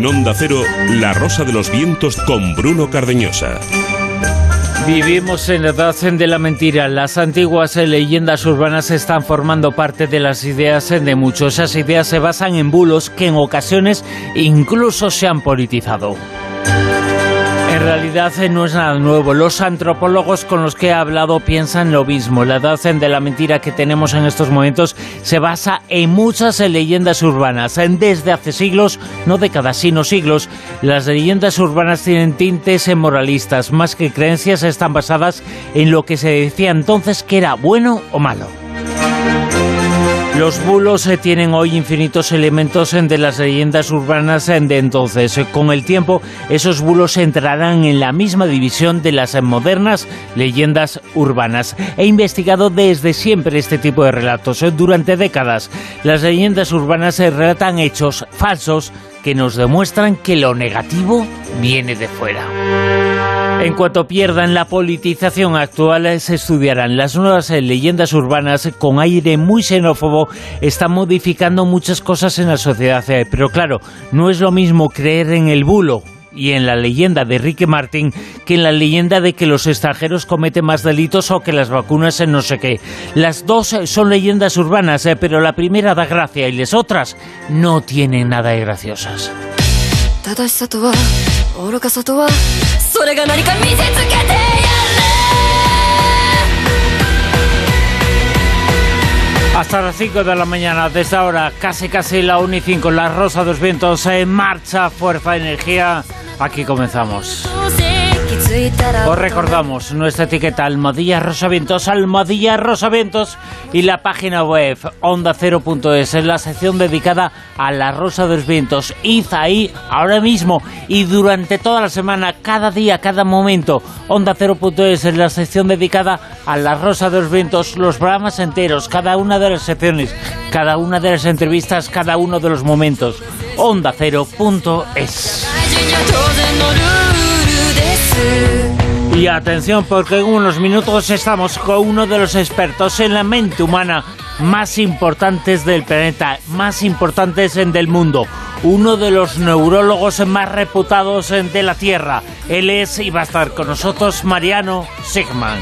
En Onda Cero, La Rosa de los Vientos con Bruno Cardeñosa. Vivimos en la edad de la mentira. Las antiguas leyendas urbanas están formando parte de las ideas de muchos. Esas ideas se basan en bulos que en ocasiones incluso se han politizado. Realidad eh, no es nada nuevo. Los antropólogos con los que he hablado piensan lo mismo. La edad de la mentira que tenemos en estos momentos se basa en muchas leyendas urbanas. Desde hace siglos, no décadas, sino siglos, las leyendas urbanas tienen tintes moralistas. Más que creencias, están basadas en lo que se decía entonces que era bueno o malo. Los bulos eh, tienen hoy infinitos elementos eh, de las leyendas urbanas eh, de entonces. Con el tiempo, esos bulos entrarán en la misma división de las modernas leyendas urbanas. He investigado desde siempre este tipo de relatos. Durante décadas, las leyendas urbanas relatan hechos falsos que nos demuestran que lo negativo viene de fuera. En cuanto pierdan la politización actual, se estudiarán las nuevas leyendas urbanas con aire muy xenófobo, están modificando muchas cosas en la sociedad. Pero claro, no es lo mismo creer en el bulo y en la leyenda de Ricky Martin que en la leyenda de que los extranjeros cometen más delitos o que las vacunas en no sé qué. Las dos son leyendas urbanas, pero la primera da gracia y las otras no tienen nada de graciosas. Hasta las 5 de la mañana, desde ahora, casi casi la 1 y 5, la Rosa de los Vientos en marcha, fuerza, energía. Aquí comenzamos. Os recordamos nuestra etiqueta Almohadilla Rosavientos, Almohadilla Rosavientos y la página web onda0.es es la sección dedicada a la Rosa de los Vientos. Id ahí ahora mismo y durante toda la semana, cada día, cada momento. Onda0.es es la sección dedicada a la Rosa de los Vientos, los programas enteros, cada una de las secciones, cada una de las entrevistas, cada uno de los momentos. Onda0.es. Y atención porque en unos minutos estamos con uno de los expertos en la mente humana más importantes del planeta, más importantes en del mundo, uno de los neurólogos más reputados de la Tierra. Él es y va a estar con nosotros Mariano Sigman.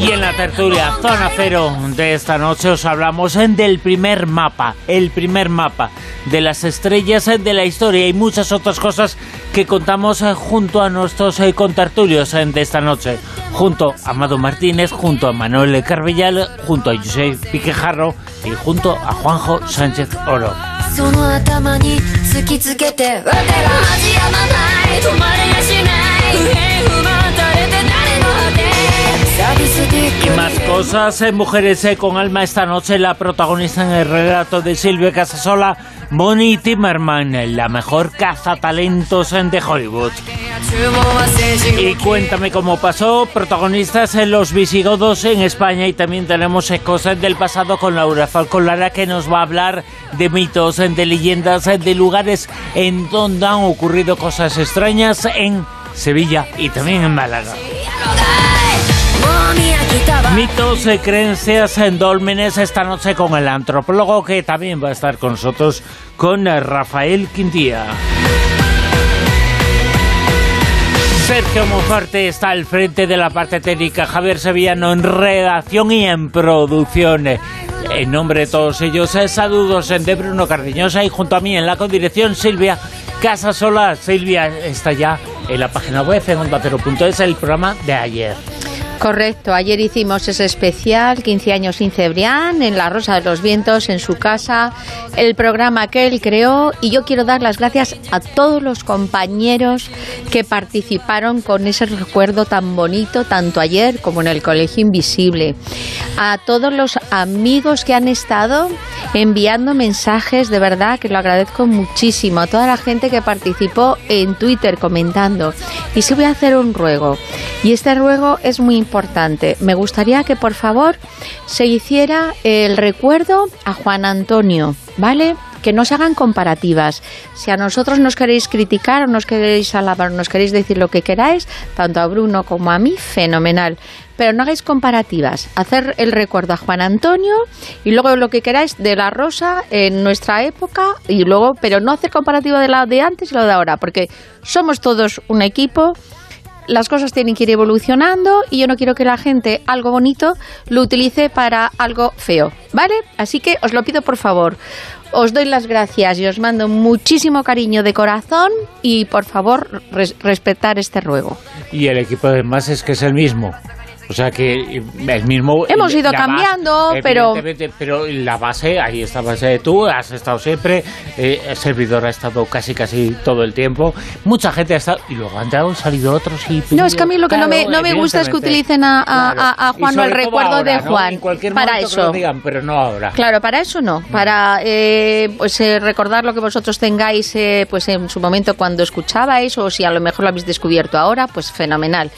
Y en la tertulia Zona Cero de esta noche os hablamos del primer mapa, el primer mapa de las estrellas de la historia y muchas otras cosas que contamos junto a nuestros contertulios de esta noche. Junto a Amado Martínez, junto a Manuel Carvellal, junto a José Piquejarro y junto a Juanjo Sánchez Oro. Y más cosas, en Mujeres eh, con Alma esta noche, la protagonista en el relato de Silvia Casasola, Bonnie Timmerman, la mejor cazatalentos de Hollywood. Y cuéntame cómo pasó, protagonistas en los visigodos en España y también tenemos cosas del pasado con Laura Falcolara que nos va a hablar de mitos, de leyendas, de lugares en donde han ocurrido cosas extrañas en Sevilla y también en Málaga. Mitos creencias en dólmenes esta noche con el antropólogo que también va a estar con nosotros, con Rafael Quintía. Sergio Monforte está al frente de la parte técnica, Javier Sevillano en redacción y en producción. En nombre de todos ellos, saludos de Bruno Cardiñosa y junto a mí en la condirección Silvia Casasola. Silvia está ya en la página web en onda0.es el programa de ayer. Correcto, ayer hicimos ese especial 15 años sin Cebrián en La Rosa de los Vientos, en su casa, el programa que él creó y yo quiero dar las gracias a todos los compañeros que participaron con ese recuerdo tan bonito, tanto ayer como en el Colegio Invisible, a todos los amigos que han estado enviando mensajes, de verdad que lo agradezco muchísimo, a toda la gente que participó en Twitter comentando. Y sí voy a hacer un ruego, y este ruego es muy importante Me gustaría que por favor se hiciera el recuerdo a Juan Antonio, ¿vale? que no se hagan comparativas. Si a nosotros nos queréis criticar o nos queréis alabar, nos queréis decir lo que queráis, tanto a Bruno como a mí, fenomenal pero no hagáis comparativas. Hacer el recuerdo a Juan Antonio y luego lo que queráis de la Rosa en nuestra época y luego, pero no hacer comparativa de la de antes y lo de ahora, porque somos todos un equipo. Las cosas tienen que ir evolucionando y yo no quiero que la gente algo bonito lo utilice para algo feo, ¿vale? Así que os lo pido por favor. Os doy las gracias y os mando muchísimo cariño de corazón y por favor respetar este ruego. Y el equipo de más es que es el mismo. O sea que el mismo... Hemos ido cambiando, pero... Pero la base, ahí está base tú, has estado siempre, eh, el servidor ha estado casi casi todo el tiempo, mucha gente ha estado... Y luego han salido otros y... No, es que a mí lo que no, me, no me gusta es que utilicen a, a, Juan o el recuerdo de Juan. para eso. digan, pero no ahora. Claro, para eso no. Para eh, pues eh, recordar lo que vosotros tengáis pues en su momento cuando escuchabais o si a lo mejor lo habéis descubierto ahora, pues fenomenal.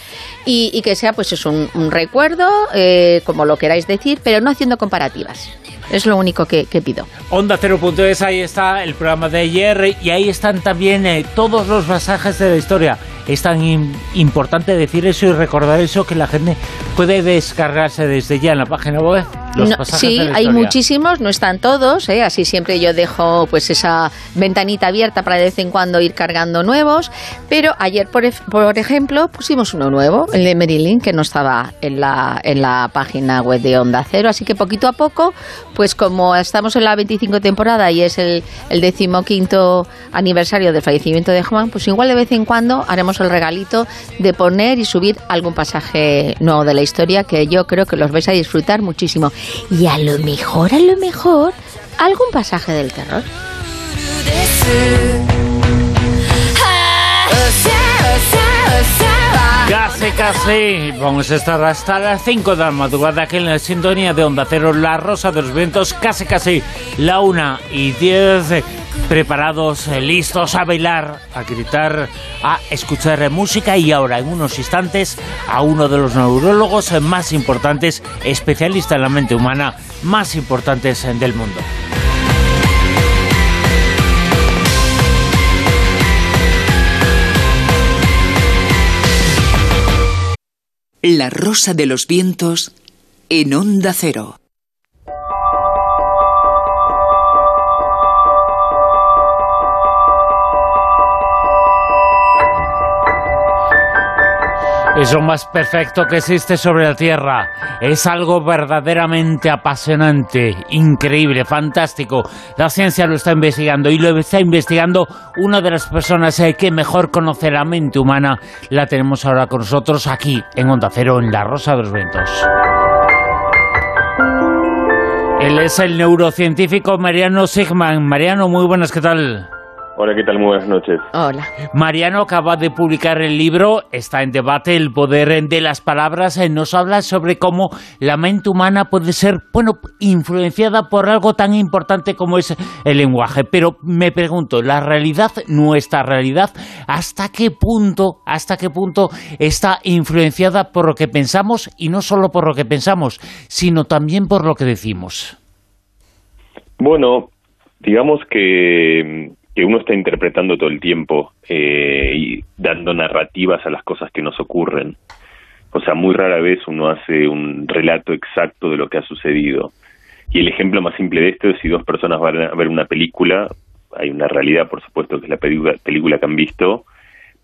Y, que sea pues es un recuerdo, eh, como lo queráis decir, pero no haciendo comparativas. Es lo único que, pido. Onda 0.es, ahí está el programa de ayer y ahí están también eh, todos los pasajes de la historia. Es tan importante decir eso y recordar eso que la gente puede descargarse desde ya en la página web. sí, hay muchísimos, no están todos, ¿eh? así siempre yo dejo pues esa ventanita abierta para de vez en cuando ir cargando nuevos, pero ayer por, por ejemplo pusimos uno nuevo, el de Marilyn, que no estaba en la, en la página web de Onda Cero, así que poquito a poco pues como estamos en la 25 temporada y es el, el decimoquinto aniversario del fallecimiento de Juan, pues igual de vez en cuando haremos el regalito de poner y subir algún pasaje nuevo de la historia que yo creo que los vais a disfrutar muchísimo. Y a lo mejor, a lo mejor, algún pasaje del terror. Casi, casi. Vamos a estar hasta las 5 de la madrugada aquí en la sintonía de Onda Cero, La Rosa de los Vientos. Casi, casi la 1 y 10. Preparados, eh, listos a bailar, a gritar, a escuchar música y ahora en unos instantes a uno de los neurólogos más importantes, especialista en la mente humana, más importantes del mundo. La Rosa de los Vientos en Onda Cero. Es lo más perfecto que existe sobre la Tierra. Es algo verdaderamente apasionante, increíble, fantástico. La ciencia lo está investigando y lo está investigando una de las personas eh, que mejor conoce la mente humana. La tenemos ahora con nosotros aquí en Onda Cero, en La Rosa de los Vientos. Él es el neurocientífico Mariano Sigman. Mariano, muy buenas, ¿qué tal? Hola, ¿qué tal? Muy buenas noches. Hola. Mariano acaba de publicar el libro, está en debate el poder de las palabras, eh, nos habla sobre cómo la mente humana puede ser, bueno, influenciada por algo tan importante como es el lenguaje. Pero me pregunto, la realidad, nuestra realidad, ¿hasta qué punto, hasta qué punto está influenciada por lo que pensamos y no solo por lo que pensamos, sino también por lo que decimos? Bueno, digamos que que uno está interpretando todo el tiempo eh, y dando narrativas a las cosas que nos ocurren. O sea, muy rara vez uno hace un relato exacto de lo que ha sucedido. Y el ejemplo más simple de esto es si dos personas van a ver una película, hay una realidad, por supuesto, que es la película, que han visto,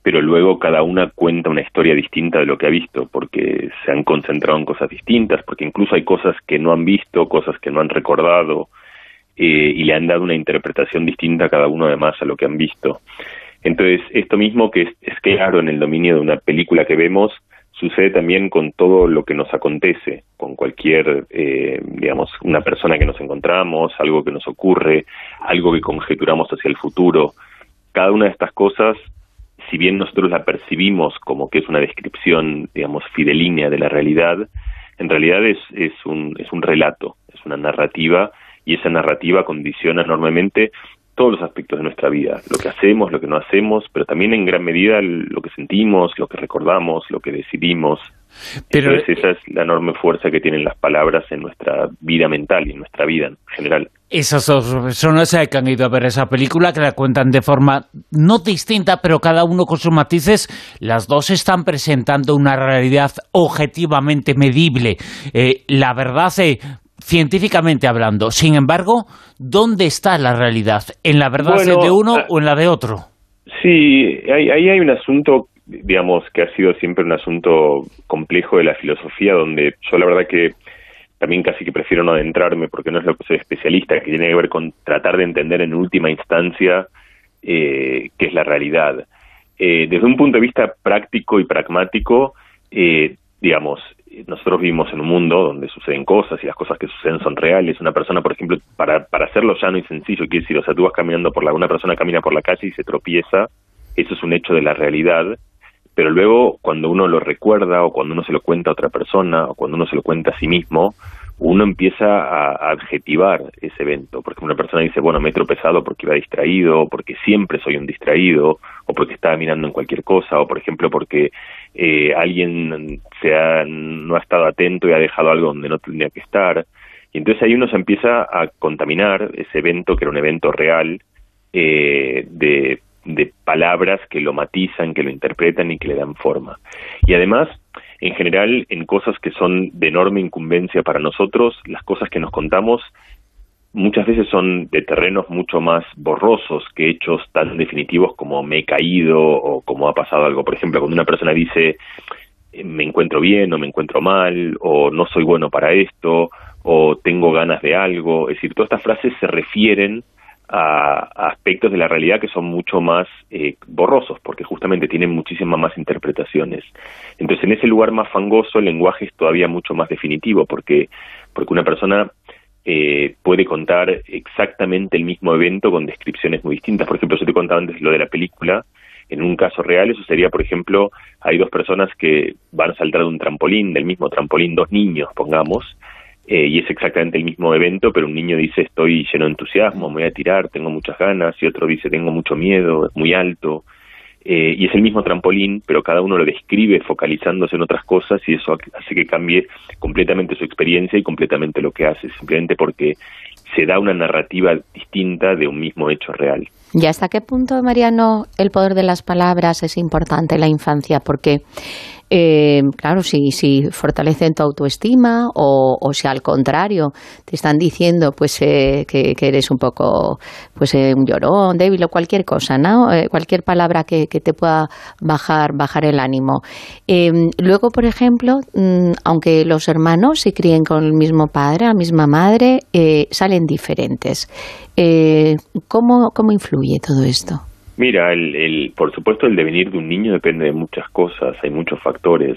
pero luego cada una cuenta una historia distinta de lo que ha visto, porque se han concentrado en cosas distintas, porque incluso hay cosas que no han visto, cosas que no han recordado, eh, y le han dado una interpretación distinta a cada uno además a lo que han visto. Entonces, esto mismo que es, claro en el dominio de una película que vemos, sucede también con todo lo que nos acontece, con cualquier, eh, digamos, una persona que nos encontramos, algo que nos ocurre, algo que conjeturamos hacia el futuro. Cada una de estas cosas, si bien nosotros la percibimos como que es una descripción, digamos, fidelínea de la realidad, en realidad es, es, un, es un relato, es una narrativa y esa narrativa condiciona enormemente todos los aspectos de nuestra vida, lo que hacemos, lo que no hacemos, pero también en gran medida lo que sentimos, lo que recordamos, lo que decidimos. Pero esa es la enorme fuerza que tienen las palabras en nuestra vida mental y en nuestra vida en general. Esas dos personas que han ido a ver esa película, que la cuentan de forma no distinta, pero cada uno con sus matices, las dos están presentando una realidad objetivamente medible. Eh, la verdad, eh, científicamente hablando. Sin embargo, ¿dónde está la realidad? ¿En la verdad de uno ah, o en la de otro? Sí, ahí hay, un asunto, digamos, que ha sido siempre un asunto complejo de la filosofía, donde yo la verdad que también casi que prefiero no adentrarme porque no es lo que soy especialista, que tiene que ver con tratar de entender en última instancia eh, qué es la realidad. Eh, desde un punto de vista práctico y pragmático, eh, digamos, nosotros vivimos en un mundo donde suceden cosas y las cosas que suceden son reales. Una persona, por ejemplo, para, para hacerlo llano y sencillo, quiere decir, o sea, tú vas caminando por la, una persona camina por la calle y se tropieza, eso es un hecho de la realidad, pero luego cuando uno lo recuerda o cuando uno se lo cuenta a otra persona o cuando uno se lo cuenta a sí mismo, uno empieza a, adjetivar ese evento, porque una persona dice, bueno, me he tropezado porque iba distraído, porque siempre soy un distraído, o porque estaba mirando en cualquier cosa, o por ejemplo porque eh, alguien se ha, no ha estado atento y ha dejado algo donde no tendría que estar. Y entonces ahí uno se empieza a contaminar ese evento, que era un evento real, eh, de palabras que lo matizan, que lo interpretan y que le dan forma. Y además, en general, en cosas que son de enorme incumbencia para nosotros, las cosas que nos contamos muchas veces son de terrenos mucho más borrosos que hechos tan definitivos como me he caído o como ha pasado algo. Por ejemplo, cuando una persona dice eh, me encuentro bien o me encuentro mal o no soy bueno para esto o tengo ganas de algo, es decir, todas estas frases se refieren a, aspectos de la realidad que son mucho más eh, borrosos, porque justamente tienen muchísimas más interpretaciones. Entonces, en ese lugar más fangoso, el lenguaje es todavía mucho más definitivo, porque, porque una persona eh, puede contar exactamente el mismo evento con descripciones muy distintas. Por ejemplo, yo te contaba antes lo de la película, en un caso real eso sería, por ejemplo, hay dos personas que van a saltar de un trampolín, del mismo trampolín, dos niños, pongamos, eh, y es exactamente el mismo evento, pero un niño dice estoy lleno de entusiasmo, me voy a tirar, tengo muchas ganas, y otro dice tengo mucho miedo, es muy alto, eh, y es el mismo trampolín, pero cada uno lo describe focalizándose en otras cosas y eso hace que cambie completamente su experiencia y completamente lo que hace, simplemente porque se da una narrativa distinta de un mismo hecho real. ¿Y hasta qué punto, Mariano, el poder de las palabras es importante en la infancia? Porque eh, claro, si, si fortalecen tu autoestima o, o si al contrario te están diciendo pues eh, que, eres un poco pues eh, un llorón, débil o cualquier cosa, ¿no? Eh, cualquier palabra que, te pueda bajar, bajar el ánimo. Em, luego, por ejemplo, mm, aunque los hermanos se críen con el mismo padre, la misma madre, salen diferentes. ¿cómo, ¿Cómo influye todo esto? Mira, el, por supuesto el devenir de un niño depende de muchas cosas, hay muchos factores.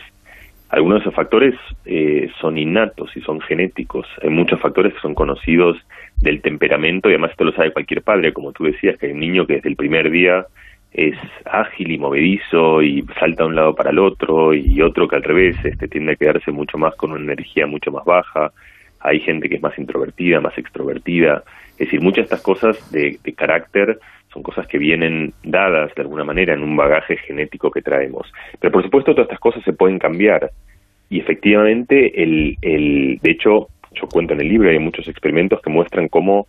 Algunos de esos factores eh, son innatos y son genéticos. Hay muchos factores que son conocidos del temperamento y además esto lo sabe cualquier padre, como tú decías, que hay un niño que desde el primer día es ágil y movedizo y salta de un lado para el otro y otro que al revés este, tiende a quedarse mucho más con una energía mucho más baja. Hay gente que es más introvertida, más extrovertida. Es decir, muchas de estas cosas de, de carácter son cosas que vienen dadas de alguna manera en un bagaje genético que traemos. Pero por supuesto todas estas cosas se pueden cambiar. Y efectivamente el, el de hecho yo cuento en el libro hay muchos experimentos que muestran cómo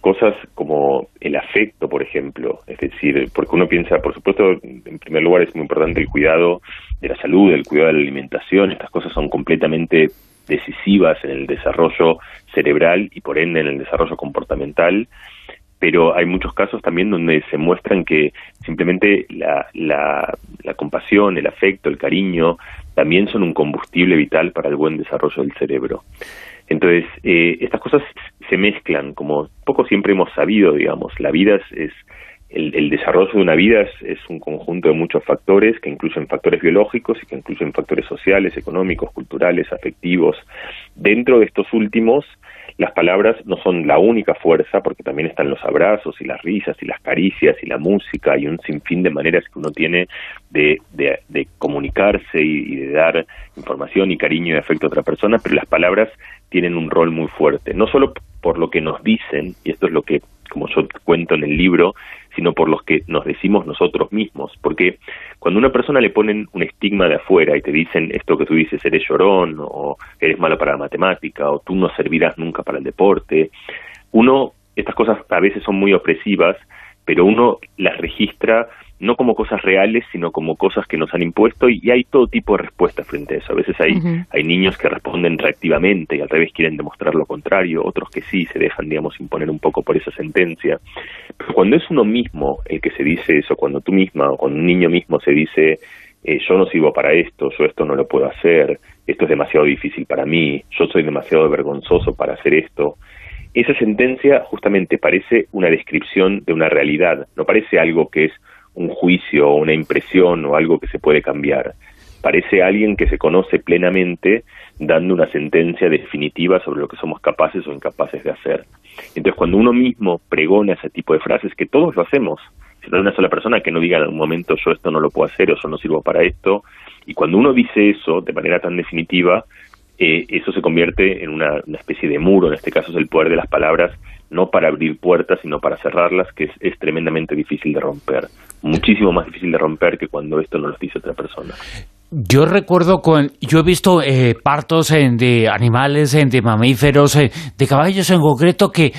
cosas como el afecto, por ejemplo, es decir, porque uno piensa, por supuesto, en primer lugar es muy importante el cuidado de la salud, el cuidado de la alimentación, estas cosas son completamente decisivas en el desarrollo cerebral y por ende en el desarrollo comportamental, pero hay muchos casos también donde se muestran que simplemente la, la, compasión, el afecto, el cariño, también son un combustible vital para el buen desarrollo del cerebro. Entonces, eh, estas cosas se mezclan, como poco siempre hemos sabido, digamos, la vida es, el, desarrollo de una vida es, un conjunto de muchos factores que incluyen factores biológicos y que incluyen factores sociales, económicos, culturales, afectivos. Dentro de estos últimos, las palabras no son la única fuerza, porque también están los abrazos y las risas y las caricias y la música y un sinfín de maneras que uno tiene de, de, comunicarse y, de dar información y cariño y afecto a otra persona, pero las palabras tienen un rol muy fuerte, no solo por lo que nos dicen, y esto es lo que, como yo cuento en el libro, sino por los que nos decimos nosotros mismos. Porque cuando una persona le ponen un estigma de afuera y te dicen esto que tú dices, eres llorón, o eres malo para la matemática, o tú no servirás nunca para el deporte, uno, estas cosas a veces son muy opresivas, pero uno las registra no como cosas reales, sino como cosas que nos han impuesto y hay todo tipo de respuestas frente a eso. A veces hay, hay niños que responden reactivamente y al revés quieren demostrar lo contrario, otros que sí se dejan, digamos, imponer un poco por esa sentencia. Pero cuando es uno mismo el que se dice eso, cuando tú misma o cuando un niño mismo se dice eh, yo no sirvo para esto, yo esto no lo puedo hacer, esto es demasiado difícil para mí, yo soy demasiado vergonzoso para hacer esto, esa sentencia justamente parece una descripción de una realidad, no parece algo que es un juicio o una impresión o algo que se puede cambiar. Parece alguien que se conoce plenamente dando una sentencia definitiva sobre lo que somos capaces o incapaces de hacer. Entonces, cuando uno mismo pregona ese tipo de frases, que todos lo hacemos, si no hay una sola persona que no diga en algún momento yo esto no lo puedo hacer o yo no sirvo para esto, y cuando uno dice eso de manera tan definitiva, eh, eso se convierte en una, especie de muro, en este caso es el poder de las palabras, no para abrir puertas, sino para cerrarlas, que es, tremendamente difícil de romper. Muchísimo más difícil de romper que cuando esto no lo dice otra persona. Yo recuerdo, con, yo he visto eh, partos de animales, de mamíferos, eh, de caballos en concreto, que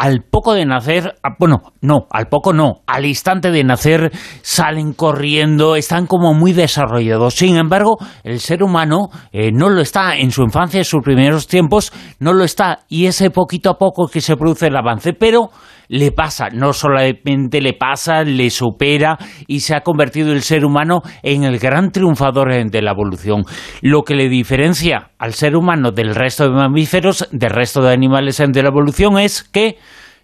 al poco de nacer, bueno, no, al poco no, al instante de nacer salen corriendo, están como muy desarrollados. Sin embargo, el ser humano eh, no lo está en su infancia, en sus primeros tiempos, no lo está. Y ese poquito a poco que se produce el avance, pero le pasa, no solamente le pasa, le supera y se ha convertido el ser humano en el gran triunfador de la evolución. Lo que le diferencia al ser humano del resto de mamíferos, del resto de animales de la evolución es que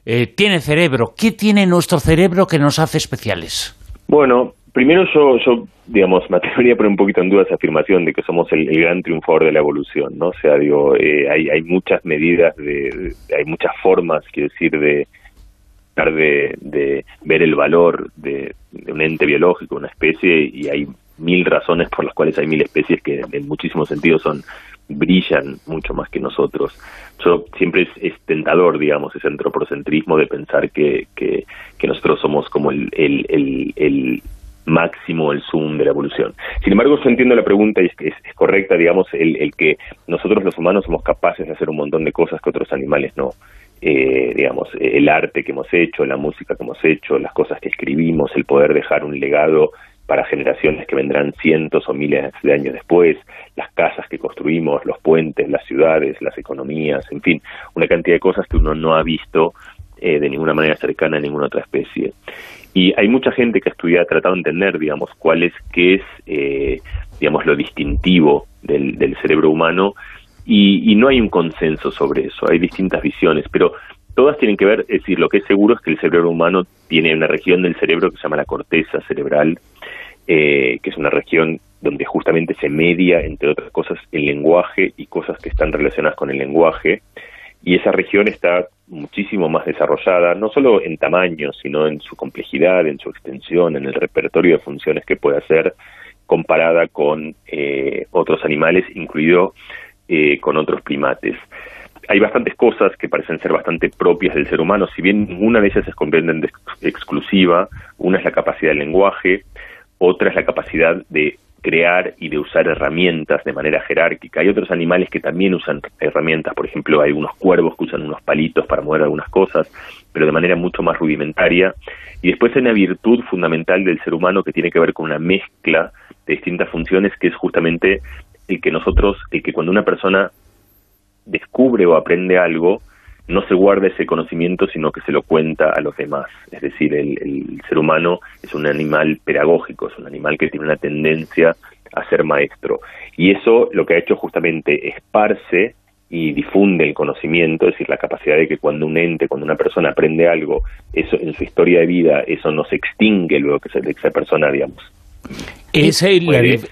eh, tiene cerebro. ¿Qué tiene nuestro cerebro que nos hace especiales? Bueno, primero yo, digamos, me atrevería a poner un poquito en duda esa afirmación de que somos el, gran triunfador de la evolución, ¿no? O sea, digo, eh, hay, hay muchas medidas, de, hay muchas formas, quiero decir, de, de, de ver el valor de, un ente biológico, una especie, y hay mil razones por las cuales hay mil especies que en muchísimos sentidos son brillan mucho más que nosotros. Yo, siempre es, tentador, digamos, ese antropocentrismo de pensar que, que, nosotros somos como el, el, el, máximo, el zoom de la evolución. Sin embargo, yo entiendo la pregunta y es, es, es correcta, digamos, el, el, que nosotros los humanos somos capaces de hacer un montón de cosas que otros animales no. Eh, digamos, el arte que hemos hecho, la música que hemos hecho, las cosas que escribimos, el poder dejar un legado para generaciones que vendrán cientos o miles de años después, las casas que construimos, los puentes, las ciudades, las economías, en fin, una cantidad de cosas que uno no ha visto eh, de ninguna manera cercana a ninguna otra especie. Y hay mucha gente que ha estudiado, ha tratado de entender, digamos, cuál es, qué es, eh, digamos, lo distintivo del, del cerebro humano, y, y no hay un consenso sobre eso, hay distintas visiones, pero todas tienen que ver, es decir, lo que es seguro es que el cerebro humano tiene una región del cerebro que se llama la corteza cerebral, eh, que es una región donde justamente se media, entre otras cosas, el lenguaje y cosas que están relacionadas con el lenguaje. Y esa región está muchísimo más desarrollada, no solo en tamaño, sino en su complejidad, en su extensión, en el repertorio de funciones que puede hacer, comparada con eh, otros animales, incluido eh, con otros primates hay bastantes cosas que parecen ser bastante propias del ser humano, si bien ninguna de ellas se comprenden de exclusiva, una es la capacidad del lenguaje, otra es la capacidad de crear y de usar herramientas de manera jerárquica. Hay otros animales que también usan herramientas, por ejemplo, hay unos cuervos que usan unos palitos para mover algunas cosas, pero de manera mucho más rudimentaria. Y después hay una virtud fundamental del ser humano que tiene que ver con una mezcla de distintas funciones, que es justamente el que nosotros, el que cuando una persona descubre o aprende algo, no se guarda ese conocimiento, sino que se lo cuenta a los demás. Es decir, el, ser humano es un animal pedagógico, es un animal que tiene una tendencia a ser maestro. Y eso lo que ha hecho justamente esparce y difunde el conocimiento, es decir, la capacidad de que cuando un ente, cuando una persona aprende algo, eso en su historia de vida, eso no se extingue luego que esa persona, digamos,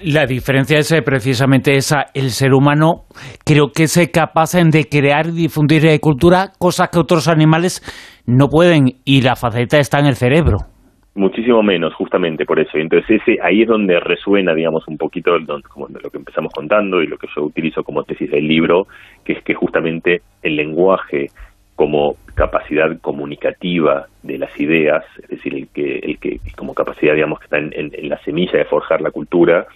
la, diferencia es precisamente esa. El ser humano creo que es capaz de crear y difundir cultura, cosas que otros animales no pueden, y la faceta está en el cerebro. Muchísimo menos, justamente por eso. Entonces ese, ahí es donde resuena, digamos, un poquito como de lo que empezamos contando y lo que yo utilizo como tesis del libro, que es que justamente el lenguaje como capacidad comunicativa de las ideas, es decir, el que, el que como capacidad, digamos, que está en la semilla de forjar la cultura,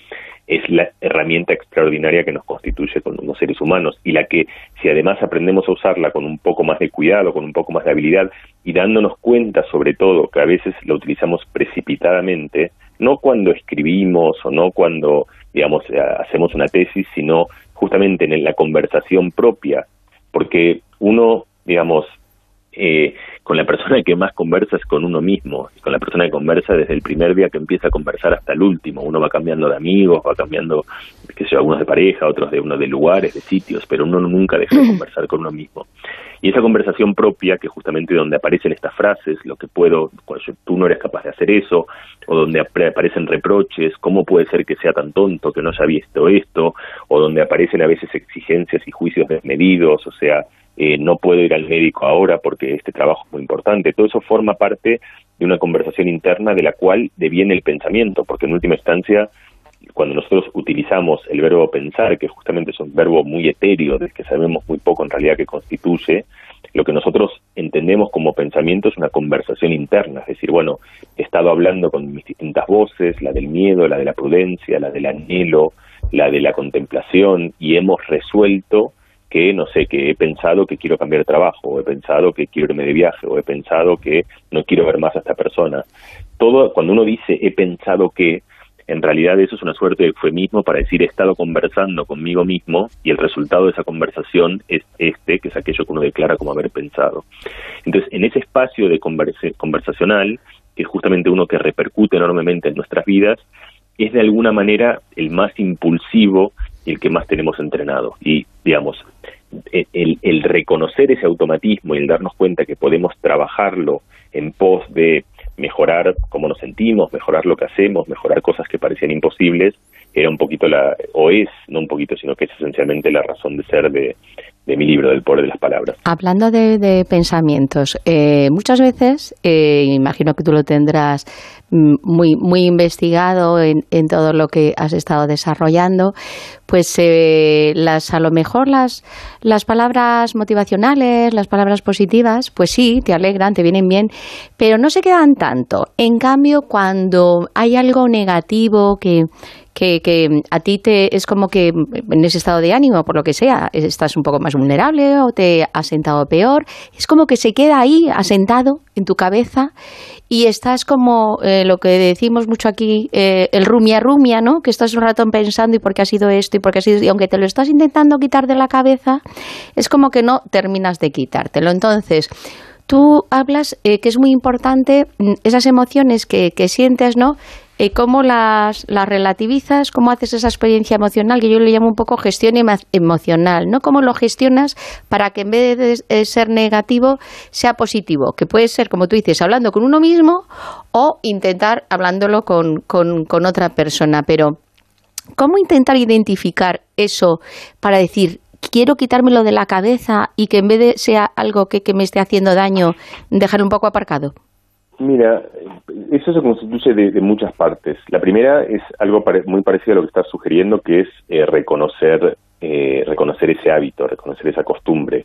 es la herramienta extraordinaria que nos constituye como seres humanos y la que si además aprendemos a usarla con un poco más de cuidado, con un poco más de habilidad y dándonos cuenta sobre todo que a veces la utilizamos precipitadamente, no cuando escribimos o no cuando digamos eh, hacemos una tesis, sino justamente en la conversación propia, porque uno digamos eh, con la persona que más conversa es con uno mismo, y con la persona que conversa desde el primer día que empieza a conversar hasta el último. Uno va cambiando de amigos, va cambiando, qué sé algunos de pareja, otros de uno de lugares, de sitios, pero uno nunca deja de conversar con uno mismo. Y esa conversación propia, que justamente donde aparecen estas frases, lo que puedo, tú no eres capaz de hacer eso, o donde aparecen reproches, cómo puede ser que sea tan tonto, que no haya visto esto, o donde aparecen a veces exigencias y juicios desmedidos, o sea, eh, no puedo ir al médico ahora porque este trabajo es muy importante. Todo eso forma parte de una conversación interna de la cual deviene el pensamiento, porque en última instancia, cuando nosotros utilizamos el verbo pensar, que justamente es un verbo muy etéreo, del que sabemos muy poco en realidad que constituye, lo que nosotros entendemos como pensamiento es una conversación interna, es decir, bueno, he estado hablando con mis distintas voces, la del miedo, la de la prudencia, la del anhelo, la de la contemplación, y hemos resuelto que, no sé, que he pensado que quiero cambiar de trabajo, o he pensado que quiero irme de viaje, o he pensado que no quiero ver más a esta persona. Todo, cuando uno dice he pensado que, en realidad eso es una suerte de eufemismo para decir he estado conversando conmigo mismo y el resultado de esa conversación es este, que es aquello que uno declara como haber pensado. Entonces, en ese espacio de conversacional, que es justamente uno que repercute enormemente en nuestras vidas, es de alguna manera el más impulsivo y el que más tenemos entrenado. Y, digamos, el, el, reconocer ese automatismo y el darnos cuenta que podemos trabajarlo en pos de mejorar cómo nos sentimos, mejorar lo que hacemos, mejorar cosas que parecían imposibles, era un poquito la, o es, no un poquito, sino que es esencialmente la razón de ser de, de mi libro, del poder de las palabras. Hablando de, pensamientos, eh, muchas veces, eh, imagino que tú lo tendrás mm, muy, muy investigado en, todo lo que has estado desarrollando, pues eh, las, a lo mejor las, las palabras motivacionales, las palabras positivas, pues sí, te alegran, te vienen bien, pero no se quedan tanto. En cambio, cuando hay algo negativo que, que, a ti te es como que en ese estado de ánimo, por lo que sea, estás un poco más vulnerable o te has sentado peor, es como que se queda ahí asentado en tu cabeza y estás como eh, lo que decimos mucho aquí, eh, el rumia rumia, ¿no? Que estás un rato pensando y por qué ha sido esto y por qué ha sido... Y aunque te lo estás intentando quitar de la cabeza, es como que no terminas de quitártelo. Entonces, tú hablas eh, que es muy importante mm, esas emociones que, que sientes, ¿no? Eh, cómo las, relativizas, cómo haces esa experiencia emocional, que yo le llamo un poco gestión emocional, ¿no? Cómo lo gestionas para que en vez de ser negativo sea positivo, que puede ser, como tú dices, hablando con uno mismo o intentar hablándolo con, con, con otra persona. Pero, ¿cómo intentar identificar eso para decir, quiero quitármelo de la cabeza y que en vez de sea algo que, que me esté haciendo daño, dejar un poco aparcado? Mira, eso se constituye de, muchas partes. La primera es algo muy parecido a lo que estás sugiriendo, que es eh, reconocer, eh, reconocer ese hábito, reconocer esa costumbre.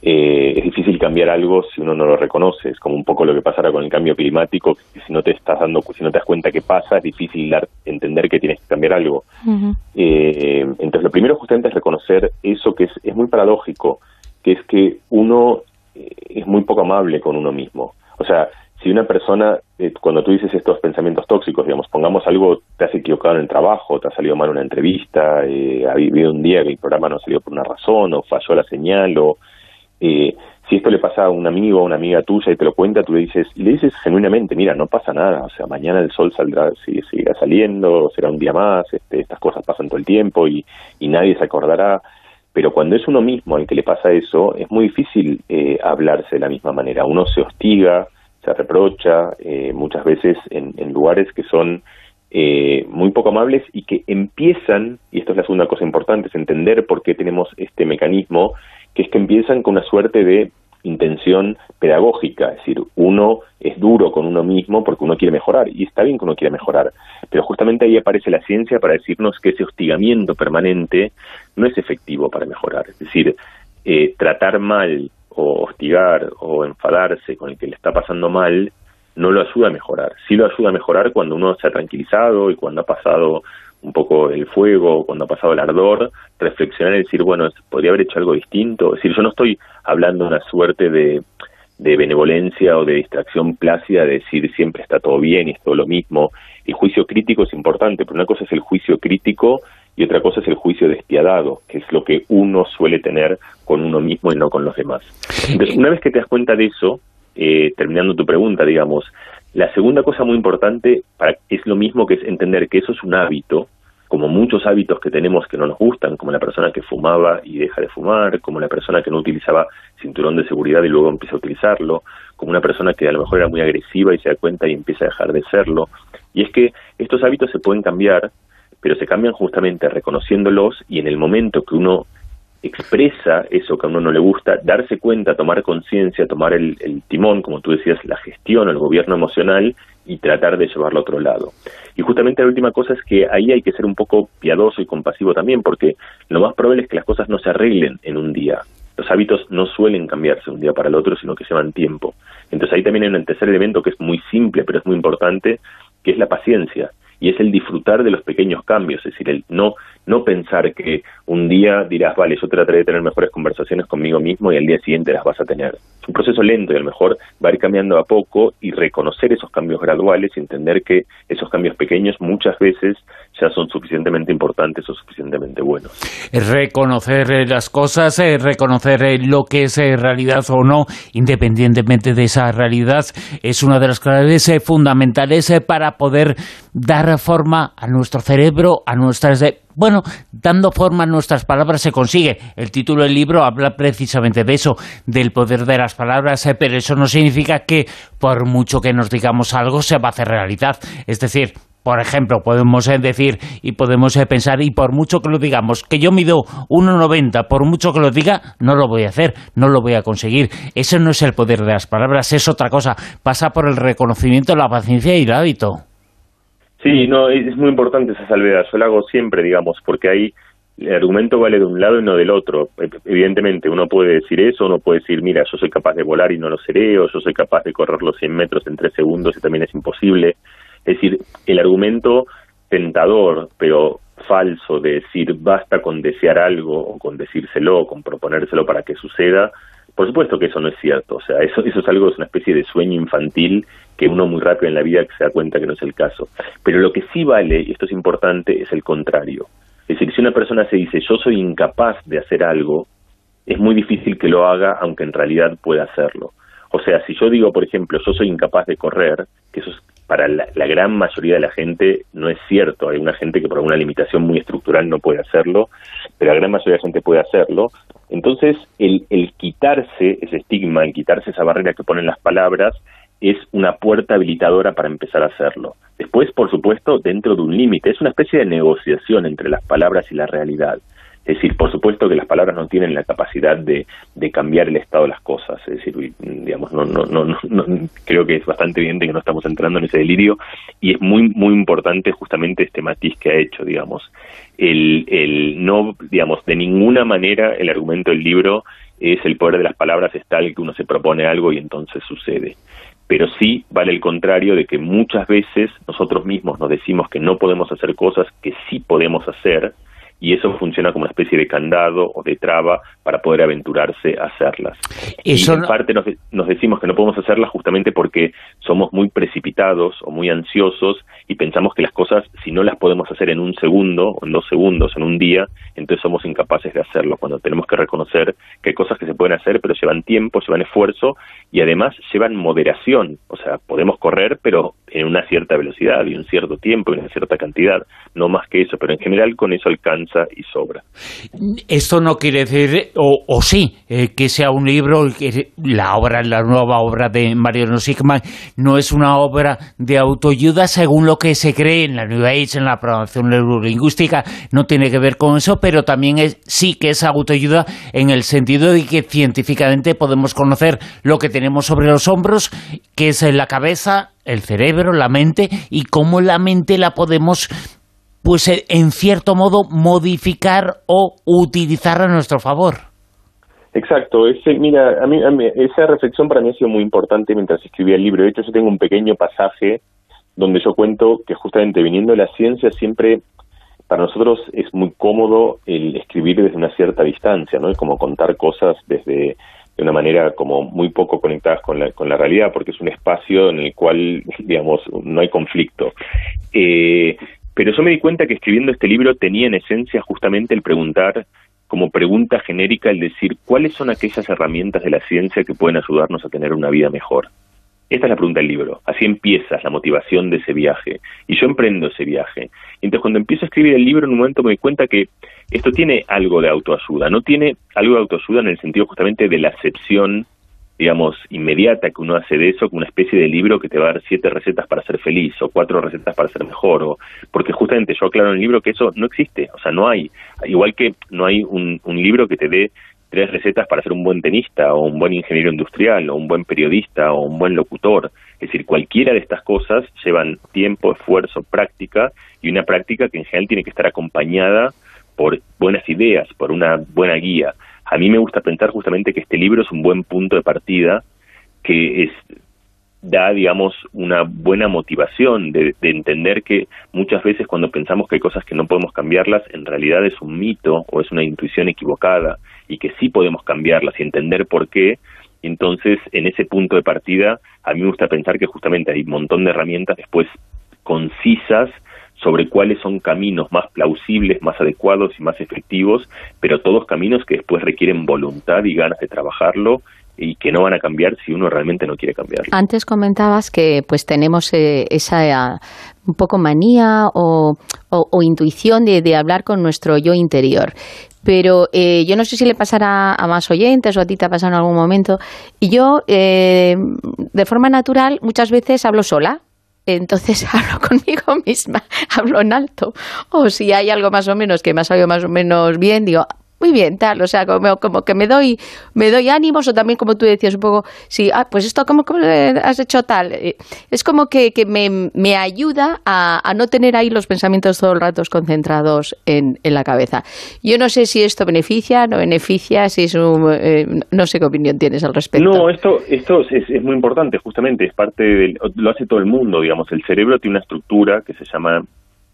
Eh, es difícil cambiar algo si uno no lo reconoce. Es como un poco lo que pasará con el cambio climático, que si no te estás dando, si no te das cuenta que pasa, es difícil dar, entender que tienes que cambiar algo. entonces, lo primero justamente es reconocer eso que es, es muy paradójico, que es que uno es muy poco amable con uno mismo. O sea, si una persona, eh, cuando tú dices estos pensamientos tóxicos, digamos, pongamos algo, te has equivocado en el trabajo, te ha salido mal una entrevista, eh, ha vivido un día que el programa no salió por una razón, o falló la señal, o eh, si esto le pasa a un amigo o una amiga tuya y te lo cuenta, tú le dices, y le dices genuinamente, mira, no pasa nada, o sea, mañana el sol saldrá, sigue, seguirá saliendo, será un día más, este, estas cosas pasan todo el tiempo y, y nadie se acordará pero cuando es uno mismo al que le pasa eso, es muy difícil eh, hablarse de la misma manera. Uno se hostiga, se reprocha, eh, muchas veces en, lugares que son eh, muy poco amables y que empiezan, y esto es la segunda cosa importante, es entender por qué tenemos este mecanismo, que es que empiezan con una suerte de intención pedagógica, es decir, uno es duro con uno mismo porque uno quiere mejorar, y está bien que uno quiera mejorar, pero justamente ahí aparece la ciencia para decirnos que ese hostigamiento permanente no es efectivo para mejorar, es decir, eh, tratar mal o hostigar o enfadarse con el que le está pasando mal no lo ayuda a mejorar. Sí lo ayuda a mejorar cuando uno se ha tranquilizado y cuando ha pasado un poco el fuego, cuando ha pasado el ardor, reflexionar y decir, bueno, podría haber hecho algo distinto. Es decir, yo no estoy hablando de una suerte de, de benevolencia o de distracción plácida, de decir siempre está todo bien y es todo lo mismo. El juicio crítico es importante, pero una cosa es el juicio crítico y otra cosa es el juicio despiadado, que es lo que uno suele tener con uno mismo y no con los demás. Entonces, una vez que te das cuenta de eso, eh, terminando tu pregunta, digamos, la segunda cosa muy importante para, es lo mismo que es entender que eso es un hábito, como muchos hábitos que tenemos que no nos gustan, como la persona que fumaba y deja de fumar, como la persona que no utilizaba cinturón de seguridad y luego empieza a utilizarlo, como una persona que a lo mejor era muy agresiva y se da cuenta y empieza a dejar de serlo. Y es que estos hábitos se pueden cambiar, pero se cambian justamente reconociéndolos y en el momento que uno expresa eso que a uno no le gusta, darse cuenta, tomar conciencia, tomar el, timón, como tú decías, la gestión, el gobierno emocional y tratar de llevarlo a otro lado. Y justamente la última cosa es que ahí hay que ser un poco piadoso y compasivo también, porque lo más probable es que las cosas no se arreglen en un día. Los hábitos no suelen cambiarse un día para el otro, sino que llevan tiempo. Entonces ahí también hay un tercer elemento que es muy simple, pero es muy importante, que es la paciencia y es el disfrutar de los pequeños cambios, es decir, el no, no pensar que un día dirás, vale, yo trataré de tener mejores conversaciones conmigo mismo y al día siguiente las vas a tener. Es un proceso lento y a lo mejor va a ir cambiando a poco y reconocer esos cambios graduales y entender que esos cambios pequeños muchas veces ya son suficientemente importantes o suficientemente buenos. Reconocer eh, las cosas, eh, reconocer eh, lo que es realidad o no, independientemente de esa realidad, es una de las claves fundamentales para poder dar forma a nuestro cerebro, a nuestras... Bueno, dando forma a nuestras palabras se consigue. El título del libro habla precisamente de eso, del poder de las palabras, pero eso no significa que por mucho que nos digamos algo se va a hacer realidad. Es decir, por ejemplo, podemos eh, decir y podemos eh, pensar, y por mucho que lo digamos, que yo mido 1,90, por mucho que lo diga, no lo voy a hacer, no lo voy a conseguir. Ese no es el poder de las palabras, es otra cosa. Pasa por el reconocimiento, la paciencia y el hábito. Sí, no, es muy importante esa salvedad. Yo la hago siempre, digamos, porque ahí el argumento vale de un lado y no del otro. E, evidentemente, uno puede decir eso, uno puede decir, mira, yo soy capaz de volar y no lo seré, o yo soy capaz de correr los 100 metros en 3 segundos y también es imposible. Es decir, el argumento tentador, pero falso, de decir basta con desear algo, o con decírselo, con proponérselo para que suceda, por supuesto que eso no es cierto, o sea, eso, eso es algo, es una especie de sueño infantil que uno muy rápido en la vida se da cuenta que no es el caso. Pero lo que sí vale, y esto es importante, es el contrario. Es decir, si una persona se dice yo soy incapaz de hacer algo, es muy difícil que lo haga aunque en realidad pueda hacerlo. O sea, si yo digo, por ejemplo, yo soy incapaz de correr, que eso es para la, gran mayoría de la gente no es cierto. Hay una gente que por alguna limitación muy estructural no puede hacerlo, pero la gran mayoría de la gente puede hacerlo. Entonces, el, el quitarse ese estigma, el quitarse esa barrera que ponen las palabras, es una puerta habilitadora para empezar a hacerlo. Después, por supuesto, dentro de un límite, es una especie de negociación entre las palabras y la realidad. Es decir, por supuesto que las palabras no tienen la capacidad de, de cambiar el estado de las cosas. Es decir, digamos, no, no, no, no, creo que es bastante evidente que no estamos entrando en ese delirio y es muy, muy importante justamente este matiz que ha hecho, digamos. El, el no, digamos, de ninguna manera el argumento del libro es el poder de las palabras es tal que uno se propone algo y entonces sucede pero sí vale el contrario de que muchas veces nosotros mismos nos decimos que no podemos hacer cosas que sí podemos hacer y eso funciona como una especie de candado o de traba para poder aventurarse a hacerlas. y en parte nos, nos, decimos que no podemos hacerlas justamente porque somos muy precipitados o muy ansiosos y pensamos que las cosas, si no las podemos hacer en un segundo o en dos segundos, en un día, entonces somos incapaces de hacerlo, cuando tenemos que reconocer que hay cosas que se pueden hacer, pero llevan tiempo, llevan esfuerzo y además llevan moderación. O sea, podemos correr, pero en una cierta velocidad y un cierto tiempo y una cierta cantidad, no más que eso, pero en general con eso alcanza y sobra. Esto no quiere decir, o, sí, eh, que sea un libro, que la obra, la nueva obra de Mariano Sigman, no es una obra de autoayuda según lo que se cree en la New Age, en la programación neurolingüística, no tiene que ver con eso, pero también es, sí que es autoayuda en el sentido de que científicamente podemos conocer lo que tenemos sobre los hombros, que es la cabeza, el cerebro, la mente, y cómo la mente la podemos pues eh, en cierto modo modificar o utilizar a nuestro favor. Exacto, ese, mira, a mí, esa reflexión para mí ha sido muy importante mientras escribía el libro. De hecho, yo tengo un pequeño pasaje donde yo cuento que justamente viniendo de la ciencia siempre para nosotros es muy cómodo el escribir desde una cierta distancia, ¿no? Es como contar cosas desde de una manera como muy poco conectadas con la, con la realidad, porque es un espacio en el cual, digamos, no hay conflicto. Eh, pero yo me di cuenta que escribiendo este libro tenía en esencia justamente el preguntar, como pregunta genérica, el decir, ¿cuáles son aquellas herramientas de la ciencia que pueden ayudarnos a tener una vida mejor? Esta es la pregunta del libro. Así empieza la motivación de ese viaje. Y yo emprendo ese viaje. Entonces cuando empiezo a escribir el libro, en un momento me di cuenta que esto tiene algo de autoayuda. No tiene algo de autoayuda en el sentido justamente de la acepción digamos, inmediata que uno hace de eso como una especie de libro que te va a dar siete recetas para ser feliz o cuatro recetas para ser mejor, o porque justamente yo aclaro en el libro que eso no existe, o sea, no hay, igual que no hay un, un libro que te dé tres recetas para ser un buen tenista o un buen ingeniero industrial o un buen periodista o un buen locutor. Es decir, cualquiera de estas cosas llevan tiempo, esfuerzo, práctica y una práctica que en general tiene que estar acompañada por buenas ideas, por una buena guía a mí me gusta pensar justamente que este libro es un buen punto de partida que es da, digamos, una buena motivación de, entender que muchas veces cuando pensamos que hay cosas que no podemos cambiarlas, en realidad es un mito o es una intuición equivocada y que sí podemos cambiarlas y entender por qué. Entonces, en ese punto de partida, a mí me gusta pensar que justamente hay un montón de herramientas después concisas sobre cuáles son caminos más plausibles, más adecuados y más efectivos, pero todos caminos que después requieren voluntad y ganas de trabajarlo y que no van a cambiar si uno realmente no quiere cambiarlo. Antes comentabas que pues tenemos eh, esa un poco manía o, intuición de, hablar con nuestro yo interior. Pero eh, yo no sé si le pasará a más oyentes o a ti te ha pasado en algún momento. Y yo, eh, de forma natural, muchas veces hablo sola entonces hablo conmigo misma, hablo en alto. O si hay algo más o menos que me ha salido más o menos bien, digo, muy bien, tal, o sea, como, como, que me doy, me doy ánimos o también como tú decías un poco, sí, ah, pues esto, ¿cómo, has hecho tal? Eh, es como que, que me, me, ayuda a, a, no tener ahí los pensamientos todo el rato concentrados en, en, la cabeza. Yo no sé si esto beneficia, no beneficia, si es un, eh, no sé qué opinión tienes al respecto. No, esto, esto es, es muy importante, justamente, es parte del, lo hace todo el mundo, digamos, el cerebro tiene una estructura que se llama,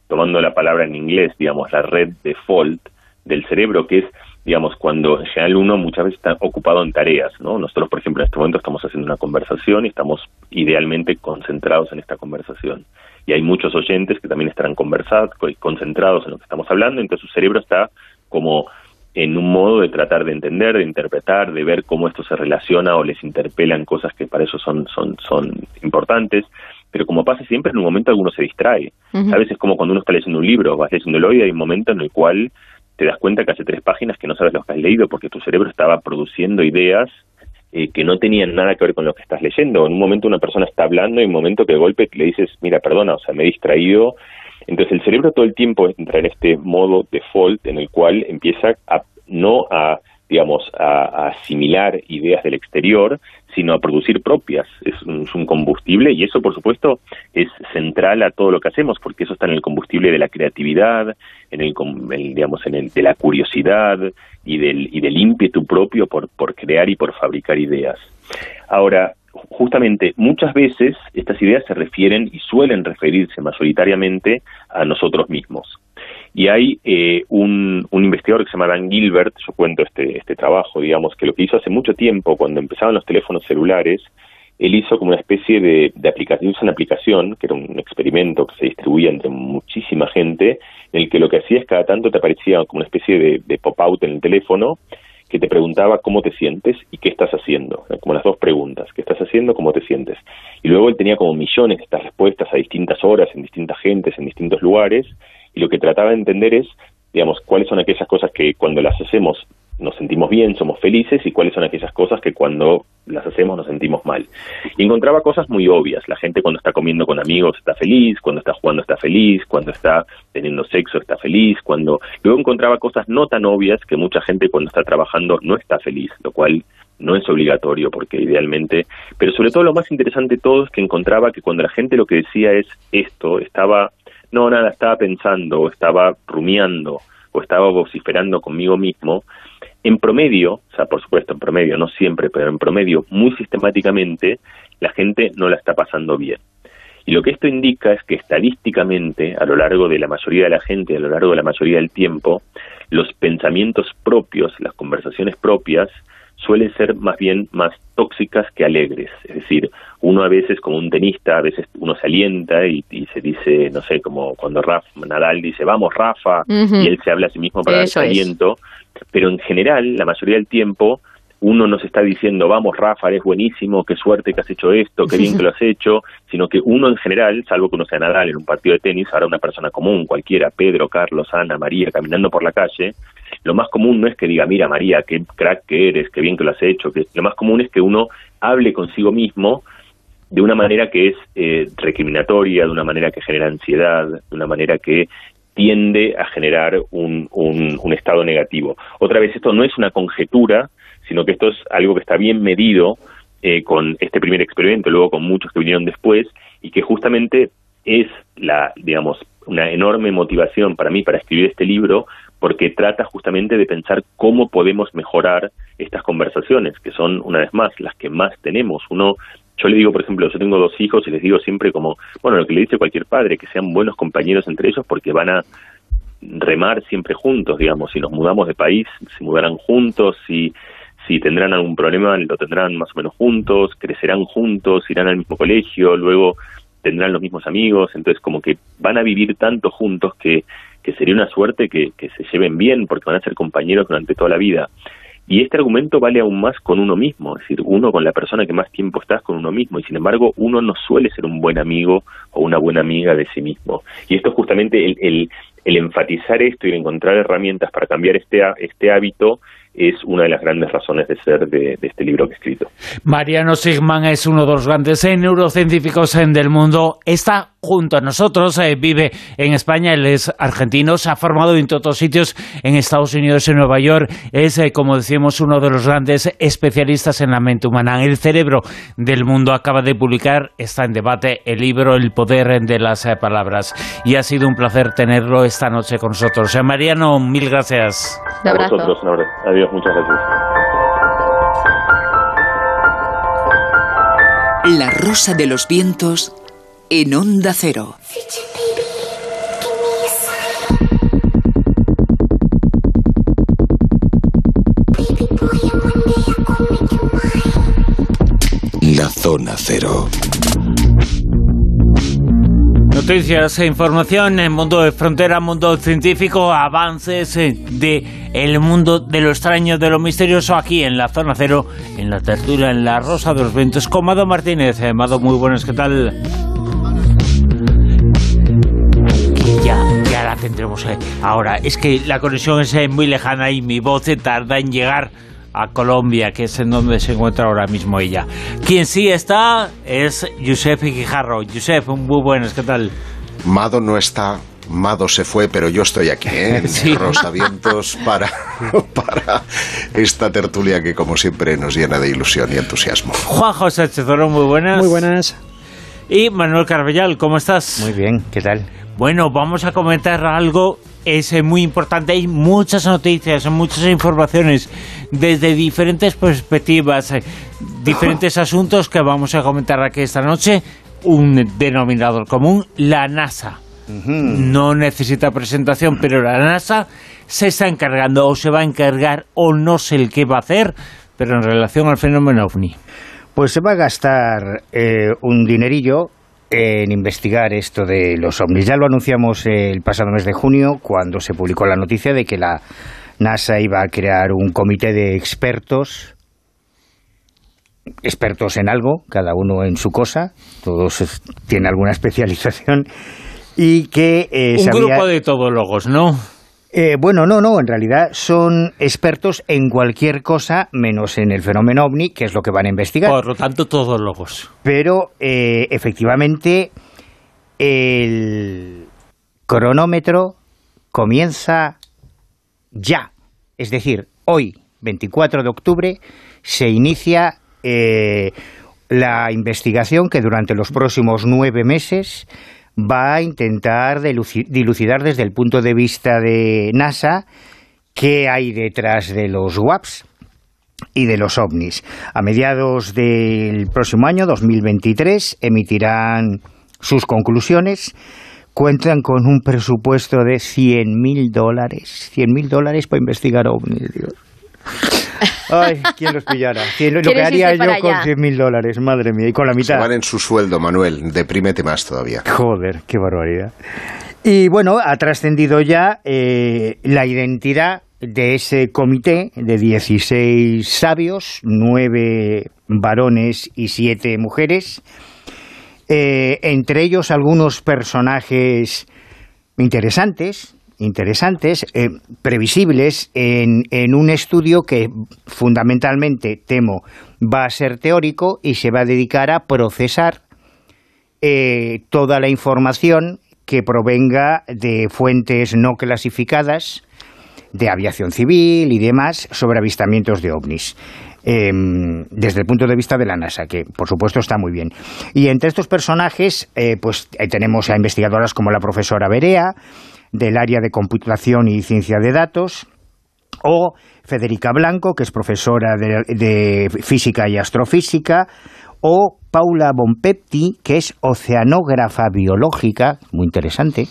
tomando la palabra en inglés, digamos, la red default, del cerebro, que es, digamos, cuando en general uno muchas veces está ocupado en tareas, ¿no? Nosotros, por ejemplo, en este momento estamos haciendo una conversación y estamos idealmente concentrados en esta conversación. Y hay muchos oyentes que también estarán conversados, concentrados en lo que estamos hablando, entonces su cerebro está como en un modo de tratar de entender, de interpretar, de ver cómo esto se relaciona o les interpelan cosas que para eso son, son, son importantes. Pero como pasa siempre, en un momento alguno se distrae. A veces es como cuando uno está leyendo un libro, vas leyéndolo y hay un momento en el cual te das cuenta que hace tres páginas que no sabes lo que has leído porque tu cerebro estaba produciendo ideas eh, que no tenían nada que ver con lo que estás leyendo. En un momento una persona está hablando y en un momento que de golpe le dices, mira, perdona, o sea, me he distraído. Entonces el cerebro todo el tiempo entra en este modo default en el cual empieza a no a digamos, a, asimilar ideas del exterior, sino a producir propias. Es un, combustible y eso, por supuesto, es central a todo lo que hacemos, porque eso está en el combustible de la creatividad, en el, digamos, en el de la curiosidad y del, y del ímpetu propio por, por crear y por fabricar ideas. Ahora, justamente muchas veces estas ideas se refieren y suelen referirse mayoritariamente a nosotros mismos. Y hay eh, un, investigador que se llama Dan Gilbert, yo cuento este, este trabajo, digamos, que lo que hizo hace mucho tiempo, cuando empezaban los teléfonos celulares, él hizo como una especie de, de aplicación, una aplicación, que era un experimento que se distribuía entre muchísima gente, en el que lo que hacía es cada tanto te aparecía como una especie de, de pop-out en el teléfono, que te preguntaba cómo te sientes y qué estás haciendo, como las dos preguntas, qué estás haciendo, cómo te sientes. Y luego él tenía como millones de estas respuestas a distintas horas, en distintas gentes, en distintos lugares, y lo que trataba de entender es digamos, cuáles son aquellas cosas que cuando las hacemos nos sentimos bien, somos felices y cuáles son aquellas cosas que cuando las hacemos nos sentimos mal. Y encontraba cosas muy obvias. La gente cuando está comiendo con amigos está feliz, cuando está jugando está feliz, cuando está teniendo sexo está feliz, cuando luego encontraba cosas no tan obvias que mucha gente cuando está trabajando no está feliz, lo cual no es obligatorio porque idealmente, pero sobre todo lo más interesante de todo es que encontraba que cuando la gente lo que decía es esto, estaba, no, nada, estaba pensando, o estaba rumiando, o estaba vociferando conmigo mismo, en promedio, o sea, por supuesto, en promedio, no siempre, pero en promedio, muy sistemáticamente, la gente no la está pasando bien. Y lo que esto indica es que estadísticamente, a lo largo de la mayoría de la gente, a lo largo de la mayoría del tiempo, los pensamientos propios, las conversaciones propias, suelen ser más bien más tóxicas que alegres. Es decir, uno a veces, como un tenista, a veces uno se alienta y, se dice, no sé, como cuando Rafa Nadal dice, vamos Rafa, y él se habla a sí mismo para dar aliento, pero en general, la mayoría del tiempo, uno no se está diciendo, vamos, Rafa, eres buenísimo, qué suerte que has hecho esto, qué bien que lo has hecho, sino que uno en general, salvo que uno sea Nadal en un partido de tenis, ahora una persona común, cualquiera, Pedro, Carlos, Ana, María, caminando por la calle, lo más común no es que diga, mira María, qué crack que eres, qué bien que lo has hecho, que lo más común es que uno hable consigo mismo de una manera que es eh, recriminatoria, de una manera que genera ansiedad, de una manera que tiende a generar un, un, estado negativo. Otra vez, esto no es una conjetura, sino que esto es algo que está bien medido eh, con este primer experimento, luego con muchos que vinieron después, y que justamente es la, digamos, una enorme motivación para mí para escribir este libro, porque trata justamente de pensar cómo podemos mejorar estas conversaciones, que son, una vez más, las que más tenemos. Uno yo le digo, por ejemplo, yo tengo dos hijos y les digo siempre como, bueno, lo que le dice cualquier padre, que sean buenos compañeros entre ellos porque van a remar siempre juntos, digamos, si nos mudamos de país, se mudarán juntos, si, si tendrán algún problema, lo tendrán más o menos juntos, crecerán juntos, irán al mismo colegio, luego tendrán los mismos amigos, entonces como que van a vivir tanto juntos que, que sería una suerte que, que se lleven bien porque van a ser compañeros durante toda la vida. Y este argumento vale aún más con uno mismo, es decir, uno con la persona que más tiempo estás con uno mismo, y sin embargo uno no suele ser un buen amigo o una buena amiga de sí mismo. Y esto es justamente el, el, el enfatizar esto y encontrar herramientas para cambiar este, este hábito es una de las grandes razones de ser de, este libro que he escrito. Mariano Sigman es uno de los grandes neurocientíficos del mundo. Está junto a nosotros, eh, vive en España, él es argentino, se ha formado en todos sitios, en Estados Unidos, en Nueva York. Es, eh, como decimos, uno de los grandes especialistas en la mente humana, el cerebro del mundo. Acaba de publicar, está en debate, el libro El poder de las eh, palabras. Y ha sido un placer tenerlo esta noche con nosotros. Mariano, mil gracias. A vosotros, Adiós, muchas gracias. La rosa de los vientos en onda cero. La zona cero. Noticias e información en mundo de frontera, mundo científico, avances eh, de el mundo de lo extraño, de lo misterioso aquí en la zona cero, en la tertulia, en la rosa de los vientos con Mado Martínez. Eh, Mado, muy buenas, ¿qué tal? Ya, ya la tendremos eh. ahora. Es que la conexión es muy lejana y mi voz tarda en llegar a Colombia, que es en donde se encuentra ahora mismo ella. Quien sí está es Josep Guijarro. Josep, muy buenas, ¿qué tal? Mado no está, Mado se fue, pero yo estoy aquí, ¿eh? en Rosavientos, para, para esta tertulia que, como siempre, nos llena de ilusión y entusiasmo. Juan José Chezoro, muy buenas. Muy buenas. Y Manuel Carbellal, ¿cómo estás? Muy bien, ¿qué tal? Bueno, vamos a comentar algo es eh, muy importante. Hay muchas noticias, muchas informaciones desde diferentes perspectivas, eh, diferentes asuntos que vamos a comentar aquí esta noche. Un denominador común, la NASA. No necesita presentación, pero la NASA se está encargando o se va a encargar o no sé el qué va a hacer, pero en relación al fenómeno ovni. Pues se va a gastar eh, un dinerillo en investigar esto de los ovnis. Ya lo anunciamos el pasado mes de junio cuando se publicó la noticia de que la NASA iba a crear un comité de expertos expertos en algo, cada uno en su cosa, todos tienen alguna especialización y que eh, un grupo de todólogos, ¿no? Eh, bueno, no, no, en realidad son expertos en cualquier cosa menos en el fenómeno ovni, que es lo que van a investigar. Por lo tanto, todos locos. Pero eh, efectivamente el cronómetro comienza ya. Es decir, hoy, 24 de octubre, se inicia eh, la investigación que durante los próximos nueve meses va a intentar dilucidar desde el punto de vista de NASA qué hay detrás de los WAPs y de los ovnis. A mediados del próximo año, 2023, emitirán sus conclusiones. Cuentan con un presupuesto de 100.000 dólares. 100.000 dólares para investigar ovnis, Dios. Ay, ¿quién los pillara? lo que haría yo con 100.000 dólares, madre mía, y con la mitad. Se van en su sueldo, Manuel. Deprímete más todavía. Joder, qué barbaridad. Y bueno, ha trascendido ya eh, la identidad de ese comité de 16 sabios, 9 varones y 7 mujeres, eh, entre ellos algunos personajes interesantes, interesantes, eh, previsibles en, un estudio que fundamentalmente, temo, va a ser teórico y se va a dedicar a procesar eh, toda la información que provenga de fuentes no clasificadas, de aviación civil y demás, sobre avistamientos de ovnis. Em, desde el punto de vista de la NASA, que por supuesto está muy bien. Y entre estos personajes, eh, pues tenemos a investigadoras como la profesora Berea, del área de computación y ciencia de datos, o Federica Blanco, que es profesora de, física y astrofísica, o Paula Bonpetti, que es oceanógrafa biológica, muy interesante,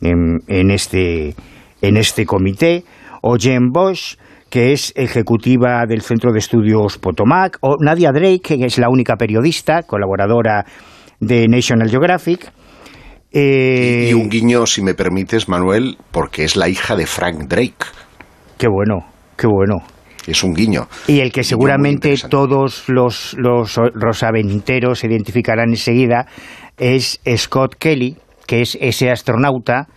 en, este, en este comité, o Jen Bosch, que es ejecutiva del Centro de Estudios Potomac, o Nadia Drake, que es la única periodista, colaboradora de National Geographic, eh, y un guiño, si me permites, Manuel, porque es la hija de Frank Drake. Qué bueno, qué bueno. Es un guiño. Y el que seguramente todos los, los rosaventeros identificarán enseguida es Scott Kelly, que es ese astronauta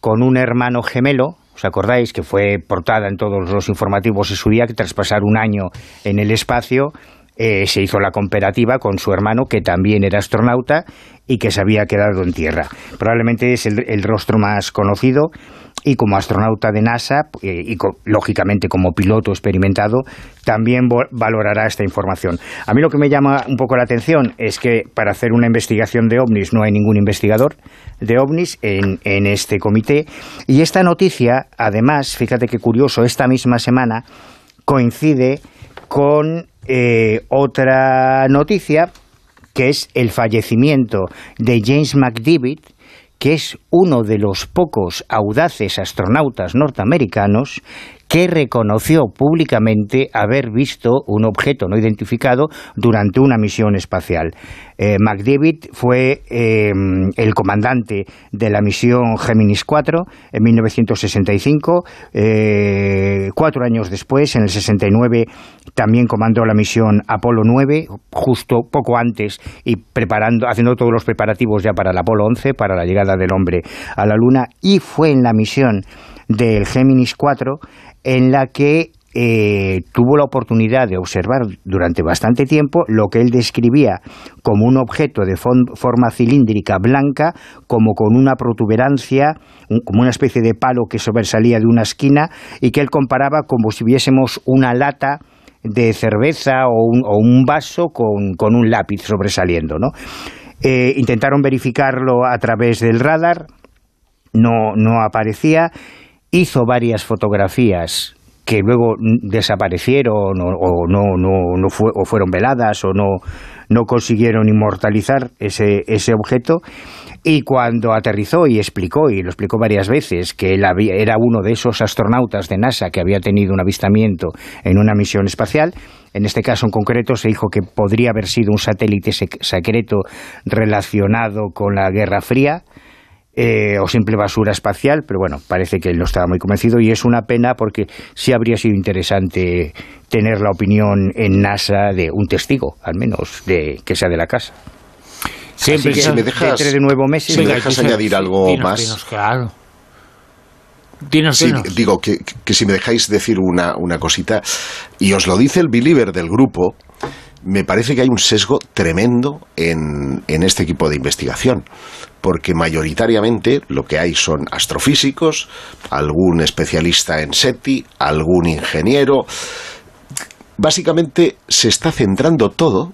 con un hermano gemelo, ¿Os acordáis que fue portada en todos los informativos de su día que tras pasar un año en el espacio eh, se hizo la comparativa con su hermano, que también era astronauta y que se había quedado en tierra. Probablemente es el, rostro más conocido y como astronauta de NASA eh, y lógicamente como piloto experimentado también valorará esta información. A mí lo que me llama un poco la atención es que para hacer una investigación de ovnis no hay ningún investigador de ovnis en, en este comité y esta noticia además, fíjate qué curioso, esta misma semana coincide con eh, otra noticia que es el fallecimiento de James McDivitt, que es uno de los pocos audaces astronautas norteamericanos que reconoció públicamente haber visto un objeto no identificado durante una misión espacial. Eh, fue eh, el comandante de la misión Géminis 4 en 1965. Eh, cuatro años después, en el 69, también comandó la misión Apolo 9, justo poco antes y preparando, haciendo todos los preparativos ya para el Apolo 11, para la llegada del hombre a la Luna, y fue en la misión del Géminis 4 en la que eh, tuvo la oportunidad de observar durante bastante tiempo lo que él describía como un objeto de forma cilíndrica blanca, como con una protuberancia, como una especie de palo que sobresalía de una esquina y que él comparaba como si viésemos una lata de cerveza o un, vaso con, un lápiz sobresaliendo. ¿no? Eh, intentaron verificarlo a través del radar, no, no aparecía hizo varias fotografías que luego desaparecieron o, no, no, no fue, o fueron veladas o no, no consiguieron inmortalizar ese, ese objeto. Y cuando aterrizó y explicó, y lo explicó varias veces, que él era uno de esos astronautas de NASA que había tenido un avistamiento en una misión espacial, en este caso en concreto se dijo que podría haber sido un satélite secreto relacionado con la Guerra Fría, eh, o simple basura espacial, pero bueno, parece que él no estaba muy convencido y es una pena porque sí habría sido interesante tener la opinión en NASA de un testigo, al menos, de que sea de la casa. Siempre que si me dejas, de nuevo meses, me dejas añadir algo más. claro. sí, digo que, si me dejáis decir una, una cosita, y os lo dice el believer del grupo, me parece que hay un sesgo tremendo en, en, este equipo de investigación, porque mayoritariamente lo que hay son astrofísicos, algún especialista en SETI, algún ingeniero. Básicamente se está centrando todo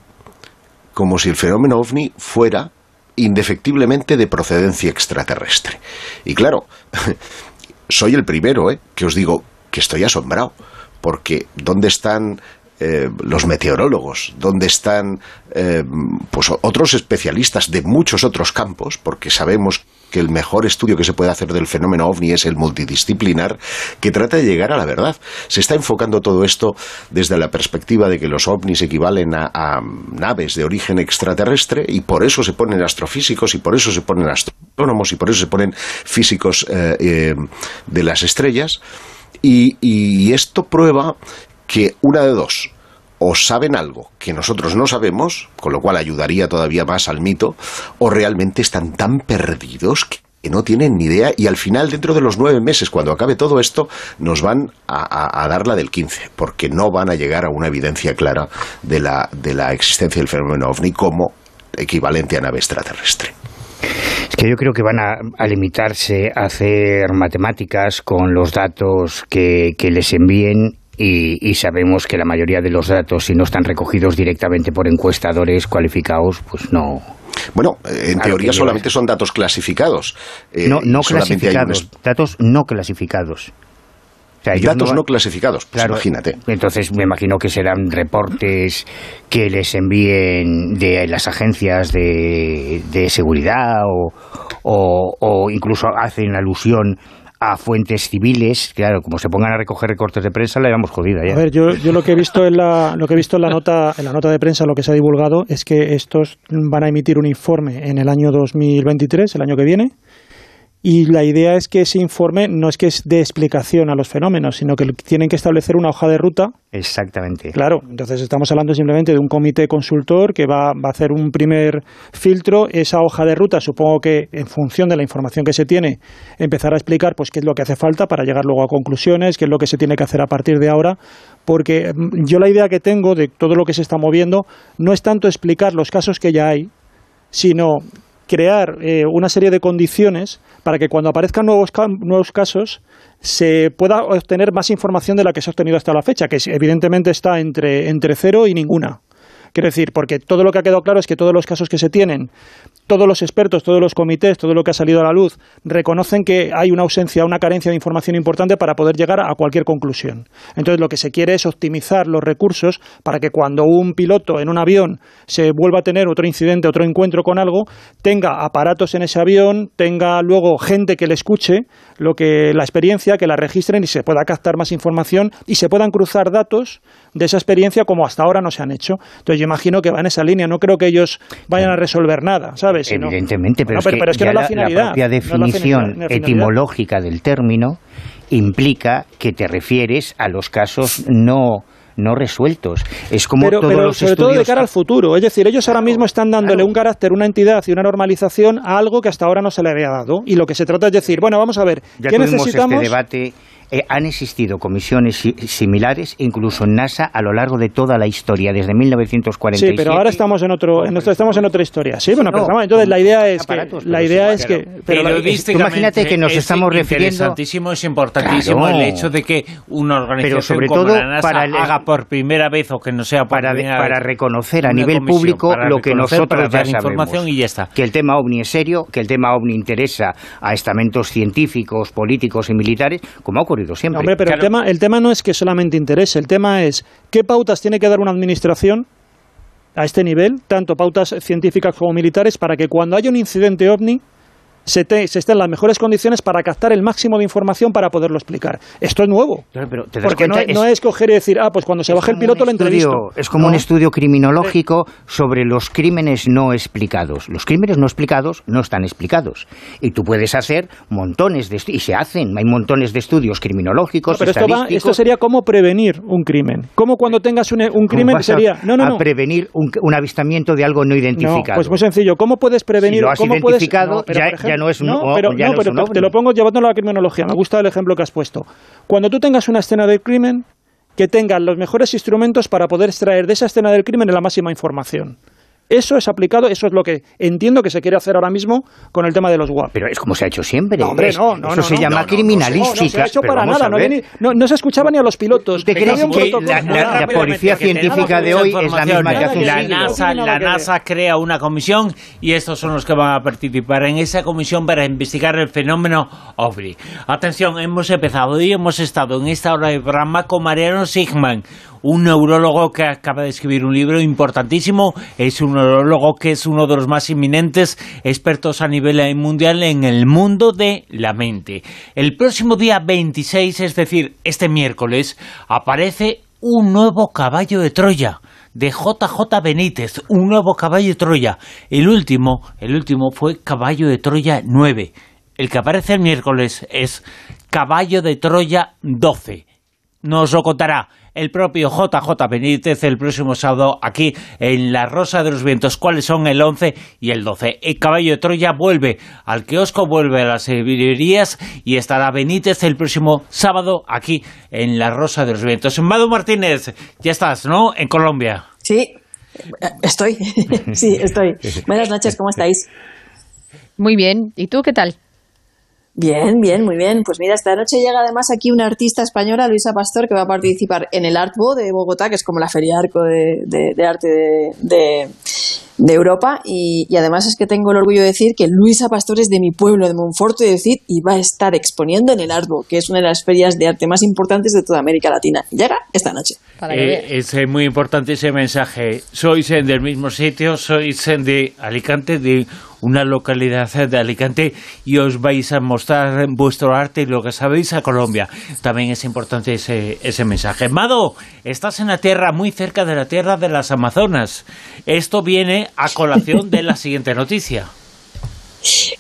como si el fenómeno ovni fuera indefectiblemente de procedencia extraterrestre. Y claro, soy el primero ¿eh? que os digo que estoy asombrado, porque ¿dónde están eh, los meteorólogos, dónde están eh, pues otros especialistas de muchos otros campos, porque sabemos que el mejor estudio que se puede hacer del fenómeno ovni es el multidisciplinar, que trata de llegar a la verdad. Se está enfocando todo esto desde la perspectiva de que los ovnis equivalen a, naves de origen extraterrestre y por eso se ponen astrofísicos y por eso se ponen astrónomos y por eso se ponen físicos eh, eh, de las estrellas. y esto prueba que una de dos, o saben algo que nosotros no sabemos, con lo cual ayudaría todavía más al mito, o realmente están tan perdidos que no tienen ni idea y al final, dentro de los nueve meses, cuando acabe todo esto, nos van a, dar la del 15, porque no van a llegar a una evidencia clara de la, de la existencia del fenómeno ovni como equivalente a nave extraterrestre. Es que yo creo que van a, limitarse a hacer matemáticas con los datos que, que les envíen y, sabemos que la mayoría de los datos, si no están recogidos directamente por encuestadores cualificados, pues no. Bueno, en teoría solamente son datos clasificados. Eh, no, no clasificados, datos no clasificados. datos no, clasificados, pues imagínate. Entonces me imagino que serán reportes que les envíen de las agencias de, de seguridad o, o, o, incluso hacen alusión a fuentes civiles, claro, como se pongan a recoger recortes de prensa, la llevamos jodida ya. A ver, yo, yo lo que he visto en la, lo que he visto en la nota, en la nota de prensa, lo que se ha divulgado es que estos van a emitir un informe en el año 2023, el año que viene, y la idea es que ese informe no es que es de explicación a los fenómenos, sino que tienen que establecer una hoja de ruta. Exactamente. Claro, entonces estamos hablando simplemente de un comité consultor que va, va a hacer un primer filtro. Esa hoja de ruta, supongo que en función de la información que se tiene, empezará a explicar pues qué es lo que hace falta para llegar luego a conclusiones, qué es lo que se tiene que hacer a partir de ahora. Porque mm, yo la idea que tengo de todo lo que se está moviendo no es tanto explicar los casos que ya hay, sino crear eh, una serie de condiciones para que cuando aparezcan nuevos, nuevos casos se pueda obtener más información de la que se ha obtenido hasta la fecha, que evidentemente está entre, entre cero y ninguna. Quiero decir, porque todo lo que ha quedado claro es que todos los casos que se tienen, todos los expertos, todos los comités, todo lo que ha salido a la luz, reconocen que hay una ausencia, una carencia de información importante para poder llegar a cualquier conclusión. Entonces, lo que se quiere es optimizar los recursos para que cuando un piloto en un avión se vuelva a tener otro incidente, otro encuentro con algo, tenga aparatos en ese avión, tenga luego gente que le escuche lo que la experiencia, que la registren y se pueda captar más información y se puedan cruzar datos de esa experiencia como hasta ahora no se han hecho. Entonces yo imagino que va en esa línea, no creo que ellos vayan a resolver nada, ¿sabes? Evidentemente, pero, es que, la, propia definición etimológica del término implica que te refieres a los casos no no resueltos. Es como pero, todos los sobre todo de cara al futuro. Es decir, ellos ahora mismo están dándole un carácter, una entidad y una normalización a algo que hasta ahora no se le había dado. Y lo que se trata es decir, bueno, vamos a ver, ya ¿qué este necesitamos? Este debate eh, han existido comisiones similares, incluso en NASA, a lo largo de toda la historia, desde 1947. Sí, pero ahora estamos en otro, en estamos en otra historia. Sí, bueno, pero entonces la idea es que, la idea es que, pero, imagínate que nos estamos refiriendo. Interesantísimo, es importantísimo el hecho de que una organización sobre como todo la NASA para haga por primera vez o que no sea para, para reconocer a nivel público lo que nosotros ya sabemos. Y ya está. Que el tema ovni es serio, que el tema ovni interesa a estamentos científicos, políticos y militares, como ha ocurrido siempre. Hombre, pero el, tema, el tema no es que solamente interese, el tema es qué pautas tiene que dar una administración a este nivel, tanto pautas científicas como militares, para que cuando haya un incidente ovni se, se esté en las mejores condiciones para captar el máximo de información para poderlo explicar. Esto es nuevo. porque no, es, coger y decir, ah, pues cuando se baje el piloto lo entrevisto. Es como un estudio criminológico sobre los crímenes no explicados. Los crímenes no explicados no están explicados. Y tú puedes hacer montones de y se hacen, hay montones de estudios criminológicos. pero esto, sería cómo prevenir un crimen. ¿Cómo cuando tengas un, un crimen sería. No, no, no. A prevenir un, avistamiento de algo no identificado. pues muy sencillo. ¿Cómo puedes prevenir? Si lo has ¿cómo identificado, ya, no es un, no, pero, o ya no, no es pero un te, ovni. te lo pongo llevándolo a la criminología. Me gusta el ejemplo que has puesto. Cuando tú tengas una escena del crimen, que tengas los mejores instrumentos para poder extraer de esa escena del crimen la máxima información. Eso es aplicado, eso es lo que entiendo que se quiere hacer ahora mismo con el tema de los WAP. Pero es como se ha hecho siempre. No, hombre, no, no, Eso no, se no, llama criminalística. No, no se ha hecho pero para nada, no, ver. había ni- no, no se escuchaba ni a los pilotos. ¿Te crees que la- la rápidamente, policía científica de hoy es la misma que hace un La siglo. NASA, la. NASA crea una comisión y estos son los que van a participar en esa comisión para investigar el fenómeno OVNI. Atención, hemos empezado y hemos estado en esta hora de programa con Mariano Sigman, un neurólogo que acaba de escribir un libro importantísimo. Es un neurólogo que es uno de los más inminentes expertos a nivel mundial en el mundo de la mente. El próximo día 26, es decir, este miércoles, aparece un nuevo caballo de Troya de JJ Benítez, un nuevo caballo de Troya. El último, el último fue Caballo de Troya 9. El que aparece el miércoles es Caballo de Troya 12 nos lo contará el propio JJ Benítez el próximo sábado aquí en La Rosa de los Vientos. ¿Cuáles son el 11 y el 12? El caballo de Troya vuelve al kiosco, vuelve a las librerías y estará Benítez el próximo sábado aquí en La Rosa de los Vientos. Mado Martínez, ya estás, ¿no? En Colombia. Sí, estoy. sí, estoy. Buenas noches, ¿cómo estáis? Muy bien. ¿Y tú qué tal? Bien, bien, muy bien. Pues mira, esta noche llega además aquí una artista española, Luisa Pastor, que va a participar en el Artbo de Bogotá, que es como la feria arco de, de- de arte de, Europa. Y, y además es que tengo el orgullo de decir que Luisa Pastor es de mi pueblo, de Monforte de Cid, y va a estar exponiendo en el Artbo, que es una de las ferias de arte más importantes de toda América Latina. Llega esta noche. Eh, es eh, muy importante ese mensaje. Sois eh, del mismo sitio, sois eh, de Alicante, de una localidad de Alicante, y os vais a mostrar vuestro arte y lo que sabéis a Colombia. También es importante ese, ese mensaje. Mado, estás en la tierra, muy cerca de la tierra de las Amazonas. Esto viene a colación de la siguiente noticia.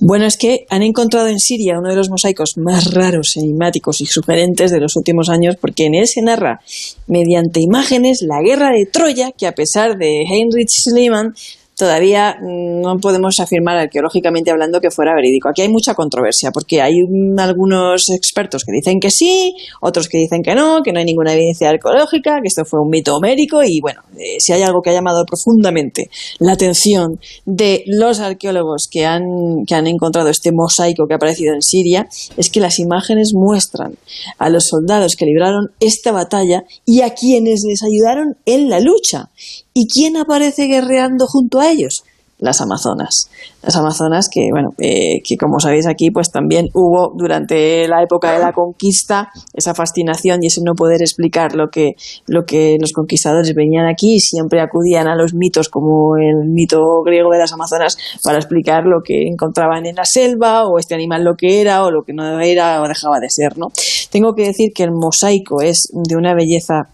Bueno, es que han encontrado en Siria uno de los mosaicos más raros, enigmáticos y sugerentes de los últimos años, porque en él se narra, mediante imágenes, la guerra de Troya, que a pesar de Heinrich Schliemann, todavía no podemos afirmar arqueológicamente hablando que fuera verídico. Aquí hay mucha controversia, porque hay algunos expertos que dicen que sí, otros que dicen que no, que no hay ninguna evidencia arqueológica, que esto fue un mito homérico, y bueno, eh, si hay algo que ha llamado profundamente la atención de los arqueólogos que han, que han encontrado este mosaico que ha aparecido en Siria, es que las imágenes muestran a los soldados que libraron esta batalla y a quienes les ayudaron en la lucha. ¿Y quién aparece guerreando junto a ellos? Las Amazonas. Las Amazonas que, bueno, eh, que como sabéis aquí, pues también hubo durante la época de la conquista esa fascinación y ese no poder explicar lo que, lo que los conquistadores venían aquí y siempre acudían a los mitos como el mito griego de las Amazonas para explicar lo que encontraban en la selva o este animal lo que era o lo que no era o dejaba de ser, ¿no? Tengo que decir que el mosaico es de una belleza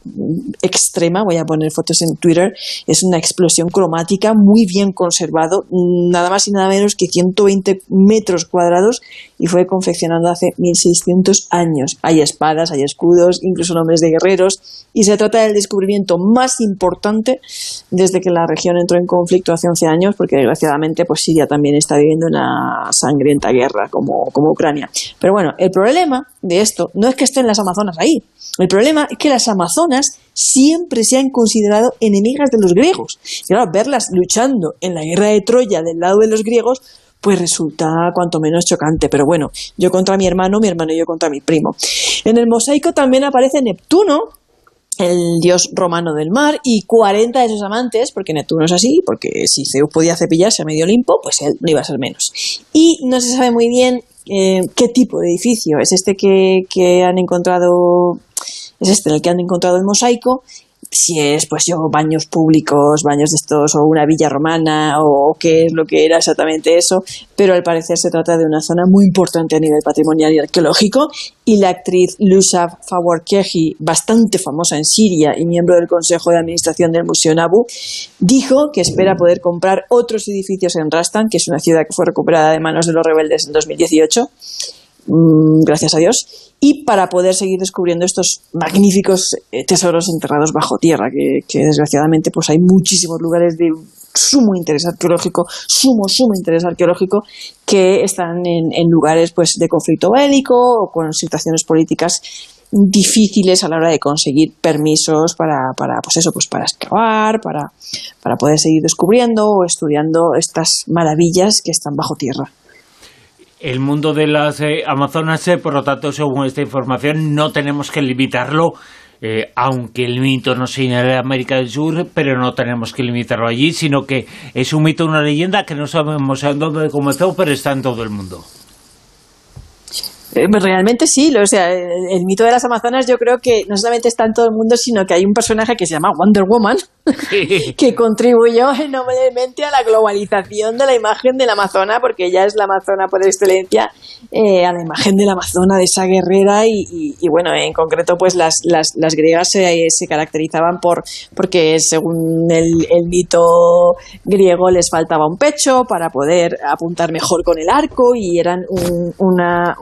extrema, voy a poner fotos en Twitter, es una explosión cromática muy bien nada más y nada menos que 120 metros cuadrados y fue confeccionado hace 1600 años. Hay espadas, hay escudos, incluso nombres de guerreros y se trata del descubrimiento más importante desde que la región entró en conflicto hace 11 años, porque desgraciadamente pues Siria también está viviendo una sangrienta guerra como, como Ucrania. Pero bueno, el problema de esto no es que estén las Amazonas ahí, el problema es que las Amazonas siempre se han considerado enemigas de los griegos. Y claro, verlas luchando en la guerra de Troya del lado de los griegos, pues resulta cuanto menos chocante. Pero bueno, yo contra mi hermano, mi hermano y yo contra mi primo. En el mosaico también aparece Neptuno, el dios romano del mar, y 40 de sus amantes, porque Neptuno es así, porque si Zeus podía cepillarse a medio Olimpo, pues él no iba a ser menos. Y no se sabe muy bien eh, qué tipo de edificio es este que, que han encontrado, es este el que han encontrado el mosaico, si es pues yo baños públicos, baños de estos o una villa romana o qué es lo que era exactamente eso, pero al parecer se trata de una zona muy importante a nivel patrimonial y arqueológico y la actriz Lusa Faworkehi, bastante famosa en Siria y miembro del Consejo de Administración del Museo Nabu, dijo que espera poder comprar otros edificios en Rastan, que es una ciudad que fue recuperada de manos de los rebeldes en 2018 mm, gracias a Dios, y para poder seguir descubriendo estos magníficos eh, tesoros enterrados bajo tierra, que, desgraciadamente pues hay muchísimos lugares de sumo interés arqueológico, sumo, sumo interés arqueológico, que están en, en lugares pues, de conflicto bélico o con situaciones políticas difíciles a la hora de conseguir permisos para, para pues eso, pues para excavar, para, para poder seguir descubriendo o estudiando estas maravillas que están bajo tierra. El mundo de las eh, Amazonas, eh, por lo tanto, según esta información, no tenemos que limitarlo eh, aunque el mito no señala América del Sur, pero no tenemos que limitarlo allí, sino que es un mito, una leyenda que no sabemos dónde comenzó, pero está en todo el mundo. Eh, pues realmente sí, o sea, el, mito de las Amazonas yo creo que no solamente está en todo el mundo, sino que hay un personaje que se llama Wonder Woman, que contribuyó enormemente a la globalización de la imagen de la Amazona, porque ella es la Amazona por excelencia, eh, a la imagen de la Amazona, de esa guerrera, y, bueno, en concreto, pues las, las, las griegas se, se, caracterizaban por porque según el, mito griego les faltaba un pecho para poder apuntar mejor con el arco, y eran una,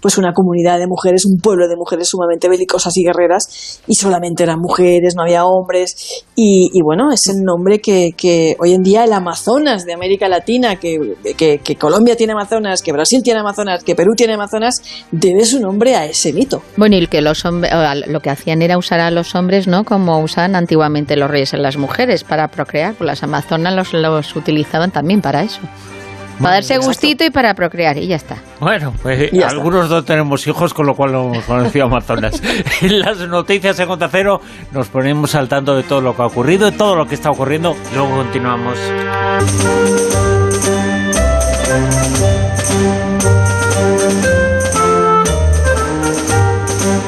pues una comunidad de mujeres, un pueblo de mujeres sumamente belicosas y guerreras, y solamente eran mujeres, no había hombres, y, bueno, es el nombre que, que, hoy en día el Amazonas de América Latina, que, Colombia tiene Amazonas, que Brasil tiene Amazonas, que Perú tiene Amazonas, debe su nombre a ese mito. Bueno, y que los hombres, lo que hacían era usar a los hombres, ¿no? Como usaban antiguamente los reyes en las mujeres para procrear. Las Amazonas los, los utilizaban también para eso. Para darse gustito y para procrear, y ya está. Bueno, pues algunos no tenemos hijos, con lo cual no hemos conocido Amazonas. en las noticias en Conta Cero nos ponemos al tanto de todo lo que ha ocurrido, de todo lo que está ocurriendo, luego continuamos.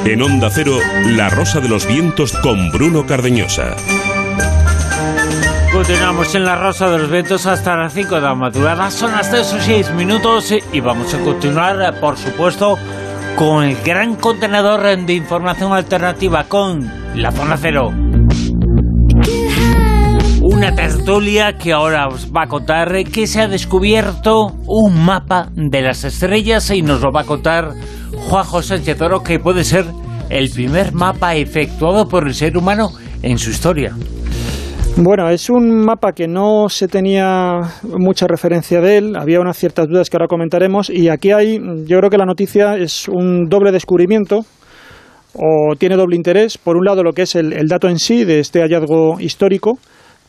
En Onda Cero, La Rosa de los Vientos con Bruno Cardeñosa. Continuamos en la Rosa de los Vientos hasta las 5 de la madrugada. Son las 3 o 6 minutos y vamos a continuar, por supuesto, con el gran contenedor de información alternativa con la Zona Cero. Una tertulia que ahora os va a contar que se ha descubierto un mapa de las estrellas y nos lo va a contar Juanjo Sánchez Oro, que puede ser el primer mapa efectuado por el ser humano en su historia. Bueno, es un mapa que no se tenía mucha referencia de él, había unas ciertas dudas que ahora comentaremos y aquí hay, yo creo que la noticia es un doble descubrimiento o tiene doble interés. Por un lado, lo que es el, dato en sí de este hallazgo histórico,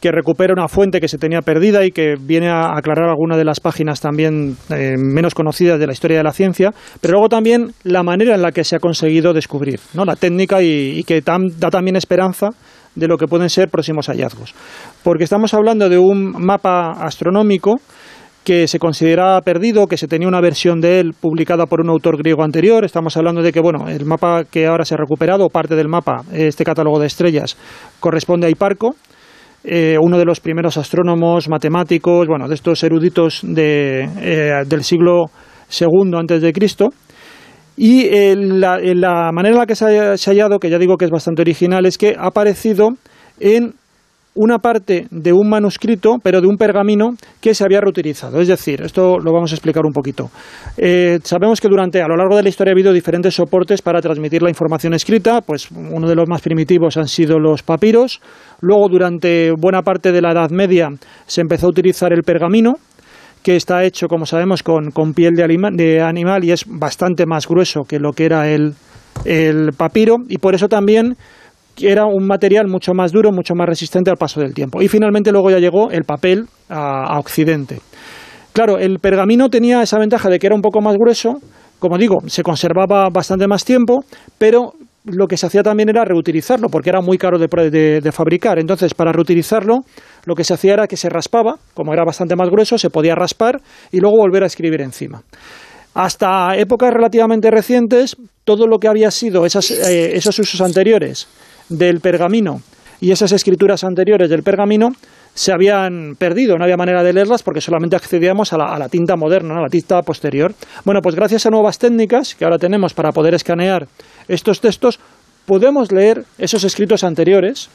que recupera una fuente que se tenía perdida y que viene a aclarar algunas de las páginas también eh, menos conocidas de la historia de la ciencia, pero luego también la manera en la que se ha conseguido descubrir, ¿no? la técnica y, que da también esperanza de lo que pueden ser próximos hallazgos. Porque estamos hablando de un mapa astronómico que se consideraba perdido, que se tenía una versión de él publicada por un autor griego anterior. Estamos hablando de que, bueno, el mapa que ahora se ha recuperado, parte del mapa, este catálogo de estrellas, corresponde a Hiparco, eh, uno de los primeros astrónomos, matemáticos, bueno, de estos eruditos de, eh, del siglo II antes de Cristo, y eh, la, manera en la que se ha, hallado, que ya digo que es bastante original, es que ha aparecido en una parte de un manuscrito, pero de un pergamino que se había reutilizado. Es decir, esto lo vamos a explicar un poquito. Eh, sabemos que durante, a lo largo de la historia ha habido diferentes soportes para transmitir la información escrita, pues uno de los más primitivos han sido los papiros. Luego, durante buena parte de la Edad Media, se empezó a utilizar el pergamino, que está hecho, como sabemos, con, con piel de, de, animal y es bastante más grueso que lo que era el, el papiro y por eso también era un material mucho más duro, mucho más resistente al paso del tiempo. Y finalmente luego ya llegó el papel a, Occidente. Claro, el pergamino tenía esa ventaja de que era un poco más grueso, como digo, se conservaba bastante más tiempo, pero lo que se hacía también era reutilizarlo, porque era muy caro de, fabricar. Entonces, para reutilizarlo, lo que se hacía era que se raspaba, como era bastante más grueso, se podía raspar y luego volver a escribir encima. Hasta épocas relativamente recientes, todo lo que había sido eh, esos usos anteriores del pergamino y esas escrituras anteriores del pergamino se habían perdido, no había manera de leerlas porque solamente accedíamos a la, tinta moderna, a la tinta posterior. Bueno, pues gracias a nuevas técnicas que ahora tenemos para poder escanear estos textos, podemos leer esos escritos anteriores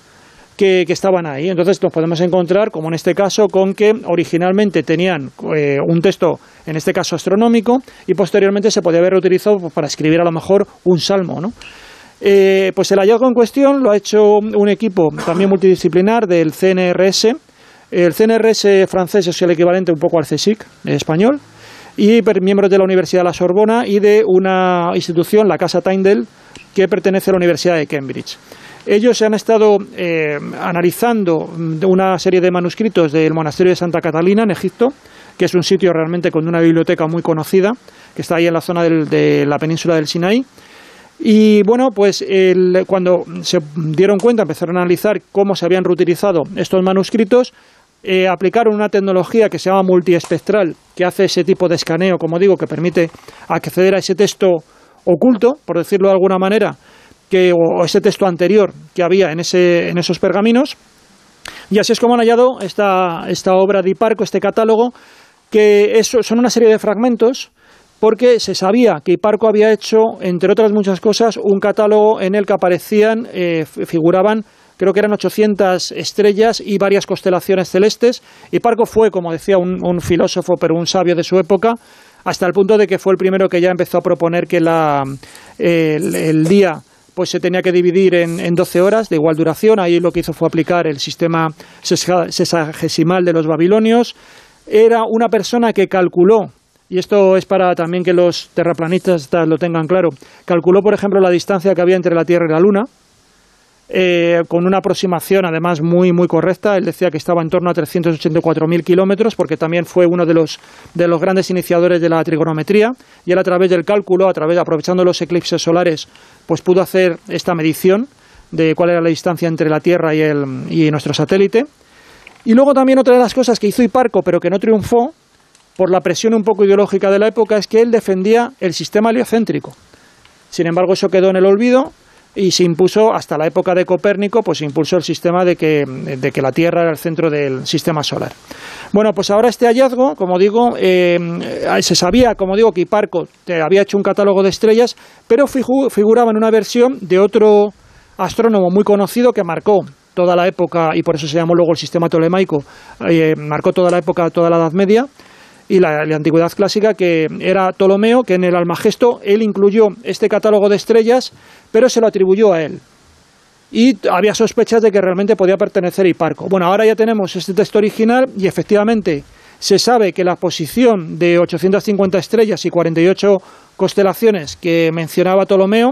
que, estaban ahí. Entonces nos podemos encontrar, como en este caso, con que originalmente tenían eh, un texto, en este caso astronómico, y posteriormente se podía haber utilizado para escribir a lo mejor un salmo, ¿no? Eh, pues el hallazgo en cuestión lo ha hecho un equipo también multidisciplinar del CNRS, El CNRS francés es el equivalente un poco al CSIC español y miembros de la Universidad de la Sorbona y de una institución, la Casa Tyndall, que pertenece a la Universidad de Cambridge. Ellos han estado eh, analizando una serie de manuscritos del monasterio de Santa Catalina en Egipto, que es un sitio realmente con una biblioteca muy conocida, que está ahí en la zona de la península del Sinaí. Y bueno, pues cuando se dieron cuenta, empezaron a analizar cómo se habían reutilizado estos manuscritos, eh, aplicaron una tecnología que se llama multiespectral, que hace ese tipo de escaneo, como digo, que permite acceder a ese texto oculto, por decirlo de alguna manera, que, o ese texto anterior que había en, ese, en esos pergaminos. Y así es como han hallado esta, esta obra de Hiparco, este catálogo, que son una serie de fragmentos porque se sabía que Hiparco había hecho, entre otras muchas cosas, un catálogo en el que aparecían, eh, figuraban creo que eran 800 estrellas y varias constelaciones celestes. Y Parco fue, como decía, un, filósofo, pero un sabio de su época, hasta el punto de que fue el primero que ya empezó a proponer que la, el, día pues se tenía que dividir en, en 12 horas de igual duración. Ahí lo que hizo fue aplicar el sistema sesagesimal de los babilonios. Era una persona que calculó y esto es para también que los terraplanistas lo tengan claro, calculó, por ejemplo, la distancia que había entre la Tierra y la Luna, eh, con una aproximación además muy muy correcta. Él decía que estaba en torno a 384.000 kilómetros, porque también fue uno de los, de los grandes iniciadores de la trigonometría. Y él a través del cálculo, a través, aprovechando los eclipses solares, pues pudo hacer esta medición de cuál era la distancia entre la Tierra y, el, y nuestro satélite. Y luego también otra de las cosas que hizo Hiparco, pero que no triunfó, por la presión un poco ideológica de la época, es que él defendía el sistema heliocéntrico. Sin embargo, eso quedó en el olvido y se impuso hasta la época de Copérnico, pues se impulsó el sistema de que, de que la Tierra era el centro del sistema solar. Bueno, pues ahora este hallazgo, como digo, eh, se sabía, como digo, que Hiparco había hecho un catálogo de estrellas, pero figuraba en una versión de otro astrónomo muy conocido que marcó toda la época, y por eso se llamó luego el sistema tolemaico, eh, marcó toda la época, toda la Edad Media, y la, antigüedad clásica, que era Ptolomeo, que en el Almagesto él incluyó este catálogo de estrellas, pero se lo atribuyó a él. Y había sospechas de que realmente podía pertenecer a Hiparco. Bueno, ahora ya tenemos este texto original y efectivamente se sabe que la posición de 850 estrellas y 48 constelaciones que mencionaba Ptolomeo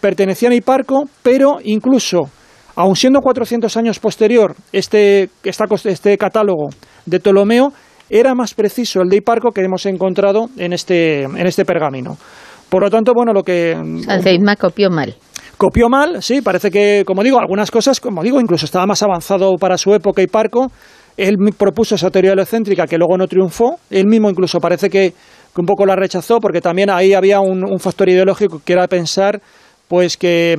pertenecían a Hiparco, pero incluso, aun siendo 400 años posterior este, este catálogo de Ptolomeo, era más preciso el de Hiparco que hemos encontrado en este, en este pergamino. Por lo tanto, bueno, lo que... Alceidma copió mal. Copió mal, sí, parece que, como digo, algunas cosas, como digo, incluso estaba más avanzado para su época Hiparco. Él propuso esa teoría heliocéntrica que luego no triunfó. Él mismo incluso parece que, un poco la rechazó porque también ahí había un, un factor ideológico que era pensar pues que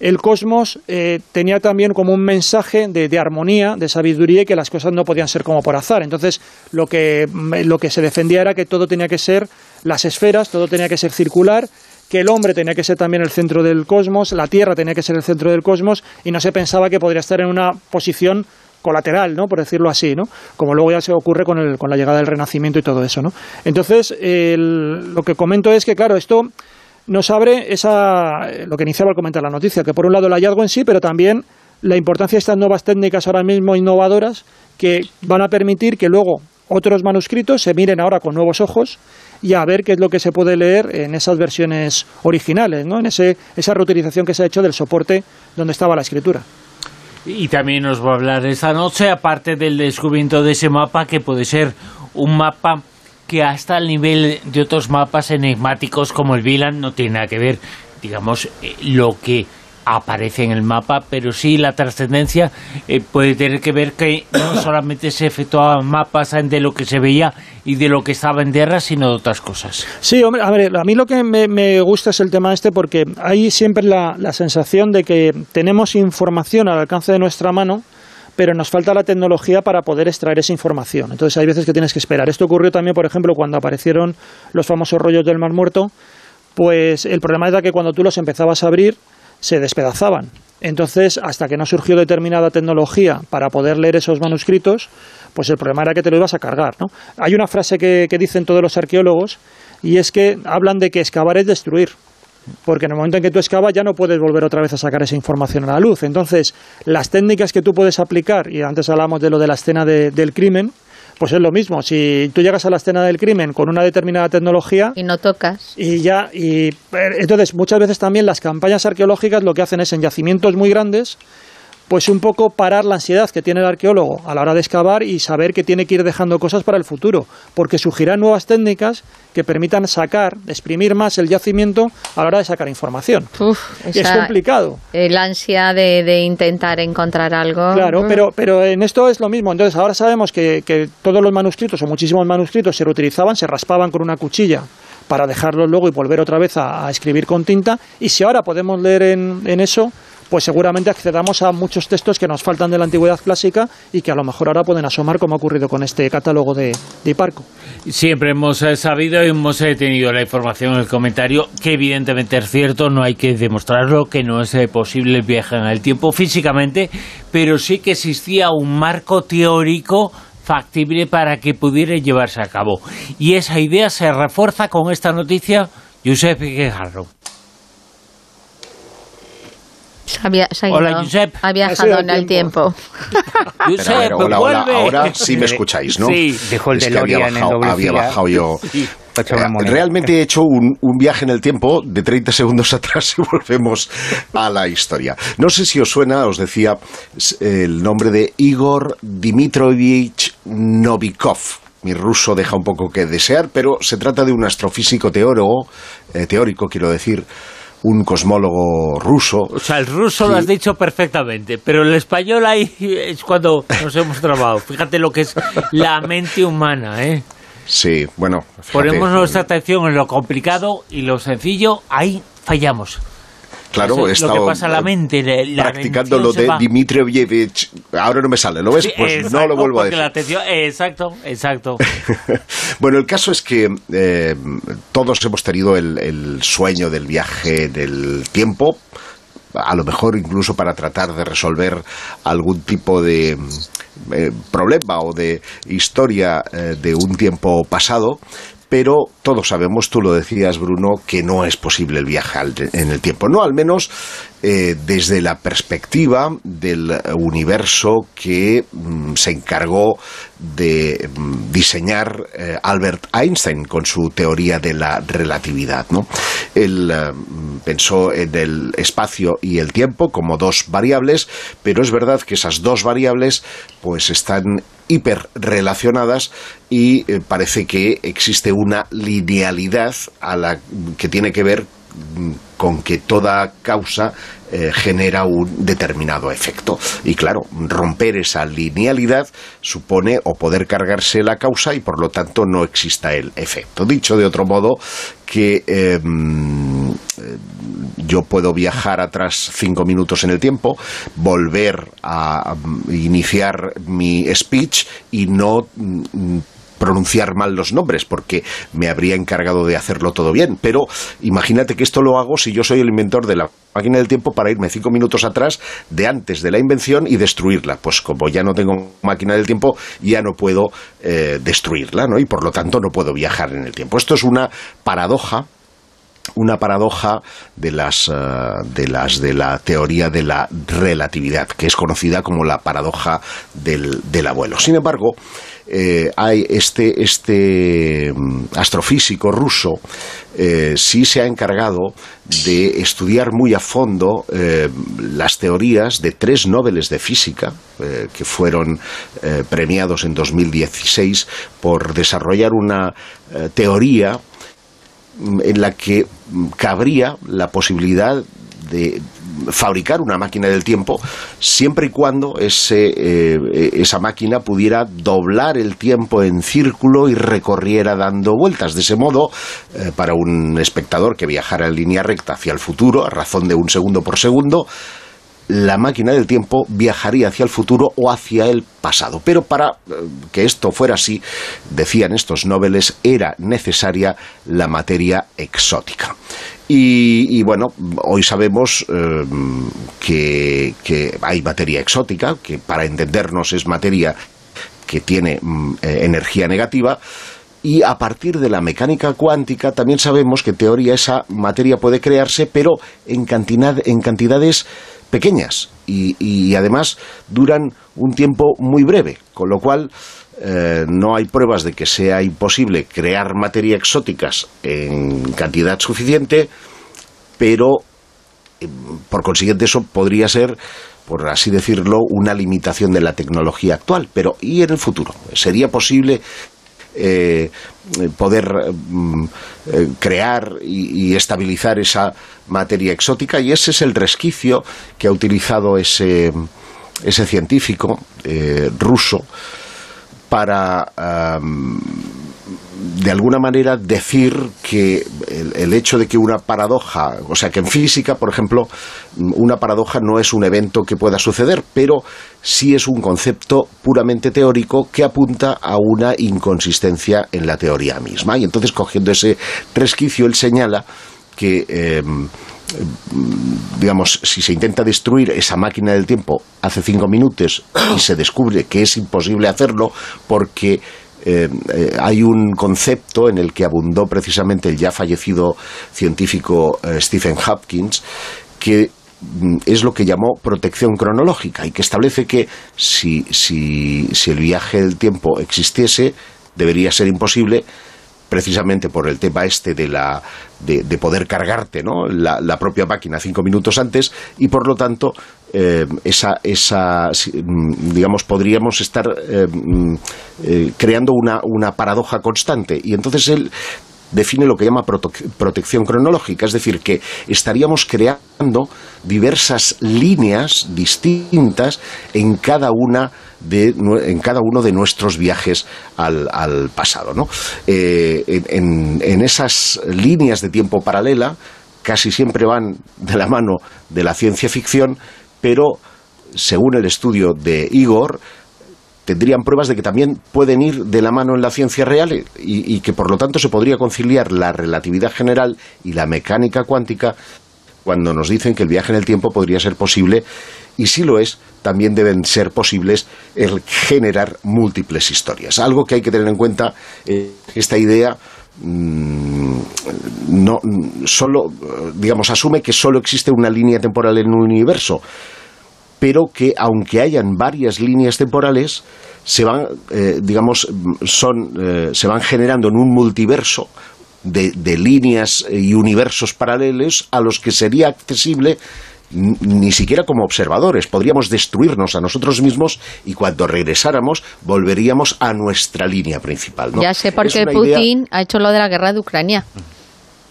el cosmos eh, tenía también como un mensaje de, armonía, de sabiduría y que las cosas no podían ser como por azar. Entonces, lo que, lo que se defendía era que todo tenía que ser las esferas, todo tenía que ser circular, que el hombre tenía que ser también el centro del cosmos, la Tierra tenía que ser el centro del cosmos y no se pensaba que podría estar en una posición colateral, ¿no? por decirlo así, ¿no? como luego ya se ocurre con, el, con la llegada del Renacimiento y todo eso. ¿no? Entonces, lo que comento es que, claro, esto nos abre esa, lo que iniciaba al comentar la noticia, que por un lado el hallazgo en sí, pero también la importancia de estas nuevas técnicas ahora mismo innovadoras que van a permitir que luego otros manuscritos se miren ahora con nuevos ojos y a ver qué es lo que se puede leer en esas versiones originales, ¿no? en ese, esa reutilización que se ha hecho del soporte donde estaba la escritura. Y también nos va a hablar esta noche, aparte del descubrimiento de ese mapa, que puede ser un mapa que hasta el nivel de otros mapas enigmáticos como el VLAN no tiene nada que ver, digamos, eh, lo que aparece en el mapa, pero sí la trascendencia eh, puede tener que ver que no solamente se efectuaban mapas de lo que se veía y de lo que estaba en tierra, sino de otras cosas. Sí, hombre, a ver, a mí lo que me, gusta es el tema este porque hay siempre la, la sensación de que tenemos información al alcance de nuestra mano, pero nos falta la tecnología para poder extraer esa información. Entonces hay veces que tienes que esperar. Esto ocurrió también, por ejemplo, cuando aparecieron los famosos rollos del Mar Muerto, pues el problema era que cuando tú los empezabas a abrir, se despedazaban. Entonces, hasta que no surgió determinada tecnología para poder leer esos manuscritos, pues el problema era que te lo ibas a cargar. ¿no? Hay una frase que, que dicen todos los arqueólogos y es que hablan de que excavar es destruir. Porque en el momento en que tú excavas ya no puedes volver otra vez a sacar esa información a la luz. Entonces, las técnicas que tú puedes aplicar, y antes hablamos de lo de la escena del crimen, pues es lo mismo. Si tú llegas a la escena del crimen con una determinada tecnología y no tocas y ya y eh, entonces muchas veces también las campañas arqueológicas lo que hacen es en yacimientos muy grandes pues un poco parar la ansiedad que tiene el arqueólogo a la hora de excavar y saber que tiene que ir dejando cosas para el futuro, porque surgirán nuevas técnicas que permitan sacar, exprimir más el yacimiento a la hora de sacar información. es complicado. El ansia de, intentar encontrar algo. Claro, pero, pero en esto es lo mismo. Entonces ahora sabemos que, que todos los manuscritos o muchísimos manuscritos se reutilizaban, se raspaban con una cuchilla para dejarlos luego y volver otra vez a, escribir con tinta. Y si ahora podemos leer en, en eso, pues seguramente accedamos a muchos textos que nos faltan de la antigüedad clásica y que a lo mejor ahora pueden asomar como ha ocurrido con este catálogo de, de Hiparco. Siempre hemos eh, sabido y hemos eh, tenido la información en el comentario que evidentemente es cierto, no hay que demostrarlo, que no es eh, posible el viaje en el tiempo físicamente, pero sí que existía un marco teórico factible para que pudiera llevarse a cabo. Y esa idea se refuerza con esta noticia, Josep Guijarro. Hola, Josep. Ha viajado en el tiempo. Josep, hola, hola, ahora sí me escucháis, ¿no? Sí, dejó el es que había bajado, había bajado yo. Eh, realmente he hecho un, un, viaje en el tiempo de 30 segundos atrás y volvemos a la historia. No sé si os suena, os decía el nombre de Igor Dmitrovich Novikov. Mi ruso deja un poco que desear, pero se trata de un astrofísico teórico, eh, teórico quiero decir, un cosmólogo ruso. O sea, el ruso lo has dicho perfectamente, pero el español ahí es cuando nos hemos trabado. Fíjate lo que es la mente humana, ¿eh? Sí, bueno. Ponemos nuestra atención en lo complicado y lo sencillo, ahí fallamos. Claro, he estado practicando lo de Dmitrievich. Ahora no me sale, ¿lo ves? pues no lo vuelvo a decir. exacto, exacto. bueno, el caso es que eh, todos hemos tenido el, sueño del viaje del tiempo a lo mejor incluso para tratar de resolver algún tipo de eh, problema o de historia eh, de un tiempo pasado, pero todos sabemos, tú lo decías Bruno, que no es posible el viaje en el tiempo, no al menos eh, desde la perspectiva del universo que mm, se encargó de mm, diseñar eh, Albert Einstein con su teoría de la relatividad. ¿no? Él eh, pensó en el espacio y el tiempo como dos variables, pero es verdad que esas dos variables pues están hiperrelacionadas y parece que existe una linealidad a la que tiene que ver con que toda causa eh, genera un determinado efecto. Y claro, romper esa linealidad supone o poder cargarse la causa y por lo tanto no exista el efecto. Dicho de otro modo, que em, yo puedo viajar atrás cinco minutos en el tiempo, volver a iniciar mi speech y no mm, pronunciar mal los nombres, porque me habría encargado de hacerlo todo bien. Pero imagínate que esto lo hago si yo soy el inventor de la máquina del tiempo para irme cinco minutos atrás de antes de la invención y destruirla. Pues como ya no tengo máquina del tiempo, ya no puedo eh, destruirla, ¿no? Y por lo tanto no puedo viajar en el tiempo. Esto es una paradoja una paradoja de las, eh, de las de la teoría de la relatividad, que es conocida como la paradoja del, del abuelo. Sin embargo, eh, hay este, este mm, astrofísico ruso eh, sí se ha encargado de estudiar muy a fondo eh, las teorías de tres Nobeles de física que fueron premiados en 2016 por desarrollar una teoría mm, en la que mm, cabría la posibilidad de fabricar una máquina del tiempo siempre y cuando ese, eh, esa máquina pudiera doblar el tiempo en círculo y recorriera dando vueltas. De ese modo, eh, para un espectador que viajara en línea recta hacia el futuro, a razón de un segundo por segundo, la máquina del tiempo viajaría hacia el futuro o hacia el pasado. Pero para eh, que esto fuera así, decían estos noveles, era necesaria la materia exótica. Y, bueno, hoy sabemos eh, que, hay materia exótica, que para entendernos es materia que tiene mm, eh, energía negativa, y a partir de la mecánica cuántica también sabemos que en teoría esa materia puede crearse, pero en, cantidad, en cantidades pequeñas y, además duran un tiempo muy breve, con lo cual eh, no hay pruebas de que sea imposible crear materia exóticas en cantidad suficiente, pero eh, por consiguiente eso podría ser por así decirlo, una limitación de la tecnología actual. Pero ¿y en el futuro? ¿Sería posible eh, poder mm, eh, crear y, estabilizar esa materia exótica y ese es el resquicio que ha utilizado ese, ese científico eh, ruso para de alguna manera decir que el, hecho de que una paradoja, o sea, que en física, por ejemplo, una paradoja no es un evento que pueda suceder, pero sí es un concepto puramente teórico que apunta a una inconsistencia en la teoría misma. Y entonces, cogiendo ese resquicio, él señala que eh, digamos, si se intenta destruir esa máquina del tiempo hace cinco minutos y se descubre que es imposible hacerlo porque eh, eh, hay un concepto en el que abundó precisamente el ya fallecido científico eh, Stephen Hopkins que mm, es lo que llamó protección cronológica y que establece que si, si, si el viaje del tiempo existiese, debería ser imposible precisamente por el tema este de, la, de, poder cargarte ¿no? la, propia máquina cinco minutos antes y por lo tanto eh, esa, esa, mm, digamos, podríamos estar eh, mm, eh, creando una, una paradoja constante y entonces él define lo que llama protección cronológica, es decir, que estaríamos creando diversas líneas distintas en cada una de, en cada uno de nuestros viajes al, pasado. ¿no? En, en esas líneas de tiempo paralela casi siempre van de la mano de la ciencia ficción, pero según el estudio de Igor, tendrían pruebas de que también pueden ir de la mano en la ciencia real y, que por lo tanto se podría conciliar la relatividad general y la mecánica cuántica cuando nos dicen que el viaje en el tiempo podría ser posible y si lo es, también deben ser posibles el generar múltiples historias. Algo que hay que tener en cuenta, eh, esta idea no solo digamos asume que solo existe una línea temporal en un universo pero que aunque hayan varias líneas temporales se van eh, digamos son eh, se van generando en un multiverso de, de líneas y universos paralelos a los que sería accesible ni siquiera como observadores. Podríamos destruirnos a nosotros mismos y cuando regresáramos volveríamos a nuestra línea principal. Ya sé por qué Putin ha hecho lo de la guerra de Ucrania.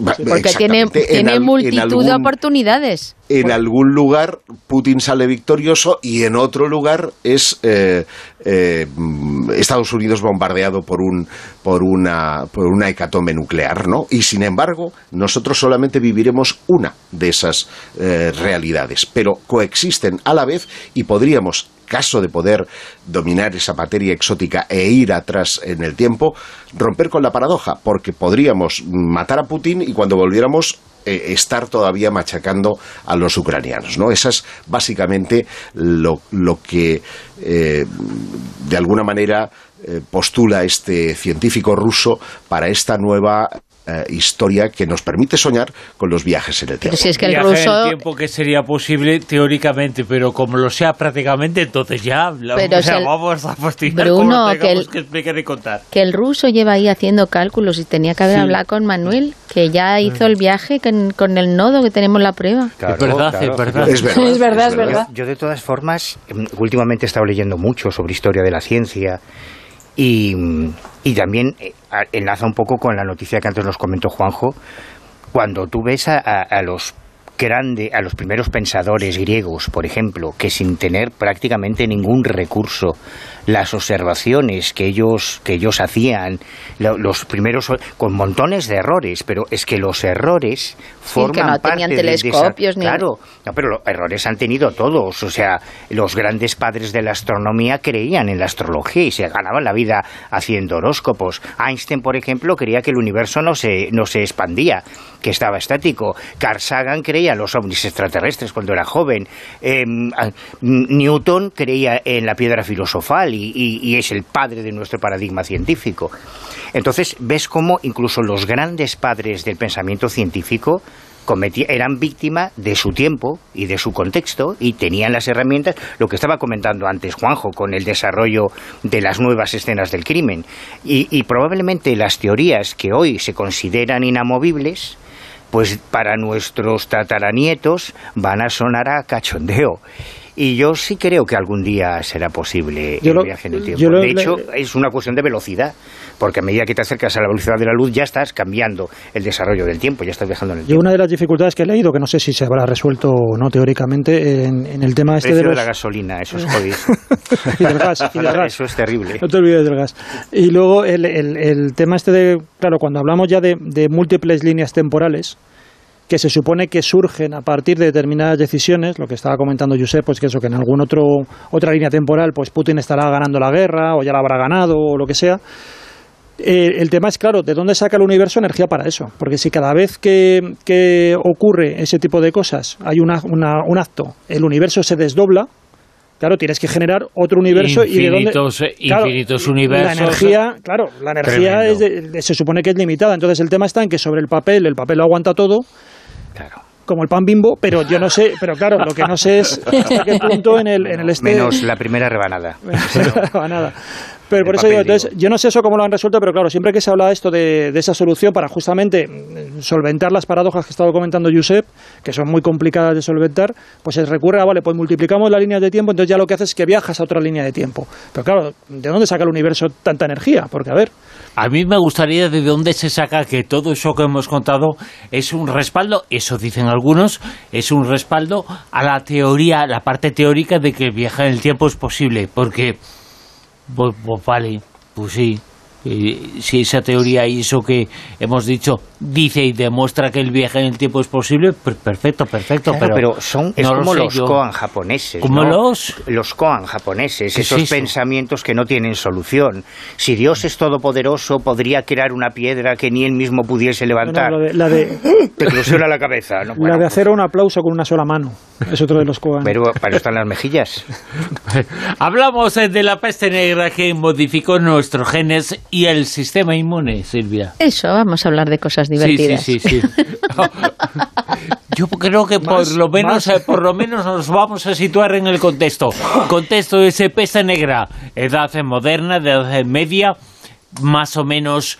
Porque tiene, tiene multitud de oportunidades. En algún lugar Putin sale victorioso y en otro lugar es eh, eh, Estados Unidos bombardeado por, un, por, una, por una hecatombe nuclear, ¿no? Y sin embargo, nosotros solamente viviremos una de esas eh, realidades, pero coexisten a la vez y podríamos caso de poder dominar esa materia exótica e ir atrás en el tiempo, romper con la paradoja, porque podríamos matar a Putin y cuando volviéramos eh, estar todavía machacando a los ucranianos. ¿no? Esa es básicamente lo, que eh, de alguna manera eh, postula este científico ruso para esta nueva eh, historia que nos permite soñar con los viajes en el tiempo. si es que el ruso... en el tiempo que sería posible teóricamente, pero como lo sea prácticamente, entonces ya vamos a fastidiar Bruno, que el, que, contar. Que el ruso lleva ahí haciendo cálculos y tenía que haber hablado con Manuel, que ya hizo el viaje con, el nodo que tenemos la prueba. es, verdad, es, verdad. Es verdad, es verdad. Yo, de todas formas, em, últimamente he estado leyendo mucho sobre historia de la ciencia y, y también eh, enlaza un poco con la noticia que antes nos comentó Juanjo. Cuando tú ves a, a los grande a los primeros pensadores griegos, por ejemplo, que sin tener prácticamente ningún recurso, las observaciones que ellos que ellos hacían, los primeros con montones de errores, pero es que los errores forman que no tenían telescopios ni claro, pero los errores han tenido todos, o sea, los grandes padres de la astronomía creían en la astrología y se ganaban la vida haciendo horóscopos. Einstein, por ejemplo, creía que el universo no se no se expandía que estaba estático. Carl Sagan creía en los ovnis extraterrestres cuando era joven. Em, Newton creía en la piedra filosofal y, es el padre de nuestro paradigma científico. Entonces, ves cómo incluso los grandes padres del pensamiento científico eran víctimas de su tiempo y de su contexto y tenían las herramientas, lo que estaba comentando antes Juanjo, con el desarrollo de las nuevas escenas del crimen. y probablemente las teorías que hoy se consideran inamovibles, pues para nuestros tataranietos van a sonar a cachondeo. Y yo sí creo que algún día será posible el viaje en el tiempo. de hecho, es una cuestión de velocidad, porque a medida que te acercas a la velocidad de la luz ya estás cambiando el desarrollo del tiempo, ya estás viajando en el tiempo. Y una de las dificultades que he leído, que no sé si se habrá resuelto o no teóricamente, en, el tema este de, los... de la gasolina, eso es jodido. y del gas, y del gas. Eso es terrible. No te olvides del gas. Y luego el, el, el tema este de, claro, cuando hablamos ya de, de múltiples líneas temporales, que se supone que surgen a partir de determinadas decisiones, lo que estaba comentando Josep, pues que eso, que en algún otro otra línea temporal, pues Putin estará ganando la guerra o ya la habrá ganado o lo que sea. Eh, el tema es, claro, ¿de dónde saca el universo energía para eso? Porque si cada vez que, que ocurre ese tipo de cosas hay una, un acto, el universo se desdobla, claro, tienes que generar otro universo y de dónde, infinitos universos. La energía, claro, la energía se supone que es limitada. Entonces el tema está en que sobre el papel, el papel lo aguanta todo, como el pan bimbo, pero yo no sé, pero claro, lo que no sé es hasta qué punto en el, en el este... Menos la primera rebanada. rebanada. Pero por eso digo, entonces, yo no sé eso cómo lo han resuelto, pero claro, siempre que se habla de esto de, esa solución para justamente mm, solventar las paradojas que estaba comentando Josep, que son muy complicadas de solventar, pues se recurre a, vale, pues multiplicamos las líneas de tiempo, entonces ya lo que haces es que viajas a otra línea de tiempo. Pero claro, ¿de dónde saca el universo tanta energía? Porque, a ver... A mí me gustaría de dónde se saca que todo eso que hemos contado es un respaldo, eso dicen algunos, es un respaldo a la teoría, la parte teórica de que viaje en el tiempo es posible, porque pues, vale, pues sí, si esa teoría eso que hemos dicho dice y demuestra que el viaje en el tiempo es posible, pues perfecto, perfecto. pero, son como los koan japoneses. ¿Como los? Los koan japoneses, esos pensamientos que no tienen solución. Si Dios es todopoderoso, podría crear una piedra que ni él mismo pudiese levantar. la de, Te explosiona la cabeza. ¿no? la de hacer un aplauso con una sola mano. Es otro de los koan. Pero para están las mejillas. Hablamos eh, de la peste negra que modificó nuestros genes y el sistema inmune, Silvia. Eso, vamos a hablar de cosas divertidas. Sí, sí, sí. Yo creo que por lo menos eh, por lo menos nos vamos a situar en el contexto. Contexto de ese peste negra, edad moderna, edad media, más o menos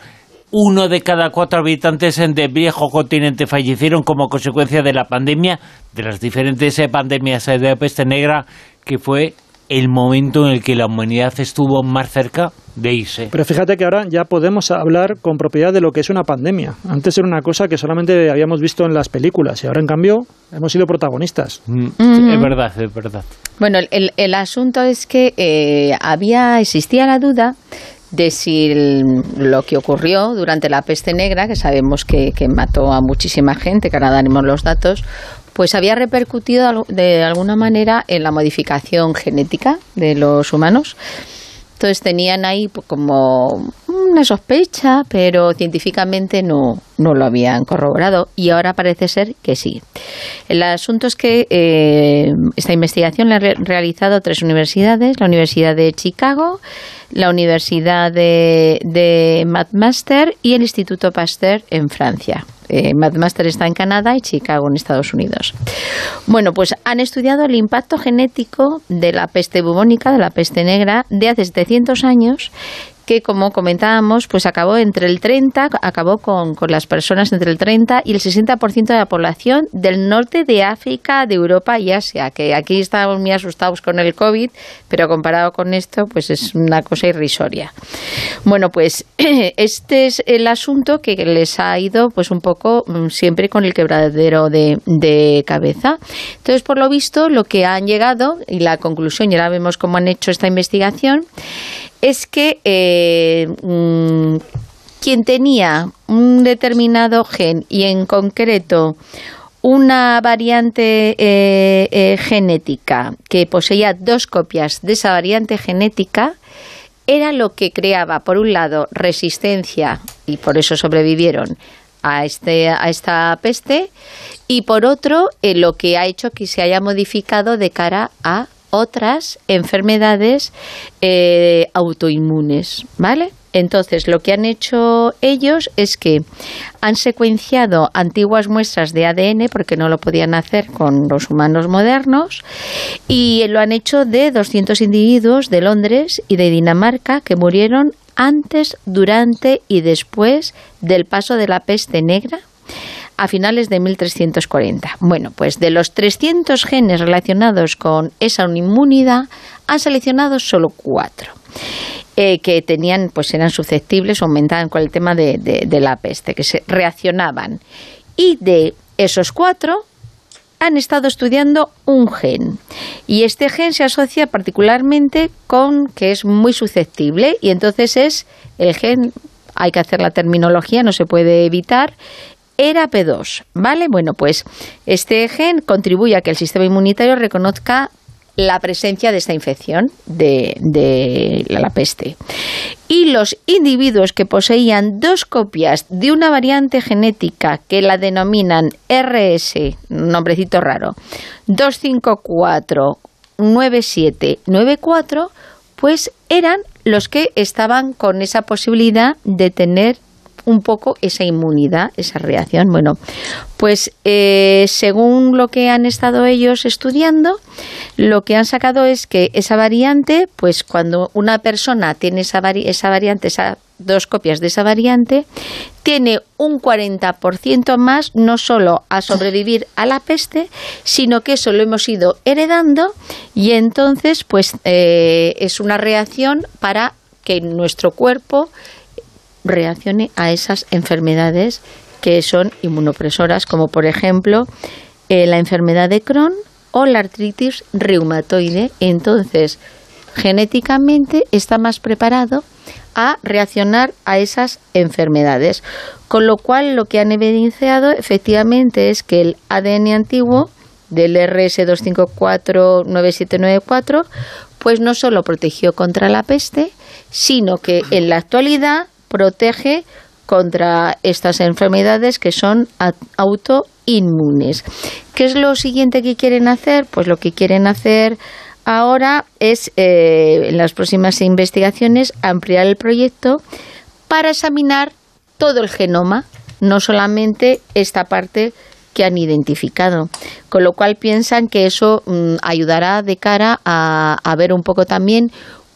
uno de cada cuatro habitantes del viejo continente fallecieron como consecuencia de la pandemia, de las diferentes eh, pandemias eh, de peste negra, que fue el momento en el que la humanidad estuvo más cerca de irse. Pero fíjate que ahora ya podemos hablar con propiedad de lo que es una pandemia. Antes era una cosa que solamente habíamos visto en las películas y ahora en cambio hemos sido protagonistas. Mm, es verdad, es verdad. Bueno, el, el asunto es que eh, había existía la duda de si lo que ocurrió durante la peste negra, que sabemos que, que mató a muchísima gente, que ahora daremos los datos, pues había repercutido de alguna manera en la modificación genética de los humanos. Entonces tenían ahí pues, como una sospecha, pero científicamente no, no lo habían corroborado y ahora parece ser que sí. El asunto es que eh, esta investigación la han realizado tres universidades, la Universidad de Chicago, la Universidad de, de McMaster y el Instituto Pasteur en Francia. Eh, está en Canadá y Chicago en Estados Unidos. Bueno, pues han estudiado el impacto genético de la peste bubónica, de la peste negra, de hace 700 años que, como comentábamos, pues acabó entre el 30, acabó con, con las personas entre el 30 y el 60% de la población del norte de África, de Europa y Asia, que aquí estábamos muy asustados con el COVID, pero comparado con esto, pues es una cosa irrisoria. Bueno, pues este es el asunto que les ha ido pues un poco mm, siempre con el quebradero de, de cabeza. Entonces, por lo visto, lo que han llegado, y la conclusión, ya la vemos cómo han hecho esta investigación, es que eh, mm, quien tenía un determinado gen y en concreto una variante eh, eh, genética que poseía dos copias de esa variante genética era lo que creaba, por un lado, resistencia, y por eso sobrevivieron, a, este, a esta peste y por otro lo que ha hecho que se haya modificado de cara a otras enfermedades eh, autoinmunes, ¿vale? Entonces, lo que han hecho ellos es que han secuenciado antiguas muestras de ADN, porque no lo podían hacer con los humanos modernos, y lo han hecho de 200 individuos de Londres y de Dinamarca que murieron antes, durante y después del paso de la peste negra a finales de 1340. Bueno, pues de los 300 genes relacionados con esa inmunidad, han seleccionado solo cuatro. Eh, que tenían, pues eran susceptibles aumentaban con el tema de, de la peste, que se reaccionaban. Y de esos cuatro, han estado estudiando un gen y este gen se asocia particularmente con que es muy susceptible y entonces es el gen hay que hacer la terminología, no se puede evitar, era P2, ¿vale? Bueno, pues este gen contribuye a que el sistema inmunitario reconozca la presencia de esta infección de, la peste. Y los individuos que poseían dos copias de una variante genética que la denominan RS, nombrecito raro, 2549794, pues eran los que estaban con esa posibilidad de tener un poco esa inmunidad, esa reacción. Bueno, pues eh, según lo que han estado ellos estudiando, lo que han sacado es que esa variante, pues cuando una persona tiene esa, esa variante, esas dos copias de esa variante, tiene un 40% más no solo a sobrevivir a la peste, sino que eso lo hemos ido heredando y entonces pues eh, es una reacción para que nuestro cuerpo reaccione a esas enfermedades que son inmunopresoras, como por ejemplo eh, la enfermedad de Crohn o la artritis reumatoide. Entonces, genéticamente está más preparado a reaccionar a esas enfermedades. Con lo cual, lo que han evidenciado efectivamente es que el ADN antiguo del RS2549794 pues no solo protegió contra la peste, sino que en la actualidad protege contra estas enfermedades que son autoinmunes. ¿Qué es lo siguiente que quieren hacer? Pues lo que quieren hacer ahora es, eh, en las próximas investigaciones, ampliar el proyecto para examinar todo el genoma, no solamente esta parte que han identificado. Con lo cual piensan que eso mm, ayudará de cara a, a ver un poco también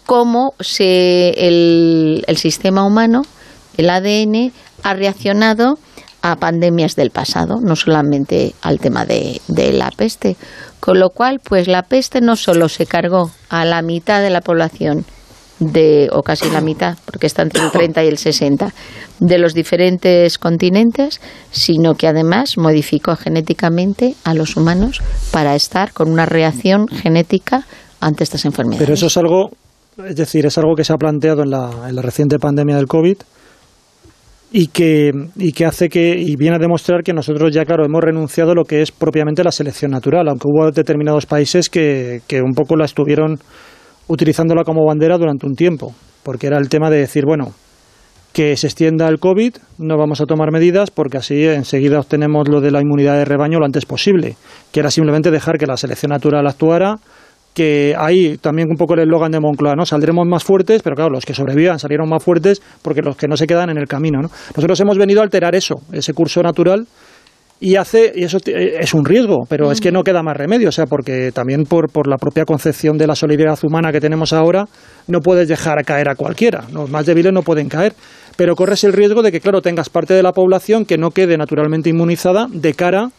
cómo se, el, sistema humano, el ADN, ha reaccionado a pandemias del pasado, no solamente al tema de, de, la peste. Con lo cual, pues la peste no solo se cargó a la mitad de la población, de, o casi la mitad, porque está entre el 30 y el 60, de los diferentes continentes, sino que además modificó genéticamente a los humanos para estar con una reacción genética ante estas enfermedades. Pero eso es algo es decir, es algo que se ha planteado en la, en la reciente pandemia del COVID y que, y que hace que, y viene a demostrar que nosotros ya, claro, hemos renunciado a lo que es propiamente la selección natural, aunque hubo determinados países que, que un poco la estuvieron utilizándola como bandera durante un tiempo, porque era el tema de decir, bueno, que se extienda el COVID, no vamos a tomar medidas porque así enseguida obtenemos lo de la inmunidad de rebaño lo antes posible, que era simplemente dejar que la selección natural actuara, que ahí también un poco el eslogan de Moncloa, ¿no? Saldremos más fuertes, pero claro, los que sobrevivan salieron más fuertes porque los que no se quedan en el camino, ¿no? Nosotros hemos venido a alterar eso, ese curso natural y hace y eso es un riesgo, pero es que no queda más remedio, o sea, porque también por, por la propia concepción de la solidaridad humana que tenemos ahora, no puedes dejar caer a cualquiera, los más débiles no pueden caer, pero corres el riesgo de que claro, tengas parte de la población que no quede naturalmente inmunizada de cara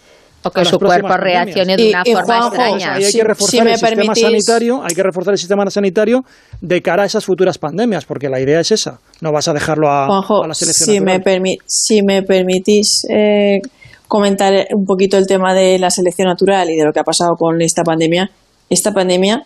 o que su cuerpo reaccione de una forma extraña. hay que reforzar el sistema sanitario, hay que reforzar el sistema sanitario de cara a esas futuras pandemias, porque la idea es esa. No vas a dejarlo a, la selección si Me si me permitís eh, comentar un poquito el tema de la selección natural y de lo que ha pasado con esta pandemia. Esta pandemia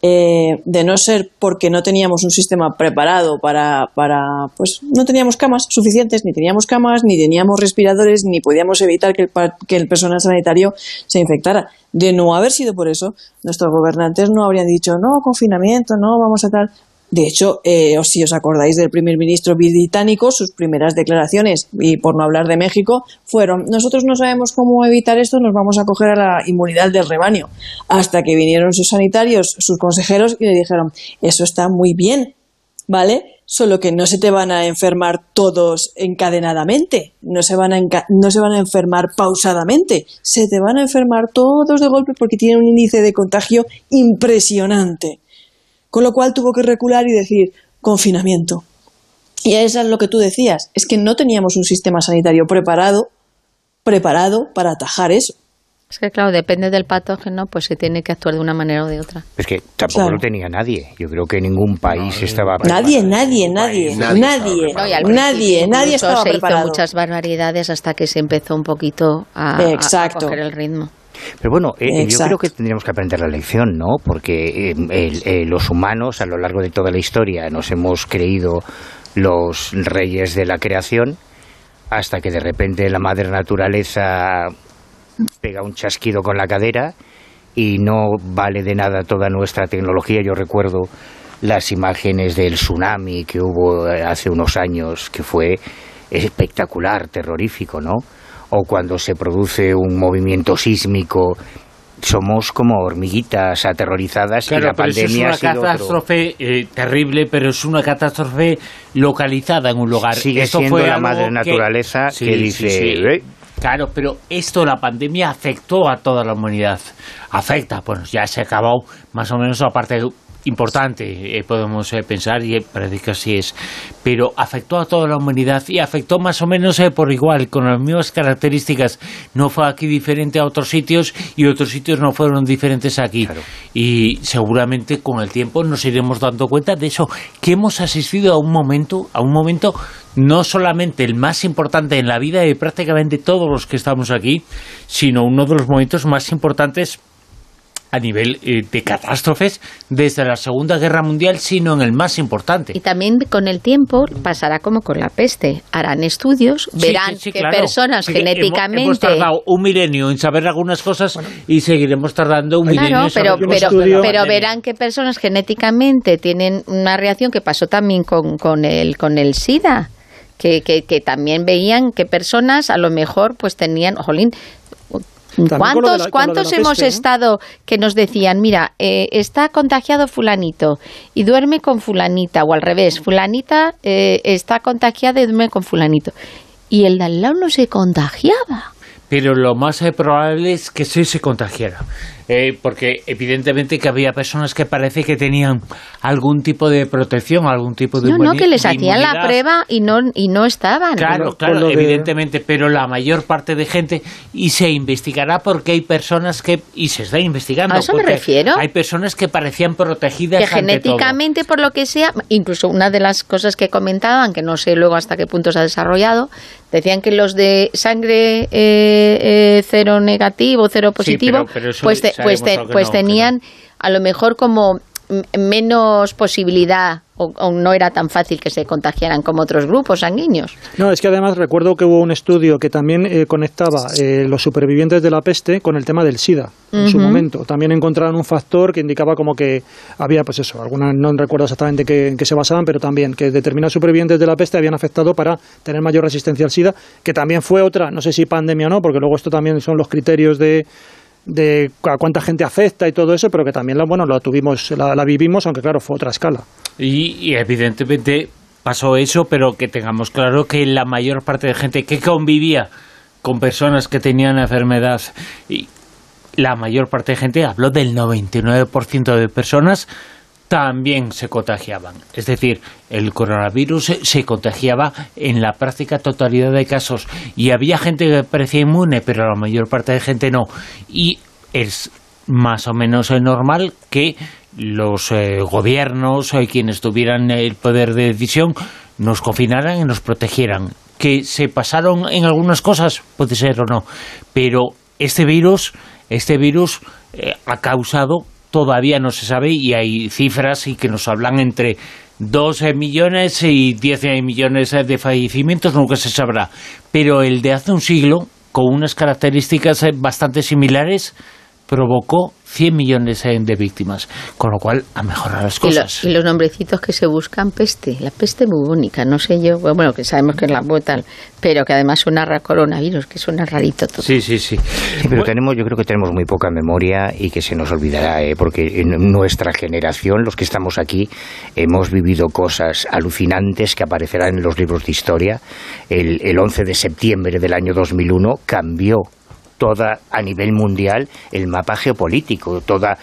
eh, de no ser porque no teníamos un sistema preparado para, para, pues no teníamos camas suficientes, ni teníamos camas, ni teníamos respiradores, ni podíamos evitar que el, que el personal sanitario se infectara. De no haber sido por eso, nuestros gobernantes no habrían dicho, no, confinamiento, no, vamos a tal. De hecho, eh, si os acordáis del primer ministro británico, sus primeras declaraciones, y por no hablar de México, fueron, nosotros no sabemos cómo evitar esto, nos vamos a coger a la inmunidad del rebaño. Hasta que vinieron sus sanitarios, sus consejeros, y le dijeron, eso está muy bien, ¿vale? Solo que no se te van a enfermar todos encadenadamente, no se van a, no se van a enfermar pausadamente, se te van a enfermar todos de golpe porque tienen un índice de contagio impresionante. Con lo cual tuvo que recular y decir confinamiento. Y eso es lo que tú decías, es que no teníamos un sistema sanitario preparado, preparado para atajar eso. Es que claro, depende del patógeno, pues se tiene que actuar de una manera o de otra. Es que tampoco lo tenía nadie. Yo creo que ningún país estaba preparado. Nadie, nadie, nadie, nadie, nadie, nadie, nadie estaba se preparado. hizo muchas barbaridades hasta que se empezó un poquito a, Exacto. a coger el ritmo. Pero bueno, eh, yo creo que tendríamos que aprender la lección, ¿no? Porque eh, eh, los humanos a lo largo de toda la historia nos hemos creído los reyes de la creación hasta que de repente la madre naturaleza pega un chasquido con la cadera y no vale de nada toda nuestra tecnología. Yo recuerdo las imágenes del tsunami que hubo hace unos años, que fue espectacular, terrorífico, ¿no? O cuando se produce un movimiento sísmico, somos como hormiguitas aterrorizadas y la pandemia es una catástrofe eh, terrible, pero es una catástrofe localizada en un lugar. Sigue siendo la madre naturaleza que, dice... ¿Eh? Claro, pero esto, la pandemia, afectó a toda la humanidad. Afecta, bueno, ya se ha acabado más o menos la parte importante, eh, podemos eh, pensar, y parece que así es, pero afectó a toda la humanidad y afectó más o menos eh, por igual, con las mismas características. No fue aquí diferente a otros sitios y otros sitios no fueron diferentes aquí. Y seguramente con el tiempo nos iremos dando cuenta de eso, que hemos asistido a un momento, a un momento no solamente el más importante en la vida de prácticamente todos los que estamos aquí, sino uno de los momentos más importantes a nivel eh, de catástrofes desde la Segunda Guerra Mundial, sino en el más importante. Y también con el tiempo pasará como con la peste. Harán estudios, verán sí, sí, que claro. personas genéticamente... Hemos, hemos tardado un milenio en saber algunas cosas y seguiremos tardando un milenio Claro, en saber pero, pero, pero pandemia. verán que personas genéticamente tienen una reacción que pasó también con, con, el, con el SIDA, que, que, que también veían que personas a lo mejor pues tenían, jolín, ¿Cuántos, la- cuántos hemos estado que nos decían, mira, eh, está contagiado fulanito y duerme con fulanita, o al revés, fulanita eh, está contagiada y duerme con fulanito? Y el de al lado no se contagiaba. Pero lo más probable es que sí se contagiara. Eh, porque evidentemente que había personas que parece que tenían algún tipo de protección, algún tipo de No, no, que les hacían la prueba y no, y no estaban. Claro, claro, evidentemente, pero la mayor parte de gente, y se investigará porque hay personas que, y se está investigando, A eso me refiero. hay personas que parecían protegidas que ante todo. genéticamente, por lo que sea, incluso una de las cosas que comentaban, que no sé luego hasta qué punto se ha desarrollado, decían que los de sangre eh, eh, cero negativo, cero positivo, pero- pero eso pues, te- pues, te- pues no, tenían a lo mejor como menos posibilidad o, o no era tan fácil que se contagiaran como otros grupos sanguíneos. No, es que además recuerdo que hubo un estudio que también eh, conectaba eh, los supervivientes de la peste con el tema del SIDA en su momento. También encontraron un factor que indicaba como que había, pues eso, algunas no recuerdo exactamente qué- en qué se basaban, pero también que determinados supervivientes de la peste habían afectado para tener mayor resistencia al SIDA, que también fue otra, no sé si pandemia o no, porque luego esto también son los criterios de de a cuánta gente afecta y todo eso, pero que también la, bueno, la tuvimos, la, vivimos, aunque claro, fue otra escala. Y, evidentemente pasó eso, pero que tengamos claro que la mayor parte de gente que convivía con personas que tenían enfermedad, y la mayor parte de gente, habló del 99% de personas, también se contagiaban. Es decir, el coronavirus se, contagiaba en la práctica totalidad de casos. Y había gente que parecía inmune, pero la mayor parte de gente no. Y es más o menos eh, normal que los eh, gobiernos, eh, quienes tuvieran el poder de decisión, nos confinaran y nos protegieran. Que se pasaron en algunas cosas, puede ser o no, pero este virus, este virus ha causado, todavía no se sabe, y hay cifras y que nos hablan entre 2 millones y 10 millones eh, de fallecimientos, nunca se sabrá. Pero el de hace un siglo, con unas características eh, bastante similares, provocó 100 millones de víctimas, con lo cual ha mejorado las cosas. Y, los nombrecitos que se buscan, peste, la peste bubónica, no sé yo, bueno, que sabemos que es la tal, pero que además suena a coronavirus, que suena rarito todo. Sí, sí, sí. pero tenemos, yo creo que tenemos muy poca memoria y que se nos olvidará, ¿eh? porque en nuestra generación, los que estamos aquí, hemos vivido cosas alucinantes que aparecerán en los libros de historia. El, el 11 de septiembre del año 2001 cambió toda a nivel mundial el mapa geopolítico, toda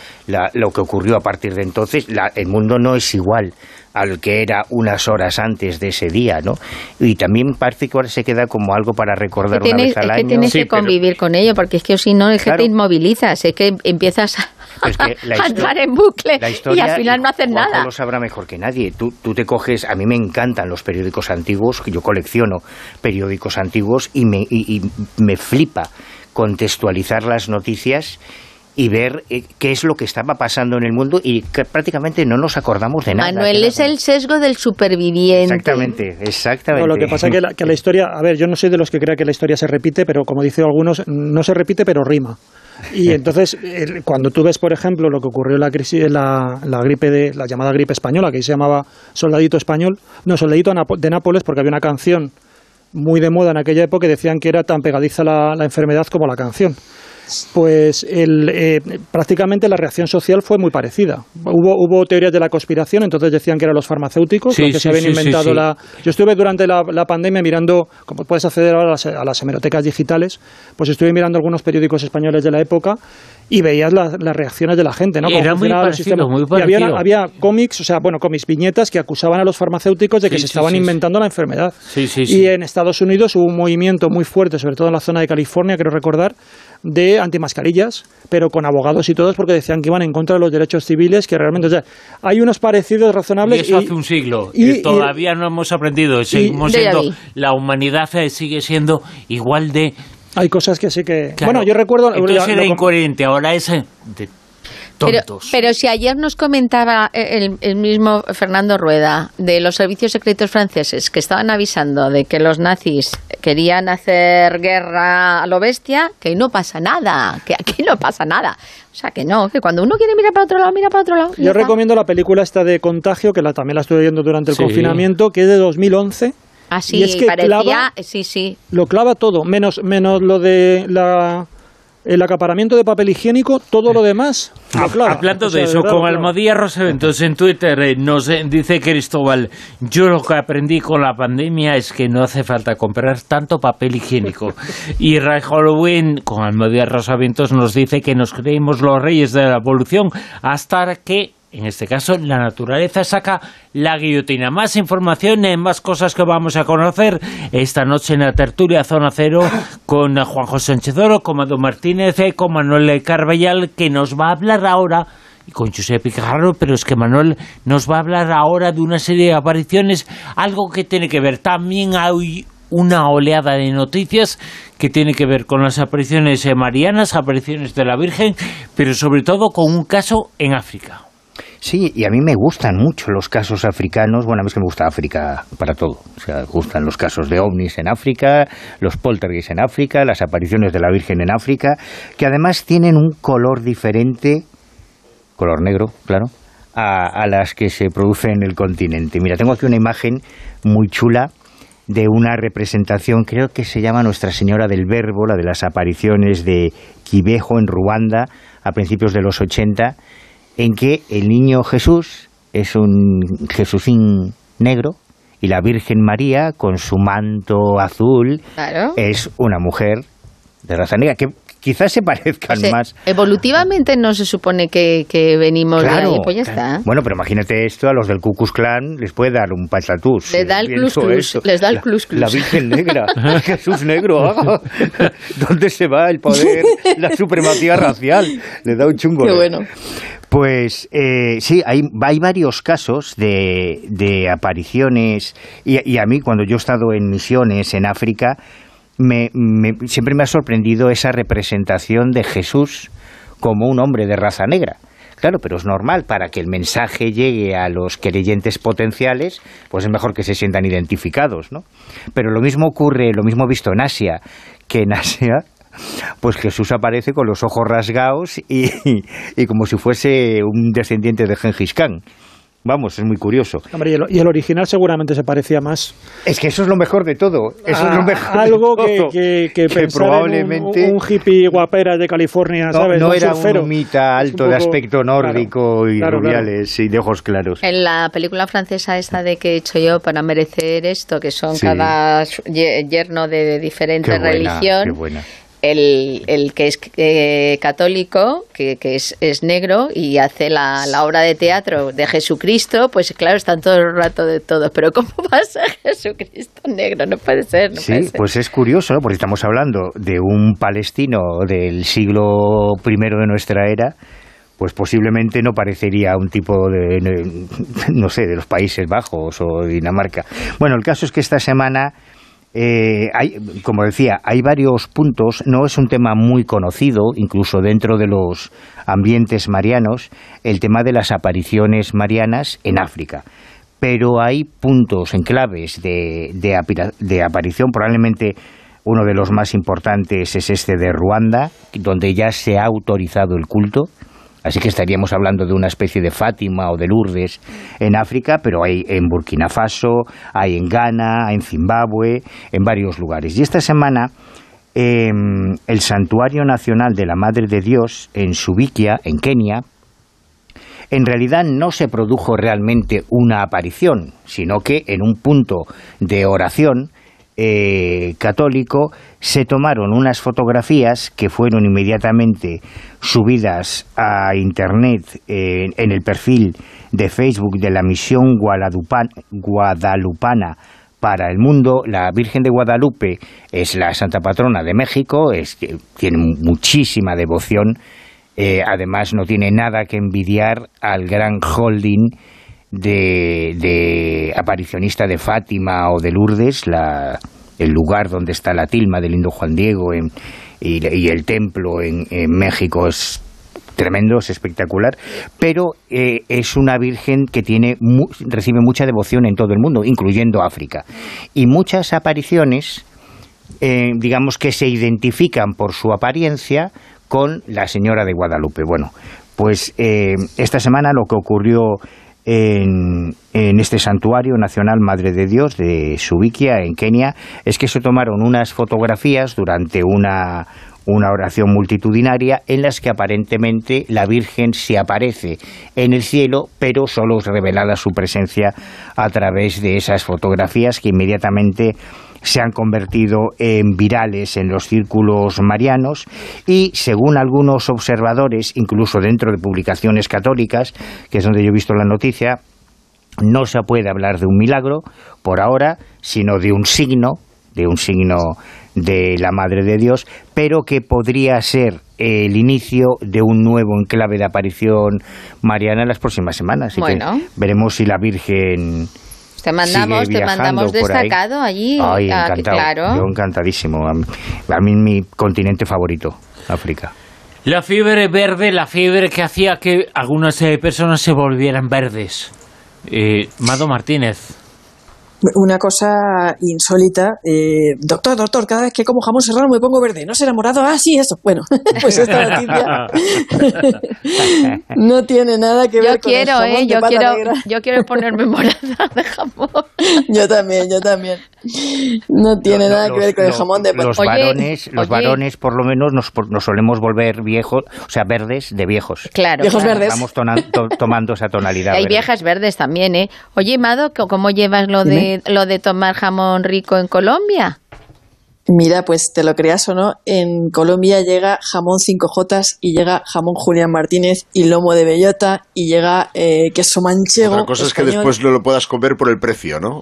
lo que ocurrió a partir de entonces. el mundo no es igual al que era unas horas antes de ese día, ¿no? Y también parece que ahora se queda como algo para recordar una vez al es Que tienes que convivir con ello, porque es que si no, es que te inmovilizas, es que empiezas a, entrar en bucle y al final no haces nada. lo sabrá mejor que nadie. Tú, tú te coges, a mí me encantan los periódicos antiguos, yo colecciono periódicos antiguos y me, y me flipa contextualizar las noticias y ver eh, qué es lo que estaba pasando en el mundo y que prácticamente no nos acordamos de nada. Manuel es el sesgo del superviviente. Exactamente, exactamente. lo que pasa es que la, que la historia, a ver, yo no soy de los que crea que la historia se repite, pero como dicen algunos, no se repite, pero rima. Y entonces, cuando tú ves, por ejemplo, lo que ocurrió en la crisis, la, la gripe de, la llamada gripe española, que se llamaba Soldadito Español, no, Soldadito de Nápoles, porque había una canción muy de moda en aquella época y decían que era tan pegadiza la, la enfermedad como la canción pues el, eh, prácticamente la reacción social fue muy parecida. Hubo, hubo teorías de la conspiración, entonces decían que eran los farmacéuticos los que se habían inventado la... Yo estuve durante la, pandemia mirando, como puedes acceder ahora a las, a las, hemerotecas digitales, pues estuve mirando algunos periódicos españoles de la época y veías las reacciones de la gente, ¿no? Era muy parecido, muy parecido. Y había, cómics, o sea, bueno, cómics, viñetas que acusaban a los farmacéuticos de que se estaban inventando la enfermedad. Y en Estados Unidos hubo un movimiento muy fuerte, sobre todo en la zona de California, quiero recordar, de antimascarillas, pero con abogados y todos porque decían que iban en contra de los derechos civiles, que realmente, o sea, hay unos parecidos razonables. Y eso hace un siglo, y, todavía no hemos aprendido, seguimos siendo, la humanidad sigue siendo igual de hay cosas que sí que... bueno, yo recuerdo... Entonces era incoherente, ahora es... Eh, de tontos. Pero, si ayer nos comentaba el, el, mismo Fernando Rueda de los servicios secretos franceses que estaban avisando de que los nazis querían hacer guerra a lo bestia, que no pasa nada, que aquí no pasa nada. O sea, que no, que cuando uno quiere mirar para otro lado, mira para otro lado. Yo recomiendo la película esta de Contagio, que la, también la estuve viendo durante el confinamiento, que es de 2011 Así es que parecía, sí, sí. Lo clava todo, menos, menos lo de la el acaparamiento de papel higiénico, todo lo demás. Hablando de eso, con Almodía Rosaventos en Twitter eh, nos eh, dice Cristóbal, yo lo que aprendí con la pandemia es que no hace falta comprar tanto papel higiénico. y Ray Halloween con Almodía Rosaventos nos dice que nos creímos los reyes de la evolución hasta que en este caso, la naturaleza saca la guillotina. Más información, más cosas que vamos a conocer esta noche en la tertulia Zona Cero con Juan José Sánchez Oro, con Mado Martínez, eh, con Manuel Carballal, que nos va a hablar ahora y con José Picarro, pero es que Manuel nos va a hablar ahora de una serie de apariciones, algo que tiene que ver. También hay una oleada de noticias que tiene que ver con las apariciones marianas, apariciones de la Virgen, pero sobre todo con un caso en África. Sí, y a mí me gustan mucho los casos africanos. Bueno, a mí es que me gusta África para todo. O sea, me gustan los casos de ovnis en África, los poltergeists en África, las apariciones de la Virgen en África, que además tienen un color diferente, color negro, claro, a, las que se producen en el continente. Mira, tengo aquí una imagen muy chula de una representación, creo que se llama Nuestra Señora del Verbo, la de las apariciones de Quibejo en Ruanda a principios de los 80 en que el niño Jesús es un Jesúsín negro y la Virgen María con su manto azul es una mujer de raza negra que quizás se parezcan más. Evolutivamente no se supone que, venimos de ahí, pues ya está. Bueno, pero imagínate esto, a los del Ku Klux Klan les puede dar un patatús. Les da el plus les da el La, Virgen Negra, Jesús Negro, ¿dónde se va el poder, la supremacía racial? Le da un chungo. Qué bueno. Pues eh, sí, hay, hay varios casos de, de apariciones y, y, a mí cuando yo he estado en misiones en África, me, siempre me ha sorprendido esa representación de Jesús como un hombre de raza negra. Claro, pero es normal, para que el mensaje llegue a los creyentes potenciales, pues es mejor que se sientan identificados, ¿no? Pero lo mismo ocurre, lo mismo visto en Asia, que en Asia pues Jesús aparece con los ojos rasgados y, y como si fuese un descendiente de Gengis Khan. Vamos, es muy curioso. Hombre, y, el, y el original seguramente se parecía más. Es que eso es lo mejor de todo. Eso a- es lo mejor de algo todo. que, en probablemente- un, un hippie guapera de California, No, ¿sabes? no era surfero. un mita Es un alto de aspecto nórdico claro, y claro, claro. rubiales y de ojos claros. En la película francesa esta de que he hecho yo para merecer esto, que son Sí. cada yerno de, de diferente Qué buena, religión, qué buena. El, el que es eh, católico, que, que es, es negro y hace la, la obra de teatro de Jesucristo, pues claro, están todo el rato de todo. Pero ¿cómo va a ser Jesucristo negro? No puede ser, no puede Sí, ser. pues es curioso, ¿no? porque estamos hablando de un palestino del siglo I de nuestra era, pues posiblemente no parecería un tipo de, no sé, de los Países Bajos o Dinamarca. Bueno, el caso es que esta semana, eh, hay, como decía, hay varios puntos, no es un tema muy conocido, incluso dentro de los ambientes marianos, el tema de las apariciones marianas en África pero hay puntos en claves de, de, aparición. Probablemente uno de los más importantes es este de Ruanda, donde ya se ha autorizado el culto. Así que estaríamos hablando de una especie de Fátima o de Lourdes en África, pero hay en Burkina Faso, hay en Ghana, en Zimbabue, en varios lugares. Y esta semana em, el Santuario Nacional de la Madre de Dios en Subikia, en Kenia, en realidad no se produjo realmente una aparición, sino que en un punto de oración eh, católico se tomaron unas fotografías que fueron inmediatamente subidas a Internet eh, en el perfil de Facebook de la misión Guadalupan- guadalupana para el mundo. La Virgen de Guadalupe es la santa patrona de México, es, tiene muchísima devoción eh, además, no tiene nada que envidiar al gran holding de, de aparicionista de Fátima o de Lourdes, la, el lugar donde está la tilma del lindo Juan Diego y el templo en, en México es tremendo, es espectacular, pero eh, es una virgen que tiene mu- recibe mucha devoción en todo el mundo, incluyendo África. Y muchas apariciones eh, digamos que se identifican por su apariencia con la señora de Guadalupe. Bueno, pues eh, esta semana lo que ocurrió en, en este santuario nacional Madre de Dios de Subikia, en Kenia, es que se tomaron unas fotografías durante una, una oración multitudinaria en las que aparentemente la Virgen se aparece en el cielo, pero solo es revelada su presencia a través de esas fotografías que inmediatamente se han convertido en virales en los círculos marianos y, según algunos observadores, incluso dentro de publicaciones católicas, que es donde yo he visto la noticia, no se puede hablar de un milagro por ahora, sino de un signo, de un signo de la Madre de Dios, pero que podría ser el inicio de un nuevo enclave de aparición mariana en las próximas semanas. Así que Bueno. veremos si la Virgen Te mandamos, sigue te mandamos destacado allí. Ay, encantado. Claro. Yo encantadísimo. A mí, a mí mi continente favorito, África. La fiebre verde, la fiebre que hacía que algunas eh, personas se volvieran verdes. Eh, Mado Martínez. Una cosa insólita. eh, doctor, doctor, cada vez que como jamón serrano me pongo verde. ¿No será morado? Ah, sí, eso. Bueno, pues esta noticia no tiene nada que ver Yo con el quiero, jamón eh, de yo pata quiero, negra. yo quiero ponerme morada de jamón. Yo también, yo también. No tiene nada que ver con el jamón de Los Oye, varones, los oye. varones por lo menos nos, nos solemos volver viejos, o sea, verdes de viejos. Claro. Viejos claro. verdes. Estamos tona- to- tomando esa tonalidad. Hay verde. viejas verdes también, ¿eh? Oye, Mado, ¿cómo- ¿cómo llevas lo de, lo de tomar jamón rico en Colombia? Mira, pues te lo creas o no, en Colombia llega jamón 5J y llega jamón Julián Martínez y lomo de bellota y llega eh, queso manchego. Otra cosa es que después no lo puedas comer por el precio, ¿no?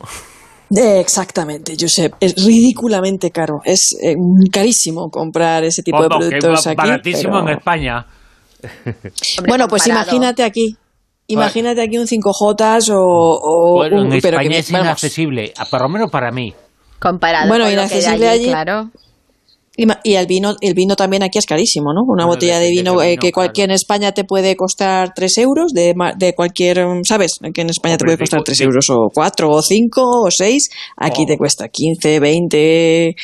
Eh, exactamente, Josep. Es ridículamente caro. Es eh, carísimo comprar ese tipo de que productos aquí. baratísimo pero- en España. Bueno, pues comparado. imagínate aquí. Imagínate aquí un 5J o, o Bueno, un... en pero España que- es vamos, inaccesible, a- por lo menos para mí. Comparado Bueno, con lo que hay inaccesible allí, allí. claro. Y, el vino el vino también aquí es carísimo, ¿no? Una botella de vino, eh, que cualquier en España te puede costar 3 euros, de, de cualquier, ¿sabes? Que en España te puede costar 3 euros o 4 o 5 o 6, aquí te cuesta 15, 20,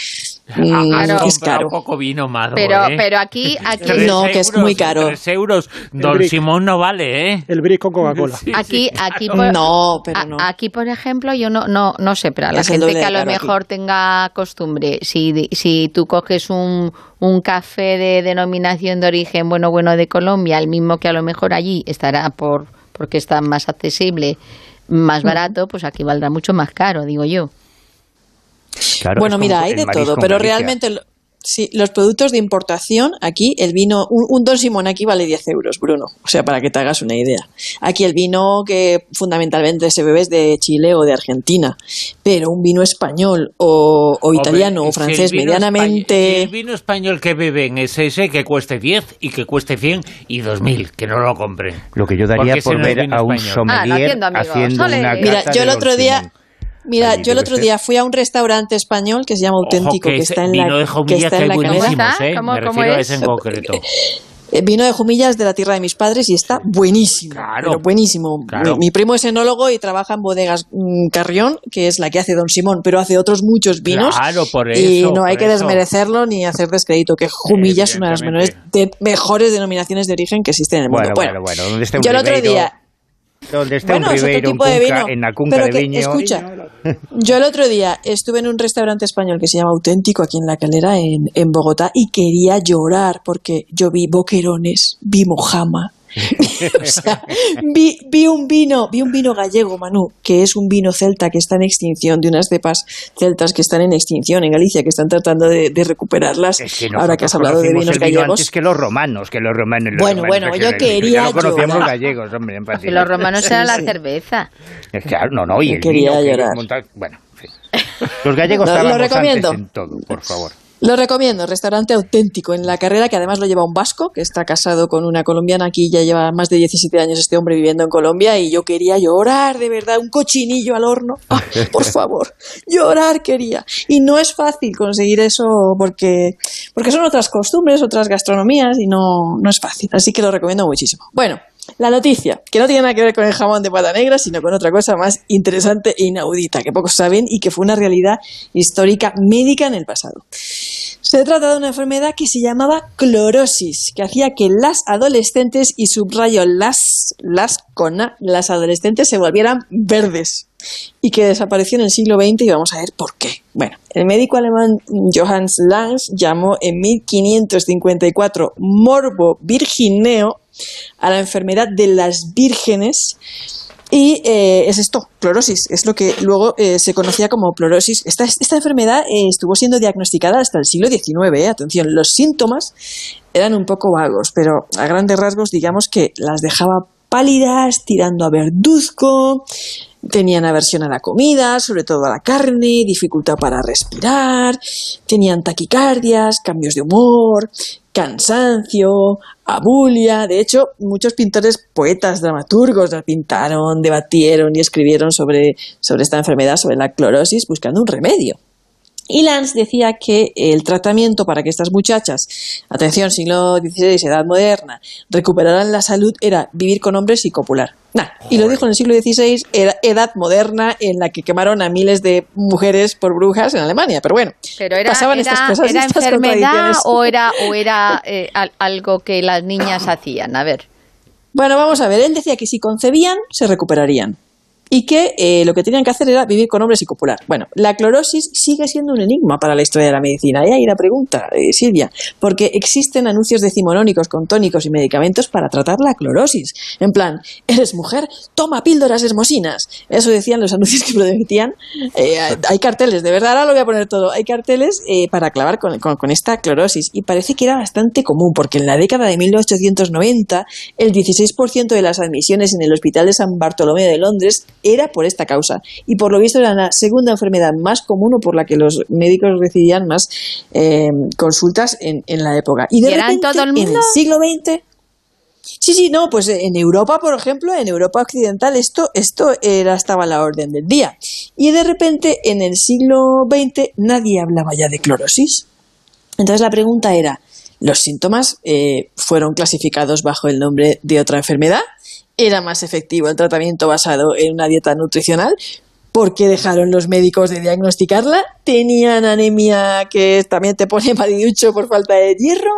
Mm, es caro. poco vino más. Pero, ¿eh? pero aquí, aquí no, que es muy caro. 3 euros. Don Simón no vale, ¿eh? El brick con Coca-Cola. aquí, aquí, por, no, pero no. aquí, por ejemplo, yo no, no, no sé, pero a la gente que a lo mejor tenga costumbre, si, si tú coges un, un café de denominación de origen bueno, bueno de Colombia, el mismo que a lo mejor allí estará por porque está más accesible, más barato, pues aquí valdrá mucho más caro, digo yo. Bueno, mira, hay de todo, pero realmente sí, los productos de importación, aquí el vino, un, Don Simón aquí vale 10 euros, Bruno, o sea, para que te hagas una idea. Aquí el vino que fundamentalmente se bebe es de Chile o de Argentina, pero un vino español o, italiano o francés medianamente... el vino español que beben es ese que cueste 10 y que cueste 100 y 2000, que no lo compren. Lo que yo daría por ver a un sommelier ah, haciendo una Mira, yo el otro día... Mira, yo el otro día fui a un restaurante español que se llama Auténtico, que, está en la, que está en la ¿eh? ¿Cómo, Me refiero a ese en concreto. Eh, vino de Jumillas de la tierra de mis padres y está buenísimo. Claro. buenísimo. Mi, primo es enólogo y trabaja en bodegas mm, Carrión, que es la que hace Don Simón, pero hace otros muchos vinos. Claro, por eso. Y no hay que desmerecerlo ni hacer descrédito, que Jumillas es una de las menores mejores denominaciones de origen que existen en el mundo. Bueno, bueno, bueno. yo el otro día donde está bueno, un Ribeiro, tipo de vino, en la cunca de viño. Escucha, yo el otro día estuve en un restaurante español que se llama Auténtico aquí en La Calera, en, en Bogotá, y quería llorar porque yo vi boquerones, vi mojama, o sea, vi, vi, un vino, vi un vino gallego, Manu, que es un vino celta que está en extinción, de unas cepas celtas que están en extinción en Galicia, que están tratando de, recuperarlas. ahora que has hablado de vinos gallegos. Antes que los romanos, que los romanos. bueno, bueno, yo quería. Ya conocíamos gallegos, hombre, en Los romanos eran la cerveza. Claro, no, no, y el quería llorar. bueno, Los gallegos no, estaban recomiendo. en todo, por favor. Lo recomiendo, restaurante auténtico en la carrera, que además lo lleva un vasco, que está casado con una colombiana, aquí ya lleva más de 17 años este hombre viviendo en Colombia, y yo quería llorar, de verdad, un cochinillo al horno, ah, por favor, llorar quería. Y no es fácil conseguir eso porque, porque son otras costumbres, otras gastronomías, y no, no es fácil, así que lo recomiendo muchísimo. Bueno, la noticia, que no tiene nada que ver con el jamón de pata negra, sino con otra cosa más interesante e inaudita, que pocos saben y que fue una realidad histórica médica en el pasado. Se trata de una enfermedad que se llamaba clorosis, que hacía que las adolescentes, y subrayo las, las con las adolescentes se volvieran verdes y que desapareció en el siglo XX y vamos a ver por qué. Bueno, el médico alemán Johannes Lange llamó en 1554 morbo virgineo a la enfermedad de las vírgenes y eh, es esto, clorosis, es lo que luego eh, se conocía como. Esta, esta enfermedad eh, estuvo siendo diagnosticada hasta el siglo XIX, atención, los síntomas eran un poco vagos, pero a grandes rasgos digamos que las dejaba pálidas, tirando a verduzco, tenían aversión a la comida, sobre todo a la carne, dificultad para respirar, tenían taquicardias, cambios de humor, cansancio, abulia. De hecho, muchos pintores, poetas, dramaturgos la pintaron, debatieron y escribieron sobre, sobre esta enfermedad, sobre la clorosis, buscando un remedio. Y decía que el tratamiento para que estas muchachas, atención, siglo XVI, edad moderna, recuperaran la salud era vivir con hombres y copular. Y lo dijo en el siglo XVI, era edad moderna en la que quemaron a miles de mujeres por brujas en Alemania. Pero bueno, Pero era, pasaban estas cosas. ¿Era enfermedad o era, o era eh, algo que las niñas hacían? A ver. Bueno, vamos a ver. Él decía que si concebían, se recuperarían y que eh, lo que tenían que hacer era vivir con hombres y copular. Bueno, la clorosis sigue siendo un enigma para la historia de la medicina. Y ahí la pregunta, eh, Silvia, porque existen anuncios decimonónicos con tónicos y medicamentos para tratar la clorosis. En plan, eres mujer, toma píldoras hermosinas. Eso decían los anuncios que prometían. Eh, hay carteles, de verdad, ahora lo voy a poner todo. Hay carteles para clavar con, con esta clorosis. Y parece que era bastante común, porque en la década de 1890 el 16% de las admisiones en el Hospital de San Bartolomé de Londres era por esta causa. Y por lo visto era la segunda enfermedad más común o por la que los médicos recibían más eh, consultas en, la época. Y de repente, todo el mundo? en el siglo XX... Sí, sí, no, pues en Europa, por ejemplo, en Europa occidental, esto, esto era, estaba a la orden del día. Y de repente, en el siglo XX, nadie hablaba ya de clorosis. Entonces la pregunta era, ¿los síntomas eh, fueron clasificados bajo el nombre de otra enfermedad? ¿Era más efectivo el tratamiento basado en una dieta nutricional? ¿Por qué dejaron los médicos de diagnosticarla? ¿Tenían anemia que también te pone paliducho por falta de hierro?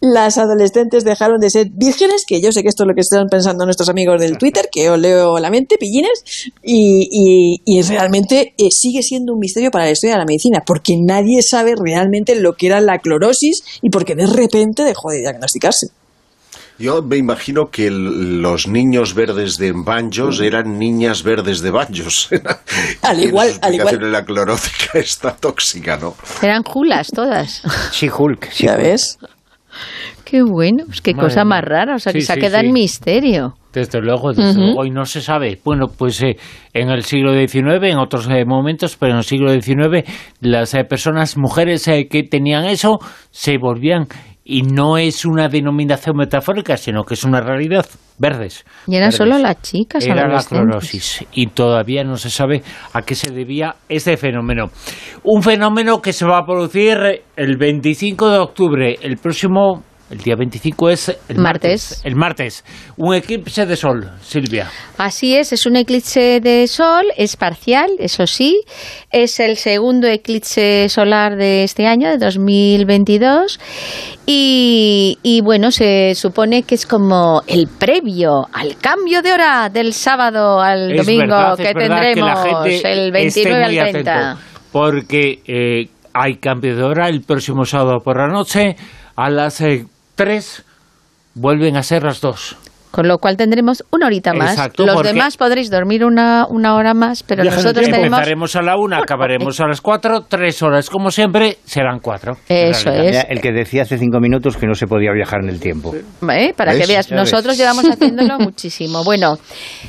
las adolescentes dejaron de ser vírgenes, que yo sé que esto es lo que están pensando nuestros amigos del Twitter, que os leo la mente, pillines, y, y, realmente eh, sigue siendo un misterio para la historia de la medicina, porque nadie sabe realmente lo que era la clorosis y porque de repente dejó de diagnosticarse. Yo me imagino que los niños verdes de banjos eran niñas verdes de banjos. al igual, al igual. La clorótica está tóxica, ¿no? Eran julas todas. Sí, Hulk. Sí, ¿Ya ves? Qué bueno, pues qué cosa más rara, o sea, que se queda en misterio. Desde luego, desde luego, y no se sabe. Bueno, pues eh, en el siglo XIX, en otros eh, momentos, pero en el siglo XIX, las eh, personas, mujeres que tenían eso, se volvían y no es una denominación metafórica, sino que es una realidad. Verdes. Y eran solo las chicas. Era la clorosis. Y todavía no se sabe a qué se debía este fenómeno. Un fenómeno que se va a producir el 25 de octubre, el próximo el día 25 es el martes. El martes. Un eclipse de sol, Silvia. Así es, es un eclipse de sol, es parcial, eso sí. Es el segundo eclipse solar de este año, de 2022. Y, y bueno, se supone que es como el previo al cambio de hora del sábado al domingo que tendremos el 29 al 30. porque eh, hay cambio de hora el próximo sábado por la noche a las eh, tres vuelven a ser las dos. Con lo cual tendremos una horita más. Los demás podréis dormir una, una hora más, pero nosotros tenemos... Empezaremos a la una, acabaremos a las cuatro, tres horas como siempre, serán cuatro. Eso es. El que decía hace cinco minutos que no se podía viajar en el tiempo. ¿Eh? Para que veas, nosotros llevamos haciéndolo muchísimo. Bueno,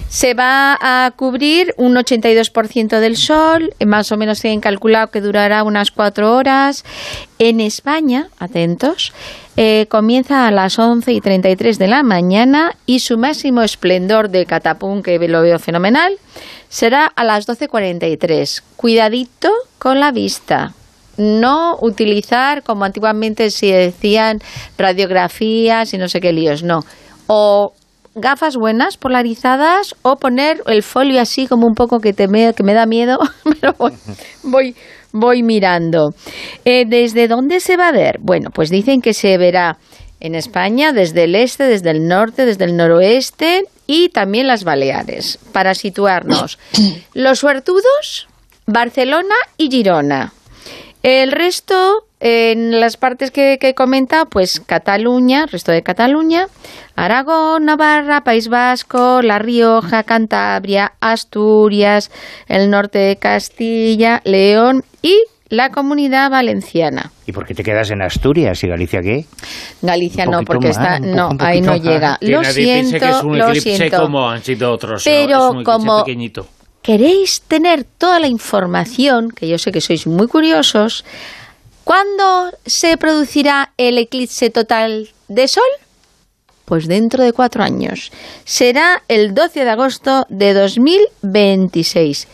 se va a cubrir un 82% del sol, más o menos tienen calculado que durará unas cuatro horas. En España, atentos, eh, comienza a las 11 y 33 de la mañana y su máximo esplendor de catapum, que lo veo fenomenal, será a las 12.43. Cuidadito con la vista. No utilizar, como antiguamente se decían, radiografías y no sé qué líos, no. O gafas buenas, polarizadas, o poner el folio así como un poco que, te me, que me da miedo, pero voy voy mirando. Eh, ¿Desde dónde se va a ver? Bueno, pues dicen que se verá en España desde el este, desde el norte, desde el noroeste y también las Baleares. Para situarnos, los suertudos, Barcelona y Girona. El resto, en las partes que, que he comentado, pues Cataluña, resto de Cataluña, Aragón, Navarra, País Vasco, La Rioja, Cantabria, Asturias, el norte de Castilla, León y la comunidad valenciana. ¿Y por qué te quedas en Asturias y Galicia qué? Galicia no, porque está no, ahí no llega. Lo siento, que es un lo siento. como han sido otros, pero como queréis tener toda la información, que yo sé que sois muy curiosos, ¿cuándo se producirá el eclipse total de sol? Pues dentro de cuatro años. Será el 12 de agosto de 2026.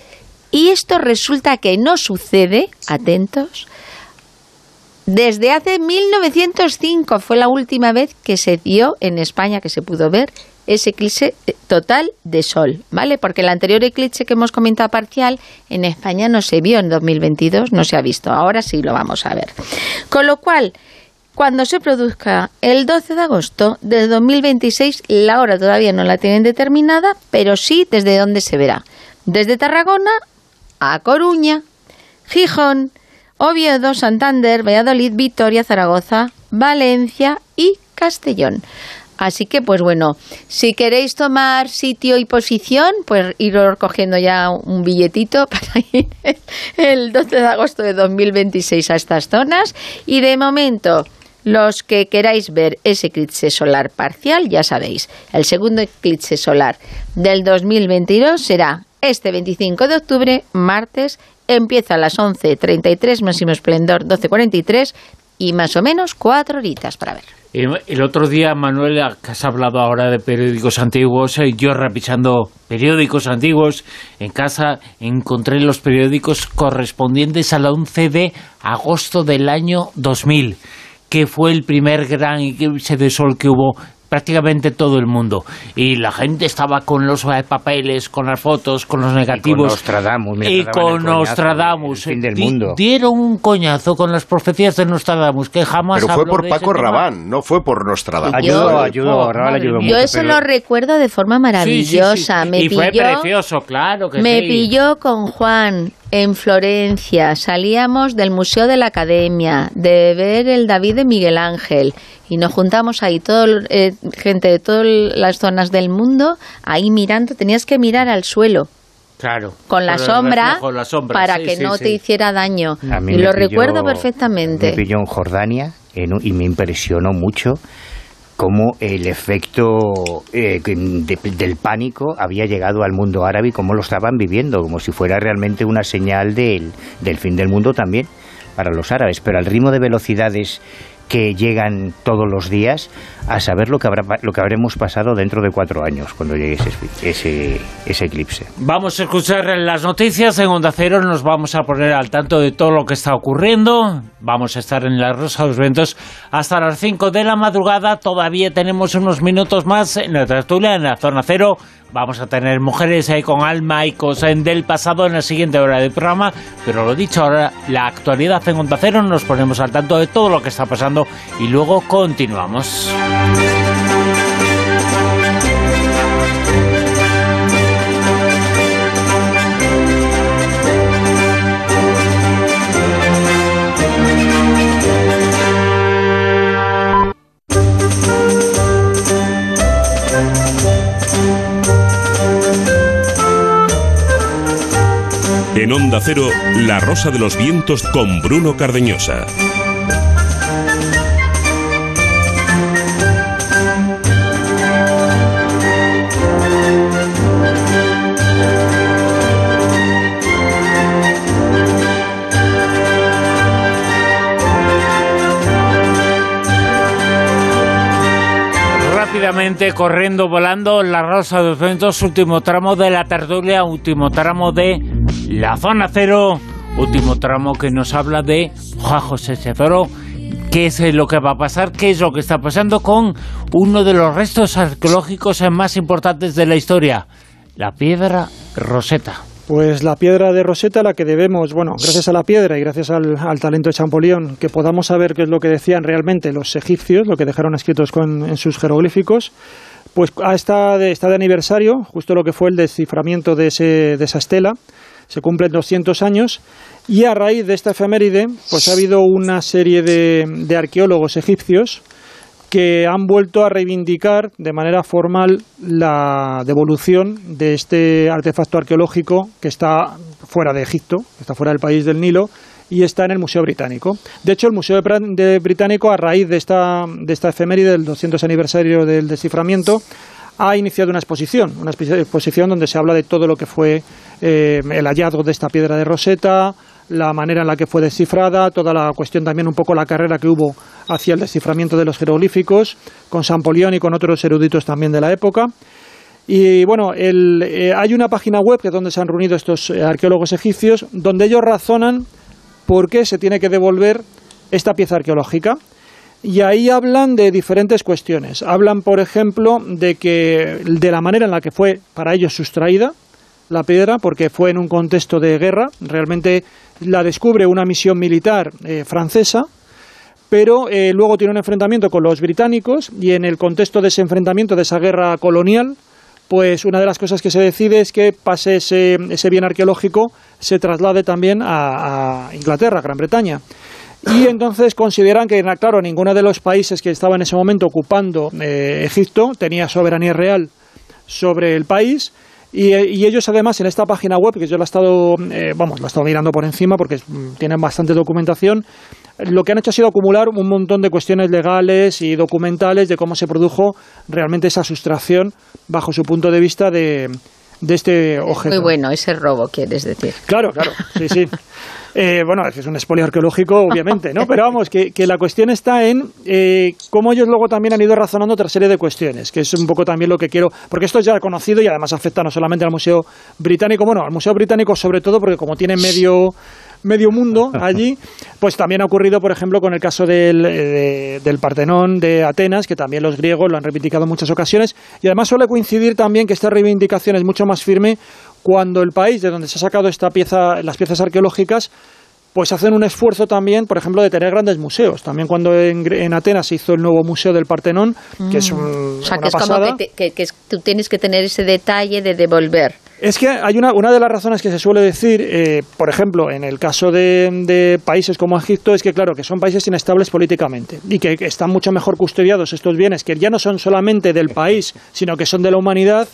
Y esto resulta que no sucede, atentos, desde hace 1905 fue la última vez que se dio en España, que se pudo ver ese eclipse eh, total de sol, ¿vale? Porque el anterior eclipse que hemos comentado parcial en España no se vio en 2022, no se ha visto, ahora sí lo vamos a ver. Con lo cual, cuando se produzca el 12 de agosto de 2026, la hora todavía no la tienen determinada, pero sí desde dónde se verá. Desde Tarragona a Coruña, Gijón, Oviedo, Santander, Valladolid, Vitoria, Zaragoza, Valencia y Castellón. Así que, pues bueno, si queréis tomar sitio y posición, pues ir cogiendo ya un billetito para ir el 12 de agosto de 2026 a estas zonas. Y de momento, los que queráis ver ese eclipse solar parcial, ya sabéis, el segundo eclipse solar del 2022 será este 25 de octubre, martes, empieza a las 11.33, máximo esplendor 12.43 y más o menos cuatro horitas para ver. Eh, el otro día, Manuel, que has hablado ahora de periódicos antiguos, eh, yo revisando periódicos antiguos en casa, encontré los periódicos correspondientes al 11 de agosto del año 2000, que fue el primer gran eclipse de sol que hubo prácticamente todo el mundo. Y la gente estaba con los eh, papeles, con las fotos, con los negativos. Y con Nostradamus. Y con Nostradamus. El fin del mundo. Dieron un coñazo con las profecías de Nostradamus, que jamás Pero fue por Paco tema. Rabán, no fue por Nostradamus. Ayudó, ayudó, Raval ayudó Madre mucho. Yo eso pero- lo recuerdo de forma maravillosa. Sí, sí, sí. Me y fue precioso, claro que me sí. pilló con Juan en Florencia. Salíamos del Museo de la Academia, de ver el David de Miguel Ángel. Y nos juntamos ahí, todo, eh, gente de todas las zonas del mundo, ahí mirando. Tenías que mirar al suelo Claro. con la sombra, reflejo, la sombra, para sí, que sí, no sí. te hiciera daño. A mí Y me lo pilló- recuerdo Me perfectamente. pilló en Jordania en y me impresionó mucho cómo el efecto eh, del pánico había llegado al mundo árabe y cómo lo estaban viviendo, como si fuera realmente una señal del, del fin del mundo también para los árabes. Pero al ritmo de velocidades que llegan todos los días, a saber lo que, habrá, lo que habremos pasado dentro de cuatro años cuando llegue ese, ese, ese eclipse. Vamos a escuchar las noticias en Onda Cero, nos vamos a poner al tanto de todo lo que está ocurriendo. Vamos a estar en la Rosa de los Ventos hasta las 5 de la madrugada. Todavía tenemos unos minutos más en la tertulia, en la zona cero. Vamos a tener mujeres ahí con alma y cosas del pasado en la siguiente hora del programa. Pero lo dicho, ahora la actualidad en Onda Cero, nos ponemos al tanto de todo lo que está pasando y luego continuamos. En Onda Cero, La Rosa de los Vientos con Bruno Cardeñosa. Rápidamente, corriendo, volando, la Rosa de los Vientos, último tramo de la tertulia, último tramo de la zona cero, último tramo que nos habla de Juan José qué es lo que va a pasar, qué es lo que está pasando con uno de los restos arqueológicos más importantes de la historia, la piedra Roseta. Pues la piedra de Rosetta, la que debemos, bueno, gracias a la piedra y gracias al, al talento de Champollion, que podamos saber qué es lo que decían realmente los egipcios, lo que dejaron escritos con- en sus jeroglíficos, pues ah, está de, está de aniversario, justo lo que fue el desciframiento de, ese, de esa estela, se cumplen 200 años, y a raíz de esta efeméride, pues ha habido una serie de, de arqueólogos egipcios que han vuelto a reivindicar de manera formal la devolución de este artefacto arqueológico que está fuera de Egipto, que está fuera del país del Nilo y está en el Museo Británico. De hecho, el Museo de Británico, a raíz de esta, de esta efeméride del 200 aniversario del desciframiento, ha iniciado una exposición, una exposición donde se habla de todo lo que fue eh, el hallazgo de esta piedra de Rosetta, la manera en la que fue descifrada, toda la cuestión también un poco la carrera que hubo hacia el desciframiento de los jeroglíficos, con Champollion y con otros eruditos también de la época. Y bueno, el, eh, hay una página web que es donde se han reunido estos eh, arqueólogos egipcios, donde ellos razonan por qué se tiene que devolver esta pieza arqueológica. Y ahí hablan de diferentes cuestiones. Hablan, por ejemplo, de que de la manera en la que fue para ellos sustraída la piedra, porque fue en un contexto de guerra. Realmente la descubre una misión militar eh, francesa, pero eh, luego tiene un enfrentamiento con los británicos y en el contexto de ese enfrentamiento, de esa guerra colonial, pues una de las cosas que se decide es que pase ese, ese bien arqueológico, se traslade también a, a Inglaterra, Gran Bretaña. Y entonces consideran que, claro, ninguno de los países que estaba en ese momento ocupando eh, Egipto tenía soberanía real sobre el país. Y, eh, y ellos además en esta página web, que yo la he estado, eh, vamos, la he estado mirando por encima porque mm, tienen bastante documentación, lo que han hecho ha sido acumular un montón de cuestiones legales y documentales de cómo se produjo realmente esa sustracción bajo su punto de vista de, de este objeto. Muy bueno, ese robo, quieres decir. Claro, claro, sí, sí. Eh, bueno, es un espolio arqueológico, obviamente, ¿no? Pero vamos, que, la cuestión está en eh, cómo ellos luego también han ido razonando otra serie de cuestiones, que es un poco también lo que quiero, porque esto es ya conocido y además afecta no solamente al Museo Británico, bueno, al Museo Británico sobre todo, porque como tiene medio medio mundo allí, pues también ha ocurrido, por ejemplo, con el caso del, eh, del Partenón de Atenas, que también los griegos lo han reivindicado en muchas ocasiones, y además suele coincidir también que esta reivindicación es mucho más firme cuando el país de donde se ha sacado esta pieza, las piezas arqueológicas, pues hacen un esfuerzo también, por ejemplo, de tener grandes museos. También cuando en, Atenas se hizo el nuevo museo del Partenón, que es un, o sea, que es como que, tú tienes que tener ese detalle de devolver. Es que hay una, una de las razones que se suele decir, eh, por ejemplo, en el caso de, de, países como Egipto, es que, claro, que son países inestables políticamente y que están mucho mejor custodiados estos bienes, que ya no son solamente del país, sino que son de la humanidad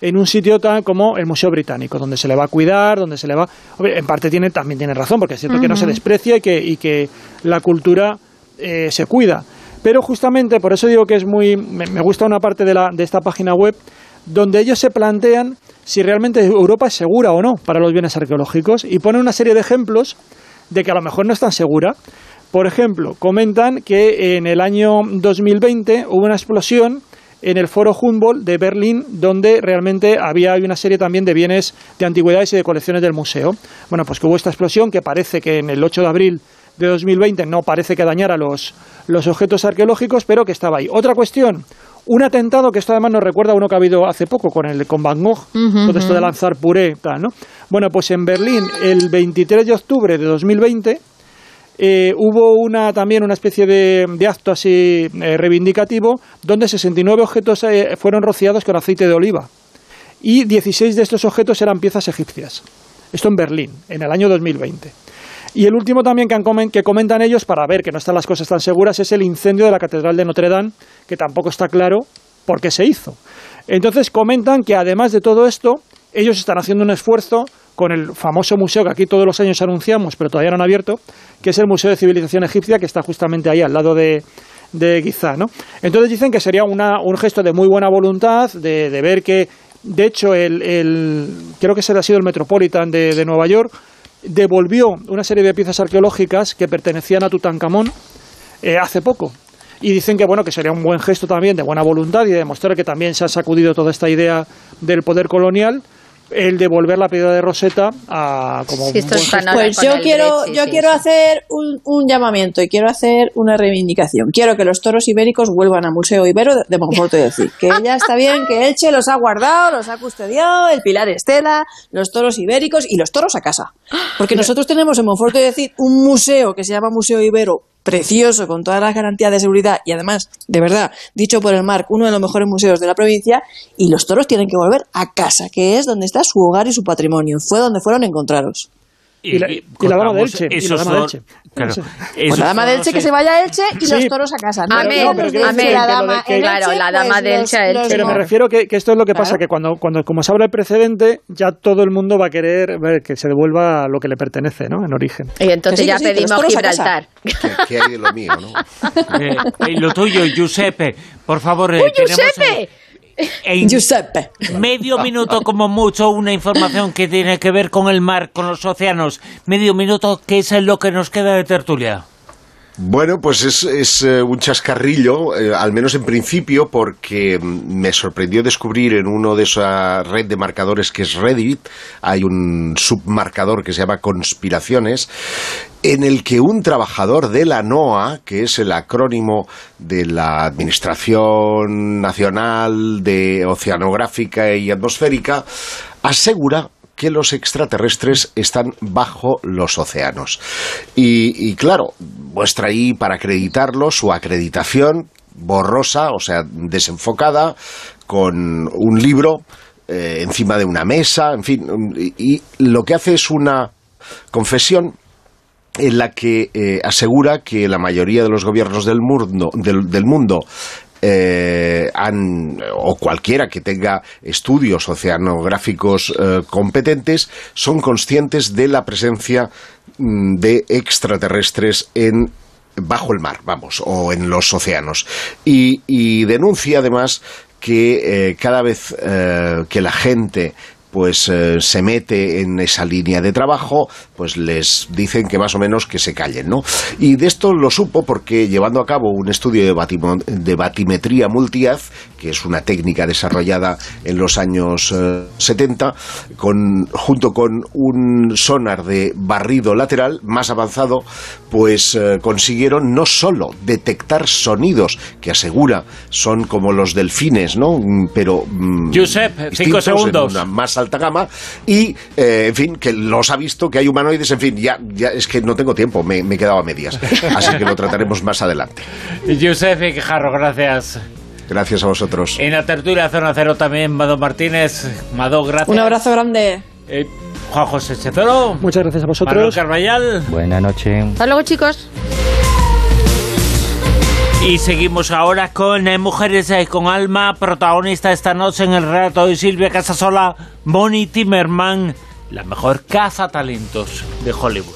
en un sitio tan como el Museo Británico, donde se le va a cuidar, donde se le va... En parte tiene, también tiene razón, porque es cierto que no se desprecia y que, y que la cultura eh, se cuida. Pero justamente por eso digo que es muy... Me, gusta una parte de, la, de esta página web donde ellos se plantean si realmente Europa es segura o no para los bienes arqueológicos y ponen una serie de ejemplos de que a lo mejor no es tan segura. Por ejemplo, comentan que en el año 2020 hubo una explosión en el Foro Humboldt de Berlín, donde realmente había una serie también de bienes de antigüedades y de colecciones del museo. Bueno, pues que hubo esta explosión que parece que en el 8 de abril de 2020 no parece que dañara los, los objetos arqueológicos, pero que estaba ahí. Otra cuestión, un atentado que esto además nos recuerda a uno que ha habido hace poco con el con Van Gogh, todo esto de lanzar puré, tal, ¿no? Bueno, pues en Berlín el 23 de octubre de 2020 eh, hubo una, también una especie de, acto así eh, reivindicativo donde 69 objetos eh, fueron rociados con aceite de oliva y 16 de estos objetos eran piezas egipcias. Esto en Berlín, en el año 2020. Y el último también que, que, comentan ellos, para ver que no están las cosas tan seguras, es el incendio de la Catedral de Notre Dame, que tampoco está claro por qué se hizo. Entonces comentan que además de todo esto, ellos están haciendo un esfuerzo con el famoso museo que aquí todos los años anunciamos, pero todavía no han abierto, que es el Museo de Civilización Egipcia, que está justamente ahí al lado de, de Giza, ¿no? Entonces dicen que sería una, un gesto de muy buena voluntad, de, de ver que, de hecho, el, el, creo que ese ha sido el Metropolitan de, de, Nueva York, devolvió una serie de piezas arqueológicas que pertenecían a Tutankamón eh, hace poco. Y dicen que bueno que sería un buen gesto también de buena voluntad y de demostrar que también se ha sacudido toda esta idea del poder colonial el devolver la piedra de Rosetta a como pues yo quiero yo quiero hacer un, un, llamamiento y quiero hacer una reivindicación. Quiero que los toros ibéricos vuelvan al museo ibero de Monforte de decir que ya está bien que Elche los ha guardado los ha custodiado el Pilar Estela los toros ibéricos y los toros a casa. Porque nosotros tenemos en Monforte de decir un museo que se llama Museo Ibero precioso, con todas las garantías de seguridad y además, de verdad, dicho por el Marc, uno de los mejores museos de la provincia, y los toros tienen que volver a casa, que es donde está su hogar y su patrimonio. Fue donde fueron encontraros. Y, la, dama de Elche. Y la dama de Elche. pues la dama de Elche que se vaya a Elche y los toros a casa. Amén, amén. La dama, claro, la dama pues de Elche a Elche. Pero me refiero que, que esto es lo que pasa, que cuando, cuando como se habla el precedente, ya todo el mundo va a querer ver que se devuelva lo que le pertenece, ¿no? En origen. Y entonces ya pedimos Gibraltar. ¿Qué, hay de lo mío, no? Eh, eh, lo tuyo, Giuseppe. Por favor, eh, ¡Uy, Giuseppe! En Giuseppe. Medio minuto como mucho, una información que tiene que ver con el mar, con los océanos. Medio minuto, ¿qué es lo que nos queda de tertulia? Bueno, pues es, eh, un chascarrillo, eh, al menos en principio, porque me sorprendió descubrir en uno de esa red de marcadores que es Reddit, hay un submarcador que se llama Conspiraciones, en el que un trabajador de la NOAA, que es el acrónimo de la Administración Nacional de Oceanográfica y Atmosférica, asegura que los extraterrestres están bajo los océanos. Y, claro, muestra ahí para acreditarlo su acreditación borrosa, o sea, desenfocada, con un libro eh, encima de una mesa, en fin, y, lo que hace es una confesión en la que eh, asegura que la mayoría de los gobiernos del mundo, del mundo eh, o cualquiera que tenga estudios oceanográficos eh, competentes, son conscientes de la presencia mm, de extraterrestres en bajo el mar, vamos, o en los océanos. Y, denuncia además que eh, cada vez que la gente pues eh, se mete en esa línea de trabajo, pues les dicen que más o menos que se callen, ¿no? Y de esto lo supo porque llevando a cabo un estudio de, de batimetría multiaz, que es una técnica desarrollada en los años 70, eh, con, junto con un sonar de barrido lateral más avanzado, pues eh, consiguieron no solo detectar sonidos que asegura son como los delfines, ¿no? Mm, pero mm, Josep, cinco segundos. En una más alta gama y, eh, en fin, que los ha visto que hay humanoides, en fin, ya, ya es que no tengo tiempo, me, me he quedado a medias, así que lo trataremos más adelante. Josep y Quejarro, gracias. Gracias a vosotros. En la tertulia Zona Cero también, Mado Martínez. Mado, gracias. Un abrazo grande. Eh, Juan José Chezoro. Muchas gracias a vosotros. Manuel Carvallal. Buenas noches. Hasta luego, chicos. Y seguimos ahora con eh, Mujeres eh, con Alma, protagonista esta noche en el relato de Silvia Casasola, Bonnie Timmerman, la mejor caza talentos de Hollywood.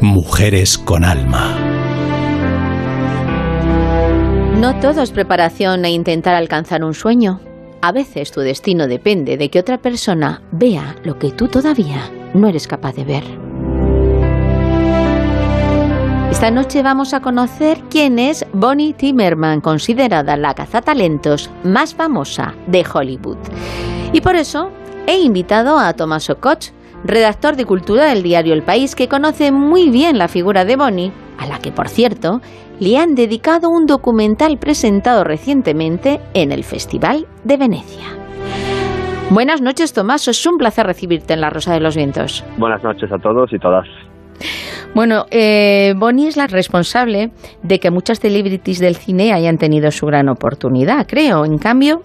Mujeres con alma. No todo es preparación e intentar alcanzar un sueño. A veces tu destino depende de que otra persona vea lo que tú todavía no eres capaz de ver. Esta noche vamos a conocer quién es Bonnie Timmerman, considerada la cazatalentos más famosa de Hollywood. Y por eso he invitado a Tomás Okoch, redactor de cultura del diario El País, que conoce muy bien la figura de Bonnie, a la que, por cierto, le han dedicado un documental presentado recientemente en el Festival de Venecia. Buenas noches, Tomás. Es un placer recibirte en La Rosa de los Vientos. Buenas noches a todos y todas. Bueno, eh, Bonnie es la responsable de que muchas celebrities del cine hayan tenido su gran oportunidad, creo. En cambio,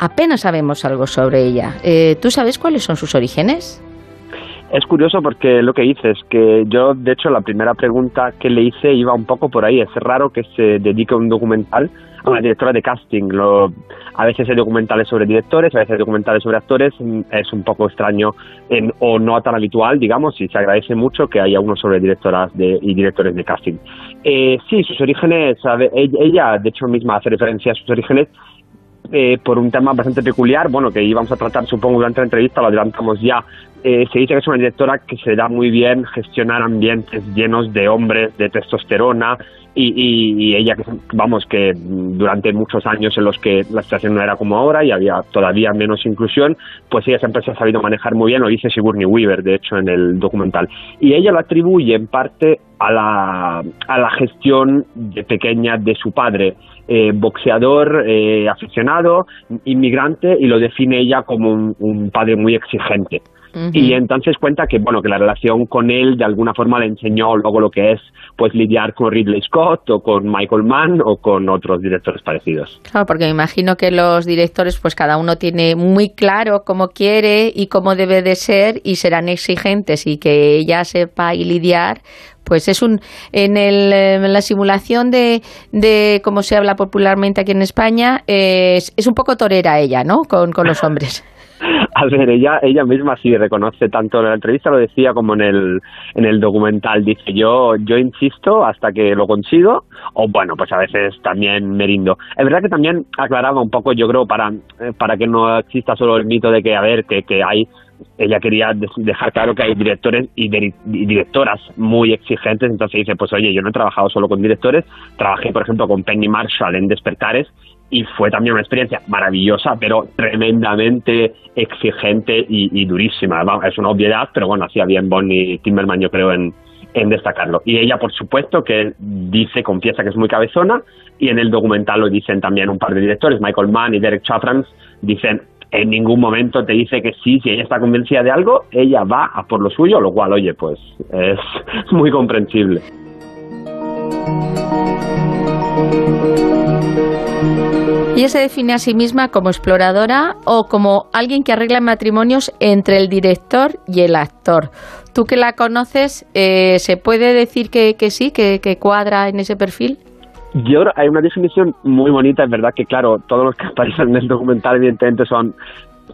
apenas sabemos algo sobre ella. Eh, ¿Tú sabes cuáles son sus orígenes? Es curioso porque lo que dices, que yo de hecho la primera pregunta que le hice iba un poco por ahí. Es raro que se dedique un documental a una directora de casting. Lo, a veces hay documentales sobre directores, a veces hay documentales sobre actores. Es un poco extraño en, o no tan habitual, digamos, y se agradece mucho que haya uno sobre directoras de, y directores de casting. Eh, sí, sus orígenes, ella de hecho misma hace referencia a sus orígenes eh, por un tema bastante peculiar, bueno, que íbamos a tratar supongo durante la entrevista, lo adelantamos ya, eh, se dice que es una directora que se da muy bien gestionar ambientes llenos de hombres, de testosterona, y, ella, vamos, que durante muchos años en los que la situación no era como ahora y había todavía menos inclusión, pues ella siempre se ha sabido manejar muy bien, lo dice Sigourney Weaver, de hecho, en el documental. Y ella lo atribuye en parte a la, a la gestión de pequeña de su padre, eh, boxeador, eh, aficionado, inmigrante, y lo define ella como un padre muy exigente. Y entonces cuenta que, bueno, que la relación con él de alguna forma le enseñó luego lo que es pues lidiar con Ridley Scott o con Michael Mann o con otros directores parecidos. Claro, porque me imagino que los directores pues cada uno tiene muy claro cómo quiere y cómo debe de ser y serán exigentes y que ella sepa y lidiar pues es un en, el, en la simulación de, de cómo se habla popularmente aquí en España es, es un poco torera ella, ¿no? Con, con los hombres. A ver, ella, ella misma sí reconoce, tanto en la entrevista lo decía como en el, en el documental. Dice, yo, yo insisto hasta que lo consigo, o bueno, pues a veces también me rindo. Es verdad que también aclaraba un poco, yo creo, para, eh, para que no exista solo el mito de que, a ver, que, que hay ella quería dejar claro que hay directores y, directoras muy exigentes, entonces dice, pues oye, yo no he trabajado solo con directores, trabajé por ejemplo con Penny Marshall en Despertares y fue también una experiencia maravillosa, pero tremendamente exigente y, durísima. es una obviedad, pero bueno, hacía bien Bonnie Timmerman, yo creo, en, en destacarlo. Y ella, por supuesto, que dice, confiesa que es muy cabezona, y en el documental lo dicen también un par de directores, Michael Mann y Derek Chaffrans, dicen, en ningún momento te dice que sí, si ella está convencida de algo, ella va a por lo suyo, lo cual, oye, pues es muy comprensible. Ella se define a sí misma como exploradora o como alguien que arregla matrimonios entre el director y el actor. Tú que la conoces, eh, ¿se puede decir que, sí, que, cuadra en ese perfil? Yo hay una definición muy bonita, es verdad que claro, todos los que aparecen en el documental evidentemente son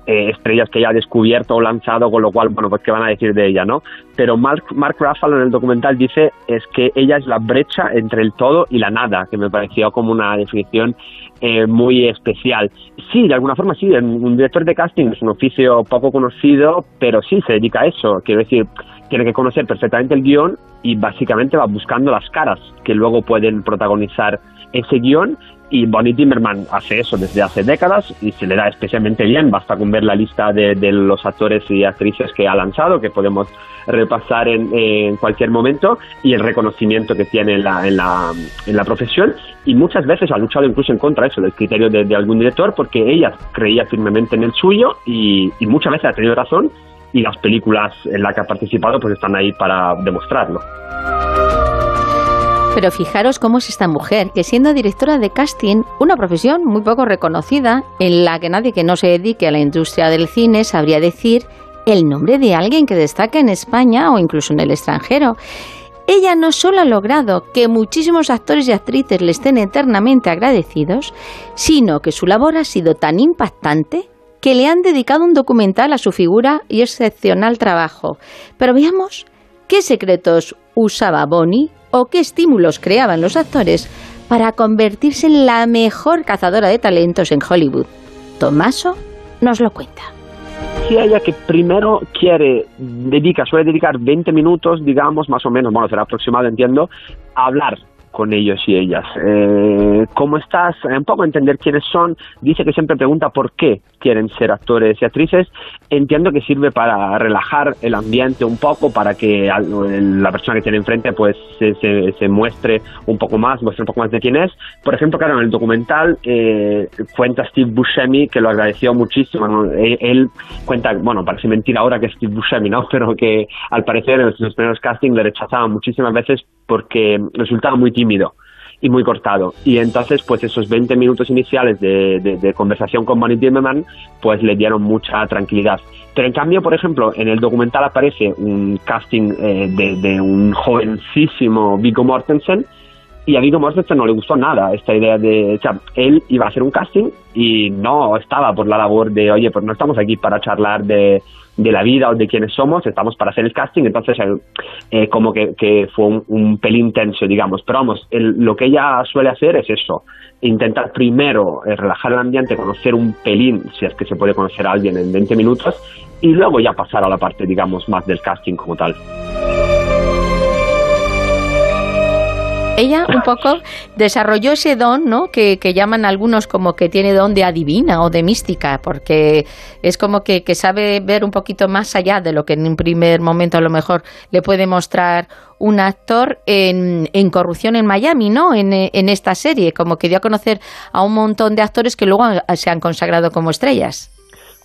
eh, estrellas que ella ha descubierto o lanzado, con lo cual, bueno, pues qué van a decir de ella, ¿no? Pero Mark, Mark Ruffalo en el documental dice es que ella es la brecha entre el todo y la nada, que me pareció como una definición eh, muy especial. Sí, de alguna forma sí, un director de casting es un oficio poco conocido, pero sí se dedica a eso, quiero decir, tiene que conocer perfectamente el guion y básicamente va buscando las caras que luego pueden protagonizar ese guion y Bonnie Timmerman hace eso desde hace décadas y se le da especialmente bien. Basta con ver la lista de, los actores y actrices que ha lanzado, que podemos repasar en, cualquier momento, y el reconocimiento que tiene en la, en, la, en la profesión. Y muchas veces ha luchado incluso en contra de eso, del criterio de, algún director, porque ella creía firmemente en el suyo y, y muchas veces ha tenido razón. Y las películas en las que ha participado pues están ahí para demostrarlo. Pero fijaros cómo es esta mujer, que siendo directora de casting, una profesión muy poco reconocida, en la que nadie que no se dedique a la industria del cine sabría decir el nombre de alguien que destaque en España o incluso en el extranjero. Ella no solo ha logrado que muchísimos actores y actrices le estén eternamente agradecidos, sino que su labor ha sido tan impactante que le han dedicado un documental a su figura y excepcional trabajo. Pero veamos qué secretos usaba Bonnie o qué estímulos creaban los actores para convertirse en la mejor cazadora de talentos en Hollywood. Tomaso nos lo cuenta. Si ella que primero quiere, dedica, suele dedicar 20 minutos, digamos, más o menos, bueno, será aproximado, entiendo, a hablar con ellos y ellas. Eh, ¿Cómo estás? Un poco entender quiénes son. Dice que siempre pregunta por qué quieren ser actores y actrices, entiendo que sirve para relajar el ambiente un poco, para que la persona que tiene enfrente pues se, se, muestre un poco más, muestre un poco más de quién es. Por ejemplo, claro, en el documental eh, cuenta Steve Buscemi que lo agradeció muchísimo. Él, cuenta, bueno, parece mentira ahora que Steve Buscemi, ¿no? Pero que al parecer en los primeros castings le rechazaban muchísimas veces porque resultaba muy tímido y muy cortado. Y entonces, pues esos 20 minutos iniciales de, conversación con Bonnie Timmerman, pues le dieron mucha tranquilidad. Pero en cambio, por ejemplo, en el documental aparece un casting eh, de, un jovencísimo Viggo Mortensen, y a Viggo Mortensen no le gustó nada esta idea de, o sea, él iba a hacer un casting y no estaba por la labor de, oye, pues no estamos aquí para charlar de, de la vida o de quiénes somos, estamos para hacer el casting, entonces eh, eh, como que, fue un, pelín tenso, digamos. Pero vamos, lo que ella suele hacer es eso, intentar primero eh, relajar el ambiente, conocer un pelín, si es que se puede conocer a alguien en 20 minutos, y luego ya pasar a la parte, digamos, más del casting como tal. Ella un poco desarrolló ese don, ¿no? Que, llaman algunos como que tiene don de adivina o de mística, porque es como que, sabe ver un poquito más allá de lo que en un primer momento a lo mejor le puede mostrar un actor en, Corrupción en Miami, ¿no? En, en esta serie, como que dio a conocer a un montón de actores que luego se han consagrado como estrellas.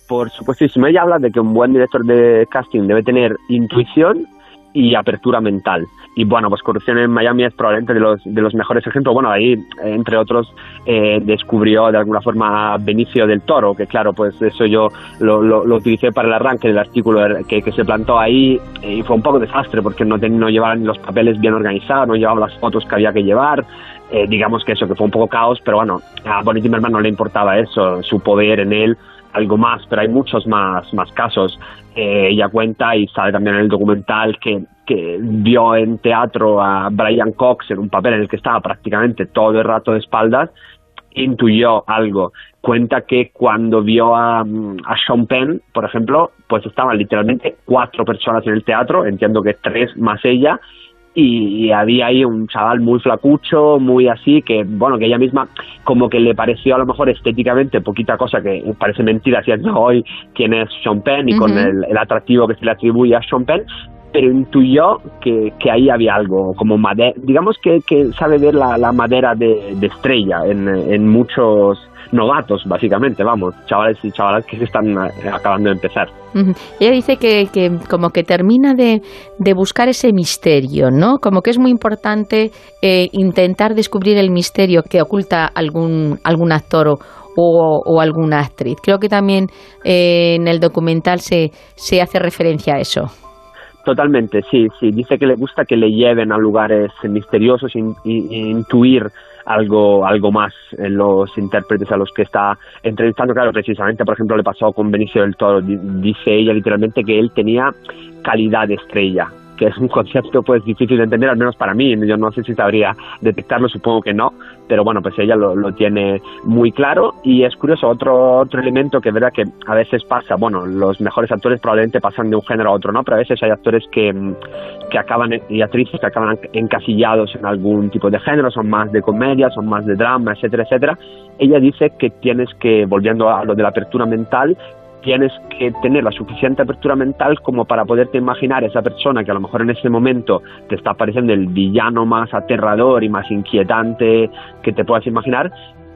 Por supuestísimo, ella habla de que un buen director de casting debe tener intuición y apertura mental. Y bueno, pues Corrupción en Miami es probablemente de los, de los mejores ejemplos. Bueno, ahí, entre otros, eh, descubrió de alguna forma Benicio del Toro, que claro, pues eso yo lo, lo, utilicé para el arranque del artículo que, que, se plantó ahí y fue un poco desastre porque no, no llevaban los papeles bien organizados, no llevaban las fotos que había que llevar. Eh, digamos que eso, que fue un poco caos, pero bueno, a Bonnie Timmerman no le importaba eso, su poder en él algo más, pero hay muchos más, más casos. Eh, ella cuenta y sale también en el documental que, que vio en teatro a Brian Cox en un papel en el que estaba prácticamente todo el rato de espaldas, intuyó algo. Cuenta que cuando vio a, a Sean Penn, por ejemplo, pues estaban literalmente cuatro personas en el teatro, entiendo que tres más ella, y, había ahí un chaval muy flacucho, muy así, que bueno, que ella misma como que le pareció a lo mejor estéticamente poquita cosa que parece mentira si es hoy quién es Sean Penn y con el, atractivo que se le atribuye a Sean Penn, pero intuyó que, que ahí había algo como madera, digamos que, que sabe ver la, la madera de, de estrella en, en muchos novatos, básicamente, vamos, chavales y chavalas que se están eh, acabando de empezar. Ella dice que, que como que termina de, de, buscar ese misterio, ¿no? Como que es muy importante eh, intentar descubrir el misterio que oculta algún, algún actor o, o, alguna actriz. Creo que también eh, en el documental se, se hace referencia a eso. Totalmente, sí, sí. Dice que le gusta que le lleven a lugares misteriosos, e intuir algo, algo más en los intérpretes a los que está entrevistando. Claro, precisamente, por ejemplo, le pasó con Benicio del Toro. Dice ella literalmente que él tenía calidad de estrella que es un concepto pues difícil de entender, al menos para mí. Yo no sé si sabría detectarlo, supongo que no, pero bueno, pues ella lo, tiene muy claro y es curioso, otro, otro elemento que verdad que a veces pasa, bueno, los mejores actores probablemente pasan de un género a otro, ¿no? Pero a veces hay actores que, que acaban, y actrices que acaban encasillados en algún tipo de género, son más de comedia, son más de drama, etcétera, etcétera. Ella dice que tienes que, volviendo a lo de la apertura mental, tienes que tener la suficiente apertura mental como para poderte imaginar esa persona que a lo mejor en ese momento te está pareciendo el villano más aterrador y más inquietante que te puedas imaginar,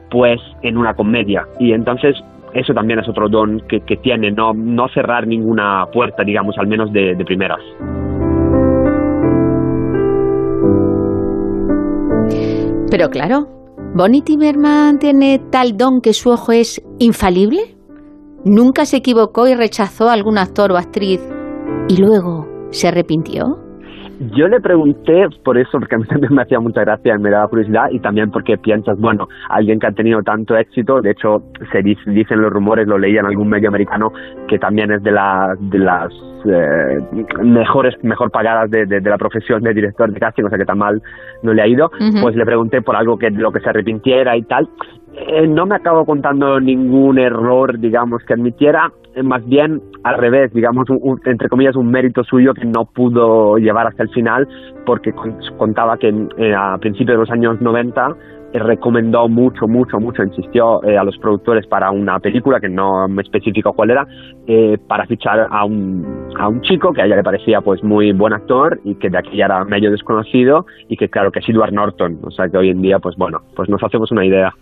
pues en una comedia. Y entonces eso también es otro don que, tiene, no, no cerrar ninguna puerta, digamos, al menos de, de primeras. Pero claro, ¿Bonnie Timerman tiene tal don que su ojo es infalible? ¿Nunca se equivocó y rechazó a algún actor o actriz. Y luego se arrepintió? Yo le pregunté por eso, porque a mí también me hacía mucha gracia y me daba curiosidad, y también porque piensas, bueno, alguien que ha tenido tanto éxito, de hecho, se dicen los rumores, lo leía en algún medio americano, que también es de, la, de las eh, mejores, mejor pagadas de, de, la profesión de director de casting, o sea que tan mal no le ha ido, pues le pregunté por algo que lo que se arrepintiera y tal, eh, no me acabo contando ningún error, digamos, que admitiera, eh, más bien al revés, digamos, entre comillas, un mérito suyo que no pudo llevar hasta el final, porque contaba que eh, a principios de los años 90 recomendó mucho, mucho, mucho, insistió a los productores para una película que no me especificó cuál era, para fichar a un, a un chico que a ella le parecía pues muy buen actor y que de aquí ya era medio desconocido y que claro que es Edward Norton, o sea que hoy en día pues bueno, pues nos hacemos una idea.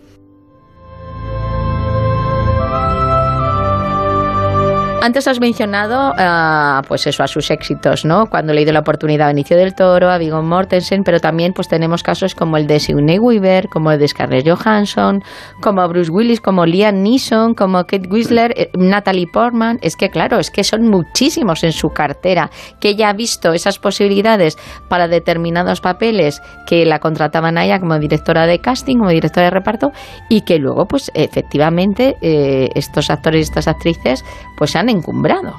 Antes has mencionado, uh, pues eso, a sus éxitos, ¿no? Cuando le ido la oportunidad a Inicio del Toro, a Viggo Mortensen, pero también pues tenemos casos como el de Sigourney Weaver, como el de Scarlett Johansson, como Bruce Willis, como Liam Neeson, como Kate Winslet, eh, Natalie Portman. Es que claro, es que son muchísimos en su cartera, que ella ha visto esas posibilidades para determinados papeles que la contrataban a ella como directora de casting, como directora de reparto, y que luego, pues efectivamente, eh, estos actores y estas actrices, pues han encumbrado.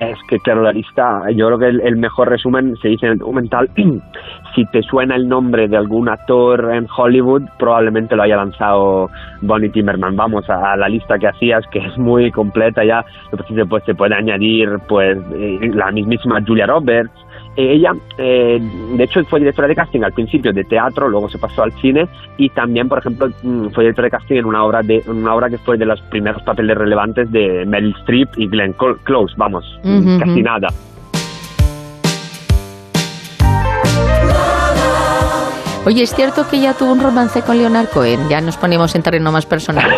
Es que, claro, la lista, yo creo que el, mejor resumen se dice en el documental. si te suena el nombre de algún actor en Hollywood, probablemente lo haya lanzado Bonnie Timmerman. Vamos a, la lista que hacías, que es muy completa ya. Pues, se puede añadir pues eh, la mismísima Julia Roberts, ella, eh, de hecho, fue directora de casting al principio de teatro, luego se pasó al cine y también, por ejemplo, mm, fue directora de casting en una obra de una obra que fue de los primeros papeles relevantes de Meryl Streep y Glenn Close, vamos, casi nada. Oye, ¿es cierto que ella tuvo un romance con Leonard Cohen? Ya nos ponemos en terreno más personal.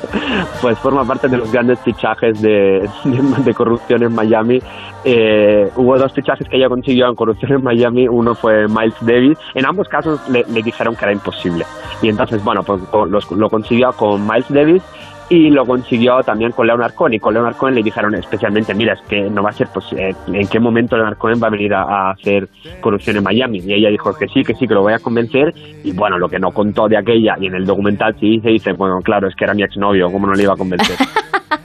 pues forma parte de los grandes fichajes de, de, corrupción en Miami. Eh, hubo dos fichajes que ella consiguió en corrupción en Miami. Uno fue Miles Davis. En ambos casos le, dijeron que era imposible. Y entonces, bueno, pues lo consiguió con Miles Davis y lo consiguió también con Leonard Cohen y con Leonard Cohen le dijeron especialmente mira es que no va a ser pues en qué momento Leonard Cohen va a venir a, hacer corrupción en Miami y ella dijo que sí que sí que lo voy a convencer y bueno lo que no contó de aquella y en el documental sí dice dice bueno claro es que era mi exnovio cómo no le iba a convencer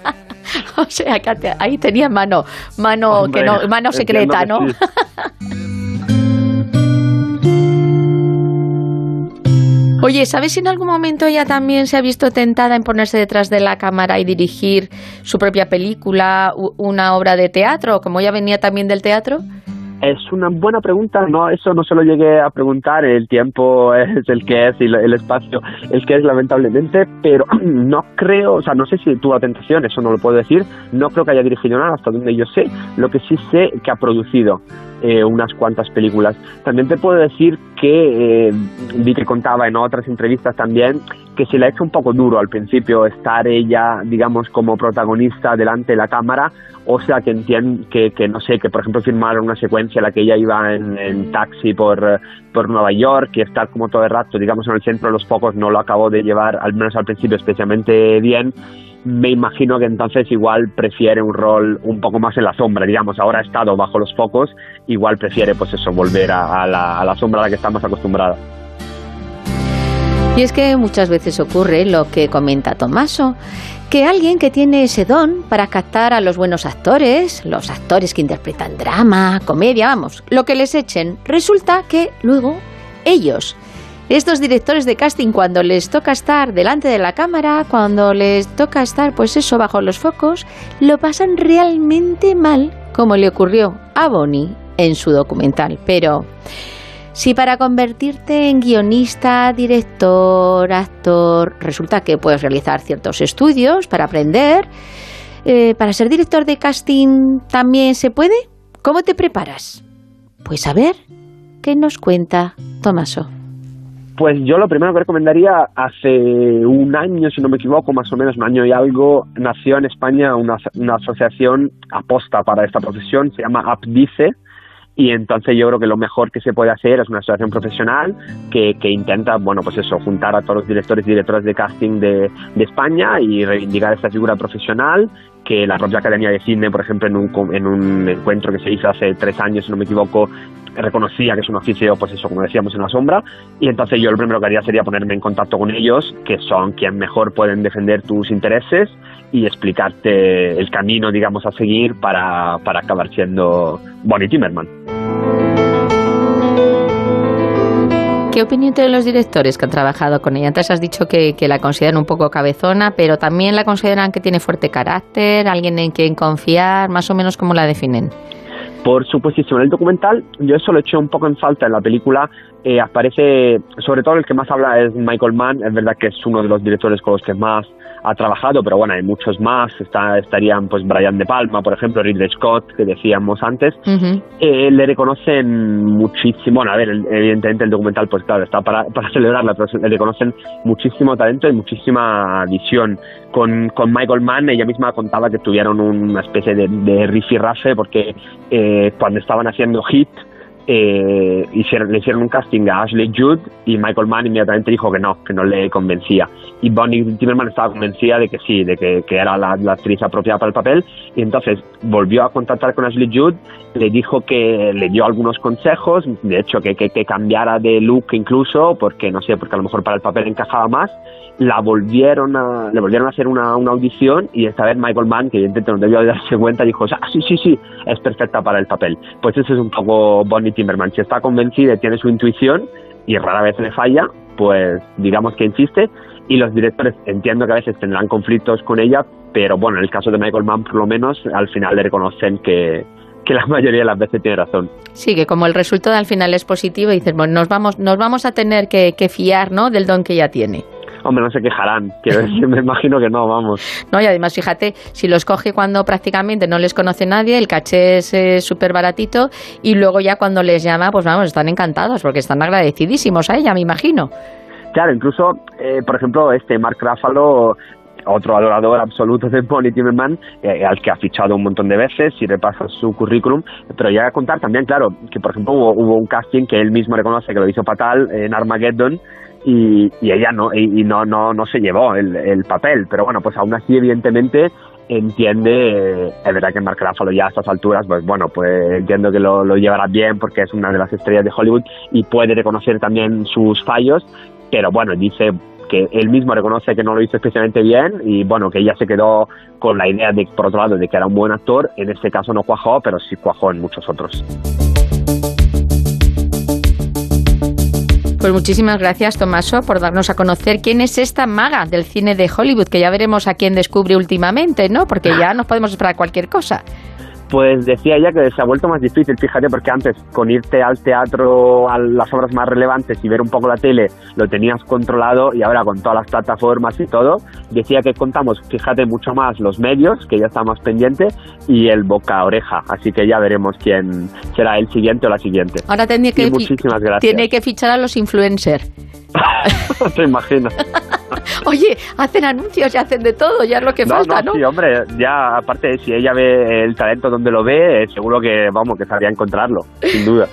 o sea que ahí tenía mano mano que no mano secreta no Oye, ¿sabes si en algún momento ella también se ha visto tentada en ponerse detrás de la cámara y dirigir su propia película, una obra de teatro, como ella venía también del teatro? Es una buena pregunta, no, eso no se lo llegué a preguntar, el tiempo es el que es y el espacio el que es lamentablemente, pero no creo, o sea, no sé si tuvo tentación, eso no lo puedo decir, no creo que haya dirigido nada hasta donde yo sé, lo que sí sé que ha producido eh, unas cuantas películas. También te puedo decir que eh, vi que contaba en otras entrevistas también que se le ha hecho un poco duro al principio estar ella, digamos, como protagonista delante de la cámara, o sea que entiendo que, que, no sé, que por ejemplo filmaron una secuencia en la que ella iba en, taxi por, por Nueva York y estar como todo el rato, digamos, en el centro de los focos no lo acabó de llevar, al menos al principio, especialmente bien me imagino que entonces igual prefiere un rol un poco más en la sombra, digamos, ahora ha estado bajo los focos, igual prefiere pues eso, volver a, la, a la sombra a la que está más acostumbrada. Y es que muchas veces ocurre lo que comenta Tomaso, que alguien que tiene ese don para captar a los buenos actores, los actores que interpretan drama, comedia, vamos, lo que les echen, resulta que luego ellos, estos directores de casting, cuando les toca estar delante de la cámara, cuando les toca estar, pues eso, bajo los focos, lo pasan realmente mal, como le ocurrió a Bonnie en su documental. Pero si para convertirte en guionista, director, actor, resulta que puedes realizar ciertos estudios para aprender, eh, para ser director de casting también se puede, ¿cómo te preparas? Pues a ver, ¿qué nos cuenta Tomaso? Pues yo lo primero que recomendaría, hace un año, si no me equivoco, más o menos un año y algo, nació en España una, asociación aposta para esta profesión, se llama APDICE, y entonces yo creo que lo mejor que se puede hacer es una asociación profesional que, que intenta, bueno, pues eso, juntar a todos los directores y directoras de casting de, de España y reivindicar esta figura profesional que la propia Academia de Cine, por ejemplo, en un, en un encuentro que se hizo hace tres años, si no me equivoco, reconocía que es un oficio, pues eso, como decíamos, en la sombra, y entonces yo lo primero que haría sería ponerme en contacto con ellos, que son quien mejor pueden defender tus intereses y explicarte el camino, digamos, a seguir para, para acabar siendo Bonnie Timmerman. ¿Qué opinión tienen los directores que han trabajado con ella? Antes has dicho que, la consideran un poco cabezona, pero también la consideran que tiene fuerte carácter, alguien en quien confiar, más o menos cómo la definen. Por su posición en el documental, yo eso lo eché un poco en falta en la película. Eh, aparece, sobre todo el que más habla es Michael Mann, es verdad que es uno de los directores con los que más ha trabajado, pero bueno, hay muchos más. Está, estarían pues Brian De Palma, por ejemplo, Ridley Scott, que decíamos antes. Uh-huh. eh, le reconocen muchísimo, bueno, a ver, evidentemente el documental, pues claro, está para, para celebrarla, pero le reconocen muchísimo talento y muchísima visión. Con, con Michael Mann, ella misma contaba que tuvieron una especie de, de rifirrafe porque eh, cuando estaban haciendo Hit, eh, hicieron, le hicieron un casting a Ashley Judd y Michael Mann inmediatamente dijo que no, que no le convencía. Y Bonnie Timmerman estaba convencida de que sí, de que, que era la, la, actriz apropiada para el papel. Y entonces volvió a contactar con Ashley Judd, le dijo que le dio algunos consejos, de hecho que, que, que cambiara de look incluso, porque no sé, porque a lo mejor para el papel encajaba más. La volvieron a, le volvieron a hacer una, una audición y esta vez Michael Mann, que evidentemente no debió darse cuenta, dijo, ah, sí, sí, sí, es perfecta para el papel. Pues eso es un poco Bonnie Timmerman. Si está convencida tiene su intuición y rara vez le falla, pues digamos que insiste. Y los directores entiendo que a veces tendrán conflictos con ella, pero bueno, en el caso de Michael Mann por lo menos al final le reconocen que, que la mayoría de las veces tiene razón. Sí, que como el resultado al final es positivo, dices, bueno, nos vamos, nos vamos a tener que, que fiar ¿no? del don que ella tiene. Hombre, no se quejarán, quiero decir, me imagino que no, vamos. No, y además, fíjate, si los coge cuando prácticamente no les conoce nadie, el caché es súper baratito, y luego ya cuando les llama, pues vamos, están encantados, porque están agradecidísimos a ella, me imagino. Claro, incluso, eh, por ejemplo, este Mark Ruffalo otro adorador absoluto de Bonnie Timmerman, eh, al que ha fichado un montón de veces y repasa su currículum, pero llega a contar también, claro, que por ejemplo hubo, hubo, un casting que él mismo reconoce que lo hizo fatal en Armageddon y, y ella no, y, y, no, no, no se llevó el, el, papel, pero bueno, pues aún así evidentemente entiende, es verdad que Mark Ruffalo ya a estas alturas, pues bueno, pues entiendo que lo, lo llevará bien porque es una de las estrellas de Hollywood y puede reconocer también sus fallos, pero bueno, dice que él mismo reconoce que no lo hizo especialmente bien y bueno, que ella se quedó con la idea de, por otro lado, de que era un buen actor, en este caso no cuajó, pero sí cuajó en muchos otros. Pues muchísimas gracias, Tomaso, por darnos a conocer quién es esta maga del cine de Hollywood, que ya veremos a quién descubre últimamente, ¿no? Porque ya nos podemos esperar cualquier cosa. Pues decía ella que se ha vuelto más difícil, fíjate, porque antes con irte al teatro, a las obras más relevantes y ver un poco la tele, lo tenías controlado y ahora con todas las plataformas y todo, decía que contamos, fíjate, mucho más los medios, que ya está más pendiente, y el boca a oreja, así que ya veremos quién será el siguiente o la siguiente. Ahora tiene que, muchísimas gracias. tiene que fichar a los influencers. Te imagino. Oye, hacen anuncios y hacen de todo, ya es lo que no, falta, no, ¿no? Sí, hombre, ya aparte, si ella ve el talento donde lo ve, eh, seguro que, vamos, que sabría encontrarlo, sin duda.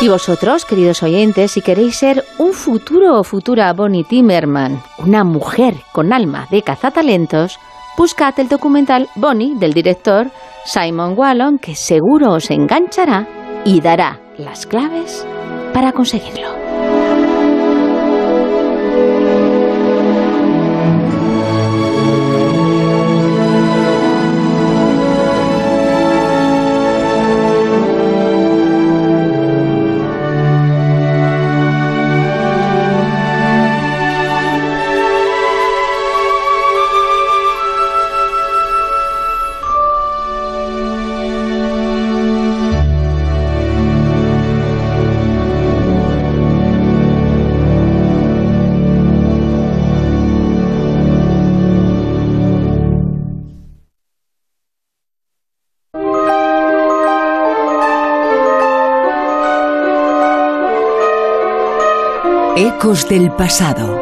Y vosotros, queridos oyentes, si queréis ser un futuro o futura Bonnie Timmerman, una mujer con alma de cazatalentos, buscad el documental Bonnie del director Simon Wallon, que seguro os enganchará y dará las claves para conseguirlo. Del pasado.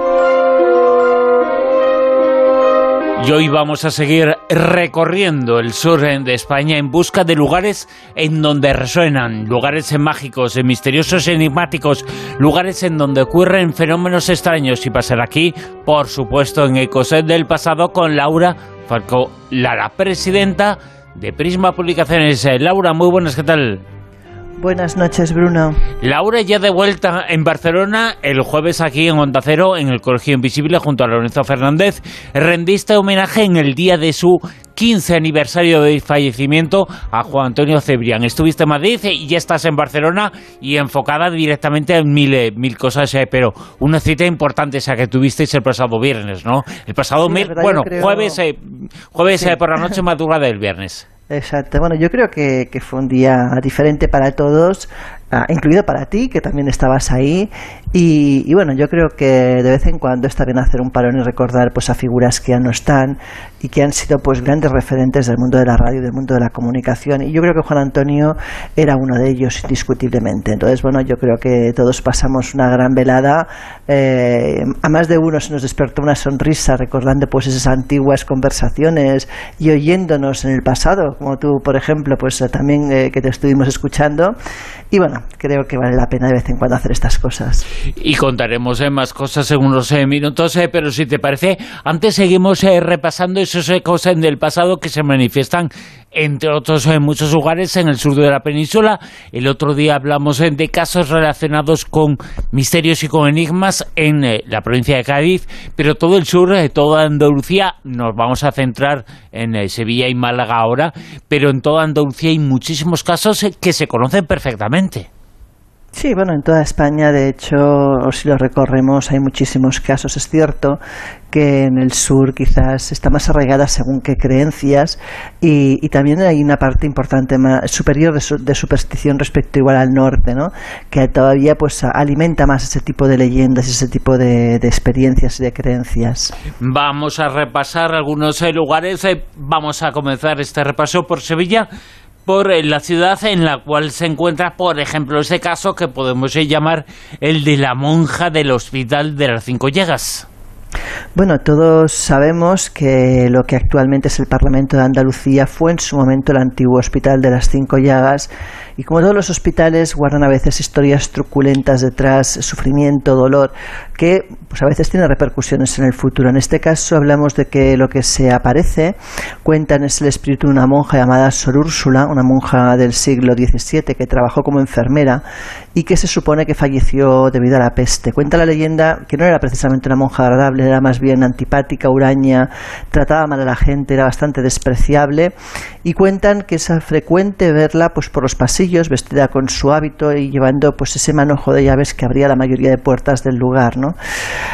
Y hoy vamos a seguir recorriendo el sur de España en busca de lugares en donde resuenan, lugares mágicos, misteriosos, enigmáticos, lugares en donde ocurren fenómenos extraños. Y pasar aquí, por supuesto, en Ecos del pasado con Laura Falco Lara, presidenta de Prisma Publicaciones. Laura, muy buenas, ¿qué tal? Buenas noches, Bruno. Laura ya de vuelta en Barcelona el jueves aquí en Onda Cero, en el Colegio Invisible, junto a Lorenzo Fernández. Rendiste homenaje en el día de su 15 aniversario de fallecimiento a Juan Antonio Cebrián. Estuviste en Madrid y ya estás en Barcelona y enfocada directamente en mil, eh, mil cosas, eh, pero una cita importante esa que tuvisteis el pasado viernes, ¿no? El pasado, bueno, jueves, eh, jueves por la noche, madrugada del viernes. Exacto. Bueno, yo creo que, que, fue un día diferente para todos, ah, incluido para ti, que también estabas ahí. Y, bueno, yo creo que de vez en cuando está bien hacer un parón y recordar pues a figuras que ya no están y que han sido pues grandes referentes del mundo de la radio y del mundo de la comunicación. Y yo creo que Juan Antonio era uno de ellos, indiscutiblemente. Entonces, bueno, yo creo que todos pasamos una gran velada. Eh, a más de uno se nos despertó una sonrisa recordando pues esas antiguas conversaciones y oyéndonos en el pasado, como tú, por ejemplo, pues también eh, que te estuvimos escuchando. Y bueno, creo que vale la pena de vez en cuando hacer estas cosas. Y contaremos eh, más cosas en unos eh, minutos, eh, pero si te parece, antes seguimos repasando esos ecos del pasado que se manifiestan entre otros en muchos lugares en el sur de la península. El otro día hablamos de casos relacionados con misterios y con enigmas en la provincia de Cádiz, pero todo el sur, toda Andalucía, nos vamos a centrar en Sevilla y Málaga ahora, pero en toda Andalucía hay muchísimos casos que se conocen perfectamente. Sí, bueno, en toda España, de hecho, si lo recorremos, hay muchísimos casos. Es cierto que en el sur quizás está más arraigada según qué creencias y, también hay una parte importante más superior de, superstición respecto igual al norte, ¿no? Que todavía pues alimenta más ese tipo de leyendas, ese tipo de, experiencias y de creencias. Vamos a repasar algunos eh, lugares. Eh, vamos a comenzar este repaso por Sevilla por la ciudad en la cual se encuentra, por ejemplo, ese caso que podemos llamar el de la monja del Hospital de las Cinco Llagas. Bueno, todos sabemos que lo que actualmente es el Parlamento de Andalucía fue en su momento el antiguo Hospital de las Cinco Llagas y como todos los hospitales guardan a veces historias truculentas detrás, sufrimiento, dolor, que pues a veces tiene repercusiones en el futuro. En este caso hablamos de que lo que se aparece, cuentan, es el espíritu de una monja llamada Sor Úrsula, una monja del siglo XVII que trabajó como enfermera y que se supone que falleció debido a la peste. Cuenta la leyenda que no era precisamente una monja agradable, era más bien antipática, huraña, trataba mal a la gente, era bastante despreciable y cuentan que es frecuente verla pues por los pasillos vestida con su hábito y llevando pues ese manojo de llaves que abría la mayoría de puertas del lugar, ¿no?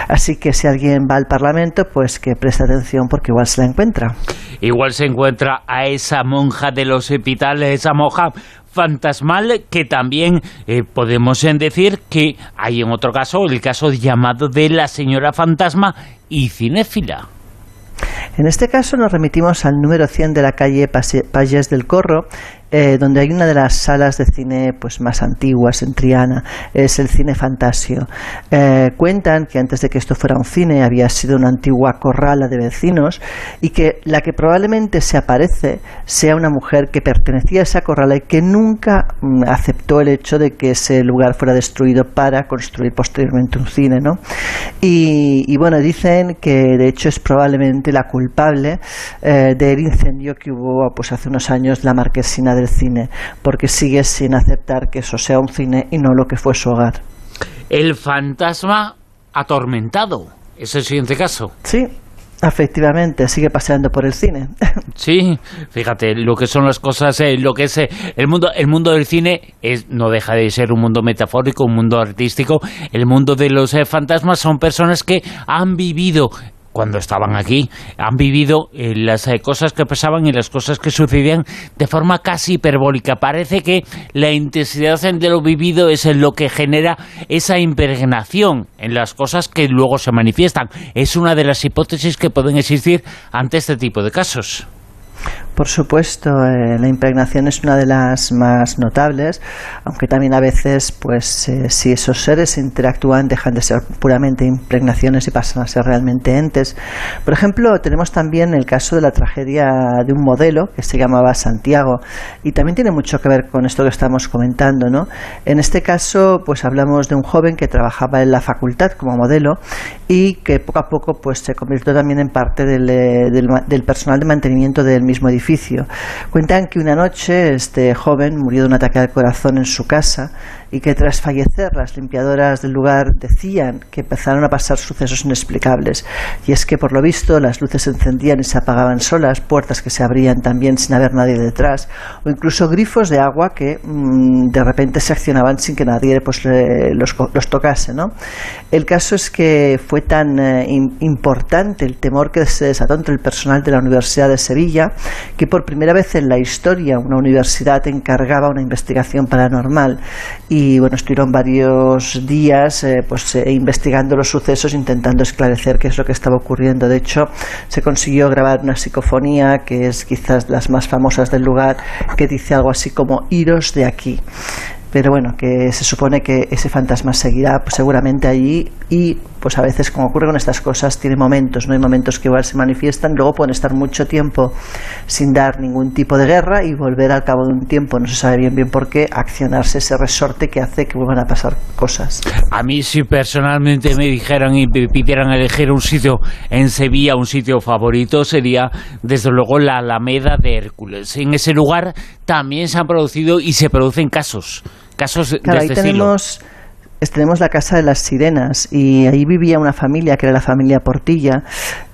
Así que si alguien va al Parlamento, pues que preste atención porque igual se la encuentra. Igual se encuentra a esa monja de los hospitales, esa monja fantasmal que también eh, podemos decir que hay en otro caso, el caso llamado de la señora fantasma y cinéfila. En este caso nos remitimos al número 100 de la calle Payés del Corro, eh, donde hay una de las salas de cine pues más antiguas en Triana, es el cine Fantasio. Eh, cuentan que antes de que esto fuera un cine había sido una antigua corrala de vecinos y que la que probablemente se aparece sea una mujer que pertenecía a esa corrala y que nunca mm, aceptó el hecho de que ese lugar fuera destruido para construir posteriormente un cine, ¿no? Y, bueno, dicen que de hecho es probablemente la culpable eh, del incendio que hubo pues hace unos años la marquesina del cine, porque sigue sin aceptar que eso sea un cine y no lo que fue su hogar. El fantasma atormentado, es el siguiente caso. Sí, Efectivamente, sigue paseando por el cine. Sí, fíjate lo que son las cosas, eh, lo que es eh, el mundo, el mundo del cine es no deja de ser un mundo metafórico, un mundo artístico. El mundo de los eh, fantasmas son personas que han vivido cuando estaban aquí, han vivido eh, las eh, cosas que pasaban y las cosas que sucedían de forma casi hiperbólica. Parece que la intensidad de lo vivido es lo que genera esa impregnación en las cosas que luego se manifiestan. Es una de las hipótesis que pueden existir ante este tipo de casos. Por supuesto, eh, la impregnación es una de las más notables, aunque también a veces, pues, eh, si esos seres interactúan, dejan de ser puramente impregnaciones y pasan a ser realmente entes. Por ejemplo, tenemos también el caso de la tragedia de un modelo que se llamaba Santiago y también tiene mucho que ver con esto que estamos comentando, ¿no? En este caso, pues hablamos de un joven que trabajaba en la facultad como modelo y que poco a poco, pues, se convirtió también en parte del, eh, del personal de mantenimiento del mismo edificio. Cuentan que una noche este joven murió de un ataque al corazón en su casa y que tras fallecer las limpiadoras del lugar decían que empezaron a pasar sucesos inexplicables. Y es que por lo visto las luces se encendían y se apagaban solas, puertas que se abrían también sin haber nadie detrás, o incluso grifos de agua que mm, de repente se accionaban sin que nadie pues, los, tocase. El caso es que fue tan eh, importante el temor que se desató entre el personal de la Universidad de Sevilla que por primera vez en la historia una universidad encargaba una investigación paranormal y bueno, estuvieron varios días eh, pues eh, investigando los sucesos, intentando esclarecer qué es lo que estaba ocurriendo. De hecho, se consiguió grabar una psicofonía que es quizás las más famosas del lugar, que dice algo así como iros de aquí pero bueno, que se supone que ese fantasma seguirá pues, seguramente allí y pues a veces como ocurre con estas cosas tiene momentos, no hay momentos que igual se manifiestan, luego pueden estar mucho tiempo sin dar ningún tipo de guerra y volver al cabo de un tiempo, no se sabe bien bien por qué, accionarse ese resorte que hace que vuelvan a pasar cosas. A mí si personalmente me dijeran y me pidieran elegir un sitio en Sevilla, un sitio favorito, sería desde luego la Alameda de Hércules. En ese lugar también se han producido y se producen casos casos de este tenemos, tenemos la Casa de las Sirenas y ahí vivía una familia que era la familia Portilla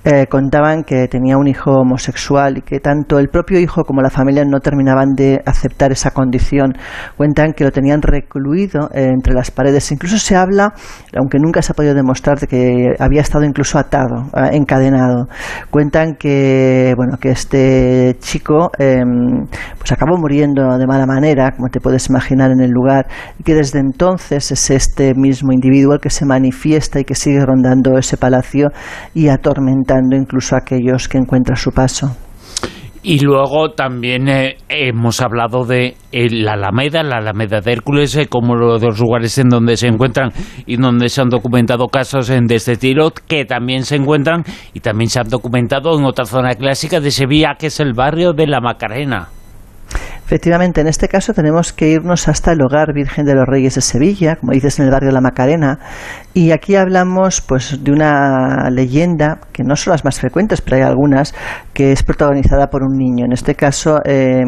eh, contaban que tenía un hijo homosexual y que tanto el propio hijo como la familia no terminaban de aceptar esa condición. Cuentan que lo tenían recluido eh, entre las paredes. Incluso se habla, aunque nunca se ha podido demostrar, de que había estado incluso atado, eh, encadenado. Cuentan que, bueno, que este chico em, pues acabó muriendo de mala manera, como te puedes imaginar en el lugar, y que desde entonces es este mismo individuo el que se manifiesta y que sigue rondando ese palacio y atormenta incluso a aquellos que encuentran su paso. Y luego también eh, hemos hablado de eh, la Alameda, la Alameda de Hércules, eh, como los dos lugares en donde se encuentran y donde se han documentado casos de este tiro, que también se encuentran y también se han documentado en otra zona clásica de Sevilla, que es el barrio de la Macarena. Efectivamente, en este caso tenemos que irnos hasta el hogar Virgen de los Reyes de Sevilla, como dices en el barrio de la Macarena, y aquí hablamos pues de una leyenda que no son las más frecuentes, pero hay algunas que es protagonizada por un niño. En este caso, eh,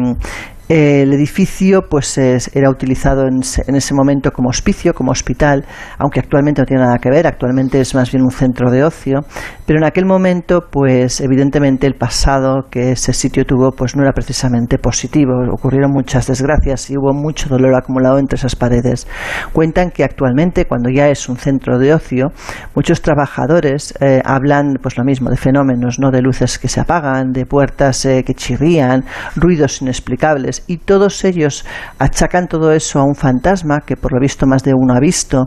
el edificio pues era utilizado en, ese momento como hospicio, como hospital, aunque actualmente no tiene nada que ver, actualmente es más bien un centro de ocio, pero en aquel momento pues evidentemente el pasado que ese sitio tuvo pues no era precisamente positivo, ocurrieron muchas desgracias y hubo mucho dolor acumulado entre esas paredes. Cuentan que actualmente cuando ya es un centro de ocio, muchos trabajadores eh, hablan pues lo mismo de fenómenos, no de luces que se apagan, de puertas eh, que chirrían, ruidos inexplicables y todos ellos achacan todo eso a un fantasma que por lo visto más de uno ha visto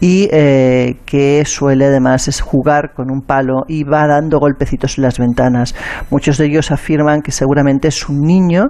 y eh, que suele además es jugar con un palo y va dando golpecitos en las ventanas. Muchos de ellos afirman que seguramente es un niño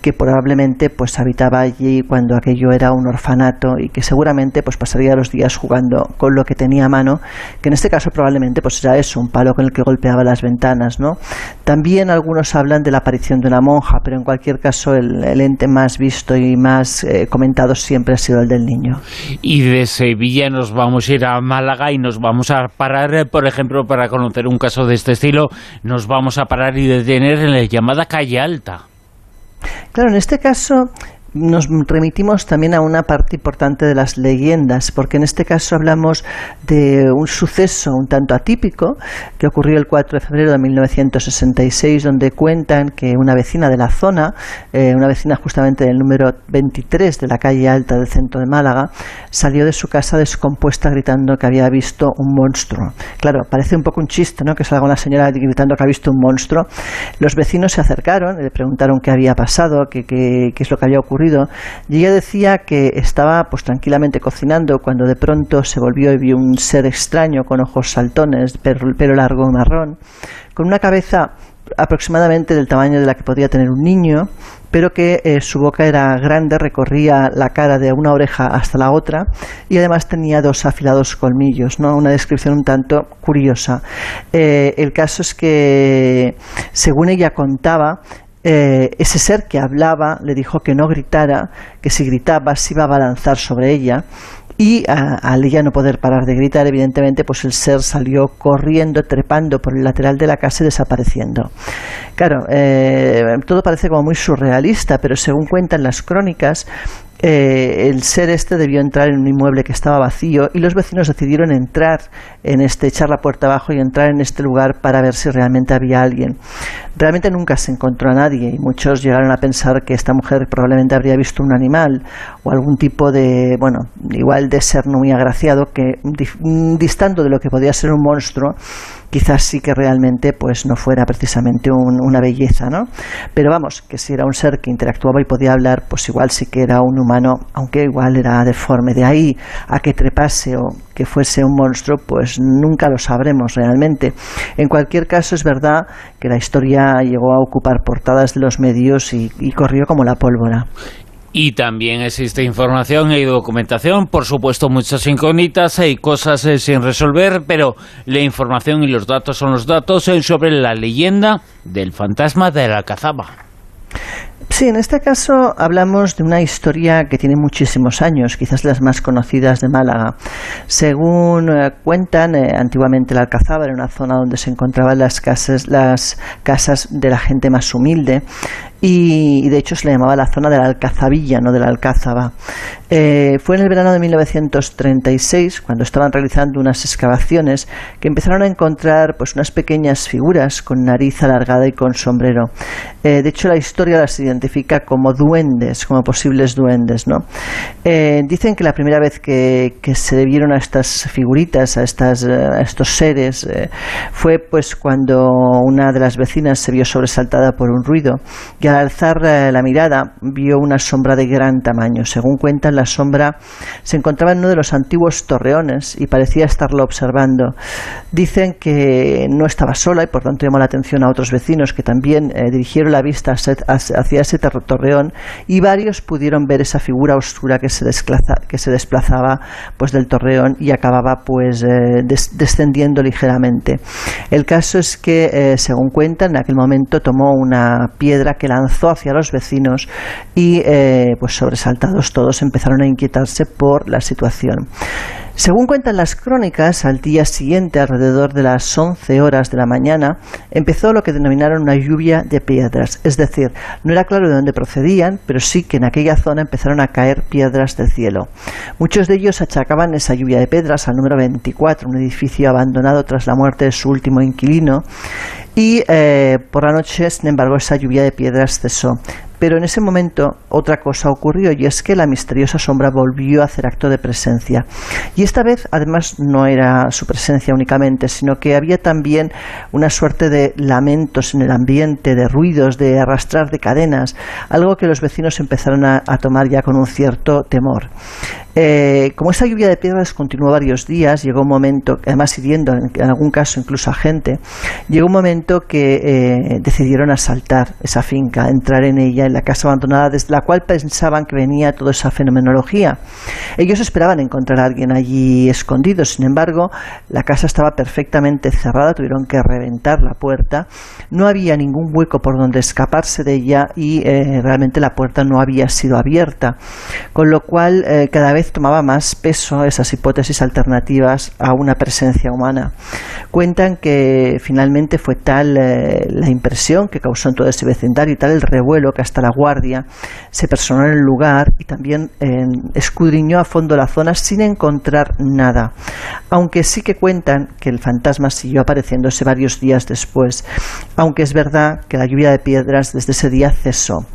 que probablemente pues habitaba allí cuando aquello era un orfanato y que seguramente pues pasaría los días jugando con lo que tenía a mano, que en este caso probablemente pues era eso, un palo con el que golpeaba las ventanas, ¿no? También algunos hablan de la aparición de una monja, pero en cualquier caso el, ente más visto y más eh, comentado siempre ha sido el del niño. Y de Sevilla nos vamos a ir a Málaga y nos vamos a parar, por ejemplo, para conocer un caso de este estilo, nos vamos a parar y detener en la llamada calle Alta. Claro, en este caso nos remitimos también a una parte importante de las leyendas, porque en este caso hablamos de un suceso un tanto atípico que ocurrió el 4 de febrero de 1966, donde cuentan que una vecina de la zona, eh, una vecina justamente del número 23 de la calle alta del centro de Málaga, salió de su casa descompuesta gritando que había visto un monstruo. Claro, parece un poco un chiste, ¿no? Que salga una señora gritando que ha visto un monstruo. Los vecinos se acercaron, le preguntaron qué había pasado, qué, qué es lo que había ocurrido y ella decía que estaba pues tranquilamente cocinando cuando de pronto se volvió y vio un ser extraño con ojos saltones, pelo, largo marrón, con una cabeza aproximadamente del tamaño de la que podía tener un niño, pero que eh, su boca era grande, recorría la cara de una oreja hasta la otra y además tenía dos afilados colmillos, ¿no? Una descripción un tanto curiosa. Eh, el caso es que, según ella contaba, eh, ese ser que hablaba le dijo que no gritara, que si gritaba se iba a balanzar sobre ella y al ella no poder parar de gritar, evidentemente, pues el ser salió corriendo, trepando por el lateral de la casa y desapareciendo. Claro, eh, todo parece como muy surrealista, pero según cuentan las crónicas, eh, el ser este debió entrar en un inmueble que estaba vacío y los vecinos decidieron entrar en este, echar la puerta abajo y entrar en este lugar para ver si realmente había alguien. Realmente nunca se encontró a nadie y muchos llegaron a pensar que esta mujer probablemente habría visto un animal o algún tipo de, bueno, igual de ser no muy agraciado que distando de lo que podía ser un monstruo, quizás sí que realmente pues no fuera precisamente una belleza, ¿no? Pero vamos, que si era un ser que interactuaba y podía hablar, pues igual sí que era un humano, aunque igual era deforme. De ahí a que trepase o que fuese un monstruo, pues nunca lo sabremos realmente. En cualquier caso, es verdad que la historia llegó a ocupar portadas de los medios y corrió como la pólvora. Y también existe información y documentación, por supuesto muchas incógnitas, hay cosas eh, sin resolver, pero la información y los datos son los datos eh, sobre la leyenda del fantasma de la Alcazaba. Sí, en este caso hablamos de una historia que tiene muchísimos años, quizás las más conocidas de Málaga. Según eh, cuentan, antiguamente la Alcazaba era una zona donde se encontraban las casas, las casas de la gente más humilde y, de hecho se le llamaba la zona de la Alcazabilla, no de la Alcázaba. Eh, fue en el verano de 1936 cuando estaban realizando unas excavaciones que empezaron a encontrar pues unas pequeñas figuras con nariz alargada y con sombrero. Eh, de hecho la historia las identifica como duendes, como posibles duendes. ¿no? Eh, dicen que la primera vez que, se vieron a estas figuritas, a, estos seres, fue pues cuando una de las vecinas se vio sobresaltada por un ruido al alzar eh, la mirada vio una sombra de gran tamaño. Según cuentan, la sombra se encontraba en uno de los antiguos torreones y parecía estarlo observando. Dicen que no estaba sola y por tanto llamó la atención a otros vecinos que también eh, dirigieron la vista hacia ese torreón y varios pudieron ver esa figura oscura que se, que se desplazaba pues del torreón y acababa pues eh, descendiendo ligeramente. El caso es que, según cuentan, en aquel momento tomó una piedra que la lanzó hacia los vecinos y eh, pues sobresaltados todos empezaron a inquietarse por la situación. Según cuentan las crónicas, al día siguiente, alrededor de las 11 horas de la mañana, empezó lo que denominaron una lluvia de piedras. Es decir, no era claro de dónde procedían, pero sí que en aquella zona empezaron a caer piedras del cielo. Muchos de ellos achacaban esa lluvia de piedras al número 24, un edificio abandonado tras la muerte de su último inquilino, y eh, por la noche, sin embargo, esa lluvia de piedras cesó. Pero en ese momento otra cosa ocurrió y es que la misteriosa sombra volvió a hacer acto de presencia. Y esta vez, además, no era su presencia únicamente, sino que había también una suerte de lamentos en el ambiente, de ruidos, de arrastrar de cadenas, algo que los vecinos empezaron a tomar ya con un cierto temor. Eh, como esa lluvia de piedras continuó varios días, llegó un momento, además hiriendo en, algún caso incluso a gente, llegó un momento que eh, decidieron asaltar esa finca, entrar en ella, en la casa abandonada, desde la cual pensaban que venía toda esa fenomenología. Ellos esperaban encontrar a alguien allí escondido, sin embargo, la casa estaba perfectamente cerrada, tuvieron que reventar la puerta, no había ningún hueco por donde escaparse de ella y eh, realmente la puerta no había sido abierta, con lo cual cada vez tomaba más peso esas hipótesis alternativas a una presencia humana. Cuentan que finalmente fue tal eh, la impresión que causó en todo ese vecindario y tal el revuelo que hasta La Guardia, se personó en el lugar y también escudriñó a fondo la zona sin encontrar nada. Aunque sí que cuentan que el fantasma siguió apareciéndose varios días después, aunque es verdad que la lluvia de piedras desde ese día cesó.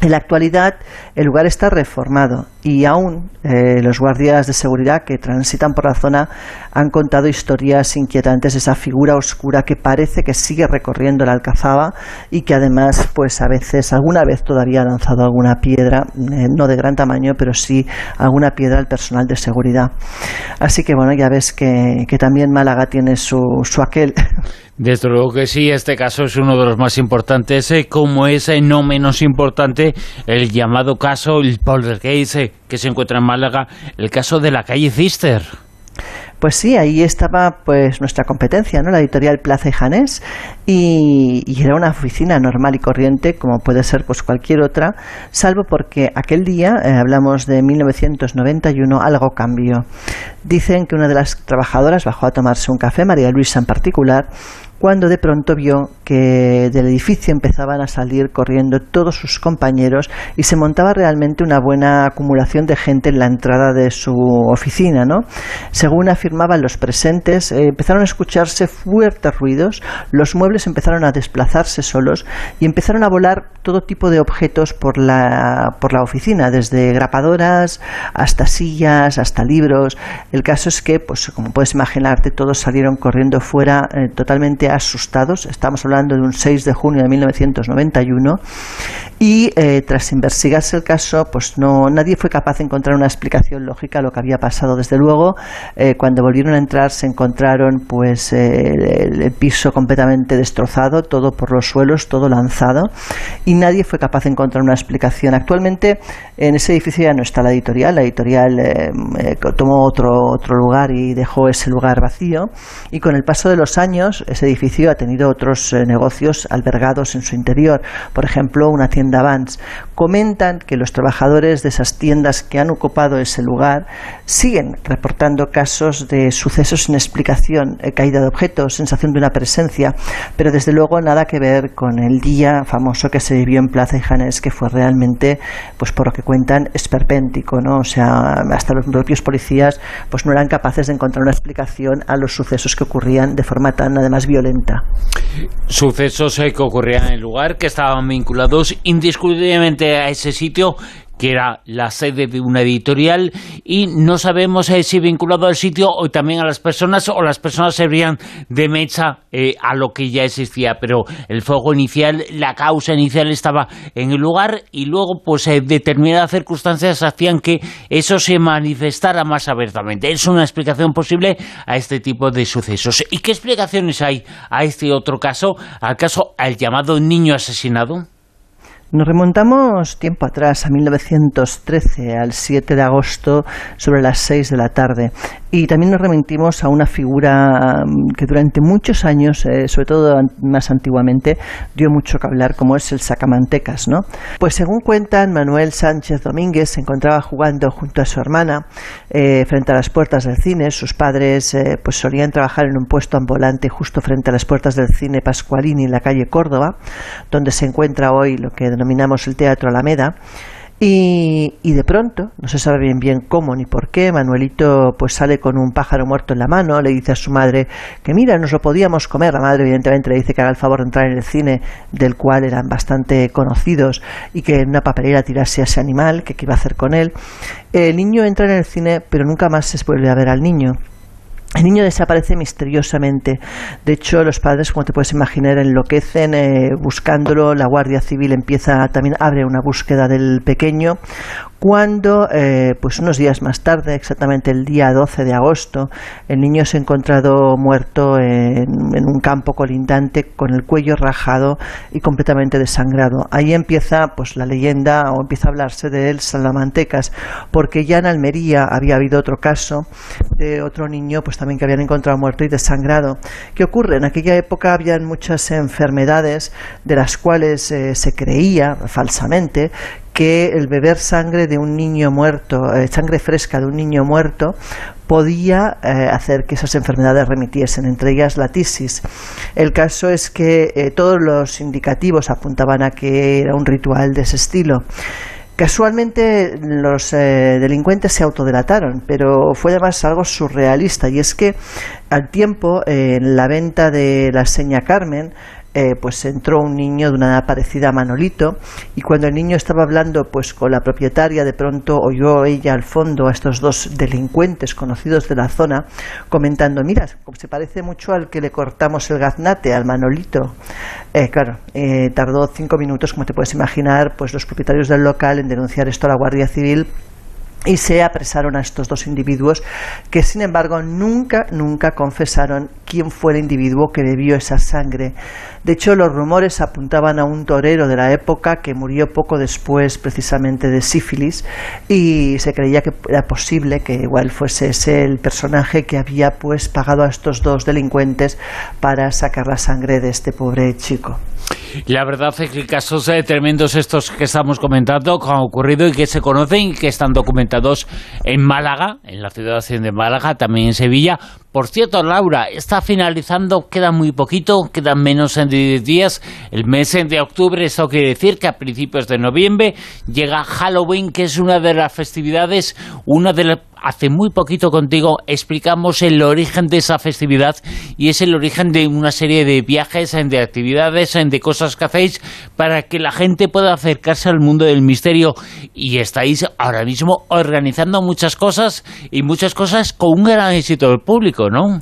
En la actualidad el lugar está reformado y aún eh, los guardias de seguridad que transitan por la zona han contado historias inquietantes de esa figura oscura que parece que sigue recorriendo la Alcazaba y que además pues a veces alguna vez todavía ha lanzado alguna piedra eh, no de gran tamaño pero sí alguna piedra al personal de seguridad. Así que bueno ya ves que, también Málaga tiene su, su aquel. Desde luego que sí, este caso es uno de los más importantes, eh, como es eh, no menos importante el llamado caso, el poltergeist eh, que se encuentra en Málaga, el caso de la calle Cister. Pues sí, ahí estaba pues nuestra competencia, ¿no? La editorial Plaza y Janés y, era una oficina normal y corriente como puede ser pues cualquier otra, salvo porque aquel día, hablamos de 1991, algo cambió. Dicen que una de las trabajadoras bajó a tomarse un café, María Luisa en particular, cuando de pronto vio que del edificio empezaban a salir corriendo todos sus compañeros y se montaba realmente una buena acumulación de gente en la entrada de su oficina. ¿no? Según afirmaban los presentes, eh, empezaron a escucharse fuertes ruidos, los muebles empezaron a desplazarse solos y empezaron a volar todo tipo de objetos por la, por la oficina, desde grapadoras hasta sillas, hasta libros. El caso es que, pues como puedes imaginarte, todos salieron corriendo fuera eh, totalmente asustados. Estamos hablando de un 6 de junio de 1991 y eh, tras investigarse el caso, pues no nadie fue capaz de encontrar una explicación lógica a lo que había pasado. Desde luego, eh, cuando volvieron a entrar se encontraron pues eh, el, piso completamente destrozado, todo por los suelos, todo lanzado y nadie fue capaz de encontrar una explicación. Actualmente en ese edificio ya no está la editorial, la editorial tomó otro otro lugar y dejó ese lugar vacío y con el paso de los años ese edificio ha tenido otros eh, negocios albergados en su interior, por ejemplo, una tienda Vans. Comentan que los trabajadores de esas tiendas que han ocupado ese lugar siguen reportando casos de sucesos sin explicación, eh, caída de objetos, sensación de una presencia, pero desde luego nada que ver con el día famoso que se vivió en Plaza de Janés, que fue realmente, pues por lo que cuentan, esperpéntico, ¿no? O sea, hasta los propios policías pues no eran capaces de encontrar una explicación a los sucesos que ocurrían de forma tan además violenta Sucesos eh, que ocurrían en el lugar, que estaban vinculados indiscutiblemente a ese sitio que era la sede de una editorial y no sabemos eh, si vinculado al sitio o también a las personas o las personas servían de mecha eh, a lo que ya existía, pero el fuego inicial, la causa inicial estaba en el lugar y luego pues eh, determinadas circunstancias hacían que eso se manifestara más abiertamente. Es una explicación posible a este tipo de sucesos. ¿Y qué explicaciones hay a este otro caso, al caso al llamado niño asesinado? Nos remontamos tiempo atrás, a 1913, al 7 de agosto, sobre las 6 de la tarde. Y también nos remitimos a una figura mm, que durante muchos años, eh, sobre todo más antiguamente, dio mucho que hablar, como es el sacamantecas, ¿no? Pues según cuentan, Manuel Sánchez Domínguez se encontraba jugando junto a su hermana eh, frente a las puertas del cine. Sus padres eh, pues solían trabajar en un puesto ambulante justo frente a las puertas del cine Pascualini en la calle Córdoba, donde se encuentra hoy lo que denominamos el Teatro Alameda. Y, y, de pronto, no se sabe bien bien cómo ni por qué, Manuelito pues sale con un pájaro muerto en la mano, le dice a su madre que mira, nos lo podíamos comer. La madre evidentemente le dice que haga el favor de entrar en el cine, del cual eran bastante conocidos, y que en una papelera tirase a ese animal, que qué iba a hacer con él. El niño entra en el cine, pero nunca más se vuelve a ver al niño. El niño desaparece misteriosamente. De hecho, los padres, como te puedes imaginar, enloquecen eh, buscándolo. La Guardia Civil empieza también abre una búsqueda del pequeño cuando, eh, pues unos días más tarde, exactamente el día 12 de agosto, el niño se ha encontrado muerto en, un campo colindante con el cuello rajado y completamente desangrado. Ahí empieza pues la leyenda o empieza a hablarse de él Salamantecas, porque ya en Almería había habido otro caso de otro niño pues también que habían encontrado muerto y desangrado. ¿Qué ocurre? En aquella época habían muchas enfermedades de las cuales eh, se creía falsamente que el beber sangre de un niño muerto, eh, sangre fresca de un niño muerto, podía eh, hacer que esas enfermedades remitiesen, entre ellas la tisis. El caso es que eh, todos los indicativos apuntaban a que era un ritual de ese estilo. Casualmente los delincuentes se autodelataron, pero fue además algo surrealista y es que al tiempo en la venta de la seña Carmen eh, pues entró un niño de una edad parecida a Manolito y cuando el niño estaba hablando pues con la propietaria de pronto oyó ella al fondo a estos dos delincuentes conocidos de la zona comentando mira se parece mucho al que le cortamos el gaznate al Manolito eh, claro eh, tardó cinco minutos como te puedes imaginar pues los propietarios del local en denunciar esto a la Guardia Civil y se apresaron a estos dos individuos que sin embargo nunca nunca confesaron quién fue el individuo que bebió esa sangre de hecho, los rumores apuntaban a un torero de la época que murió poco después precisamente de sífilis y se creía que era posible que igual fuese ese el personaje que había pues pagado a estos dos delincuentes para sacar la sangre de este pobre chico. La verdad es que casos eh, tremendos estos que estamos comentando que han ocurrido y que se conocen y que están documentados en Málaga, en la ciudad de Málaga, también en Sevilla. Por cierto, Laura, está finalizando, queda muy poquito, quedan menos de 10 días. El mes de octubre, eso quiere decir que a principios de noviembre llega Halloween, que es una de las festividades, una de las hace muy poquito contigo explicamos el origen de esa festividad y es el origen de una serie de viajes, de actividades, de cosas que hacéis para que la gente pueda acercarse al mundo del misterio y estáis ahora mismo organizando muchas cosas y muchas cosas con un gran éxito del público, ¿no?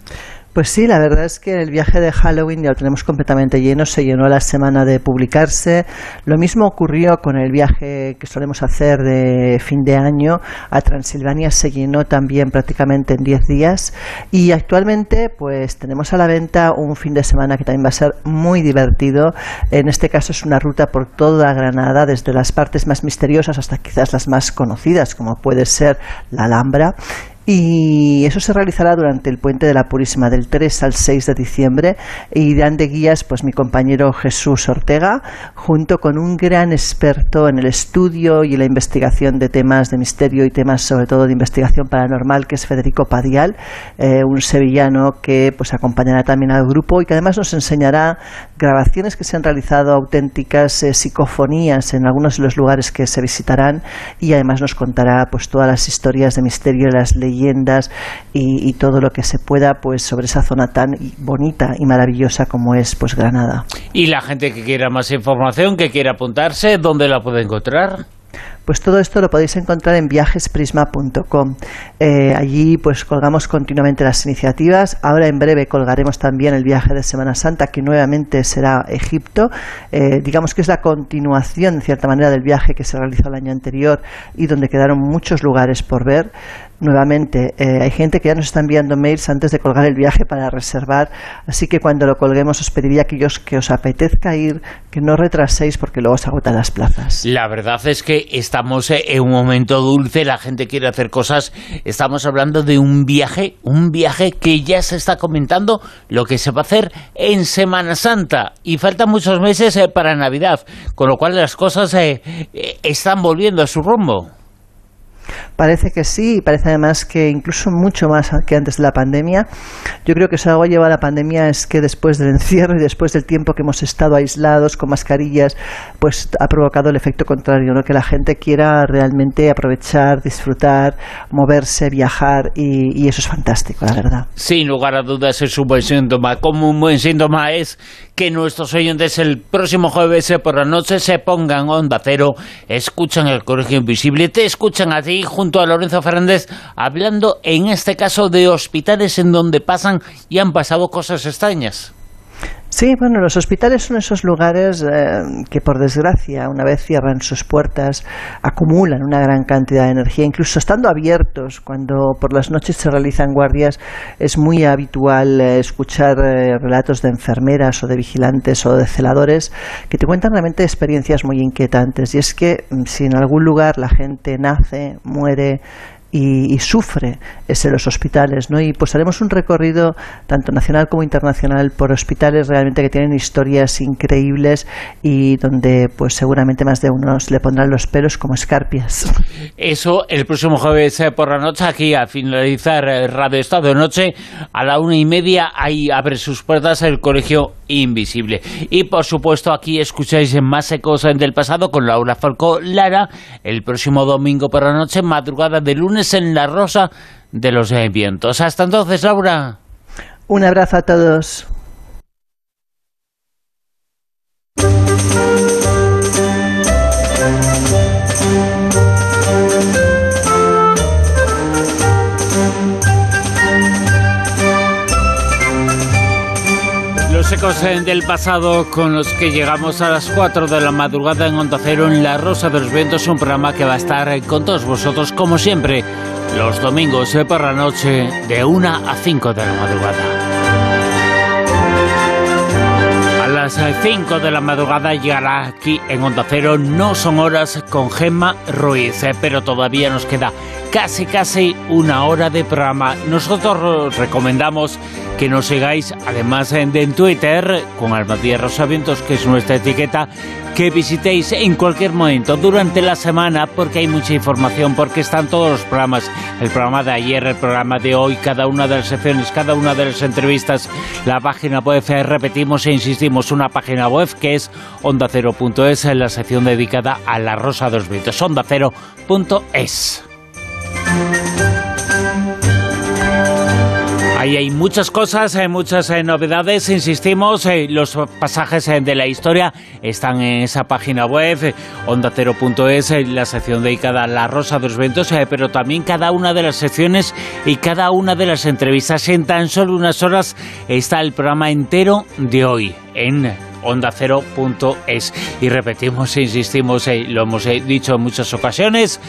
Pues sí, la verdad es que el viaje de Halloween ya lo tenemos completamente lleno, se llenó la semana de publicarse. Lo mismo ocurrió con el viaje que solemos hacer de fin de año a Transilvania, se llenó también prácticamente en 10 días. Y actualmente pues tenemos a la venta un fin de semana que también va a ser muy divertido. En este caso es una ruta por toda Granada, desde las partes más misteriosas hasta quizás las más conocidas, como puede ser la Alhambra y eso se realizará durante el puente de la Purísima del 3 al 6 de diciembre. Y dan de guías pues mi compañero Jesús Ortega junto con un gran experto en el estudio y la investigación de temas de misterio y temas sobre todo de investigación paranormal que es Federico Padial eh, un sevillano que pues acompañará también al grupo y que además nos enseñará grabaciones que se han realizado auténticas eh, psicofonías en algunos de los lugares que se visitarán. Y además nos contará pues todas las historias de misterio y las leyes leyendas y, todo lo que se pueda pues sobre esa zona tan bonita y maravillosa como es pues Granada. Y la gente que quiera más información, que quiera apuntarse, ¿dónde la puede encontrar? Pues todo esto lo podéis encontrar en viajesprisma.com. Eh, allí pues colgamos continuamente las iniciativas. Ahora en breve colgaremos también el viaje de Semana Santa, que nuevamente será Egipto. Eh, digamos que es la continuación, en cierta manera, del viaje que se realizó el año anterior y donde quedaron muchos lugares por ver nuevamente, eh, hay gente que ya nos está enviando mails antes de colgar el viaje para reservar, así que cuando lo colguemos os pediría que, que os apetezca ir, que no retraséis porque luego se agotan las plazas. La verdad es que estamos eh, en un momento dulce, la gente quiere hacer cosas, estamos hablando de un viaje, un viaje que ya se está comentando lo que se va a hacer en Semana Santa y faltan muchos meses eh, para Navidad, con lo cual las cosas están volviendo a su rumbo. Parece que sí, parece además que incluso mucho más que antes de la pandemia. Yo creo que si algo ha llevado a la pandemia es que después del encierro y después del tiempo que hemos estado aislados con mascarillas, pues ha provocado el efecto contrario, ¿no? que la gente quiera realmente aprovechar, disfrutar, moverse, viajar y, eso es fantástico, la verdad. Sin lugar a dudas es un buen síntoma. Como un buen síntoma es que nuestros oyentes el próximo jueves por la noche se pongan onda cero, escuchan el Colegio Invisible, te escuchan a ti junto a Lorenzo Fernández hablando en este caso de hospitales en donde pasan y han pasado cosas extrañas. Sí, bueno, los hospitales son esos lugares eh, que por desgracia, una vez cierran sus puertas, acumulan una gran cantidad de energía, incluso estando abiertos, cuando por las noches se realizan guardias, es muy habitual eh, escuchar eh, relatos de enfermeras o de vigilantes o de celadores que te cuentan realmente experiencias muy inquietantes. Y es que mm, si en algún lugar la gente nace, muere, y, sufre es los hospitales, ¿no? Y pues haremos un recorrido tanto nacional como internacional por hospitales realmente que tienen historias increíbles y donde pues seguramente más de unos le pondrán los pelos como escarpias. Eso el próximo jueves eh, por la noche aquí a finalizar eh, Radio Estado de Noche a la una y media ahí abre sus puertas el Colegio Invisible. Y por supuesto aquí escucháis más ecos del pasado con Laura Falcó Lara el próximo domingo por la noche, madrugada de lunes en La Rosa de los Vientos. Hasta entonces, Laura. Un abrazo a todos. Ecos del pasado con los que llegamos a las 4 de la madrugada en Onda Cero en La Rosa de los Vientos, un programa que va a estar con todos vosotros como siempre los domingos por la noche de 1 a 5 de la madrugada. A las 5 de la madrugada llegará aquí en Onda Cero No son horas con Gemma Ruiz, eh, pero todavía nos queda casi casi una hora de programa. Nosotros recomendamos que nos sigáis, además en, Twitter, con Almadía Rosavientos, que es nuestra etiqueta, que visitéis en cualquier momento durante la semana, porque hay mucha información, porque están todos los programas, el programa de ayer, el programa de hoy, cada una de las secciones, cada una de las entrevistas, la página web, eh, repetimos e insistimos, una página web que es ondacero.es, en la sección dedicada a la Rosa de los Vientos, ondacero.es. Ahí hay muchas cosas, hay muchas eh, novedades, insistimos, eh, los pasajes eh, de la historia están en esa página web, ondacero.es, la sección dedicada a la Rosa de los Ventos, pero también cada una de las secciones y cada una de las entrevistas. En tan solo unas horas está el programa entero de hoy en ondacero.es. Y repetimos, insistimos, lo hemos dicho en muchas ocasiones,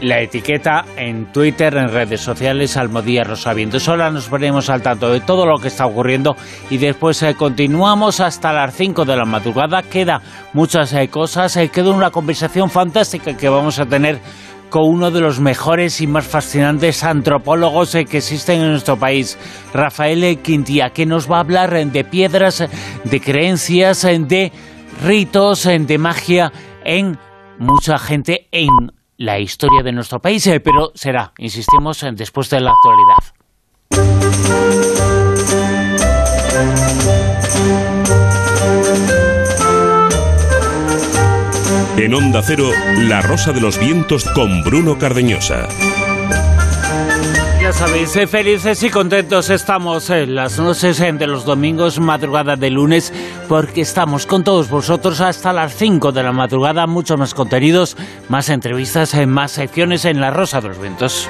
la etiqueta en Twitter, en redes sociales, Almodía Rosavientos. Ahora nos ponemos al tanto de todo lo que está ocurriendo y después eh, continuamos hasta las 5 de la madrugada. Queda muchas eh, cosas, eh, queda una conversación fantástica que vamos a tener con uno de los mejores y más fascinantes antropólogos que existen en nuestro país, Rafael Quintía, que nos va a hablar de piedras, de creencias, de ritos, de magia en mucha gente en la historia de nuestro país, eh, pero será, insistimos, después de la actualidad. En Onda Cero, La Rosa de los Vientos con Bruno Cardeñosa sabéis, eh, felices y contentos estamos en las noches de los domingos, madrugada de lunes, porque estamos con todos vosotros hasta las 5 de la madrugada, muchos más contenidos, más entrevistas, eh, más secciones en La Rosa de los Vientos.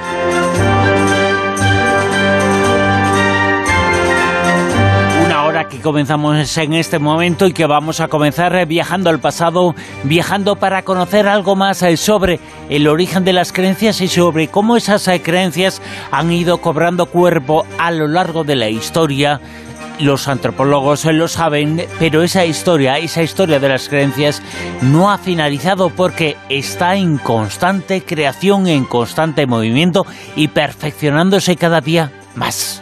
Que comenzamos en este momento y que vamos a comenzar viajando al pasado, viajando para conocer algo más eh, sobre el origen de las creencias y sobre cómo esas eh, creencias han ido cobrando cuerpo a lo largo de la historia. Los antropólogos lo saben, pero esa historia, esa historia de las creencias no ha finalizado porque está en constante creación, en constante movimiento y perfeccionándose cada día más.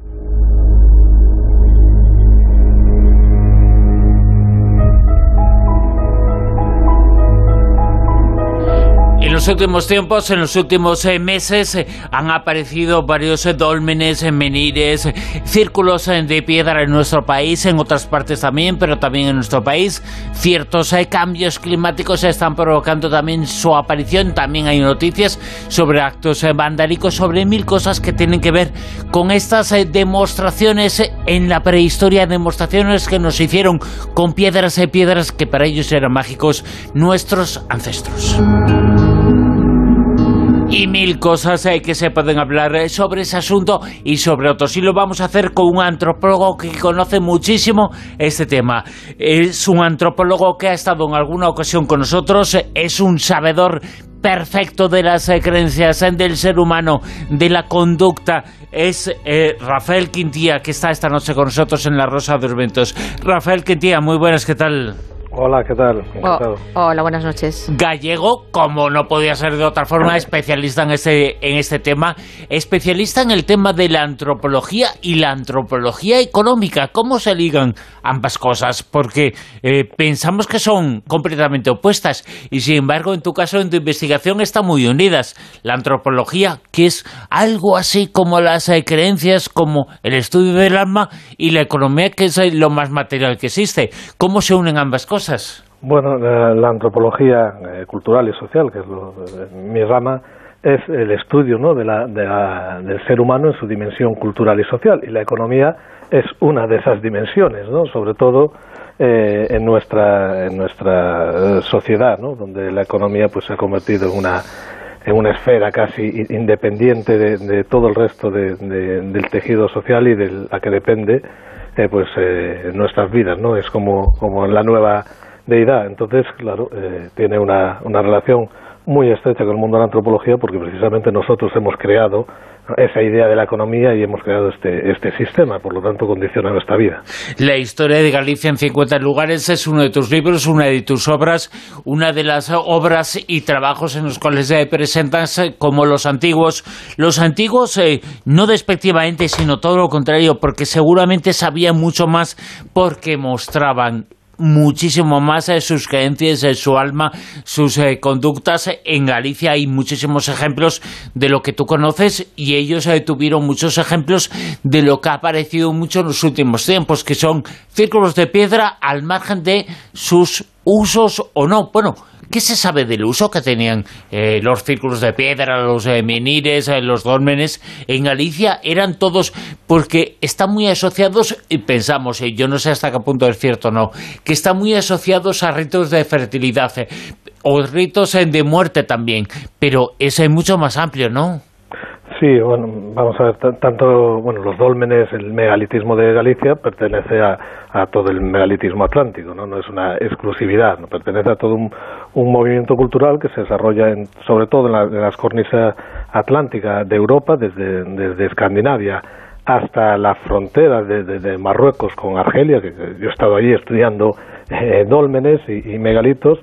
En los últimos tiempos, en los últimos eh, meses, eh, han aparecido varios eh, dólmenes, menires, círculos de piedra en nuestro país, en otras partes también, pero también en nuestro país. Ciertos cambios climáticos están provocando también su aparición. También hay noticias sobre actos vandálicos, sobre mil cosas que tienen que ver con estas demostraciones en la prehistoria, demostraciones que nos hicieron con piedras y piedras que para ellos eran mágicos nuestros ancestros y mil cosas hay que se pueden hablar eh, sobre ese asunto y sobre otros. Y lo vamos a hacer con un antropólogo que conoce muchísimo este tema. Es un antropólogo que ha estado en alguna ocasión con nosotros, es un sabedor perfecto de las eh, creencias eh, del ser humano, de la conducta, es eh, Rafael Quintía, que está esta noche con nosotros en La Rosa de los Vientos. Rafael Quintía, muy buenas, ¿qué tal? Hola, ¿qué tal? Oh, hola, buenas noches. Gallego, como no podía ser de otra forma, especialista en este, en este tema, especialista en el tema de la antropología y la antropología económica. ¿Cómo se ligan ambas cosas? Porque eh, pensamos que son completamente opuestas y sin embargo, en tu caso, en tu investigación, están muy unidas. La antropología, que es algo así como las eh, creencias, como el estudio del alma, y la economía, que es eh, lo más material que existe. ¿Cómo se unen ambas cosas? Bueno, la, antropología eh, cultural y social, que es mi rama, es el estudio ¿no? de la, del ser humano en su dimensión cultural y social. Y la economía es una de esas dimensiones, ¿no? sobre todo eh, en, nuestra, en nuestra sociedad, ¿no? donde la economía pues, se ha convertido en una, en una esfera casi independiente de, todo el resto del tejido social y de la que depende eh, pues eh, nuestras vidas, ¿no? Es como, como la nueva deidad. Entonces, claro, eh, tiene una, una relación muy estrecha con el mundo de la antropología porque precisamente nosotros hemos creado esa idea de la economía y hemos creado este, este sistema, por lo tanto condiciona nuestra vida. La historia de Galicia en 50 lugares es uno de tus libros, una de tus obras, una de las obras y trabajos en los cuales se presentas eh, como los antiguos. Los antiguos, eh, no despectivamente, sino todo lo contrario, porque seguramente sabían mucho más porque mostraban muchísimo más eh, sus creencias, eh, su alma, sus eh, conductas. En Galicia hay muchísimos ejemplos de lo que tú conoces y ellos tuvieron muchos ejemplos de lo que ha aparecido mucho en los últimos tiempos, que son círculos de piedra al margen de sus usos o no. Bueno, ¿Qué se sabe del uso que tenían eh, los círculos de piedra, los eh, menires, eh, los dólmenes en Galicia? Eran todos porque están muy asociados, y pensamos, yo no sé hasta qué punto es cierto o no, que están muy asociados a ritos de fertilidad o ritos de muerte también, pero eso es mucho más amplio, ¿no? Sí, bueno, vamos a ver, tanto, bueno, los dólmenes, el megalitismo de Galicia pertenece a, todo el megalitismo atlántico, ¿no? No es una exclusividad, ¿no? pertenece a todo un, movimiento cultural que se desarrolla en, sobre todo en, la, las cornisas atlánticas de Europa, desde, desde Escandinavia hasta la frontera de, de, Marruecos con Argelia, que yo he estado allí estudiando eh, dólmenes y, megalitos,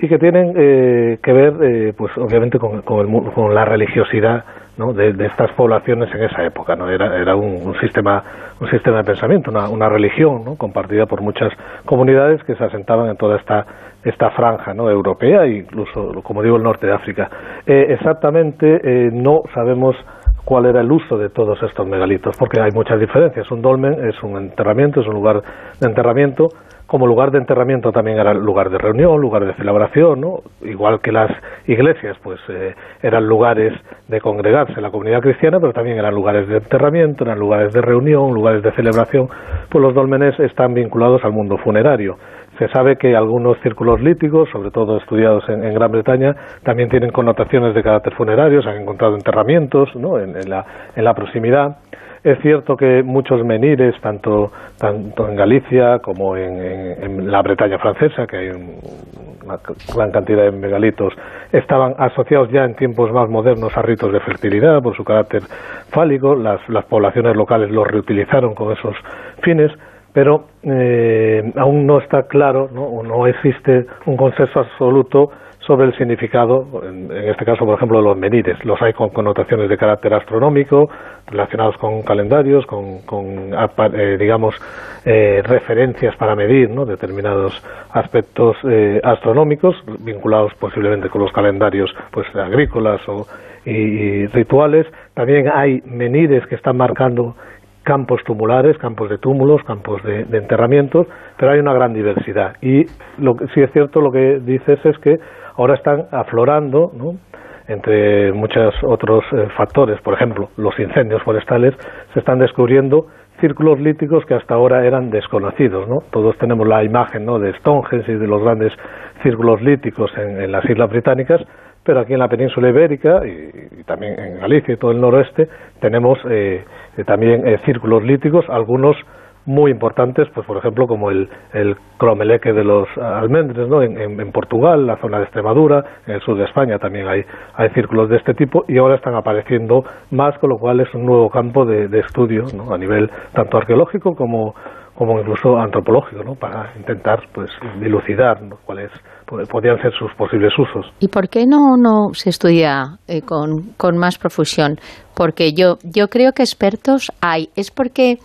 y que tienen eh, que ver, eh, pues obviamente, con, con, el, con la religiosidad ¿no? de, estas poblaciones en esa época. ¿no? Era, era un, sistema, un sistema de pensamiento, una, una religión ¿no? compartida por muchas comunidades que se asentaban en toda esta, esta franja ¿no? europea e incluso, como digo, el norte de África. Eh, exactamente eh, no sabemos cuál era el uso de todos estos megalitos, porque hay muchas diferencias. Un dolmen es un enterramiento, es un lugar de enterramiento, como lugar de enterramiento también era lugar de reunión, lugar de celebración, ¿no? igual que las iglesias, pues eh, eran lugares de congregarse la comunidad cristiana, pero también eran lugares de enterramiento, eran lugares de reunión, lugares de celebración, pues los dolmenes están vinculados al mundo funerario. Se sabe que algunos círculos líticos, sobre todo estudiados en, Gran Bretaña, también tienen connotaciones de carácter funerario, se han encontrado enterramientos ¿no? en, la, en la proximidad. Es cierto que muchos menires, tanto, tanto en Galicia como en, la Bretaña francesa, que hay una gran cantidad de megalitos, estaban asociados ya en tiempos más modernos a ritos de fertilidad por su carácter fálico. Las, las poblaciones locales los reutilizaron con esos fines pero eh, aún no está claro, ¿no? o no existe un consenso absoluto sobre el significado, en, este caso, por ejemplo, de los menires. Los hay con connotaciones de carácter astronómico, relacionados con calendarios, con, eh, digamos, eh, referencias para medir ¿no? determinados aspectos eh, astronómicos, vinculados posiblemente con los calendarios pues, agrícolas o, y, rituales. También hay menires que están marcando campos tumulares, campos de túmulos, campos de, enterramientos, pero hay una gran diversidad. Y lo que, sí es cierto, lo que dices es que ahora están aflorando, entre muchos otros eh, factores, por ejemplo, los incendios forestales, se están descubriendo círculos líticos que hasta ahora eran desconocidos. ¿no? Todos tenemos la imagen ¿no? de Stonehenge y de los grandes círculos líticos en, las Islas Británicas, pero aquí en la península ibérica y, también en Galicia y todo el noroeste tenemos eh, eh, también círculos líticos, algunos muy importantes, pues por ejemplo como el, el cromeleque de los almendres, ¿no? En, en, Portugal, la zona de Extremadura, en el sur de España también hay, hay círculos de este tipo y ahora están apareciendo más, con lo cual es un nuevo campo de, de estudio ¿no? a nivel tanto arqueológico como, como incluso antropológico, ¿no? para intentar pues dilucidar cuáles podrían ser sus posibles usos. ¿Y por qué no, no se estudia eh, con, con, más profusión? Porque yo, yo creo que expertos hay. ¿Es porque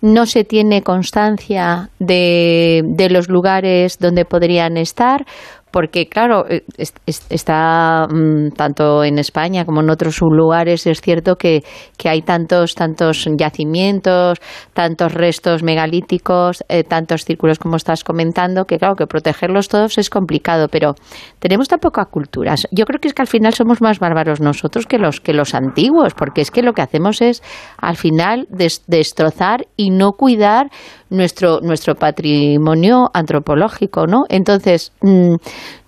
no se tiene constancia de, de los lugares donde podrían estar? Porque claro, eh, está mm, tanto en España como en otros lugares, es cierto que, que hay tantos, tantos yacimientos, tantos restos megalíticos, eh, tantos círculos como estás comentando, que claro, que protegerlos todos es complicado, pero tenemos tan poca cultura. Yo creo que es que al final somos más bárbaros nosotros que los, que los antiguos, porque es que lo que hacemos es al final destrozar y no cuidar nuestro, nuestro patrimonio antropológico, ¿no? Entonces, mm,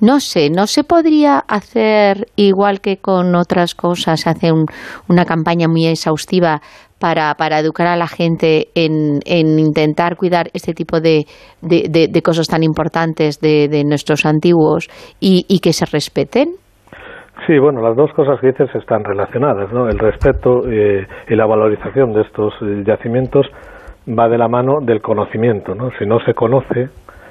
no sé, ¿no se podría hacer igual que con otras cosas? Hace una campaña muy exhaustiva para, para educar a la gente en, en intentar cuidar este tipo de, de, cosas tan importantes de, nuestros antiguos y, y que se respeten? Sí, bueno, las dos cosas que dices están relacionadas, ¿no? El respeto eh, y la valorización de estos eh, yacimientos va de la mano del conocimiento, ¿no? Si no se conoce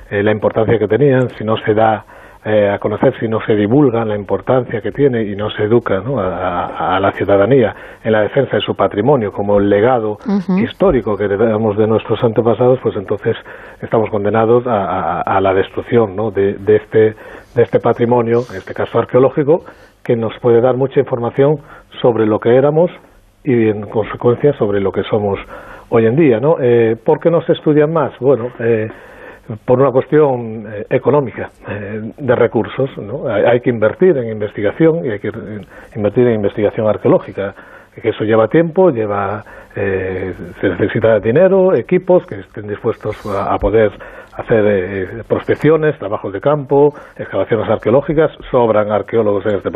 eh, la importancia que tenían, si no se da eh, a conocer, si no se divulga la importancia que tiene y no se educa ¿no? a, la ciudadanía en la defensa de su patrimonio como el legado histórico que heredamos de nuestros antepasados, pues entonces estamos condenados a, la destrucción ¿no? de, de, este, de este patrimonio, en este caso arqueológico, que nos puede dar mucha información sobre lo que éramos y en consecuencia sobre lo que somos hoy en día, ¿no? Eh, ¿Por qué no se estudian más? Bueno, eh, por una cuestión eh, económica, eh, de recursos, ¿no? Hay, que invertir en investigación y hay que invertir en investigación arqueológica, que eso lleva tiempo, lleva se necesita dinero, equipos que estén dispuestos a, poder hacer prospecciones, trabajos de campo, excavaciones arqueológicas, sobran arqueólogos en este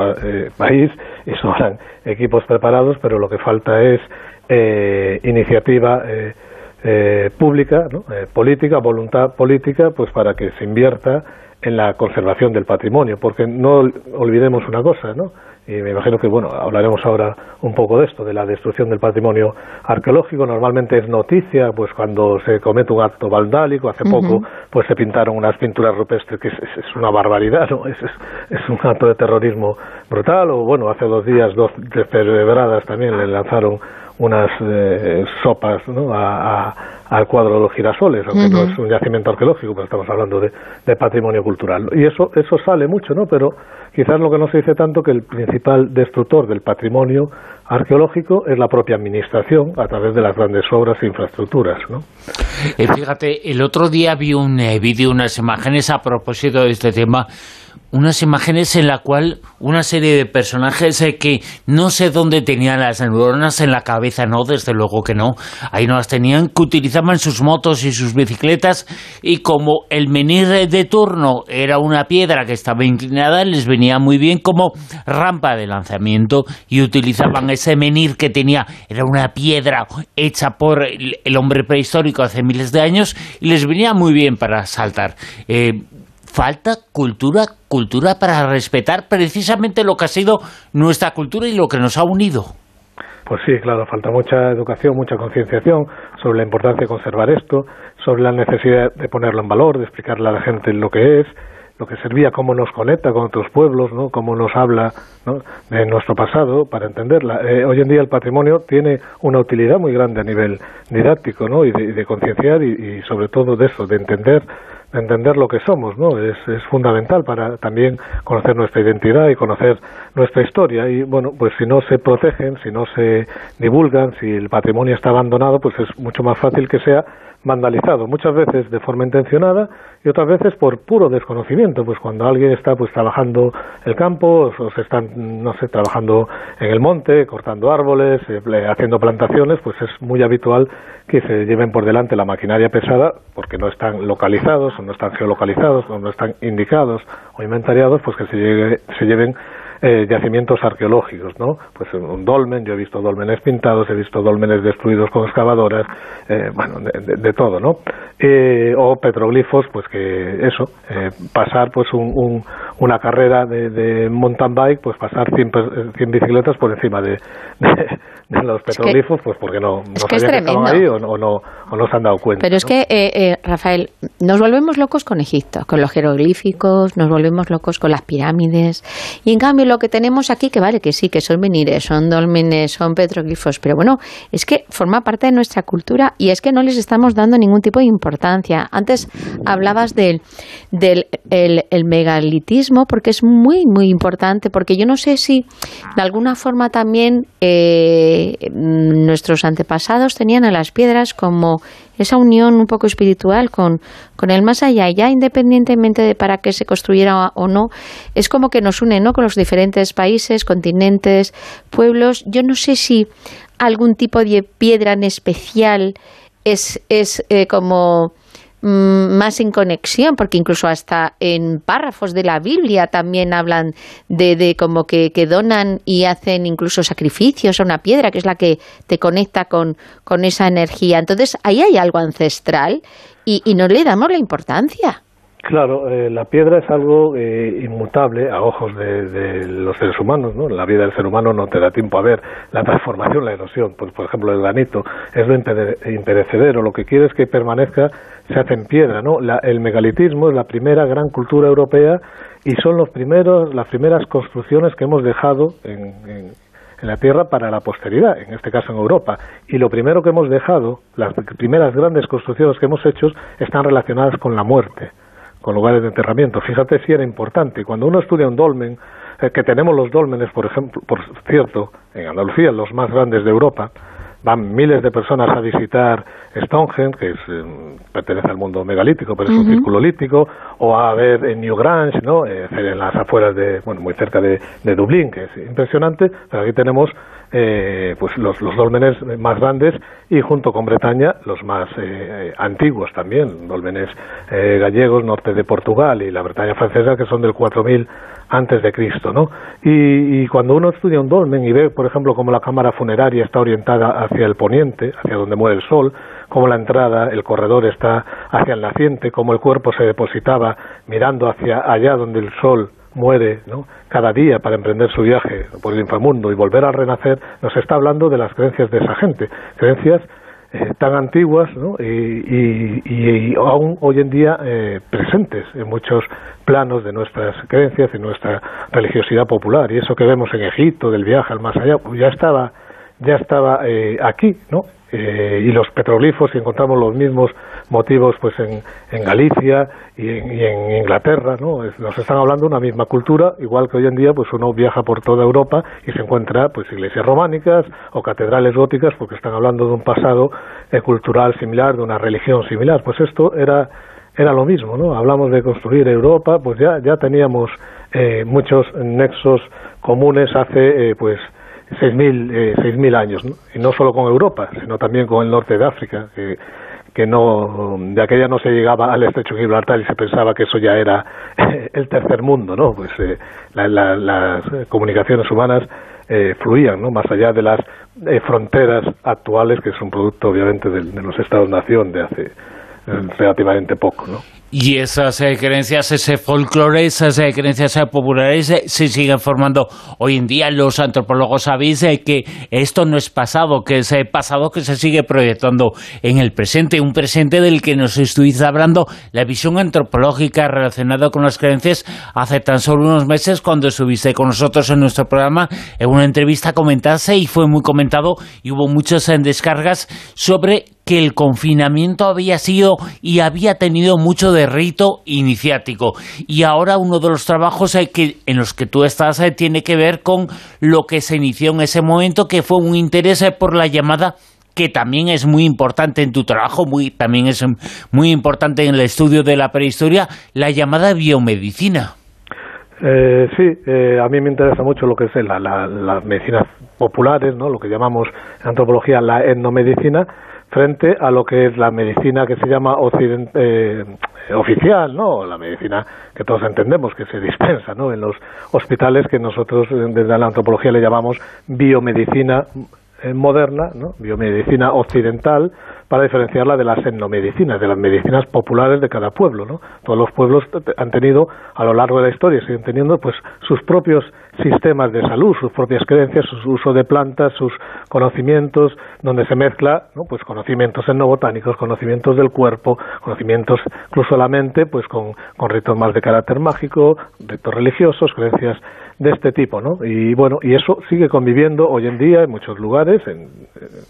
país y sobran equipos preparados, pero lo que falta es eh, iniciativa eh, eh, pública, política, voluntad política, pues para que se invierta en la conservación del patrimonio, porque no olvidemos una cosa, ¿no? y me imagino que bueno hablaremos ahora un poco de esto de la destrucción del patrimonio arqueológico. Normalmente es noticia pues cuando se comete un acto vandálico. Hace poco pues se pintaron unas pinturas rupestres que es, una barbaridad no es, es, un acto de terrorismo brutal. O bueno hace dos días dos descerebradas también le lanzaron unas eh, sopas al cuadro de los girasoles, aunque no es un yacimiento arqueológico, pero estamos hablando de, patrimonio cultural. Y eso, eso sale mucho, ¿no? Pero quizás lo que no se dice tanto que el principal destructor del patrimonio arqueológico es la propia administración a través de las grandes obras e infraestructuras, ¿no? Eh, fíjate, el otro día vi un eh, vídeo, unas imágenes a propósito de este tema unas imágenes en la cual una serie de personajes eh, que no sé dónde tenían las neuronas en la cabeza, no, desde luego que no, ahí no las tenían, que utilizaban sus motos y sus bicicletas y como el menir de turno era una piedra que estaba inclinada, les venía muy bien como rampa de lanzamiento y utilizaban ese menir que tenía, era una piedra hecha por el, hombre prehistórico hace miles de años y les venía muy bien para saltar. Eh, falta cultura, cultura para respetar precisamente lo que ha sido nuestra cultura y lo que nos ha unido. Pues sí, claro, falta mucha educación, mucha concienciación sobre la importancia de conservar esto, sobre la necesidad de ponerlo en valor, de explicarle a la gente lo que es, lo que servía, cómo nos conecta con otros pueblos, ¿no? cómo nos habla de nuestro pasado para entenderla. Eh, hoy en día el patrimonio tiene una utilidad muy grande a nivel didáctico ¿no? y de, concienciar y, sobre todo de eso, de entender entender lo que somos, ¿no? Es, es fundamental para también conocer nuestra identidad y conocer nuestra historia. Y bueno, pues si no se protegen, si no se divulgan, si el patrimonio está abandonado, pues es mucho más fácil que sea vandalizado, muchas veces de forma intencionada y otras veces por puro desconocimiento, pues cuando alguien está pues trabajando el campo o se están, no sé, trabajando en el monte, cortando árboles, eh, haciendo plantaciones, pues es muy habitual que se lleven por delante la maquinaria pesada porque no están localizados no están geolocalizados o no están indicados o inventariados, pues que se, se lleven eh, yacimientos arqueológicos, ¿no? Pues un dolmen, yo he visto dolmenes pintados, he visto dolmenes destruidos con excavadoras, eh, bueno, de, todo, ¿no? Eh, o petroglifos, pues que eso, pasar pues un, una carrera de, mountain bike, pues pasar 100, 100 bicicletas por encima de, de, los petroglifos, pues porque no, no sabían que, estaban ahí o no, o no, se han dado cuenta. Pero es que, Rafael, nos volvemos locos con Egipto, con los jeroglíficos, nos volvemos locos con las pirámides, y en cambio lo que tenemos aquí, que vale, que sí, que son menires, son dolmenes, son petroglifos, pero bueno, es que forma parte de nuestra cultura y es que no les estamos dando ningún tipo de importancia. Antes hablabas del, del el, megalitismo, porque es muy, muy importante, porque yo no sé si de alguna forma también eh, nuestros antepasados tenían a las piedras como esa unión un poco espiritual con, con el más allá, ya independientemente de para qué se construyera o no, es como que nos une ¿no? con los diferentes países, continentes, pueblos. Yo no sé si algún tipo de piedra en especial es, es eh, como más en conexión, porque incluso hasta en párrafos de la Biblia también hablan de, de como que, que, donan y hacen incluso sacrificios a una piedra, que es la que te conecta con, con esa energía. Entonces, ahí hay algo ancestral y, y no le damos la importancia. Claro, eh, la piedra es algo eh, inmutable a ojos de, los seres humanos, ¿no? La vida del ser humano no te da tiempo a ver la transformación, la erosión. Pues, por ejemplo, el granito es lo imperecedero, lo que quiere es que permanezca, se hace en piedra, ¿no? el megalitismo es la primera gran cultura europea y son los primeros, las primeras construcciones que hemos dejado en, en la tierra para la posteridad, en este caso en Europa. Y lo primero que hemos dejado, las primeras grandes construcciones que hemos hecho, están relacionadas con la muerte con lugares de enterramiento. Fíjate si era importante. Cuando uno estudia un dolmen, eh, que tenemos los dólmenes, por ejemplo, por cierto, en Andalucía, los más grandes de Europa, van miles de personas a visitar Stonehenge, que es, eh, pertenece al mundo megalítico, pero es un círculo lítico, o a ver en Newgrange, ¿no? Eh, en las afueras de, bueno, muy cerca de, de Dublín, que es impresionante, pero aquí tenemos eh, pues los, los dólmenes más grandes y junto con Bretaña los más eh, antiguos también, dólmenes eh, gallegos, norte de Portugal y la Bretaña francesa que son del 4000 antes de Cristo, ¿no? Y, y, cuando uno estudia un dolmen y ve, por ejemplo, cómo la cámara funeraria está orientada hacia el poniente, hacia donde muere el sol, cómo la entrada, el corredor está hacia el naciente, cómo el cuerpo se depositaba mirando hacia allá donde el sol muere ¿no? cada día para emprender su viaje por el inframundo y volver a renacer, nos está hablando de las creencias de esa gente, creencias eh, tan antiguas ¿no? y, y, aún hoy en día eh, presentes en muchos planos de nuestras creencias y nuestra religiosidad popular. Y eso que vemos en Egipto, del viaje al más allá, pues ya estaba, ya estaba eh, aquí, ¿no? Eh, y los petroglifos y encontramos los mismos motivos pues en, en Galicia y en, Inglaterra no nos están hablando de una misma cultura igual que hoy en día pues uno viaja por toda Europa y se encuentra pues iglesias románicas o catedrales góticas porque están hablando de un pasado eh, cultural similar de una religión similar. Pues esto era era lo mismo no hablamos de construir Europa pues ya ya teníamos eh, muchos nexos comunes hace pues 6.000 eh, años, y no solo con Europa, sino también con el norte de África, que no, de aquella no se llegaba al estrecho Gibraltar y se pensaba que eso ya era el tercer mundo, ¿no? Pues eh, las comunicaciones humanas eh, fluían, ¿no? Más allá de las eh, fronteras actuales, que es un producto, obviamente, de, de los Estados-nación de hace relativamente poco, ¿no? Y esas eh, creencias, ese folclore, esas eh, creencias eh, populares se siguen formando hoy en día. Los antropólogos sabéis que esto no es pasado, que es pasado que se sigue proyectando en el presente. Un presente del que nos estuviste hablando, la visión antropológica relacionada con las creencias hace tan solo unos meses cuando estuviste con nosotros en nuestro programa. En una entrevista comentaste y fue muy comentado y hubo muchas descargas sobre que el confinamiento había sido y había tenido mucho de rito iniciático. Y ahora uno de los trabajos que, en los que tú estás eh, tiene que ver con lo que se inició en ese momento, que fue un interés eh, por la llamada que también es muy importante en tu trabajo, muy, también es muy importante en el estudio de la prehistoria, la llamada biomedicina. Eh, sí, a mí me interesa mucho lo que es las medicinas populares, ¿no? lo que llamamos en antropología la etnomedicina, frente a lo que es la medicina que se llama eh, oficial, ¿no? La medicina que todos entendemos que se dispensa, ¿no? En los hospitales que nosotros desde la antropología le llamamos biomedicina eh, moderna, ¿no? biomedicina occidental, para diferenciarla de las etnomedicinas, de las medicinas populares de cada pueblo. ¿no? Todos los pueblos han tenido a lo largo de la historia, siguen teniendo pues sus propios sistemas de salud, sus propias creencias, su uso de plantas, sus conocimientos, donde se mezcla ¿no? pues conocimientos etnobotánicos, conocimientos del cuerpo, conocimientos incluso la mente, pues con, con ritos más de carácter mágico, ritos religiosos, creencias de este tipo, ¿no? Y bueno, y eso sigue conviviendo hoy en día en muchos lugares, en,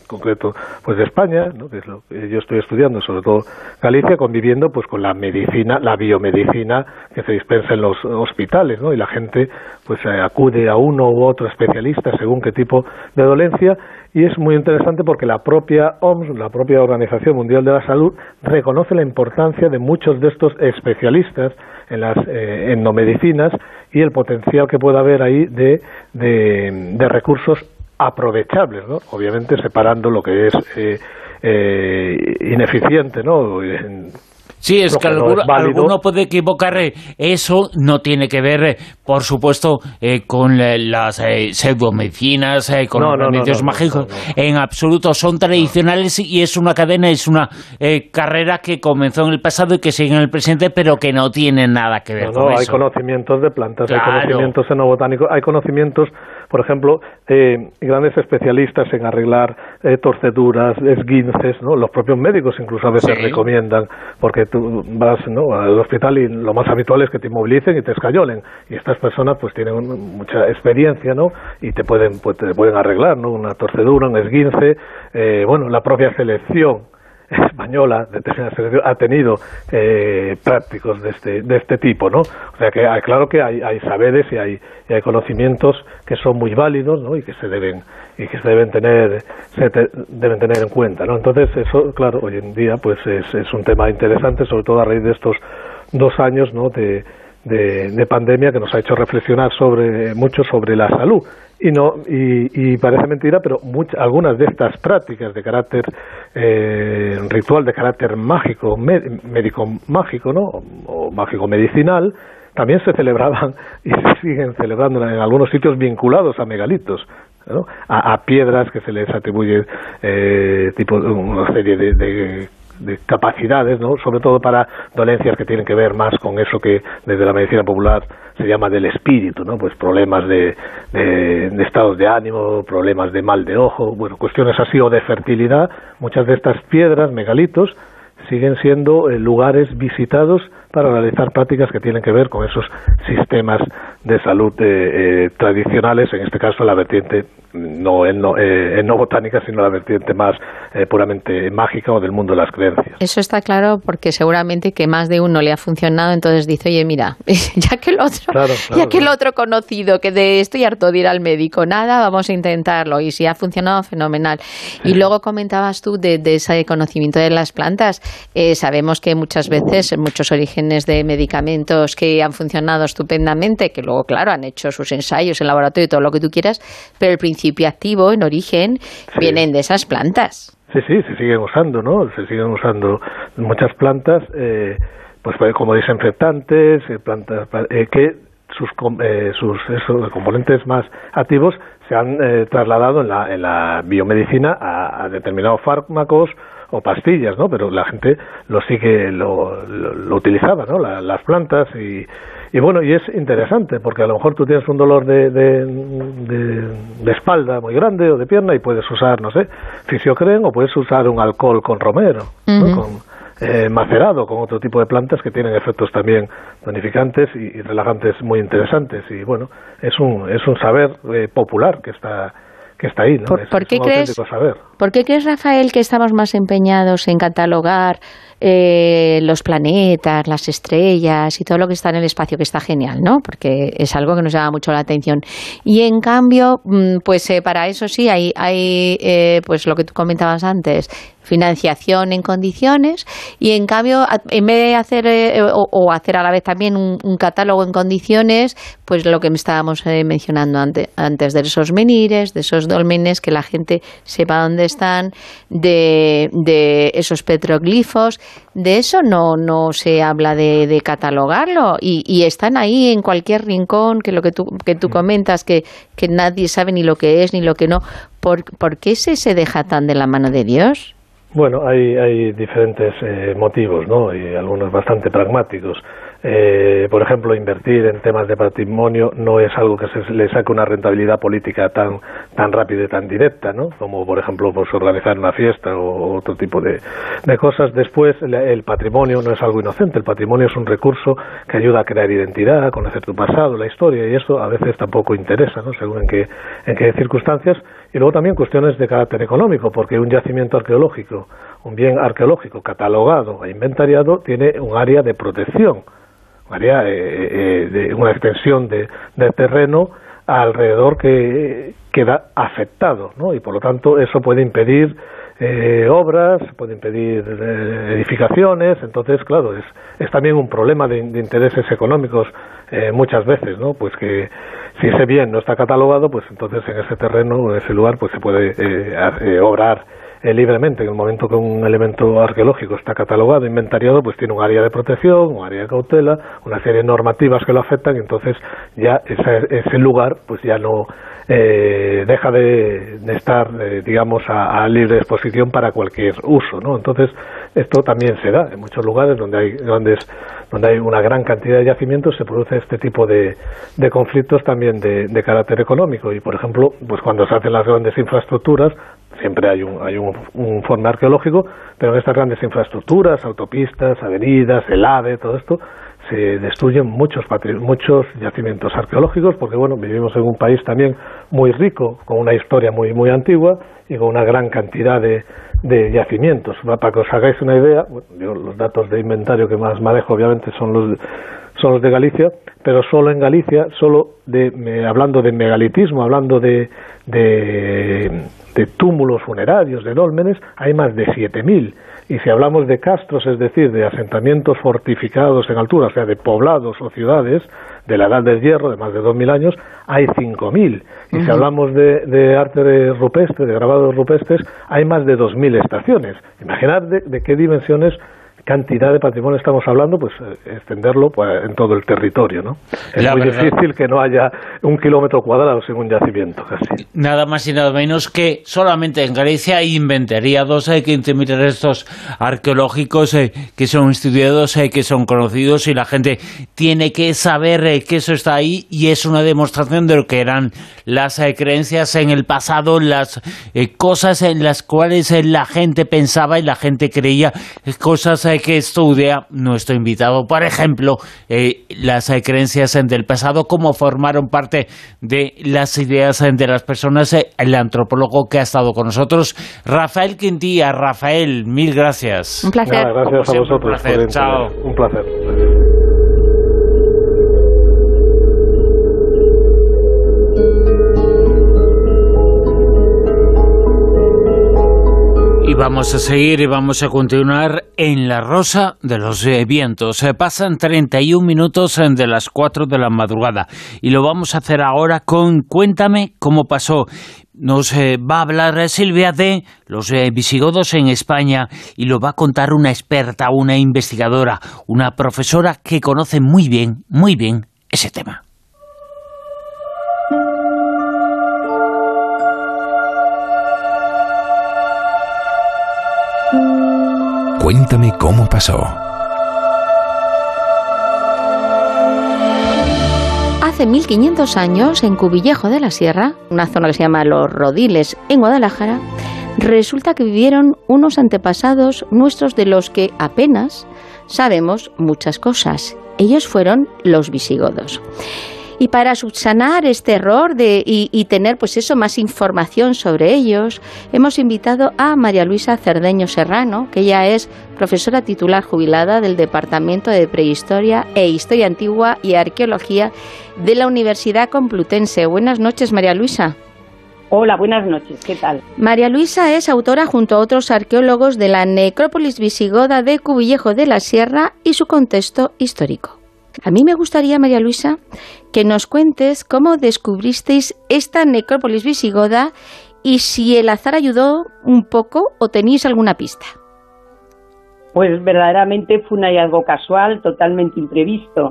concreto pues de España, ¿no? que es lo que yo estoy estudiando, sobre todo Galicia, conviviendo pues con la medicina, la biomedicina que se dispensa en los hospitales, ¿no? Y la gente pues eh, acude a uno u otro especialista según qué tipo de dolencia y es muy interesante porque la propia OMS, la propia Organización Mundial de la Salud, reconoce la importancia de muchos de estos especialistas en las eh, endomedicinas y el potencial que puede haber ahí de, de, recursos aprovechables, ¿no? obviamente separando lo que es eh, eh, ineficiente ¿no? Sí, es que, alguno, puede equivocar. Eh, eso no tiene que ver, eh, por supuesto, eh, con las pseudomedicinas, con los remedios mágicos. En absoluto, son tradicionales y es una cadena, es una carrera que comenzó en el pasado y que sigue en el presente, pero que no tiene nada que ver con eso. hay conocimientos de plantas, hay conocimientos enobotánicos, hay conocimientos por ejemplo, eh, grandes especialistas en arreglar eh, torceduras, esguinces, ¿no? Los propios médicos incluso a veces recomiendan, porque tú vas ¿no? al hospital y lo más habitual es que te inmovilicen y te escayolen. Y estas personas pues tienen mucha experiencia, ¿no? Y te pueden, pues, te pueden arreglar, ¿no? Una torcedura, un esguince, eh, bueno, la propia selección española ha tenido eh, prácticos de este, de este tipo, ¿no? O sea que hay, claro que hay, hay saberes y hay, hay conocimientos que son muy válidos, ¿no? Y que se deben y que se deben tener se deben tener en cuenta, ¿no? Entonces eso, claro, hoy en día pues es, es un tema interesante, sobre todo a raíz de estos dos años, ¿no? De, de, pandemia que nos ha hecho reflexionar sobre mucho sobre la salud. Y no y, parece mentira pero algunas de estas prácticas de carácter eh, ritual de carácter mágico médico mágico no o, mágico medicinal también se celebraban y se siguen celebrando en algunos sitios vinculados a megalitos a, piedras que se les atribuye eh, tipo una serie de de capacidades, ¿no? sobre todo para dolencias que tienen que ver más con eso que desde la medicina popular se llama del espíritu, ¿no? pues problemas de, de, de estados de ánimo, problemas de mal de ojo, bueno, cuestiones así o de fertilidad, muchas de estas piedras, megalitos, siguen siendo eh, lugares visitados para realizar prácticas que tienen que ver con esos sistemas de salud eh, eh, tradicionales, en este caso la vertiente no en, no, eh, no botánica, sino la vertiente más eh, puramente mágica o del mundo de las creencias. Eso está claro porque seguramente que más de uno le ha funcionado, entonces dice, oye, mira, ya que el otro, ya que el otro conocido, que de estoy harto de ir al médico, nada, vamos a intentarlo. Y si ha funcionado, fenomenal. Y luego comentabas tú de, ese conocimiento de las plantas. Eh, sabemos que muchas veces, muchos orígenes de medicamentos que han funcionado estupendamente, que luego, claro, han hecho sus ensayos en laboratorio y todo lo que tú quieras, pero el principio principio activo, en origen, vienen de esas plantas. Sí, sí, se siguen usando, ¿no? Se siguen usando muchas plantas, eh, pues como desinfectantes, eh, plantas eh, que sus, sus componentes más activos se han trasladado en la, en la biomedicina a, determinados fármacos o pastillas, ¿no? Pero la gente lo sigue, lo, lo, utilizaba, ¿no? las plantas y y bueno, y es interesante, porque a lo mejor tú tienes un dolor de, de, espalda muy grande o de pierna y puedes usar, no sé, fisiocren o puedes usar un alcohol con romero, con, eh, macerado con otro tipo de plantas que tienen efectos también tonificantes y, relajantes muy interesantes. Y bueno, es un, es un saber eh, popular que está que está ahí, ¿no? ¿Por, qué crees, ¿Por qué crees, Rafael, que estamos más empeñados en catalogar eh, los planetas, las estrellas y todo lo que está en el espacio, que está genial, ¿no? Porque es algo que nos llama mucho la atención. Y en cambio, mm, pues eh, para eso sí hay, hay eh, pues lo que tú comentabas antes, financiación en condiciones y en cambio en vez de hacer eh, o, hacer a la vez también un, catálogo en condiciones pues lo que estábamos eh, mencionando antes, antes de esos menires de esos dolmenes que la gente sepa dónde están de, de esos petroglifos de eso no no se habla de, de catalogarlo y, y, están ahí en cualquier rincón que lo que tú que tú comentas que, que nadie sabe ni lo que es ni lo que no ¿Por, ¿por qué se se deja tan de la mano de Dios? Bueno, hay, hay diferentes eh, motivos, ¿no? Y algunos bastante pragmáticos. Eh, por ejemplo, invertir en temas de patrimonio no es algo que se le saque una rentabilidad política tan, tan rápida y tan directa, ¿no? Como, por ejemplo, pues, organizar una fiesta o otro tipo de, cosas. Después, el, patrimonio no es algo inocente. El patrimonio es un recurso que ayuda a crear identidad, a conocer tu pasado, la historia, y eso a veces tampoco interesa, ¿no? Según en qué, en qué circunstancias. Y luego también cuestiones de carácter económico, porque un yacimiento arqueológico, un bien arqueológico catalogado e inventariado, tiene un área de protección, un área eh, eh, de una extensión de, terreno alrededor que queda afectado, ¿no? Y por lo tanto eso puede impedir eh, obras, puede impedir edificaciones, entonces, claro, es, es también un problema de, de intereses económicos muchas veces, ¿no? Pues que si ese bien no está catalogado, pues entonces en ese terreno, en ese lugar, pues se puede eh, eh, obrar eh, libremente. En el momento que un elemento arqueológico está catalogado, inventariado, pues tiene un área de protección, un área de cautela, una serie de normativas que lo afectan, y entonces ya ese lugar, pues ya no deja de, estar, digamos, a, libre exposición para cualquier uso, ¿no? Entonces esto también se da en muchos lugares donde hay grandes donde hay una gran cantidad de yacimientos, se produce este tipo de, de conflictos también de, de, carácter económico. Y, por ejemplo, pues cuando se hacen las grandes infraestructuras, siempre hay un, hay un, un informe arqueológico, pero en estas grandes infraestructuras, autopistas, avenidas, el AVE, todo esto, se destruyen muchos muchos yacimientos arqueológicos porque bueno vivimos en un país también muy rico con una historia muy muy antigua y con una gran cantidad de, de yacimientos. Para que os hagáis una idea, los datos de inventario que más manejo obviamente son los, son los de Galicia, pero solo en Galicia, solo de, hablando de megalitismo, hablando de, de, de túmulos funerarios, de dólmenes, hay más de 7.000 y si hablamos de castros, es decir, de asentamientos fortificados en altura, o sea, de poblados o ciudades de la edad del hierro, de más de 2.000 años, hay 5.000. Y si hablamos de, de arte rupestre, de grabados rupestres, hay más de 2.000 estaciones. Imaginad de qué dimensiones cantidad de patrimonio estamos hablando, pues eh, extenderlo pues, en todo el territorio, ¿no? Es muy difícil que no haya un kilómetro cuadrado sin un yacimiento, casi. Nada más y nada menos que solamente en Galicia hay inventariados, hay 15.000 restos arqueológicos eh, que son estudiados, eh, que son conocidos y la gente tiene que saber que eso está ahí y es una demostración de lo que eran las creencias en el pasado, las cosas en las cuales la gente pensaba y la gente creía, cosas que estudia nuestro invitado, por ejemplo, eh, las eh, creencias del pasado, cómo formaron parte de las ideas de las personas, eh, el antropólogo que ha estado con nosotros, Rafael Quintilla. Rafael, mil gracias. Un placer. gracias a vosotros. Chao. Un placer. Vamos a seguir y vamos a continuar en la Rosa de los eh, Vientos. Se pasan 31 minutos eh, de las 4 de la madrugada y lo vamos a hacer ahora con Cuéntame cómo pasó. Nos eh, va a hablar Silvia de los visigodos en España y lo va a contar una experta, una investigadora, una profesora que conoce muy bien, muy bien ese tema. Cuéntame cómo pasó. Hace 1500 años, en Cubillejo de la Sierra, una zona que se llama Los Rodiles, en Guadalajara, resulta que vivieron unos antepasados nuestros de los que apenas sabemos muchas cosas. Ellos fueron los visigodos. Y para subsanar este error de, y, y, tener pues eso, más información sobre ellos, hemos invitado a María Luisa Cerdeño Serrano, que ella es profesora titular jubilada del Departamento de Prehistoria e Historia Antigua y Arqueología de la Universidad Complutense. Buenas noches, María Luisa. Hola, buenas noches. ¿Qué tal? María Luisa es autora junto a otros arqueólogos de la necrópolis visigoda de Cubillejo de la Sierra y su contexto histórico. A mí me gustaría, María Luisa, que nos cuentes cómo descubristeis esta necrópolis visigoda y si el azar ayudó un poco o tenéis alguna pista. Pues verdaderamente fue un hallazgo casual, totalmente imprevisto,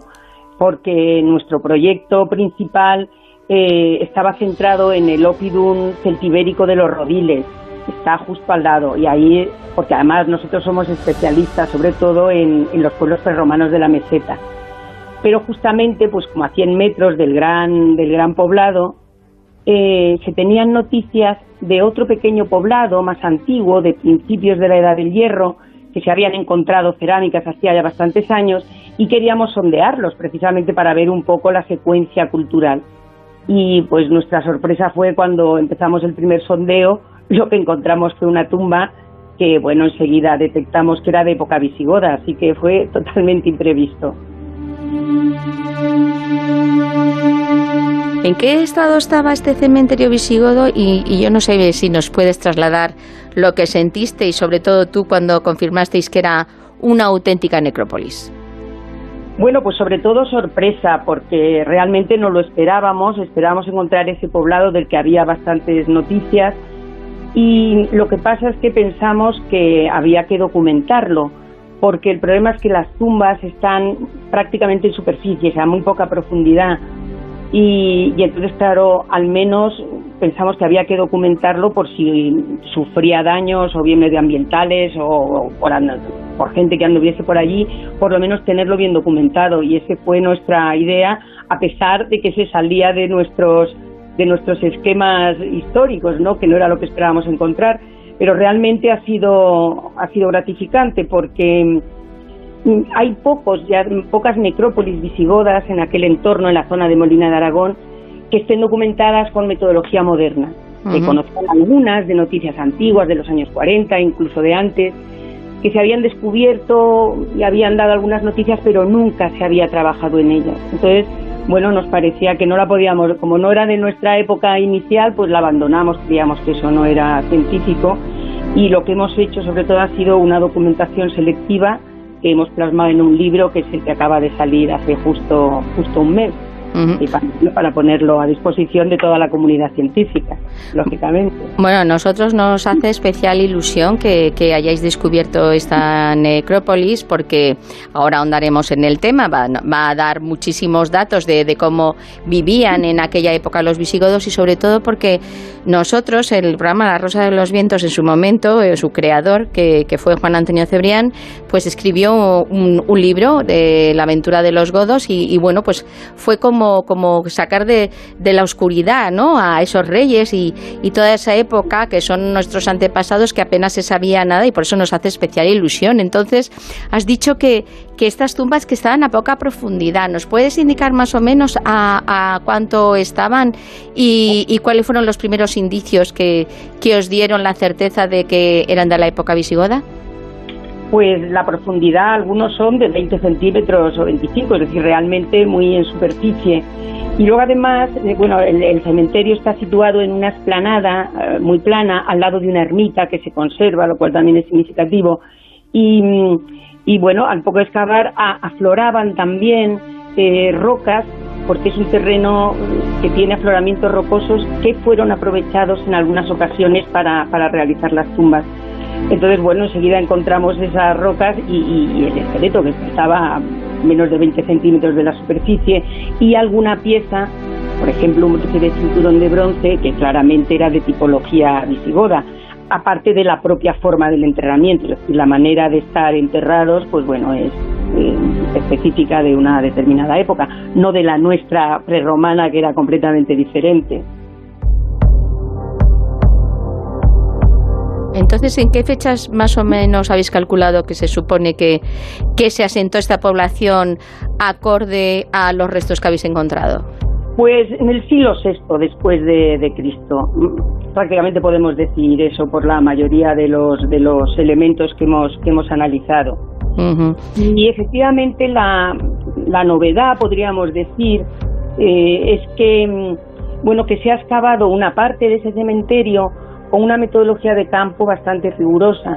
porque nuestro proyecto principal eh, estaba centrado en el Opidum celtibérico de los Rodiles, está justo al lado, y ahí, porque además nosotros somos especialistas sobre todo en, en los pueblos prerromanos de la meseta. Pero justamente, pues como a 100 metros del gran, del gran poblado, eh, se tenían noticias de otro pequeño poblado más antiguo, de principios de la Edad del Hierro, que se habían encontrado cerámicas hacía ya bastantes años y queríamos sondearlos precisamente para ver un poco la secuencia cultural. Y pues nuestra sorpresa fue cuando empezamos el primer sondeo, lo que encontramos fue una tumba que, bueno, enseguida detectamos que era de época visigoda, así que fue totalmente imprevisto. ¿En qué estado estaba este cementerio visigodo? Y, y, yo no sé si nos puedes trasladar lo que sentiste y sobre todo tú cuando confirmasteis que era una auténtica necrópolis. Bueno, pues sobre todo sorpresa, porque realmente no lo esperábamos, esperábamos encontrar ese poblado del que había bastantes noticias y lo que pasa es que pensamos que había que documentarlo, porque el problema es que las tumbas están prácticamente en superficie, o sea, muy poca profundidad. Y, y, entonces, claro, al menos pensamos que había que documentarlo por si sufría daños o bien medioambientales o, por, gente que anduviese por allí, por lo menos tenerlo bien documentado. Y esa fue nuestra idea, a pesar de que se salía de nuestros de nuestros esquemas históricos, ¿no? que no era lo que esperábamos encontrar, pero realmente ha sido ha sido gratificante porque hay pocos, ya pocas necrópolis visigodas en aquel entorno, en la zona de Molina de Aragón, que estén documentadas con metodología moderna. Uh -huh. Se conocen algunas de noticias antiguas de los años 40, incluso de antes, que se habían descubierto y habían dado algunas noticias, pero nunca se había trabajado en ellas. Entonces, bueno, nos parecía que no la podíamos, como no era de nuestra época inicial, pues la abandonamos, creíamos que eso no era científico y lo que hemos hecho sobre todo ha sido una documentación selectiva que hemos plasmado en un libro que se acaba de salir hace justo justo un mes. Uh -huh. y para, para, ponerlo a disposición de toda la comunidad científica, lógicamente. Bueno, a nosotros nos hace especial ilusión que, que, hayáis descubierto esta necrópolis porque ahora ahondaremos en el tema, va, va a dar muchísimos datos de, de, cómo vivían en aquella época los visigodos y sobre todo porque nosotros, el programa La Rosa de los Vientos en su momento, eh, su creador, que, que, fue Juan Antonio Cebrián, pues escribió un, un libro de la aventura de los godos y, y bueno, pues fue como como, sacar de, de, la oscuridad ¿no? a esos reyes y, toda esa época que son nuestros antepasados que apenas se sabía nada y por eso nos hace especial ilusión. Entonces, has dicho que, que estas tumbas que estaban a poca profundidad, ¿nos puedes indicar más o menos a, a cuánto estaban y, y, cuáles fueron los primeros indicios que, que os dieron la certeza de que eran de la época visigoda? Pues la profundidad, algunos son de 20 centímetros o 25, es decir, realmente muy en superficie. Y luego además, eh, bueno, el, cementerio está situado en una esplanada eh, muy plana al lado de una ermita que se conserva, lo cual también es significativo. Y, y bueno, al poco excavar a, afloraban también eh, rocas porque es un terreno que tiene afloramientos rocosos que fueron aprovechados en algunas ocasiones para, para realizar las tumbas. Entonces, bueno, enseguida encontramos esas rocas y, el esqueleto que estaba a menos de 20 centímetros de la superficie y alguna pieza, por ejemplo, un de cinturón de bronce que claramente era de tipología visigoda, aparte de la propia forma del enterramiento, es decir, la manera de estar enterrados, pues bueno, es eh, específica de una determinada época, no de la nuestra prerromana que era completamente diferente. Entonces, ¿en qué fechas más o menos habéis calculado que se supone que, que se asentó esta población acorde a los restos que habéis encontrado? Pues en el siglo VI después de, Cristo, prácticamente podemos decir eso por la mayoría de los de los elementos que hemos que hemos analizado. Y efectivamente la, la novedad, podríamos decir, eh, es que mm, bueno que se ha excavado una parte de ese cementerio con una metodología de campo bastante rigurosa.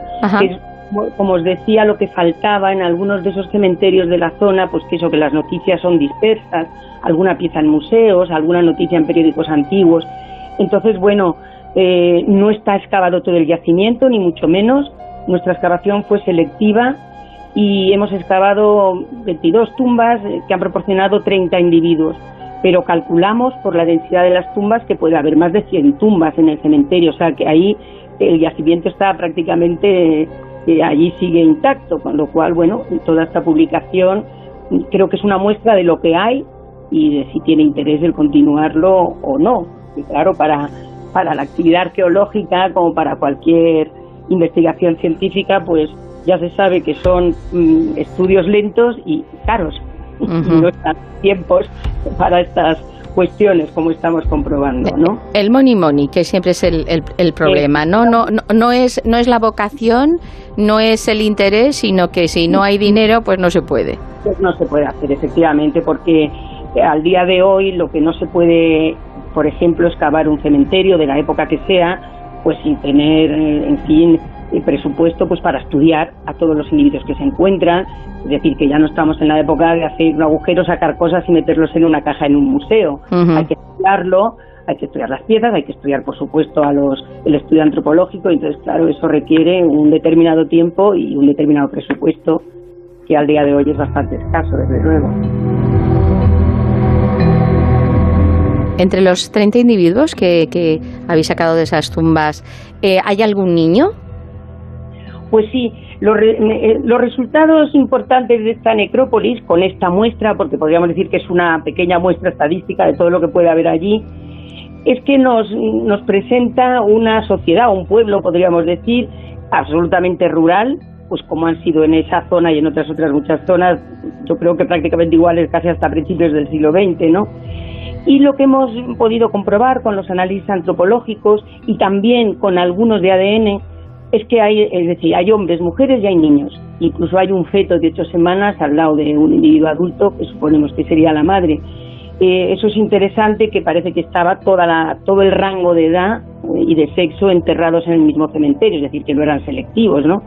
como os decía, lo que faltaba en algunos de esos cementerios de la zona, pues que eso, que las noticias son dispersas, alguna pieza en museos, alguna noticia en periódicos antiguos. Entonces, bueno, eh, no está excavado todo el yacimiento, ni mucho menos. Nuestra excavación fue selectiva y hemos excavado 22 tumbas eh, que han proporcionado 30 individuos pero calculamos por la densidad de las tumbas que puede haber más de 100 tumbas en el cementerio, o sea que ahí el yacimiento está prácticamente, eh, allí sigue intacto, con lo cual, bueno, toda esta publicación creo que es una muestra de lo que hay y de si tiene interés el continuarlo o no. Y claro, para, para la actividad arqueológica, como para cualquier investigación científica, pues ya se sabe que son mm, estudios lentos y caros no están tiempos para estas cuestiones como estamos comprobando, ¿no? El money money, que siempre es el, el, problema, ¿no? No, ¿no? no, es, no es la vocación, no es el interés, sino que si no hay dinero, pues no se puede. Pues no se puede hacer, efectivamente, porque eh, al día de hoy lo que no se puede, por ejemplo, excavar un cementerio de la época que sea, pues sin tener, en fin, presupuesto pues para estudiar a todos los individuos que se encuentran, es decir, que ya no estamos en la época de hacer un agujero, sacar cosas y meterlos en una caja en un museo. Hay que estudiarlo, hay que estudiar las piezas, hay que estudiar, por supuesto, a los el estudio antropológico, entonces, claro, eso requiere un determinado tiempo y un determinado presupuesto que al día de hoy es bastante escaso, desde luego. Entre los 30 individuos que, que habéis sacado de esas tumbas, eh, ¿hay algún niño? Pues sí, eh, los, resultados importantes de esta necrópolis, con esta muestra, porque podríamos decir que es una pequeña muestra estadística de todo lo que puede haber allí, es que nos, nos presenta una sociedad, un pueblo, podríamos decir, absolutamente rural, pues como han sido en esa zona y en otras otras muchas zonas, yo creo que prácticamente iguales casi hasta principios del siglo XX, ¿no? Y lo que hemos podido comprobar con los análisis antropológicos y también con algunos de ADN, es que hay, es decir, hay hombres, mujeres y hay niños. Incluso hay un feto de ocho semanas al lado de un individuo adulto, que suponemos que sería la madre. Eh, eso es interesante, que parece que estaba toda la, todo el rango de edad eh, y de sexo enterrados en el mismo cementerio, es decir, que no eran selectivos, ¿no?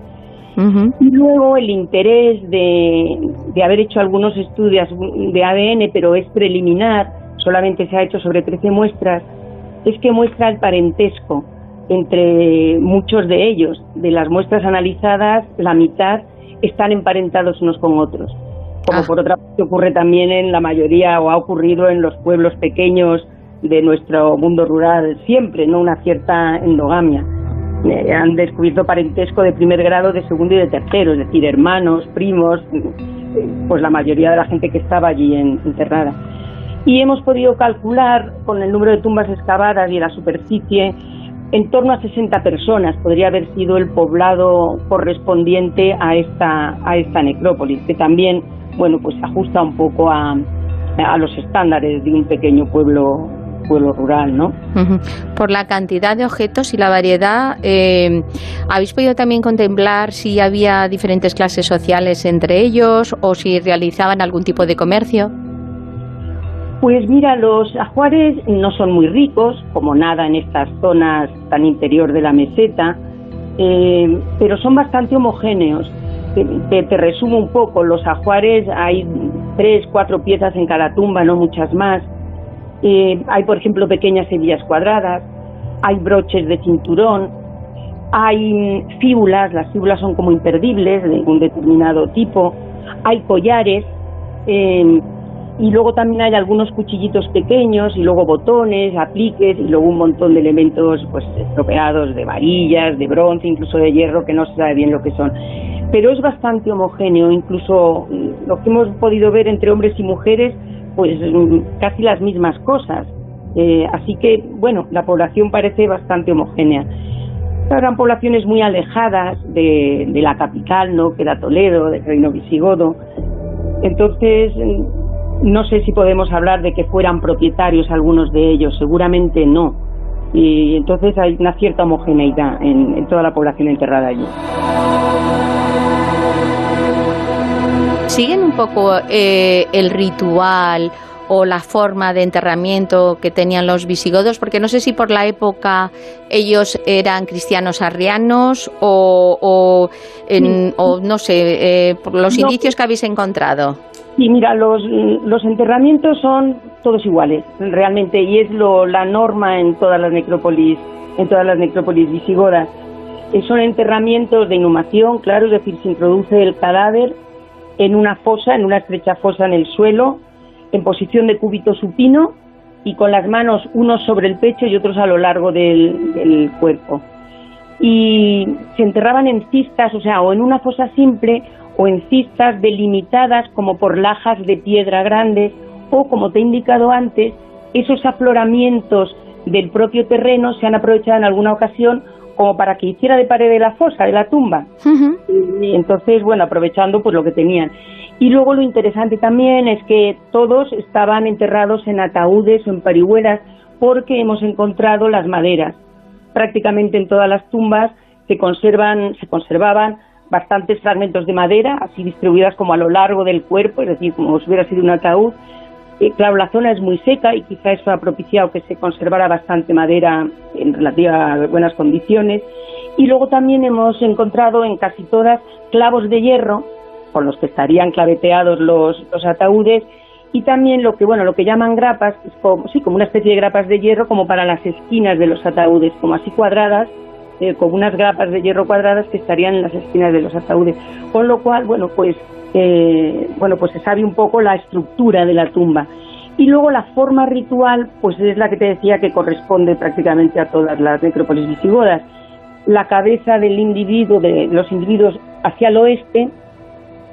Y luego el interés de, de haber hecho algunos estudios de ADN, pero es preliminar, solamente se ha hecho sobre 13 muestras, es que muestra el parentesco entre muchos de ellos. De las muestras analizadas, la mitad están emparentados unos con otros. Como ah. por otra parte ocurre también en la mayoría o ha ocurrido en los pueblos pequeños de nuestro mundo rural siempre, ¿no? Una cierta endogamia. Eh, han descubierto parentesco de primer grado, de segundo y de tercero, es decir, hermanos, primos, pues la mayoría de la gente que estaba allí enterrada. Y hemos podido calcular con el número de tumbas excavadas y la superficie en torno a 60 personas podría haber sido el poblado correspondiente a esta, a esta necrópolis, que también, bueno, pues ajusta un poco a, a los estándares de un pequeño pueblo pueblo rural, ¿no? Por la cantidad de objetos y la variedad, eh, ¿habéis podido también contemplar si había diferentes clases sociales entre ellos o si realizaban algún tipo de comercio? Pues mira, los ajuares no son muy ricos, como nada en estas zonas tan interior de la meseta, eh, pero son bastante homogéneos. Te, resumo un poco, los ajuares hay tres, cuatro piezas en cada tumba, no muchas más. Eh, hay, por ejemplo, pequeñas hebillas cuadradas, hay broches de cinturón, hay fíbulas, las fíbulas son como imperdibles de un determinado tipo, hay collares, eh, y luego también hay algunos cuchillitos pequeños y luego botones, apliques y luego un montón de elementos pues estropeados de varillas, de bronce, incluso de hierro que no se sabe bien lo que son. Pero es bastante homogéneo, incluso mm, lo que hemos podido ver entre hombres y mujeres, pues mm, casi las mismas cosas. Eh, así que, bueno, la población parece bastante homogénea. Eran poblaciones muy alejadas de, de la capital, ¿no? que era Toledo, del reino visigodo. Entonces, no sé si podemos hablar de que fueran propietarios algunos de ellos, seguramente no. Y entonces hay una cierta homogeneidad en, toda la población enterrada allí. ¿Siguen un poco eh, el ritual o la forma de enterramiento que tenían los visigodos, porque no sé si por la época ellos eran cristianos arrianos o, o, no sé, eh, por los indicios que habéis encontrado. Sí, mira, los, los enterramientos son todos iguales, realmente, y es lo, la norma en todas las necrópolis, en todas las necrópolis visigodas. Eh, son enterramientos de inhumación, claro, es decir, se introduce el cadáver en una fosa, en una estrecha fosa en el suelo, en posición de cúbito supino y con las manos unos sobre el pecho y otros a lo largo del, cuerpo. Y se enterraban en cistas, o sea, o en una fosa simple o en cistas delimitadas como por lajas de piedra grandes o, como te he indicado antes, esos afloramientos del propio terreno se han aprovechado en alguna ocasión como para que hiciera de pared de la fosa, de la tumba. Y entonces, bueno, aprovechando pues lo que tenían. Y luego lo interesante también es que todos estaban enterrados en ataúdes o en parihuelas porque hemos encontrado las maderas. Prácticamente en todas las tumbas se conservan, se conservaban bastantes fragmentos de madera, así distribuidas como a lo largo del cuerpo, es decir, como si hubiera sido un ataúd. Eh, claro, la zona es muy seca y quizá eso ha propiciado que se conservara bastante madera en relativamente buenas condiciones. Y luego también hemos encontrado en casi todas clavos de hierro con los que estarían claveteados los, ataúdes y también lo que bueno lo que llaman grapas como sí como una especie de grapas de hierro como para las esquinas de los ataúdes como así cuadradas eh, como unas grapas de hierro cuadradas que estarían en las esquinas de los ataúdes con lo cual bueno pues eh, bueno pues se sabe un poco la estructura de la tumba. Y luego la forma ritual pues es la que te decía que corresponde prácticamente a todas las necrópolis visigodas. La cabeza del individuo de los individuos hacia el oeste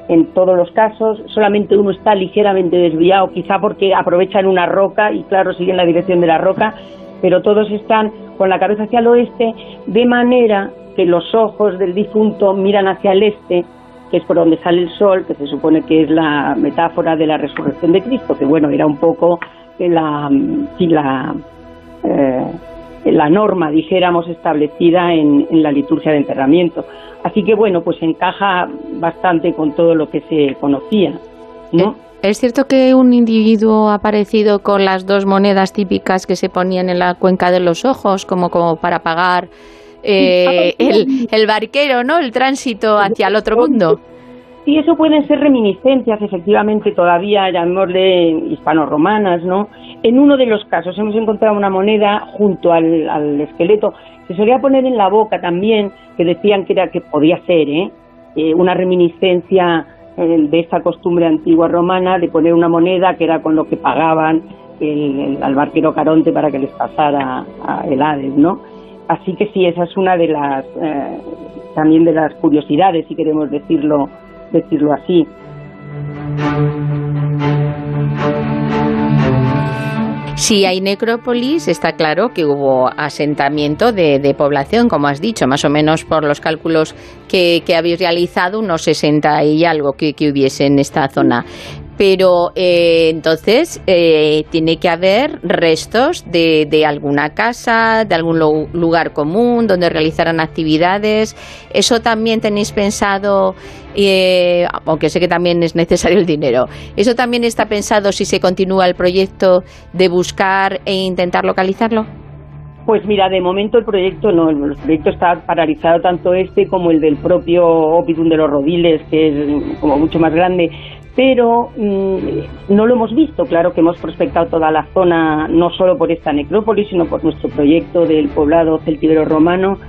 en todos los casos, solamente uno está ligeramente desviado, quizá porque aprovechan una roca y claro, siguen la dirección de la roca, pero todos están con la cabeza hacia el oeste, de manera que los ojos del difunto miran hacia el este, que es por donde sale el sol, que se supone que es la metáfora de la resurrección de Cristo, que bueno, era un poco la, la, eh, la norma, dijéramos, establecida en, en la liturgia de enterramiento. Así que bueno, pues encaja bastante con todo lo que se conocía, ¿no? ¿Es cierto que un individuo aparecido con las dos monedas típicas que se ponían en la cuenca de los ojos, como, como para pagar eh, el, el barquero, ¿no? El tránsito hacia el otro mundo. Sí, eso pueden ser reminiscencias, efectivamente, todavía, llamémosle hispano-romanas, ¿no? En uno de los casos hemos encontrado una moneda junto al, al esqueleto. Se solía poner en la boca también, que decían que era que podía ser, ¿eh? eh una reminiscencia eh, de esta costumbre antigua romana de poner una moneda que era con lo que pagaban el, al barquero Caronte para que les pasara a el Hades, ¿no? Así que sí, esa es una de las eh, también de las curiosidades, si queremos decirlo decirlo así. Si hay necrópolis, está claro que hubo asentamiento de, población, como has dicho, más o menos por los cálculos que, habéis realizado, unos 60 y algo que, que hubiese en esta zona pero eh, entonces eh, tiene que haber restos de, de, alguna casa, de algún lugar común donde realizaran actividades. ¿Eso también tenéis pensado, eh, aunque sé que también es necesario el dinero, eso también está pensado si se continúa el proyecto de buscar e intentar localizarlo? Pues mira, de momento el proyecto no, el proyecto está paralizado tanto este como el del propio Opidum de los Rodiles, que es como mucho más grande pero mm, no lo hemos visto. Claro que hemos prospectado toda la zona, no solo por esta necrópolis, sino por nuestro proyecto del poblado celtibero romano.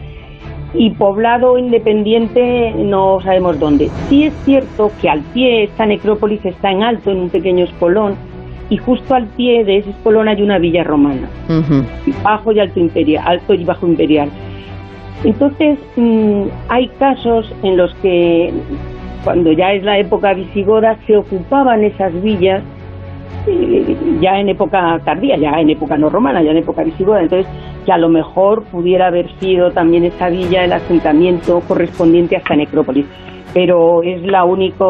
Y poblado independiente no sabemos dónde. Sí es cierto que al pie esta necrópolis está en alto, en un pequeño espolón, y justo al pie de ese espolón hay una villa romana, bajo y alto imperial, alto y bajo imperial. Entonces, mm, hay casos en los que cuando ya es la época visigoda, se ocupaban esas villas eh, ya en época tardía, ya en época no romana, ya en época visigoda. Entonces que a lo mejor pudiera haber sido también esa villa el asentamiento correspondiente a esta necrópolis. Pero es la única,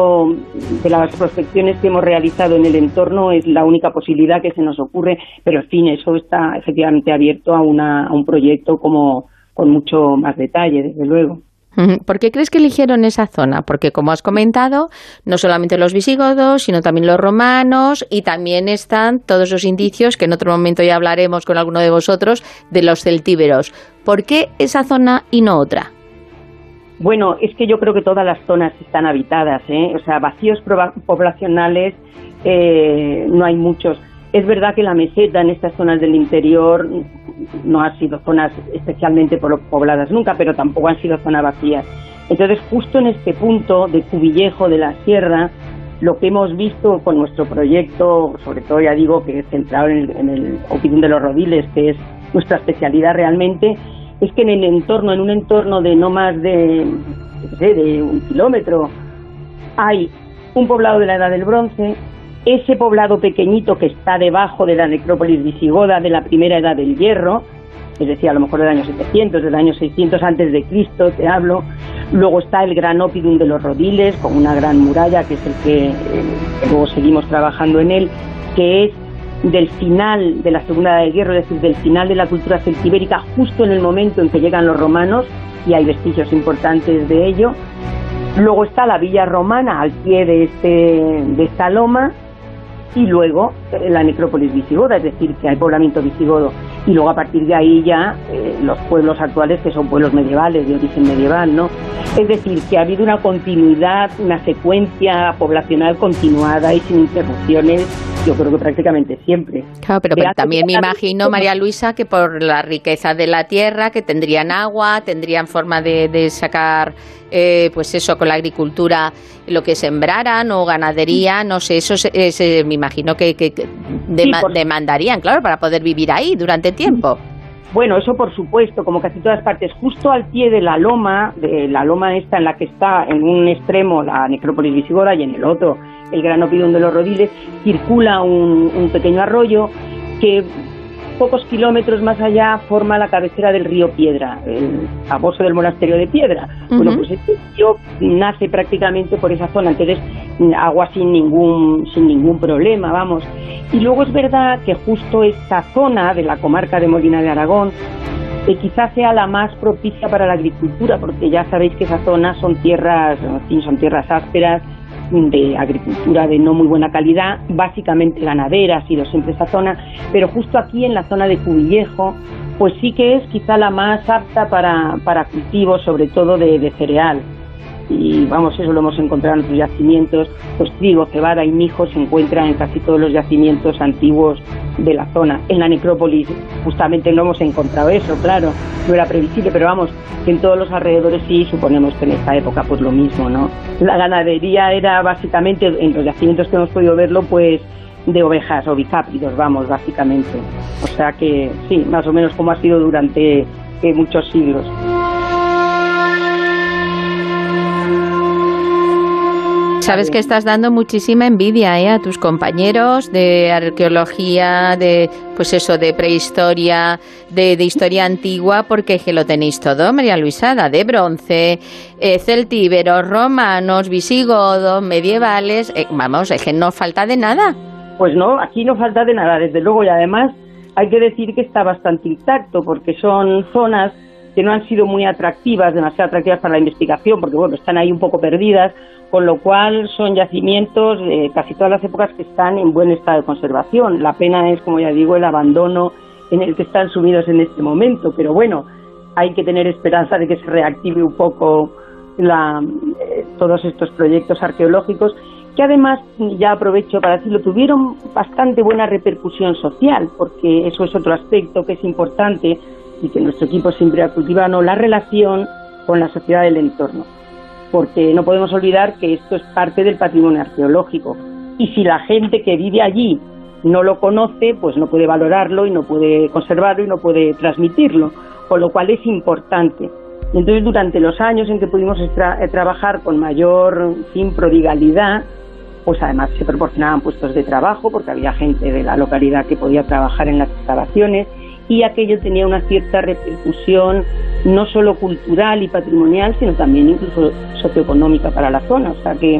de las prospecciones que hemos realizado en el entorno, es la única posibilidad que se nos ocurre, pero en fin, eso está efectivamente abierto a, una, a un proyecto como con mucho más detalle, desde luego. ¿Por qué crees que eligieron esa zona? Porque, como has comentado, no solamente los visigodos, sino también los romanos y también están todos los indicios, que en otro momento ya hablaremos con alguno de vosotros, de los celtíberos. ¿Por qué esa zona y no otra? Bueno, es que yo creo que todas las zonas están habitadas, ¿eh? o sea, vacíos poblacionales eh, no hay muchos. Es verdad que la meseta en estas zonas del interior no han sido zonas especialmente pobladas nunca, pero tampoco han sido zonas vacías. Entonces, justo en este punto de Cubillejo de la Sierra, lo que hemos visto con nuestro proyecto, sobre todo ya digo que es centrado en el, en de los Rodiles, que es nuestra especialidad realmente, es que en el entorno, en un entorno de no más de, de un kilómetro, hay un poblado de la Edad del Bronce, ese poblado pequeñito que está debajo de la necrópolis visigoda de la primera edad del hierro, es decir, a lo mejor del año 700, del año 600 antes de Cristo, te hablo. Luego está el gran Opidum de los Rodiles, con una gran muralla, que es el que eh, luego seguimos trabajando en él, que es del final de la Segunda Edad del Hierro, es decir, del final de la cultura celtibérica, justo en el momento en que llegan los romanos, y hay vestigios importantes de ello. Luego está la villa romana al pie de, este, de esta loma, y luego eh, la necrópolis visigoda, es decir, que hay poblamiento visigodo. Y luego a partir de ahí ya eh, los pueblos actuales, que son pueblos medievales, de origen medieval, ¿no? Es decir, que ha habido una continuidad, una secuencia poblacional continuada y sin interrupciones, yo creo que prácticamente siempre. Claro, pero, también me imagino, María Luisa, que por la riqueza de la tierra, que tendrían agua, tendrían forma de, de sacar eh, pues eso, con la agricultura, lo que sembraran o ganadería, no sé, eso me imagino que, demandarían, claro, para poder vivir ahí durante tiempo. Bueno, eso por supuesto, como casi todas partes, justo al pie de la loma, de la loma esta en la que está en un extremo la necrópolis visigoda y en el otro el gran opidum de los rodiles, circula un, un pequeño arroyo que pocos kilómetros más allá forma la cabecera del río Piedra, el famoso del monasterio de Piedra. Bueno, pues este río nace prácticamente por esa zona, entonces agua sin ningún, sin ningún problema, vamos. Y luego es verdad que justo esta zona de la comarca de Molina de Aragón que quizás sea la más propicia para la agricultura, porque ya sabéis que esa zona son tierras, son tierras ásperas, de agricultura de no muy buena calidad, básicamente ganadera ha sido siempre esa zona, pero justo aquí en la zona de Cubillejo, pues sí que es quizá la más apta para, para cultivos, sobre todo de cereal y vamos, eso lo hemos encontrado en otros yacimientos, pues trigo, cebada y mijo se encuentran en casi todos los yacimientos antiguos de la zona. En la necrópolis justamente no hemos encontrado eso, claro, no era previsible, pero vamos, en todos los alrededores sí suponemos que en esta época pues lo mismo, ¿no? La ganadería era básicamente, en los yacimientos que hemos podido verlo, pues de ovejas o bicápidos, vamos, básicamente. O sea que sí, más o menos como ha sido durante eh, muchos siglos. Sabes que estás dando muchísima envidia ¿eh? a tus compañeros de arqueología, de pues eso, de prehistoria, de, historia antigua, porque que lo tenéis todo, María Luisada, de bronce, eh, celtíberos, romanos, visigodos, medievales, eh, vamos, es que no falta de nada. Pues no, aquí no falta de nada, desde luego, y además hay que decir que está bastante intacto, porque son zonas que no han sido muy atractivas, demasiado atractivas para la investigación, porque bueno, están ahí un poco perdidas, con lo cual son yacimientos de casi todas las épocas que están en buen estado de conservación. La pena es, como ya digo, el abandono en el que están sumidos en este momento, pero bueno, hay que tener esperanza de que se reactive un poco la, eh, todos estos proyectos arqueológicos que además, ya aprovecho para decirlo, tuvieron bastante buena repercusión social, porque eso es otro aspecto que es importante y que nuestro equipo siempre ha cultivado, la relación con la sociedad del entorno porque no podemos olvidar que esto es parte del patrimonio arqueológico. Y si la gente que vive allí no lo conoce, pues no puede valorarlo y no puede conservarlo y no puede transmitirlo, con lo cual es importante. Entonces, durante los años en que pudimos eh, trabajar con mayor fin, prodigalidad, pues además se proporcionaban puestos de trabajo porque había gente de la localidad que podía trabajar en las excavaciones y aquello tenía una cierta repercusión no solo cultural y patrimonial, sino también incluso socioeconómica para la zona. O sea que,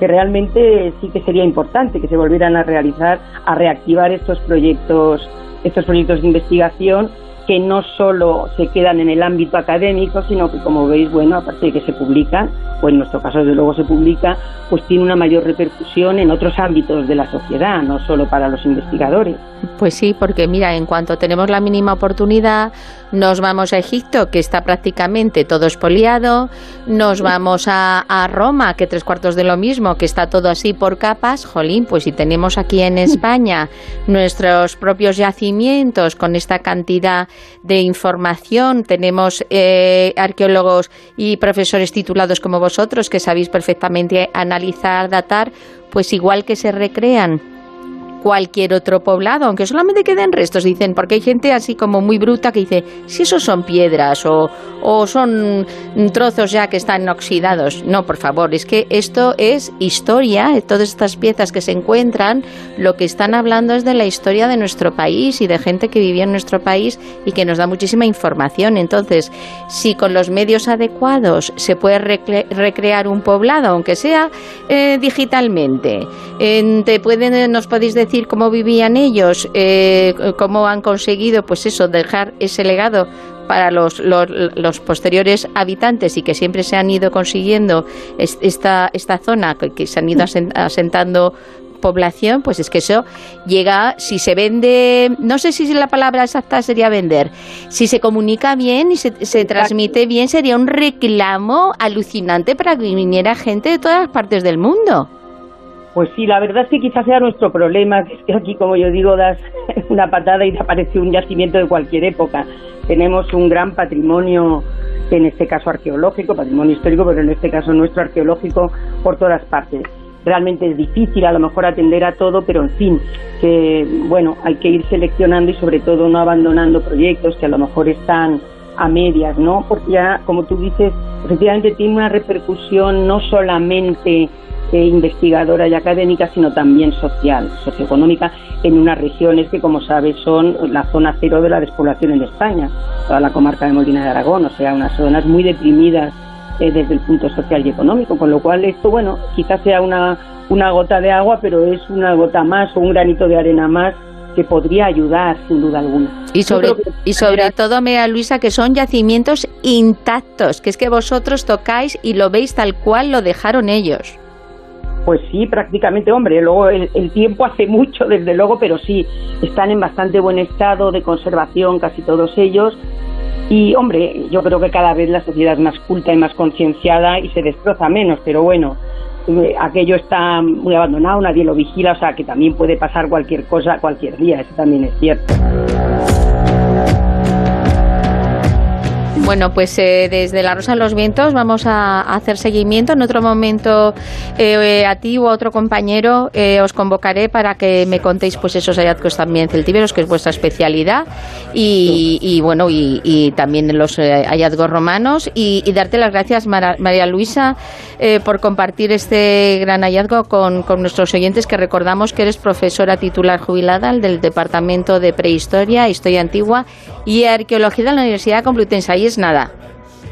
que realmente sí que sería importante que se volvieran a realizar, a reactivar estos proyectos, estos proyectos de investigación que no solo se quedan en el ámbito académico, sino que, como veis, bueno, aparte de que se publican, o en nuestro caso, desde luego, se publica, pues tiene una mayor repercusión en otros ámbitos de la sociedad, no solo para los investigadores. Pues sí, porque mira, en cuanto tenemos la mínima oportunidad, nos vamos a Egipto, que está prácticamente todo expoliado, nos vamos a, a, Roma, que tres cuartos de lo mismo, que está todo así por capas, jolín, pues si tenemos aquí en España nuestros propios yacimientos con esta cantidad de información, tenemos eh, arqueólogos y profesores titulados como vosotros, que sabéis perfectamente analizar, datar, pues igual que se recrean cualquier otro poblado, aunque solamente queden restos, dicen, porque hay gente así como muy bruta que dice, si esos son piedras o, o son trozos ya que están oxidados. No, por favor, es que esto es historia, todas estas piezas que se encuentran, lo que están hablando es de la historia de nuestro país y de gente que vivía en nuestro país y que nos da muchísima información. Entonces, si con los medios adecuados se puede recrear un poblado, aunque sea eh, digitalmente, te pueden, nos podéis decir decir cómo vivían ellos, eh, cómo han conseguido, pues eso, dejar ese legado para los, los, posteriores habitantes y que siempre se han ido consiguiendo esta, esta zona, que se han ido asentando población, pues es que eso llega, si se vende, no sé si la palabra exacta sería vender, si se comunica bien y se, se transmite bien, sería un reclamo alucinante para que viniera gente de todas partes del mundo. Pues sí, la verdad es que quizás sea nuestro problema, que es que aquí, como yo digo, das una patada y te aparece un yacimiento de cualquier época. Tenemos un gran patrimonio, en este caso arqueológico, patrimonio histórico, pero en este caso nuestro arqueológico, por todas partes. Realmente es difícil a lo mejor atender a todo, pero en fin, que bueno, hay que ir seleccionando y sobre todo no abandonando proyectos que a lo mejor están a medias, ¿no? Porque ya, como tú dices, efectivamente tiene una repercusión no solamente eh, investigadora y académica, sino también social, socioeconómica, en unas regiones que, como sabes, son la zona cero de la despoblación en España, toda la comarca de Molina de Aragón, o sea, unas zonas muy deprimidas eh, desde el punto social y económico, con lo cual esto, bueno, quizás sea una, una gota de agua, pero es una gota más o un granito de arena más que podría ayudar sin duda alguna. Y sobre, y sobre todo, Mea Luisa, que son yacimientos intactos, que es que vosotros tocáis y lo veis tal cual lo dejaron ellos. Pues sí, prácticamente, hombre, luego el, tiempo hace mucho, desde luego, pero sí, están en bastante buen estado de conservación casi todos ellos. Y, hombre, yo creo que cada vez la sociedad es más culta y más concienciada y se destroza menos, pero bueno, eh, aquello está muy abandonado, nadie lo vigila, o sea que también puede pasar cualquier cosa cualquier día, eso también es cierto. Bueno, pues eh, desde La Rosa de los Vientos vamos a, hacer seguimiento. En otro momento, eh, a ti o a otro compañero eh, os convocaré para que me contéis pues esos hallazgos también celtíberos, que es vuestra especialidad, y, bueno, y, también los hallazgos romanos. Y, darte las gracias, María Luisa, por compartir este gran hallazgo con, con nuestros oyentes, que recordamos que eres profesora titular jubilada del Departamento de Prehistoria, Historia Antigua y Arqueología de la Universidad Complutense. Ahí es nada.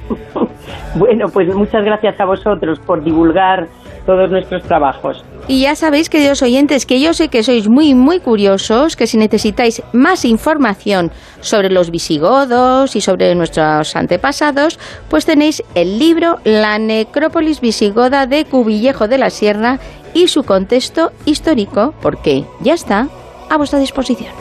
Bueno, pues muchas gracias a vosotros por divulgar todos nuestros trabajos. Y ya sabéis, queridos oyentes, que yo sé que sois muy, muy curiosos, que si necesitáis más información sobre los visigodos y sobre nuestros antepasados, pues tenéis el libro La necrópolis visigoda de Cubillejo de la Sierra y su contexto histórico, porque ya está a vuestra disposición.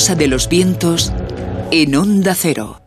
De los Vientos en Onda Cero.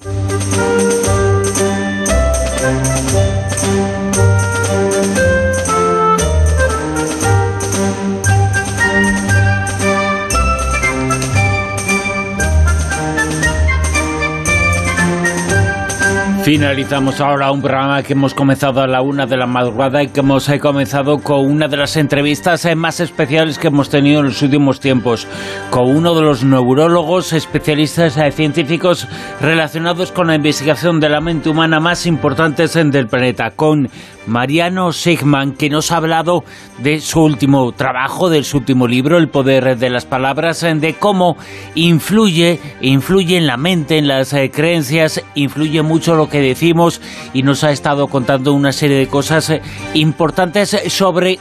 Finalizamos ahora un programa que hemos comenzado a la una de la madrugada y que hemos eh, comenzado con una de las entrevistas eh, más especiales que hemos tenido en los últimos tiempos, con uno de los neurólogos especialistas eh, científicos relacionados con la investigación de la mente humana más importantes del planeta, con Mariano Sigman, que nos ha hablado de su último trabajo, de su último libro, El poder de las palabras, de cómo influye, influye en la mente, en las creencias, influye mucho lo que decimos y nos ha estado contando una serie de cosas eh, importantes sobre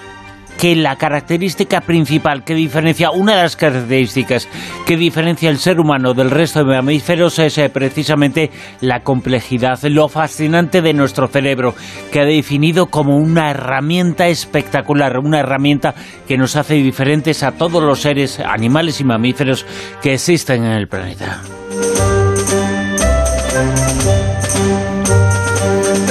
que la característica principal que diferencia, una de las características que diferencia el ser humano del resto de mamíferos es eh, precisamente la complejidad, lo fascinante de nuestro cerebro, que ha definido como una herramienta espectacular, una herramienta que nos hace diferentes a todos los seres, animales y mamíferos que existen en el planeta.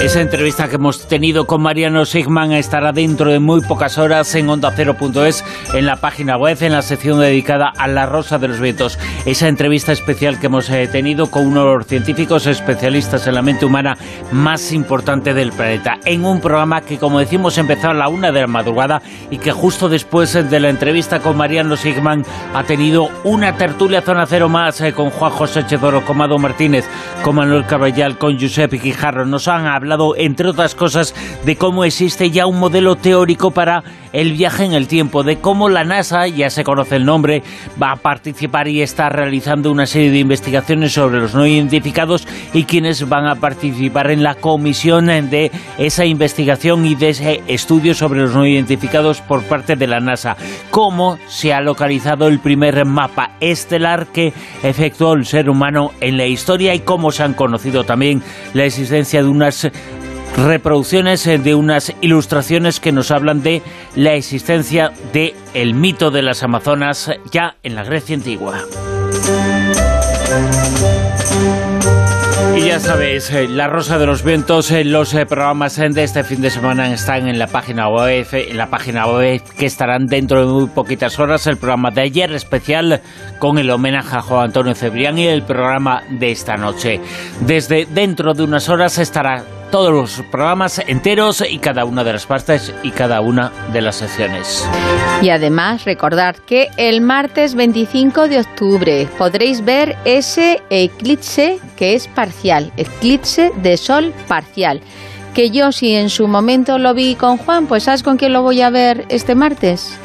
Esa entrevista que hemos tenido con Mariano Sigman estará dentro de muy pocas horas en OndaCero.es, en la página web, en la sección dedicada a la Rosa de los Vientos. Esa entrevista especial que hemos eh, tenido con uno de los científicos especialistas en la mente humana más importante del planeta. En un programa que, como decimos, empezó a la una de la madrugada y que justo después de la entrevista con Mariano Sigman ha tenido una tertulia Zona Cero más eh, con Juan José Chedoro, con Mado Martínez, con Manuel Caballal, con Giuseppe Quijarro. Nos han hablado entre otras cosas, de cómo existe ya un modelo teórico para el viaje en el tiempo, de cómo la NASA, ya se conoce el nombre, va a participar y está realizando una serie de investigaciones sobre los no identificados y quienes van a participar en la comisión de esa investigación y de ese estudio sobre los no identificados por parte de la NASA. Cómo se ha localizado el primer mapa estelar que efectuó el ser humano en la historia y cómo se han conocido también la existencia de unas reproducciones eh, de unas ilustraciones que nos hablan de la existencia de el mito de las Amazonas ya en la Grecia antigua. Y ya sabéis, eh, La Rosa de los Vientos, eh, los programas de este fin de semana están en la página web, en la página web que estarán dentro de muy poquitas horas. El programa de ayer especial con el homenaje a Juan Antonio Cebrián y el programa de esta noche. Desde dentro de unas horas estará todos los programas enteros y cada una de las partes y cada una de las secciones. Y además recordad que el martes 25 de octubre podréis ver ese eclipse que es parcial, eclipse de sol parcial. Que yo si en su momento lo vi con Juan, pues ¿sabes con quién lo voy a ver este martes?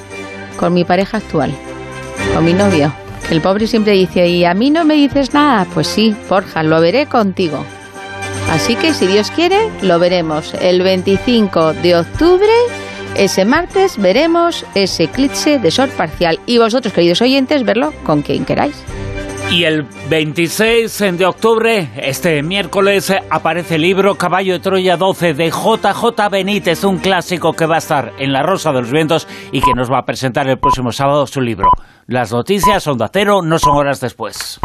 Con mi pareja actual, con mi novio. El pobre siempre dice, ¿y a mí no me dices nada? Pues sí, Borja, lo veré contigo. Así que si Dios quiere, lo veremos el 25 de octubre. Ese martes veremos ese eclipse de sol parcial. Y vosotros, queridos oyentes, verlo con quien queráis. Y el 26 de octubre, este miércoles, aparece el libro Caballo de Troya 12 de JJ Benítez, un clásico que va a estar en La Rosa de los Vientos y que nos va a presentar el próximo sábado su libro. Las noticias, Onda Cero, no son horas después.